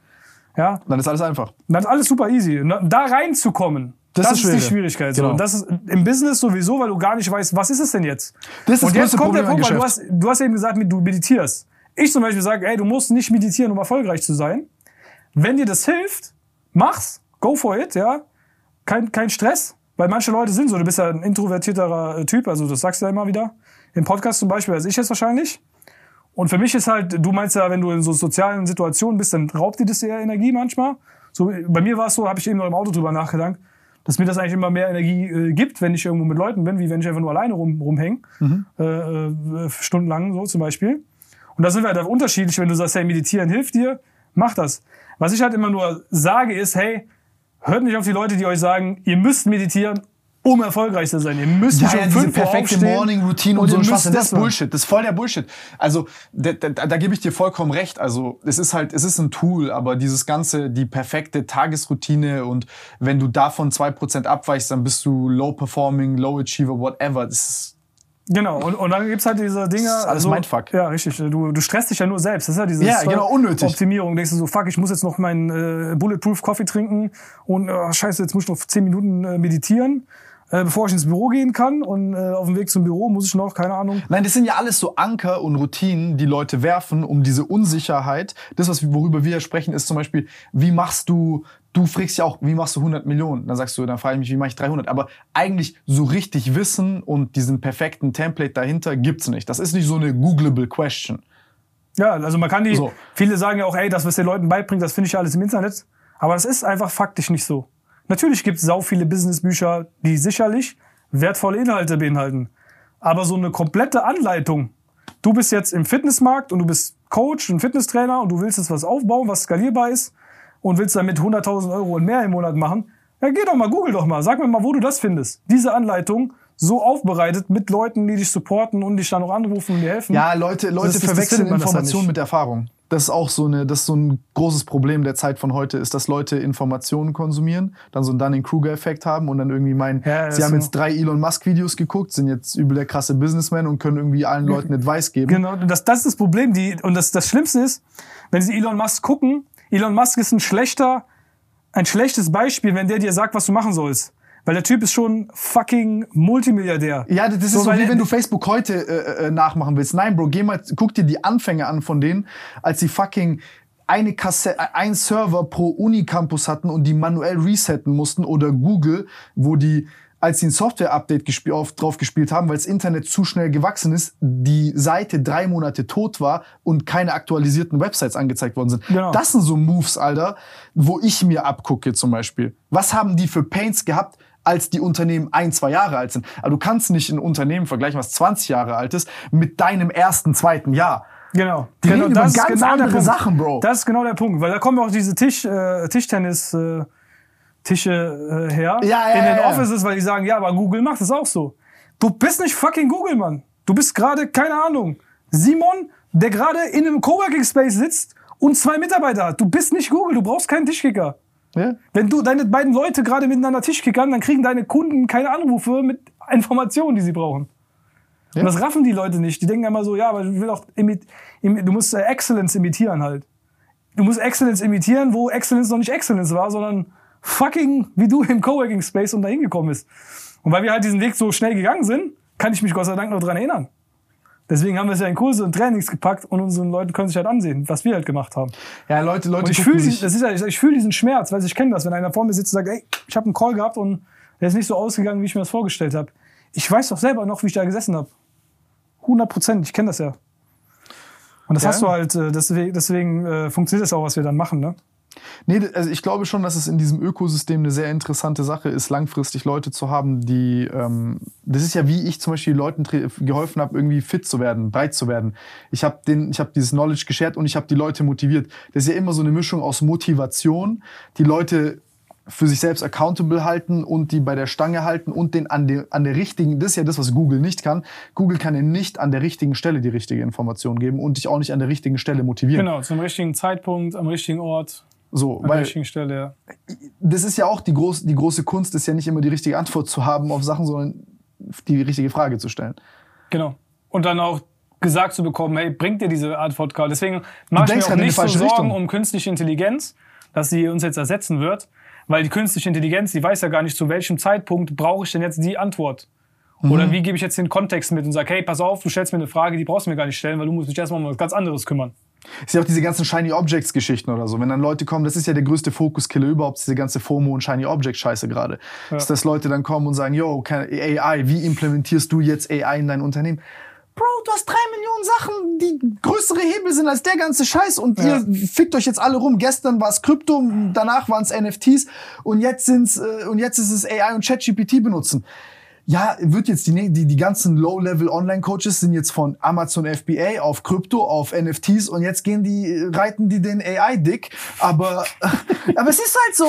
Ja, Dann ist alles einfach. dann ist alles super easy. Da reinzukommen, Das das, ist ist, die schwierig. Schwierigkeit. So. Genau. Und das ist im Business sowieso, weil du gar nicht weißt, was ist es denn jetzt? Das ist das Und jetzt kommt der Problem Punkt, am weil du hast, du hast eben gesagt, du meditierst. Ich zum Beispiel sage, ey, du musst nicht meditieren, um erfolgreich zu sein. Wenn dir das hilft, mach's, go for it, ja. Kein, kein Stress, weil manche Leute sind so. Du bist ja ein introvertierterer äh, Typ, also das sagst du ja immer wieder. Im Podcast zum Beispiel, als ich jetzt wahrscheinlich. Und für mich ist halt, du meinst ja, wenn du in so sozialen Situationen bist, dann raubt dir das eher Energie manchmal. So, bei mir war es so, habe ich eben noch im Auto drüber nachgedacht, dass mir das eigentlich immer mehr Energie äh, gibt, wenn ich irgendwo mit Leuten bin, wie wenn ich einfach nur alleine rum, rumhänge, äh, äh, stundenlang so zum Beispiel. Und da sind wir halt unterschiedlich, wenn du sagst, hey, meditieren hilft dir, mach das. Was ich halt immer nur sage ist, hey, hört nicht auf die Leute, die euch sagen, ihr müsst meditieren, um erfolgreich zu sein. Ihr müsst Ja, nicht ja, diese 5 Uhr perfekte Morning Routine und, und so ein Schwachsinn. Das ist machen. Bullshit. Das ist voll der Bullshit. Also, da, da, da gebe ich dir vollkommen recht. Also, es ist halt, es ist ein Tool, aber dieses ganze, die perfekte Tagesroutine und wenn du davon 2% abweichst, dann bist du low performing, low achiever, whatever. Das ist, Genau, und, und dann gibt's halt diese Dinge. Alles Mindfuck. Ja, richtig. Du, du stresst dich ja nur selbst. Das ist ja diese Ja, genau, unnötig. Optimierung. Denkst du so, fuck, ich muss jetzt noch meinen äh, Bulletproof Coffee trinken und äh, scheiße, jetzt muss ich noch 10 Minuten äh, meditieren, äh, bevor ich ins Büro gehen kann. Und äh, auf dem Weg zum Büro muss ich noch, keine Ahnung. Nein, das sind ja alles so Anker und Routinen, die Leute werfen, um diese Unsicherheit. Das, was, worüber wir sprechen, ist zum Beispiel, wie machst du, du fragst ja auch, wie machst du 100 Millionen? Dann sagst du, dann frage ich mich, wie mache ich 300? Aber eigentlich so richtig Wissen und diesen perfekten Template dahinter gibt's nicht. Das ist nicht so eine googlable Question. Ja, also man kann die, So. viele sagen ja auch, ey, das, was den Leuten beibringt, das finde ich ja alles im Internet. Aber das ist einfach faktisch nicht so. Natürlich gibt es sau viele Businessbücher, die sicherlich wertvolle Inhalte beinhalten. Aber so eine komplette Anleitung. Du bist jetzt im Fitnessmarkt und du bist Coach und Fitnesstrainer und du willst jetzt was aufbauen, was skalierbar ist und willst damit 100.000 Euro und mehr im Monat machen. Ja, geh doch mal, google doch mal. Sag mir mal, wo du das findest. Diese Anleitung so aufbereitet mit Leuten, die dich supporten und dich dann auch anrufen und dir helfen. Ja, Leute, Leute Das- verwechseln das Informationen mit Erfahrung. Das ist auch so, eine, das ist so ein großes Problem der Zeit von heute, ist, dass Leute Informationen konsumieren, dann so einen Dunning-Kruger-Effekt haben und dann irgendwie meinen, Ja, sie haben so. jetzt drei Elon Musk-Videos geguckt, sind jetzt übel der krasse Businessman und können irgendwie allen Leuten Advice geben. Genau, das, das ist das Problem. Die, und das, das Schlimmste ist, wenn Sie Elon Musk gucken, Elon Musk ist ein schlechter, ein schlechtes Beispiel, wenn der dir sagt, was du machen sollst. Weil der Typ ist schon fucking Multimilliardär. Ja, das ist so, weil wie wenn du Facebook heute äh, äh, nachmachen willst. Nein, Bro, geh mal, guck dir die Anfänge an von denen, als sie fucking eine Kassette, ein Server pro Unicampus hatten und die manuell resetten mussten oder Google, wo die als sie ein Software-Update auf, drauf gespielt haben, weil das Internet zu schnell gewachsen ist, die Seite drei Monate tot war und keine aktualisierten Websites angezeigt worden sind. Genau. Das sind so Moves, Alter, wo ich mir abgucke zum Beispiel. Was haben die für Paints gehabt, als die Unternehmen ein, zwei Jahre alt sind? Aber du kannst nicht ein Unternehmen vergleichen, was 20 Jahre alt ist, mit deinem ersten, zweiten Jahr. Genau. Die genau reden über das ist ganz genau der andere Punkt. Sachen, Bro. Das ist genau der Punkt, weil da kommen auch diese Tisch, äh, Tischtennis äh, Tische äh, her Ja, ja, in den ja. Offices, weil die sagen, ja, aber Google macht es auch so. Du bist nicht fucking Google, Mann. Du bist gerade, keine Ahnung, Simon, der gerade in einem Coworking Space sitzt und zwei Mitarbeiter hat. Du bist nicht Google, du brauchst keinen Tischkicker. Ja? Wenn du deine beiden Leute gerade miteinander Tischkickern, dann kriegen deine Kunden keine Anrufe mit Informationen, die sie brauchen. Ja. Und das raffen die Leute nicht. Die denken immer so, ja, aber du will auch du musst äh, Excellence imitieren halt. Du musst Excellence imitieren, wo Excellence noch nicht Excellence war, sondern fucking wie du im Coworking Space und da hingekommen bist. Und weil wir halt diesen Weg so schnell gegangen sind, kann ich mich Gott sei Dank noch dran erinnern. Deswegen haben wir es ja in Kurse und Trainings gepackt und unseren Leuten können sich halt ansehen, was wir halt gemacht haben. Ja, Leute, Leute Und ich fühle das ist ja, ich, ich fühle diesen Schmerz, weil ich kenne das, wenn einer vor mir sitzt und sagt, ey, ich habe einen Call gehabt und der ist nicht so ausgegangen, wie ich mir das vorgestellt habe. Ich weiß doch selber noch, wie ich da gesessen habe. 100 Prozent, ich kenne das ja. Und das Ja. hast du halt, äh, deswegen, deswegen äh, funktioniert das auch, was wir dann machen, ne? Nee, also ich glaube schon, dass es in diesem Ökosystem eine sehr interessante Sache ist, langfristig Leute zu haben, die, ähm, das ist ja wie ich zum Beispiel Leuten geholfen habe, irgendwie fit zu werden, breit zu werden. Ich habe den, dieses Knowledge geshared und ich habe die Leute motiviert. Das ist ja immer so eine Mischung aus Motivation, die Leute für sich selbst accountable halten und die bei der Stange halten und den an der, an der richtigen, das ist ja das, was Google nicht kann. Google kann dir nicht an der richtigen Stelle die richtige Information geben und dich auch nicht an der richtigen Stelle motivieren. Genau, zum richtigen Zeitpunkt, am richtigen Ort, So, an der weil richtigen Stelle. Ja. das ist ja auch die, groß, die große Kunst, ist ja nicht immer die richtige Antwort zu haben auf Sachen, sondern die richtige Frage zu stellen. Genau. Und dann auch gesagt zu bekommen, hey, bringt dir diese Art Podcast? Deswegen mache ich mir auch halt nicht so Sorgen Richtung. um künstliche Intelligenz, dass sie uns jetzt ersetzen wird. Weil die künstliche Intelligenz, die weiß ja gar nicht, zu welchem Zeitpunkt brauche ich denn jetzt die Antwort. Mhm. Oder wie gebe ich jetzt den Kontext mit und sage, hey, pass auf, du stellst mir eine Frage, die brauchst du mir gar nicht stellen, weil du musst dich erstmal um was ganz anderes kümmern. Ist ja auch diese ganzen Shiny Objects Geschichten oder so. Wenn dann Leute kommen, das ist ja der größte Fokuskiller überhaupt, diese ganze FOMO und Shiny Object Scheiße gerade. Ist, dass Leute dann kommen und sagen, yo, AI, wie implementierst du jetzt AI in dein Unternehmen? Bro, du hast drei Millionen Sachen, die größere Hebel sind als der ganze Scheiß und ihr fickt euch jetzt alle rum. Gestern war es Krypto, danach waren es NFTs und jetzt sind's äh, und jetzt ist es AI und ChatGPT benutzen. Ja, wird jetzt die, die, die ganzen Low-Level-Online-Coaches sind jetzt von Amazon FBA auf Krypto, auf NFTs und jetzt gehen die, reiten die den AI-Dick. Aber, aber es ist halt so.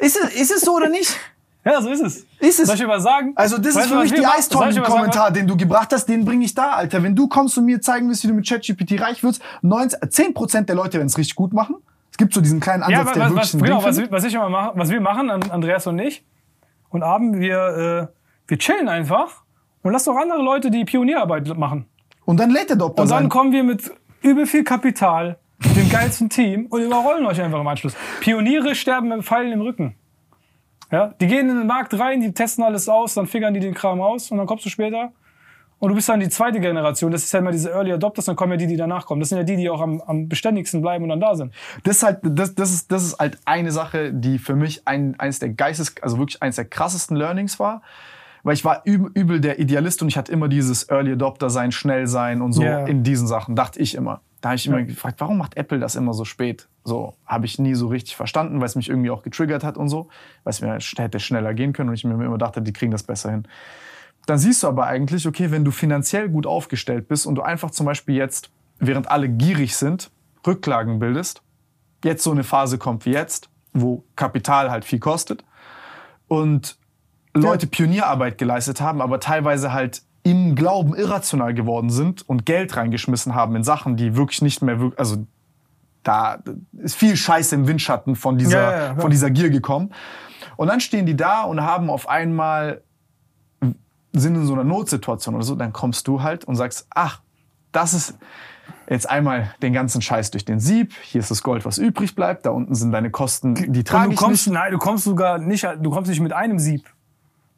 Ist es, ist es so oder nicht? Ja, so ist es. Ist es. Soll ich was sagen? Also das Weißt ist für mich die? Eistonnen-Kommentar, den du gebracht hast, den bringe ich da, Alter. Wenn du kommst und mir zeigen willst, wie du mit ChatGPT reich wirst, 90, 10% der Leute werden es richtig gut machen. Es gibt so diesen kleinen Ja, Ansatz, was, der was, wirklich was, genau, was, was, ich immer mache, was wir machen, An- Andreas und ich, und Abend, wir, äh, wir chillen einfach und lass doch andere Leute die Pionierarbeit machen. Und dann lädt der Doktor Und dann sein. kommen wir mit übel viel Kapital, dem geilsten Team und überrollen euch einfach im Anschluss. Pioniere sterben mit Pfeilen im Rücken. Ja, die gehen in den Markt rein, die testen alles aus, dann figern die den Kram aus und dann kommst du später und du bist dann die zweite Generation. Das ist ja immer diese Early Adopters, dann kommen ja die, die danach kommen. Das sind ja die, die auch am, am beständigsten bleiben und dann da sind. das ist halt, das, das ist, das ist halt eine Sache, die für mich ein, eines der Geistes, also wirklich eines der krassesten Learnings war. Weil ich war übel, der Idealist und ich hatte immer dieses Early Adopter sein, schnell sein und so Ja. in diesen Sachen, dachte ich immer. Da habe ich immer gefragt, warum macht Apple das immer so spät? So, habe ich nie so richtig verstanden, weil es mich irgendwie auch getriggert hat und so, weil es mir hätte schneller gehen können und ich mir immer dachte, die kriegen das besser hin. dann siehst du aber eigentlich, okay, wenn du finanziell gut aufgestellt bist und du einfach zum Beispiel jetzt, während alle gierig sind, Rücklagen bildest, jetzt so eine Phase kommt wie jetzt, wo Kapital halt viel kostet und Leute Pionierarbeit geleistet haben, aber teilweise halt im Glauben irrational geworden sind und Geld reingeschmissen haben in Sachen, die wirklich nicht mehr wirklich, also da ist viel Scheiße im Windschatten von dieser, Ja, ja, ja. von dieser Gier gekommen. Und dann stehen die da und haben auf einmal, sind in so einer Notsituation oder so, dann kommst du halt und sagst, ach, das ist jetzt einmal den ganzen Scheiß durch den Sieb, hier ist das Gold, was übrig bleibt, da unten sind deine Kosten, die Und trage du ich kommst, nein, du kommst sogar nicht, du kommst nicht mit einem Sieb.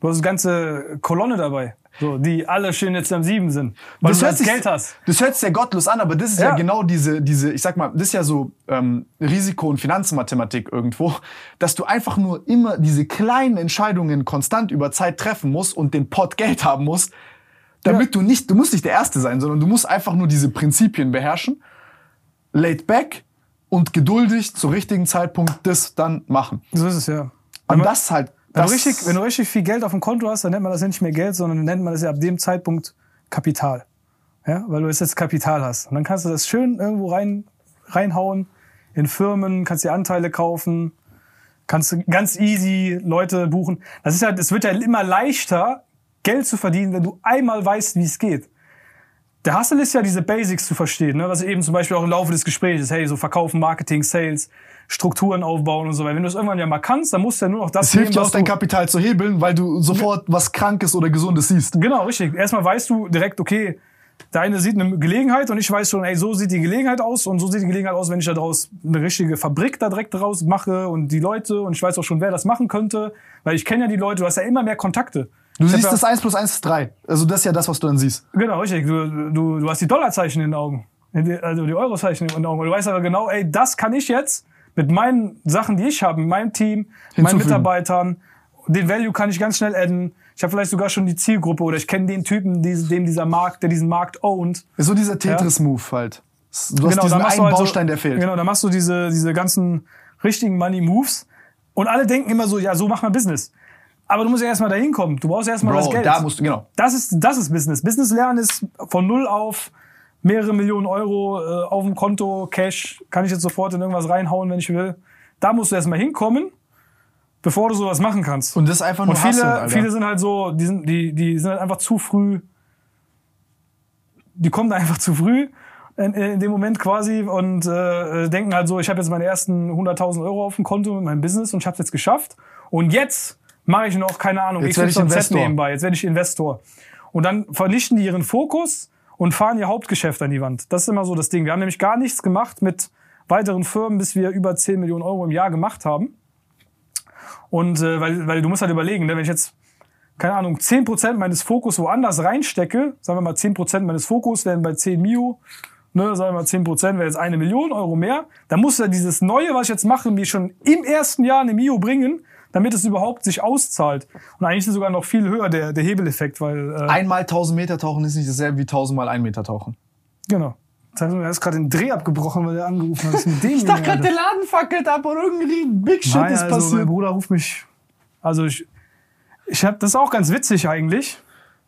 Du hast eine ganze Kolonne dabei, so, die alle schön jetzt am Sieben sind, weil du das Geld hast. Das hört sich sehr gottlos an, aber das ist ja, Ja. genau diese, diese, ich sag mal, das ist ja so ähm, Risiko- und Finanzmathematik irgendwo, dass du einfach nur immer diese kleinen Entscheidungen konstant über Zeit treffen musst und den Pot Geld haben musst, damit du nicht, du musst nicht der Erste sein, sondern du musst einfach nur diese Prinzipien beherrschen, laid back und geduldig zum richtigen Zeitpunkt das dann machen. So ist es ja. Und das halt, Wenn du, richtig, wenn du richtig viel Geld auf dem Konto hast, dann nennt man das ja nicht mehr Geld, sondern nennt man das ja ab dem Zeitpunkt Kapital. Ja, weil du jetzt jetzt Kapital hast. Und dann kannst du das schön irgendwo rein, reinhauen in Firmen, kannst dir Anteile kaufen, kannst du ganz easy Leute buchen. Das ist ja, es wird ja immer leichter, Geld zu verdienen, wenn du einmal weißt, wie es geht. Der Hustle ist ja diese Basics zu verstehen, ne? was eben zum Beispiel auch im Laufe des Gesprächs, hey, so Verkaufen, Marketing, Sales, Strukturen aufbauen und so weiter. Wenn du es irgendwann ja mal kannst, dann musst du ja nur noch das es hilft dir auch dein Kapital zu hebeln, weil du sofort was Krankes oder Gesundes siehst. Genau, richtig. Erstmal weißt du direkt, okay, der eine sieht eine Gelegenheit und ich weiß schon, ey, so sieht die Gelegenheit aus und so sieht die Gelegenheit aus, wenn ich da draus eine richtige Fabrik da direkt draus mache und die Leute und ich weiß auch schon, wer das machen könnte, weil ich kenne ja die Leute, du hast ja immer mehr Kontakte. Du Ich siehst ja, das 1 plus 1 ist 3. Also das ist ja das, was du dann siehst. Genau, richtig. Du, du, du hast die Dollarzeichen in den Augen. Also die Eurozeichen in den Augen. Du weißt aber genau, ey, das kann ich jetzt mit meinen Sachen, die ich habe, mit meinem Team, meinen Hinzufügen. Mitarbeitern, den Value kann ich ganz schnell adden. Ich habe vielleicht sogar schon die Zielgruppe oder ich kenne den Typen, die- dem dieser Markt, der diesen Markt ownt. Ist so dieser Tetris-Move halt. Du hast da diesen machst einen du halt so- Baustein, der fehlt. Genau, da machst du diese, diese ganzen richtigen Money Moves und alle denken immer so, ja, so macht man Business. Aber du musst ja erstmal dahin kommen. Du brauchst erstmal das Geld. da musst du, genau. Das ist, das ist Business. Business lernen ist von null auf mehrere Millionen Euro äh, auf dem Konto, Cash, kann ich jetzt sofort in irgendwas reinhauen, wenn ich will. Da musst du erstmal hinkommen, bevor du sowas machen kannst. Und das ist einfach nur Und viele, Alter. viele sind halt so, die sind, die, die sind halt einfach zu früh, die kommen da einfach zu früh in, in dem Moment quasi und äh, denken halt so, ich habe jetzt meine ersten 100.000 Euro auf dem Konto mit meinem Business und ich habe es jetzt geschafft. Und jetzt mache ich noch, keine Ahnung, Jetzt werd ich XYZ Investor. nebenbei, jetzt werde ich Investor. Und dann vernichten die ihren Fokus und fahren ihr Hauptgeschäft an die Wand. Das ist immer so das Ding. Wir haben nämlich gar nichts gemacht mit weiteren Firmen, bis wir über 10 Millionen Euro im Jahr gemacht haben. Und äh, weil, weil du musst halt überlegen, ne, wenn ich jetzt, keine Ahnung, 10% meines Fokus woanders reinstecke, sagen wir mal 10% meines Fokus wären bei 10 Mio, ne, sagen wir mal 10% wäre jetzt eine Million Euro mehr, dann muss ja dieses Neue, was ich jetzt mache, mir schon im ersten Jahr eine Mio bringen, damit es überhaupt sich auszahlt. Und eigentlich ist sogar noch viel höher der, der Hebeleffekt, weil, äh, Einmal 1000 Meter tauchen ist nicht dasselbe wie 1000 mal 1 Meter tauchen. genau. Das heißt, er ist gerade den Dreh abgebrochen, weil er angerufen hat. Ich dachte gerade, der Laden fackelt ab und irgendwie Big Shit Nein, ist also mein passiert. Bruder ruft mich. Also ich, ich habe das ist auch ganz witzig eigentlich.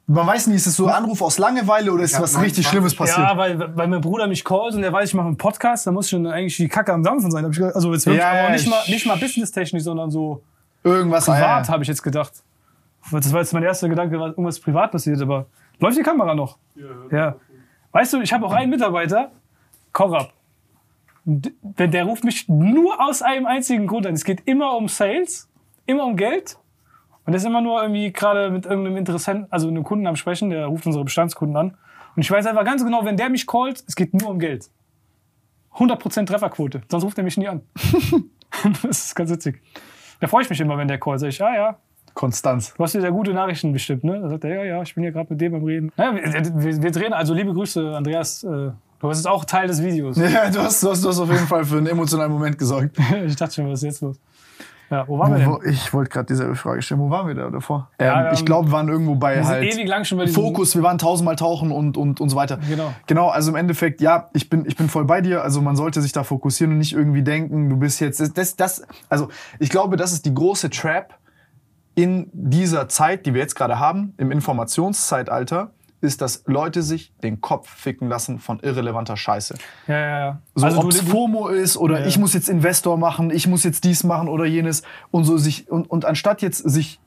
Man weiß nicht, ist es so ein Anruf aus Langeweile oder ist hab was richtig 29 Schlimmes passiert? Ja, weil, weil mein Bruder mich callt und der weiß, ich mache einen Podcast, da muss schon eigentlich die Kacke am Dampfen sein. Hab. Also jetzt wirklich, Ja, aber ja, auch nicht ich- mal, nicht mal businesstechnisch, sondern so Irgendwas privat, ah, ja. habe ich jetzt gedacht. Das war jetzt mein erster Gedanke, was irgendwas privat passiert, aber läuft die Kamera noch? Ja. Weißt du, ich habe auch einen Mitarbeiter, Korab. Der, der ruft mich nur aus einem einzigen Grund an. Es geht immer um Sales, immer um Geld. Und der ist immer nur irgendwie gerade mit irgendeinem Interessenten, also einem Kunden am Sprechen, der ruft unsere Bestandskunden an. Und ich weiß einfach ganz genau, wenn der mich callt, es geht nur um Geld. 100% Trefferquote, sonst ruft er mich nie an. das ist ganz witzig. Da freue ich mich immer, wenn der callt. Sag ich, ja, ja, Konstanz. Du hast dir sehr gute Nachrichten bestimmt, ne? Da sagt er, ja, ja, ich bin hier gerade mit dem am Reden. Ja, wir, wir, wir drehen, also liebe Grüße, Andreas. Äh, du hast jetzt auch Teil des Videos. Ja, du hast, du, hast, du hast auf jeden Fall für einen emotionalen Moment gesorgt. ich dachte schon, was ist jetzt los? Ja, wo waren wir Wo, denn? ich wollte gerade dieselbe Frage stellen. Wo waren wir da davor? Ja, ähm, ich ähm, glaube, wir waren irgendwo bei Wir halt ewig lang schon bei Fokus. Wir waren tausendmal tauchen und, und, und so weiter. Genau. Genau, also im Endeffekt, ja, ich bin, ich bin voll bei dir. Also man sollte sich da fokussieren und nicht irgendwie denken, du bist jetzt, das, das, also ich glaube, das ist die große Trap, in dieser Zeit, die wir jetzt gerade haben, im Informationszeitalter, ist, dass Leute sich den Kopf ficken lassen von irrelevanter Scheiße. Ja, ja, ja. So, also ob es FOMO ist oder Ja. ich muss jetzt Investor machen, ich muss jetzt dies machen oder jenes und so sich und, und anstatt jetzt sich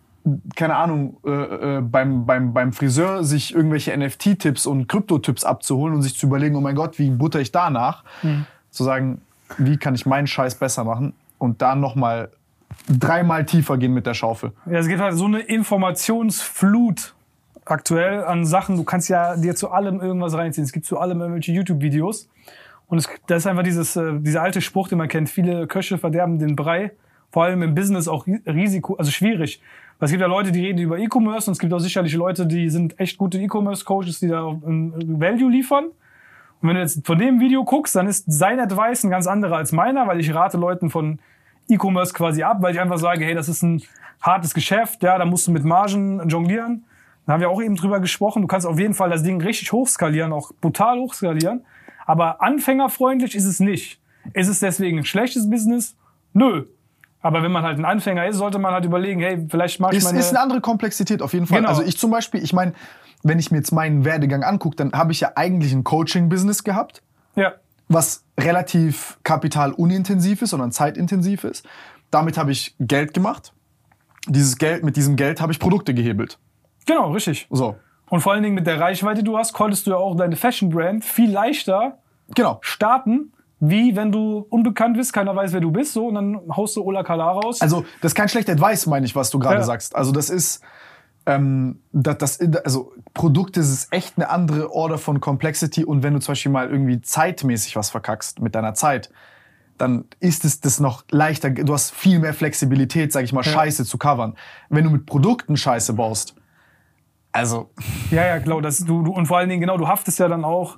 keine Ahnung äh, äh, beim, beim, beim Friseur sich irgendwelche NFT-Tipps und Krypto-Tipps abzuholen und sich zu überlegen, oh mein Gott, wie butter ich danach, Hm. zu sagen, wie kann ich meinen Scheiß besser machen und da noch mal dreimal tiefer gehen mit der Schaufel. ja, es gibt halt so eine Informationsflut aktuell an Sachen. Du kannst ja dir zu allem irgendwas reinziehen. Es gibt zu allem irgendwelche YouTube-Videos. Und es, das ist einfach dieses, äh, dieser alte Spruch, den man kennt. Viele Köche verderben den Brei. Vor allem im Business auch Ri- Risiko, also schwierig. Weil es gibt ja Leute, die reden über E-Commerce und es gibt auch sicherlich Leute, die sind echt gute E-Commerce-Coaches, die da ähm, Value liefern. Und wenn du jetzt von dem Video guckst, dann ist sein Advice ein ganz anderer als meiner, weil ich rate Leuten von E-Commerce quasi ab, weil ich einfach sage, hey, das ist ein hartes Geschäft, ja, da musst du mit Margen jonglieren. Da haben wir auch eben drüber gesprochen. Du kannst auf jeden Fall das Ding richtig hochskalieren, auch brutal hochskalieren. Aber anfängerfreundlich ist es nicht. Ist es deswegen ein schlechtes Business? Nö. Aber wenn man halt ein Anfänger ist, sollte man halt überlegen, hey, vielleicht mach ich Ist, meine... ist eine andere Komplexität auf jeden Fall. Genau. Also ich zum Beispiel, ich meine, wenn ich mir jetzt meinen Werdegang angucke, dann habe ich ja eigentlich ein Coaching-Business gehabt. ja, was relativ kapitalunintensiv ist, sondern zeitintensiv ist. Damit habe ich Geld gemacht. Dieses Geld, mit diesem Geld habe ich Produkte gehebelt. Genau, richtig. So. Und vor allen Dingen mit der Reichweite, die du hast, konntest du ja auch deine Fashion-Brand viel leichter Genau. starten, wie wenn du unbekannt bist, keiner weiß, wer du bist, so, und dann haust du Ola Kala raus. Also, das ist kein schlechter Advice, meine ich, was du gerade Ja. sagst. Also, das ist, ähm, das, das, also, Produkte ist echt eine andere Order von Complexity. Und wenn du zum Beispiel mal irgendwie zeitmäßig was verkackst mit deiner Zeit, dann ist es das noch leichter. Du hast viel mehr Flexibilität, sag ich mal, Scheiße zu covern. Wenn du mit Produkten Scheiße baust, also, Ja, ja, klar. Das, du, du, und vor allen Dingen, genau, du haftest ja dann auch,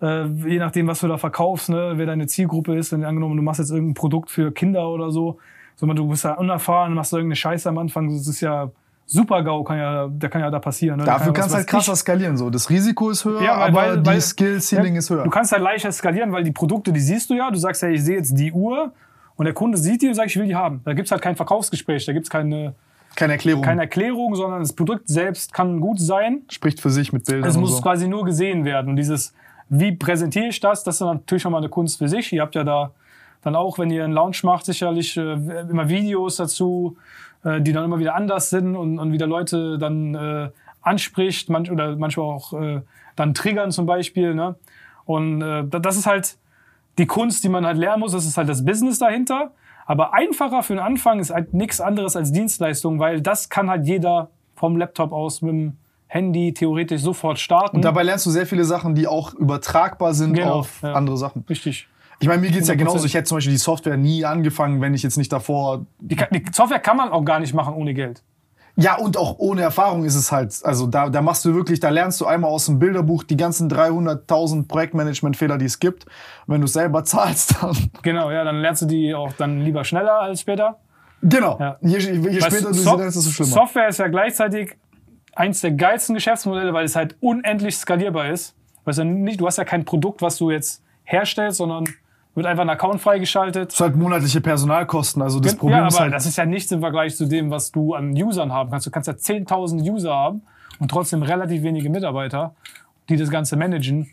äh, je nachdem, was du da verkaufst, ne, wer deine Zielgruppe ist. Wenn angenommen, du machst jetzt irgendein Produkt für Kinder oder so, sondern du bist ja unerfahren, machst du irgendeine Scheiße am Anfang, das ist ja super GAU, kann ja, der kann ja da passieren. Ne? Da Dafür kann ja kannst du halt krasser skalieren. So. Das Risiko ist höher, Ja, weil- aber weil- die weil- Skill-Ceiling Ja, ist höher. Du kannst halt leichter skalieren, weil die Produkte, die siehst du ja. Du sagst ja, ich sehe jetzt die Uhr und der Kunde sieht die und sagt, ich will die haben. Da gibt's halt kein Verkaufsgespräch, da gibt's keine, Keine Erklärung. keine Erklärung, sondern das Produkt selbst kann gut sein. Spricht für sich mit Bildern Es muss so. quasi nur gesehen werden. Und dieses, wie präsentiere ich das, das ist natürlich nochmal eine Kunst für sich. Ihr habt ja da dann auch, wenn ihr einen Launch macht, sicherlich äh, immer Videos dazu, äh, die dann immer wieder anders sind und, und wieder Leute dann äh, anspricht, manch, oder manchmal auch äh, dann triggern zum Beispiel. Ne? Und äh, da- das ist halt die Kunst, die man halt lernen muss. Das ist halt das Business dahinter. Aber einfacher für den Anfang ist halt nichts anderes als Dienstleistung, weil das kann halt jeder vom Laptop aus mit dem Handy theoretisch sofort starten. Und dabei lernst du sehr viele Sachen, die auch übertragbar sind Genau, auf ja. andere Sachen. Richtig. Ich meine, mir geht's ja 100%. genauso. Ich hätte zum Beispiel die Software nie angefangen, wenn ich jetzt nicht davor. Die, die Software kann man auch gar nicht machen ohne Geld. Ja, und auch ohne Erfahrung ist es halt. Also da, da machst du wirklich, da lernst du einmal aus dem Bilderbuch die ganzen 300.000 Projektmanagement-Fehler, die es gibt. Und wenn du selber zahlst, dann. Genau, ja, dann lernst du die auch dann lieber schneller als später. Genau. Ja. Je, je Weil später du sie lernst, desto schlimmer. Software ist ja gleichzeitig eins der geilsten Geschäftsmodelle, weil es halt unendlich skalierbar ist. Es ja nicht, du hast ja kein Produkt, was du jetzt herstellst, sondern wird einfach ein Account freigeschaltet. Das ist halt monatliche Personalkosten. Also das Problem ja, ist halt. das ist ja nichts im Vergleich zu dem, was du an Usern haben kannst. Du kannst ja 10.000 User haben und trotzdem relativ wenige Mitarbeiter, die das Ganze managen.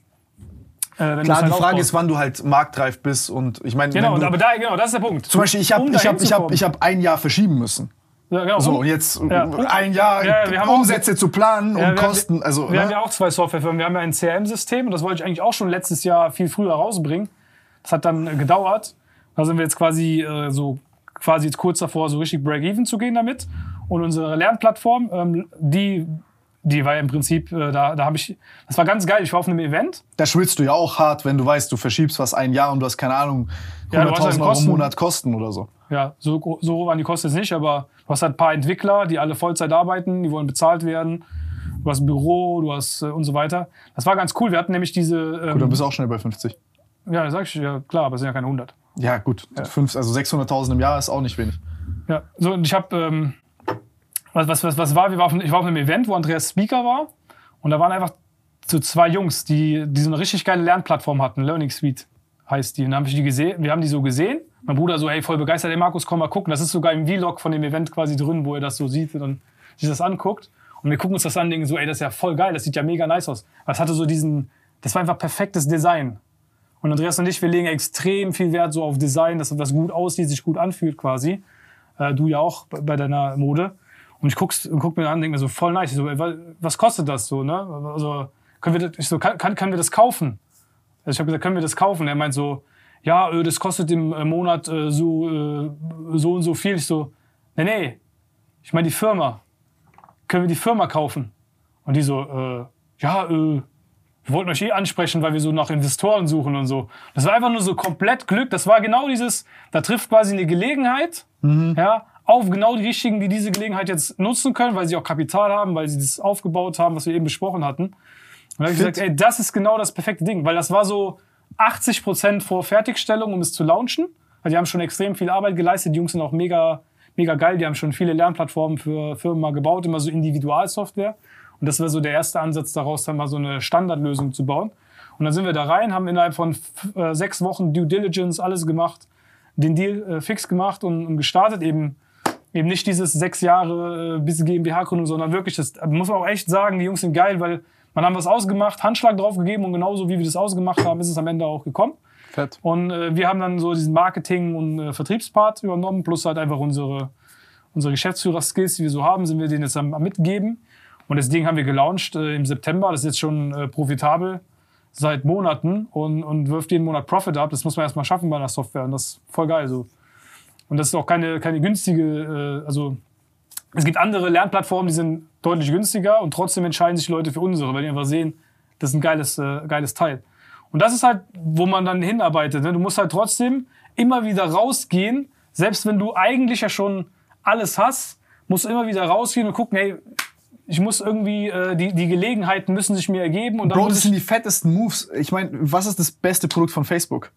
Äh, Klar, halt die Frage ist, wann du halt marktreif bist. Und ich meine, Genau, du, aber da, genau, das ist der Punkt. zum Beispiel, ich habe Um ich hab, ich hab, ich hab ein Jahr verschieben müssen. Ja, genau, So, und jetzt Ja. ein Jahr Ja, haben auch- Umsätze zu planen Ja, und Kosten. Also, Wir haben ne? ja auch zwei Softwarefirmen. Wir haben ja ein CRM-System und das wollte ich eigentlich auch schon letztes Jahr viel früher rausbringen. Das hat dann gedauert. Da sind wir jetzt quasi äh, so quasi jetzt kurz davor, so richtig Break-Even zu gehen damit. Und unsere Lernplattform, ähm, die, die war ja im Prinzip, äh, da, da habe ich, das war ganz geil. Ich war auf einem Event. da schwitzt du ja auch hart, wenn du weißt, du verschiebst was ein Jahr und du hast keine Ahnung, Ja, du hast 100.000 halt Euro im. Monat Kosten oder so. Ja, so, so waren die Kosten jetzt nicht, aber du hast halt ein paar Entwickler, die alle Vollzeit arbeiten, die wollen bezahlt werden. Du hast ein Büro, du hast äh, und so weiter. Das war ganz cool. Wir hatten nämlich diese. Ähm, Gut, dann bist du auch schnell bei 50. ja, sag ich, ja klar, aber es sind ja keine 100. Ja, gut. Fünf, also 600.000 im Jahr ist auch nicht wenig. Ja, so und ich habe, ähm, was, was, was, was war? Wir war auf, ich war auf einem Event, wo Andreas Speaker war und da waren einfach so zwei Jungs, die, die so eine richtig geile Lernplattform hatten, Learning Suite heißt die. Und dann habe ich die gesehen, wir haben die so gesehen, Mein Bruder so, hey, voll begeistert, ey Markus, komm mal gucken. Das ist sogar im Vlog von dem Event quasi drin, wo er das so sieht und dann sich das anguckt. Und wir gucken uns das an und denken so, ey, das ist ja voll geil, das sieht ja mega nice aus. Das hatte so diesen, das war einfach perfektes Design. Und Andreas und ich, wir legen extrem viel Wert so auf Design, dass das gut aussieht, sich gut anfühlt quasi. Äh, du ja auch bei deiner Mode. Und ich guck's, guck mir an und denke mir so, voll nice. So, ey, wa- was kostet das so, ne? Also, können wir das, ich so, kann, kann, können wir das kaufen? Also ich habe gesagt, können wir das kaufen? Er meint so, ja, äh, das kostet im äh, Monat äh, so, äh, so und so viel. Ich so, nee, nee, ich meine die Firma. Können wir die Firma kaufen? Und die so, äh, ja, äh, wir wollten euch eh ansprechen, weil wir so nach Investoren suchen und so. Das war einfach nur so komplett Glück. Das war genau dieses, da trifft quasi eine Gelegenheit, ja, auf genau die richtigen, die diese Gelegenheit jetzt nutzen können, weil sie auch Kapital haben, weil sie das aufgebaut haben, was wir eben besprochen hatten. Und da habe ich gesagt, ey, das ist genau das perfekte Ding, weil das war so 80 Prozent vor Fertigstellung, um es zu launchen. Also die haben schon extrem viel Arbeit geleistet. Die Jungs sind auch mega, mega geil. Die haben schon viele Lernplattformen für Firmen mal gebaut, immer so Individualsoftware. Und das war so der erste Ansatz daraus, dann mal so eine Standardlösung zu bauen. Und dann sind wir da rein, haben innerhalb von äh, sechs Wochen Due Diligence alles gemacht, den Deal äh, fix gemacht und, und gestartet. Eben, eben nicht dieses sechs Jahre äh, bis GmbH-Gründung, sondern wirklich, das muss man auch echt sagen, die Jungs sind geil, weil man haben was ausgemacht, Handschlag drauf gegeben und genauso wie wir das ausgemacht haben, ist es am Ende auch gekommen. Fett. Und äh, wir haben dann so diesen Marketing- und äh, Vertriebspart übernommen, plus halt einfach unsere, unsere Geschäftsführer-Skills, die wir so haben, sind wir denen jetzt am, am mitgeben. Und das Ding haben wir gelauncht äh, im September. Das ist jetzt schon äh, profitabel seit Monaten und, und wirft jeden Monat Profit ab. Das muss man erstmal schaffen bei einer Software und das ist voll geil so. Und das ist auch keine, keine günstige, äh, also es gibt andere Lernplattformen, die sind deutlich günstiger und trotzdem entscheiden sich Leute für unsere, weil die einfach sehen, das ist ein geiles, äh, geiles Teil. Und das ist halt, wo man dann hinarbeitet. Ne? Du musst halt trotzdem immer wieder rausgehen, selbst wenn du eigentlich ja schon alles hast, musst du immer wieder rausgehen und gucken, hey, ich muss irgendwie, äh, die, die Gelegenheiten müssen sich mir ergeben und dann Bro, das sind die fettesten Moves. Ich meine, was ist das beste Produkt von Facebook?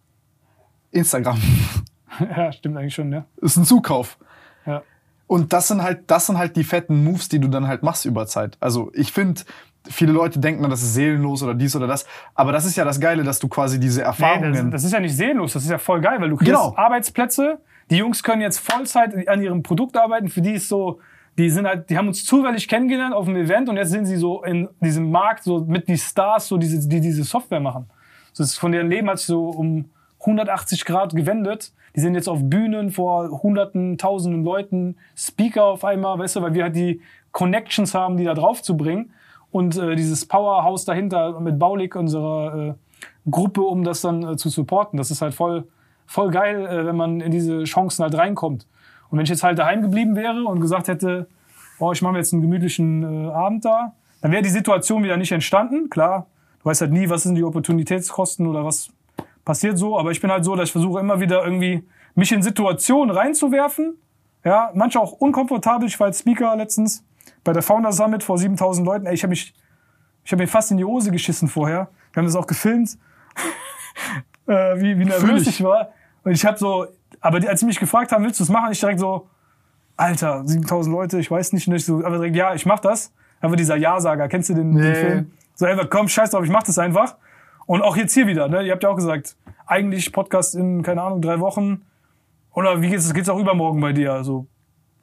Instagram. ja, stimmt eigentlich schon, ne? ist ein Zukauf. Ja. Und das sind halt, das sind halt die fetten Moves, die du dann halt machst über Zeit. Also ich finde, viele Leute denken das ist seelenlos oder dies oder das. Aber das ist ja das Geile, dass du quasi diese Nee, Erfahrungen. das, das ist ja nicht seelenlos, das ist ja voll geil, weil du kriegst Genau. Arbeitsplätze, die Jungs können jetzt Vollzeit an ihrem Produkt arbeiten, für die ist so, die sind halt, die haben uns zufällig kennengelernt auf einem Event und jetzt sind sie so in diesem Markt so mit die Stars, so diese, die diese Software machen. Das ist von deren Leben hat sich so um 180 Grad gewendet. Die sind jetzt auf Bühnen vor hunderten, tausenden Leuten, Speaker auf einmal, weißt du, weil wir halt die Connections haben, die da drauf zu bringen. Und äh, dieses Powerhouse dahinter mit Baulig, unserer äh, Gruppe, um das dann äh, zu supporten. Das ist halt voll, voll geil, äh, wenn man in diese Chancen halt reinkommt. Und wenn ich jetzt halt daheim geblieben wäre und gesagt hätte, oh, ich mache mir jetzt einen gemütlichen äh, Abend da, dann wäre die Situation wieder nicht entstanden. Klar, du weißt halt nie, was sind die Opportunitätskosten oder was passiert so. Aber ich bin halt so, dass ich versuche immer wieder irgendwie mich in Situationen reinzuwerfen. Ja, manchmal auch unkomfortabel. Ich war als Speaker letztens bei der Founder Summit vor 7000 Leuten. Ey, ich habe mich, ich habe mir fast in die Hose geschissen vorher. Wir haben das auch gefilmt, äh, wie, wie nervös ich. war. Und ich habe so, aber die, als sie mich gefragt haben, willst du es machen, ich direkt so, Alter, 7000 Leute, ich weiß nicht, nicht so, aber direkt, ja, ich mach das. Einfach dieser Ja-Sager, kennst du den, den Nee. Film? So einfach, komm, scheiß drauf, ich mach das einfach. Und auch jetzt hier wieder, ne? Ihr habt ja auch gesagt, eigentlich Podcast in, keine Ahnung, drei Wochen. Oder wie geht's, geht's auch übermorgen bei dir? Also,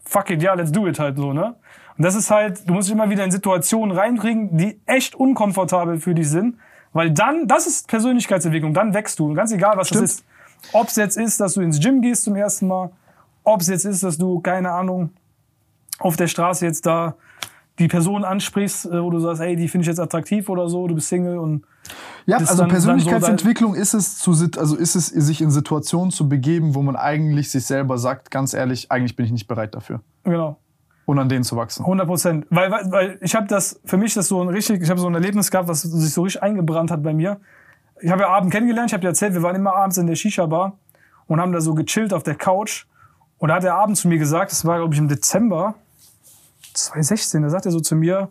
fuck it, ja, let's do it halt so, ne? Und das ist halt, du musst dich immer wieder in Situationen reinkriegen, die echt unkomfortabel für dich sind. Weil dann, das ist Persönlichkeitsentwicklung, dann wächst du. Und ganz egal, was Stimmt. das ist. Ob es jetzt ist, dass du ins Gym gehst zum ersten Mal, ob es jetzt ist, dass du, keine Ahnung, auf der Straße jetzt da die Person ansprichst, äh, wo du sagst, ey, die finde ich jetzt attraktiv oder so, du bist Single und Ja, also dann- dann so Persönlichkeitsentwicklung ist es zu also ist es sich in Situationen zu begeben, wo man eigentlich sich selber sagt, ganz ehrlich, eigentlich bin ich nicht bereit dafür genau. und an denen zu wachsen. 100 Prozent. Weil, weil, weil ich habe das, für mich das so ein richtig, ich habe so ein Erlebnis gehabt, was sich so richtig eingebrannt hat bei mir. Ich habe ja Abend kennengelernt, ich habe dir erzählt, wir waren immer abends in der Shisha-Bar und haben da so gechillt auf der Couch. Und da hat er abends zu mir gesagt, das war, glaube ich, im Dezember 2016, da sagt er so zu mir,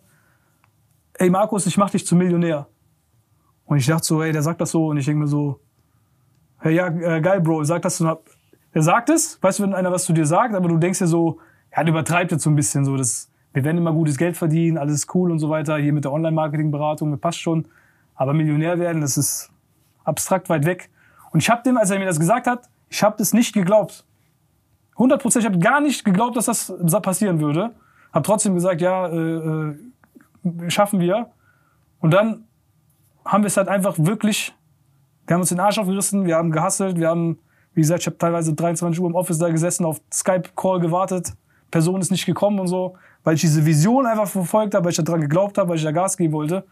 ey Markus, ich mach dich zum Millionär. Und ich dachte so, ey, der sagt das so und ich denke mir so, hey, ja, äh, geil, Bro, sag das so. Der sagt es, weißt du, wenn einer was zu dir sagt, aber du denkst dir so, ja, der übertreibt jetzt so ein bisschen so, das, wir werden immer gutes Geld verdienen, alles cool und so weiter, hier mit der Online-Marketing-Beratung, passt schon. Aber Millionär werden, das ist abstrakt weit weg. Und ich habe dem, als er mir das gesagt hat, Ich habe es nicht geglaubt. 100 Prozent. Ich habe gar nicht geglaubt, dass das passieren würde. Hab trotzdem gesagt, ja, äh, äh, schaffen wir. Und dann haben wir es halt einfach wirklich, wir haben uns den Arsch aufgerissen, wir haben gehasselt, wir haben, wie gesagt, ich habe teilweise 23 Uhr im Office da gesessen, auf Skype-Call gewartet. Person ist nicht gekommen und so, weil ich diese Vision einfach verfolgt habe, weil ich daran geglaubt habe, weil ich da Gas geben wollte.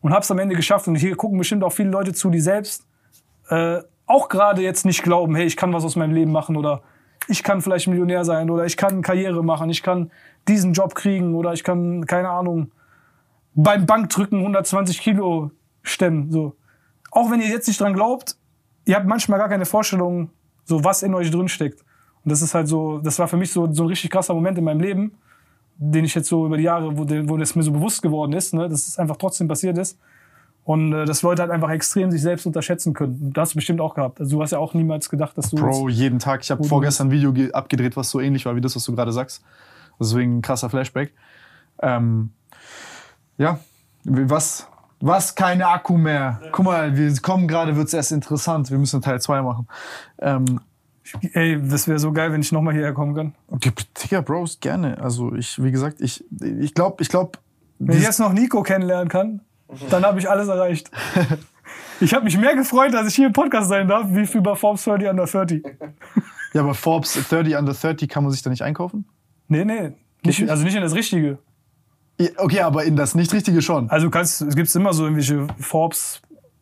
Und habe es am Ende geschafft. Und hier gucken bestimmt auch viele Leute zu, die selbst äh, auch gerade jetzt nicht glauben, hey, ich kann was aus meinem Leben machen oder ich kann vielleicht Millionär sein oder ich kann Karriere machen, ich kann diesen Job kriegen oder ich kann, keine Ahnung, beim Bankdrücken 120 Kilo stemmen. So. Auch wenn ihr jetzt nicht dran glaubt, ihr habt manchmal gar keine Vorstellung, so was in euch drin steckt. Und das ist halt so, das war für mich so, so ein richtig krasser Moment in meinem Leben, den ich jetzt so über die Jahre, wo, wo das mir so bewusst geworden ist, ne, dass es einfach trotzdem passiert ist. Und äh, dass Leute halt einfach extrem sich selbst unterschätzen können. Das hast du bestimmt auch gehabt. Also du hast ja auch niemals gedacht, dass du. Bro, jeden Tag. Ich habe vorgestern ein Video ge- abgedreht, was so ähnlich war wie das, was du gerade sagst. Deswegen ein krasser Flashback. Ähm, ja, was, was keine Akku mehr. Guck mal, wir kommen gerade, wird's erst interessant. Wir müssen Teil 2 machen. Ähm, Ey, das wäre so geil, wenn ich nochmal hierher kommen kann. okay, Digga, Bros, gerne. Also ich, wie gesagt, ich, ich glaube, ich glaube, Wenn ich jetzt noch Nico kennenlernen kann, dann habe ich alles erreicht. Ich habe mich mehr gefreut, dass ich hier im Podcast sein darf, wie für bei Forbes 30 Under 30. ja, aber Forbes 30 under 30 kann man sich da nicht einkaufen? Nee, nee. Nicht, also nicht in das Richtige. Okay, aber in das nicht richtige schon. Also kannst, es gibt immer so irgendwelche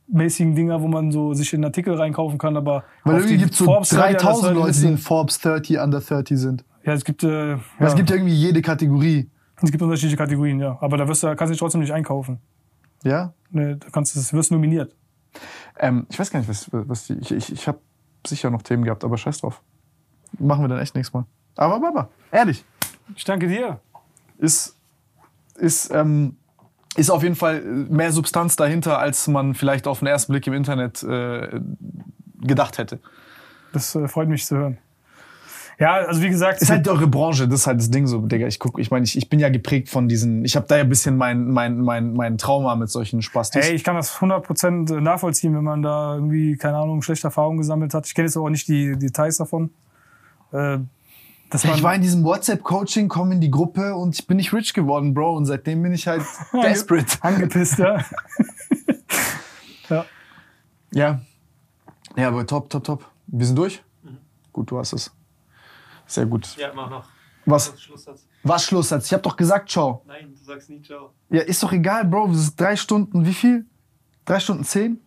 Forbes-mäßigen Dinger, wo man so sich in Artikel reinkaufen kann, aber Weil irgendwie gibt es so Forbes 30 Under 3000 30 Leute, die in Forbes 30 under 30 sind. Ja, es gibt, äh, ja, Es gibt ja irgendwie jede Kategorie. es gibt unterschiedliche Kategorien, ja. Aber da wirst du, kannst du dich trotzdem nicht einkaufen. Ja? Nee, du kannst, du wirst nominiert. Ähm, ich weiß gar nicht, was, was die, ich, ich, ich habe sicher noch Themen gehabt, aber scheiß drauf. Machen wir dann echt nächstes Mal. Aber, aber, aber ehrlich, Ich danke dir. ist, ist, ähm, ist auf jeden Fall mehr Substanz dahinter, als man vielleicht auf den ersten Blick im Internet äh, gedacht hätte. Das äh, freut mich zu hören. Ja, also wie gesagt, Ist halt eure Branche, das ist halt das Ding so, Digga. Ich guck, ich meine, ich, ich bin ja geprägt von diesen, ich habe da ja ein bisschen mein, mein, mein, mein Trauma mit solchen Spastis. Hey, ich kann das 100% nachvollziehen, wenn man da irgendwie, keine Ahnung, schlechte Erfahrungen gesammelt hat. Ich kenne jetzt aber auch nicht die Details davon. Äh, Ich war in diesem WhatsApp-Coaching, komm in die Gruppe und ich bin nicht rich geworden, Bro. Und seitdem bin ich halt desperate. angepisst, ja. ja. Ja. Ja, aber top, top, top. Wir sind durch? Gut, du hast es. Sehr gut. Ja, mach noch. Was? Schlusssatz. Was Schlusssatz? Ich hab doch gesagt, ciao. Nein, du sagst nie ciao. Ja, ist doch egal, Bro. Das ist drei Stunden, wie viel? Drei Stunden zehn?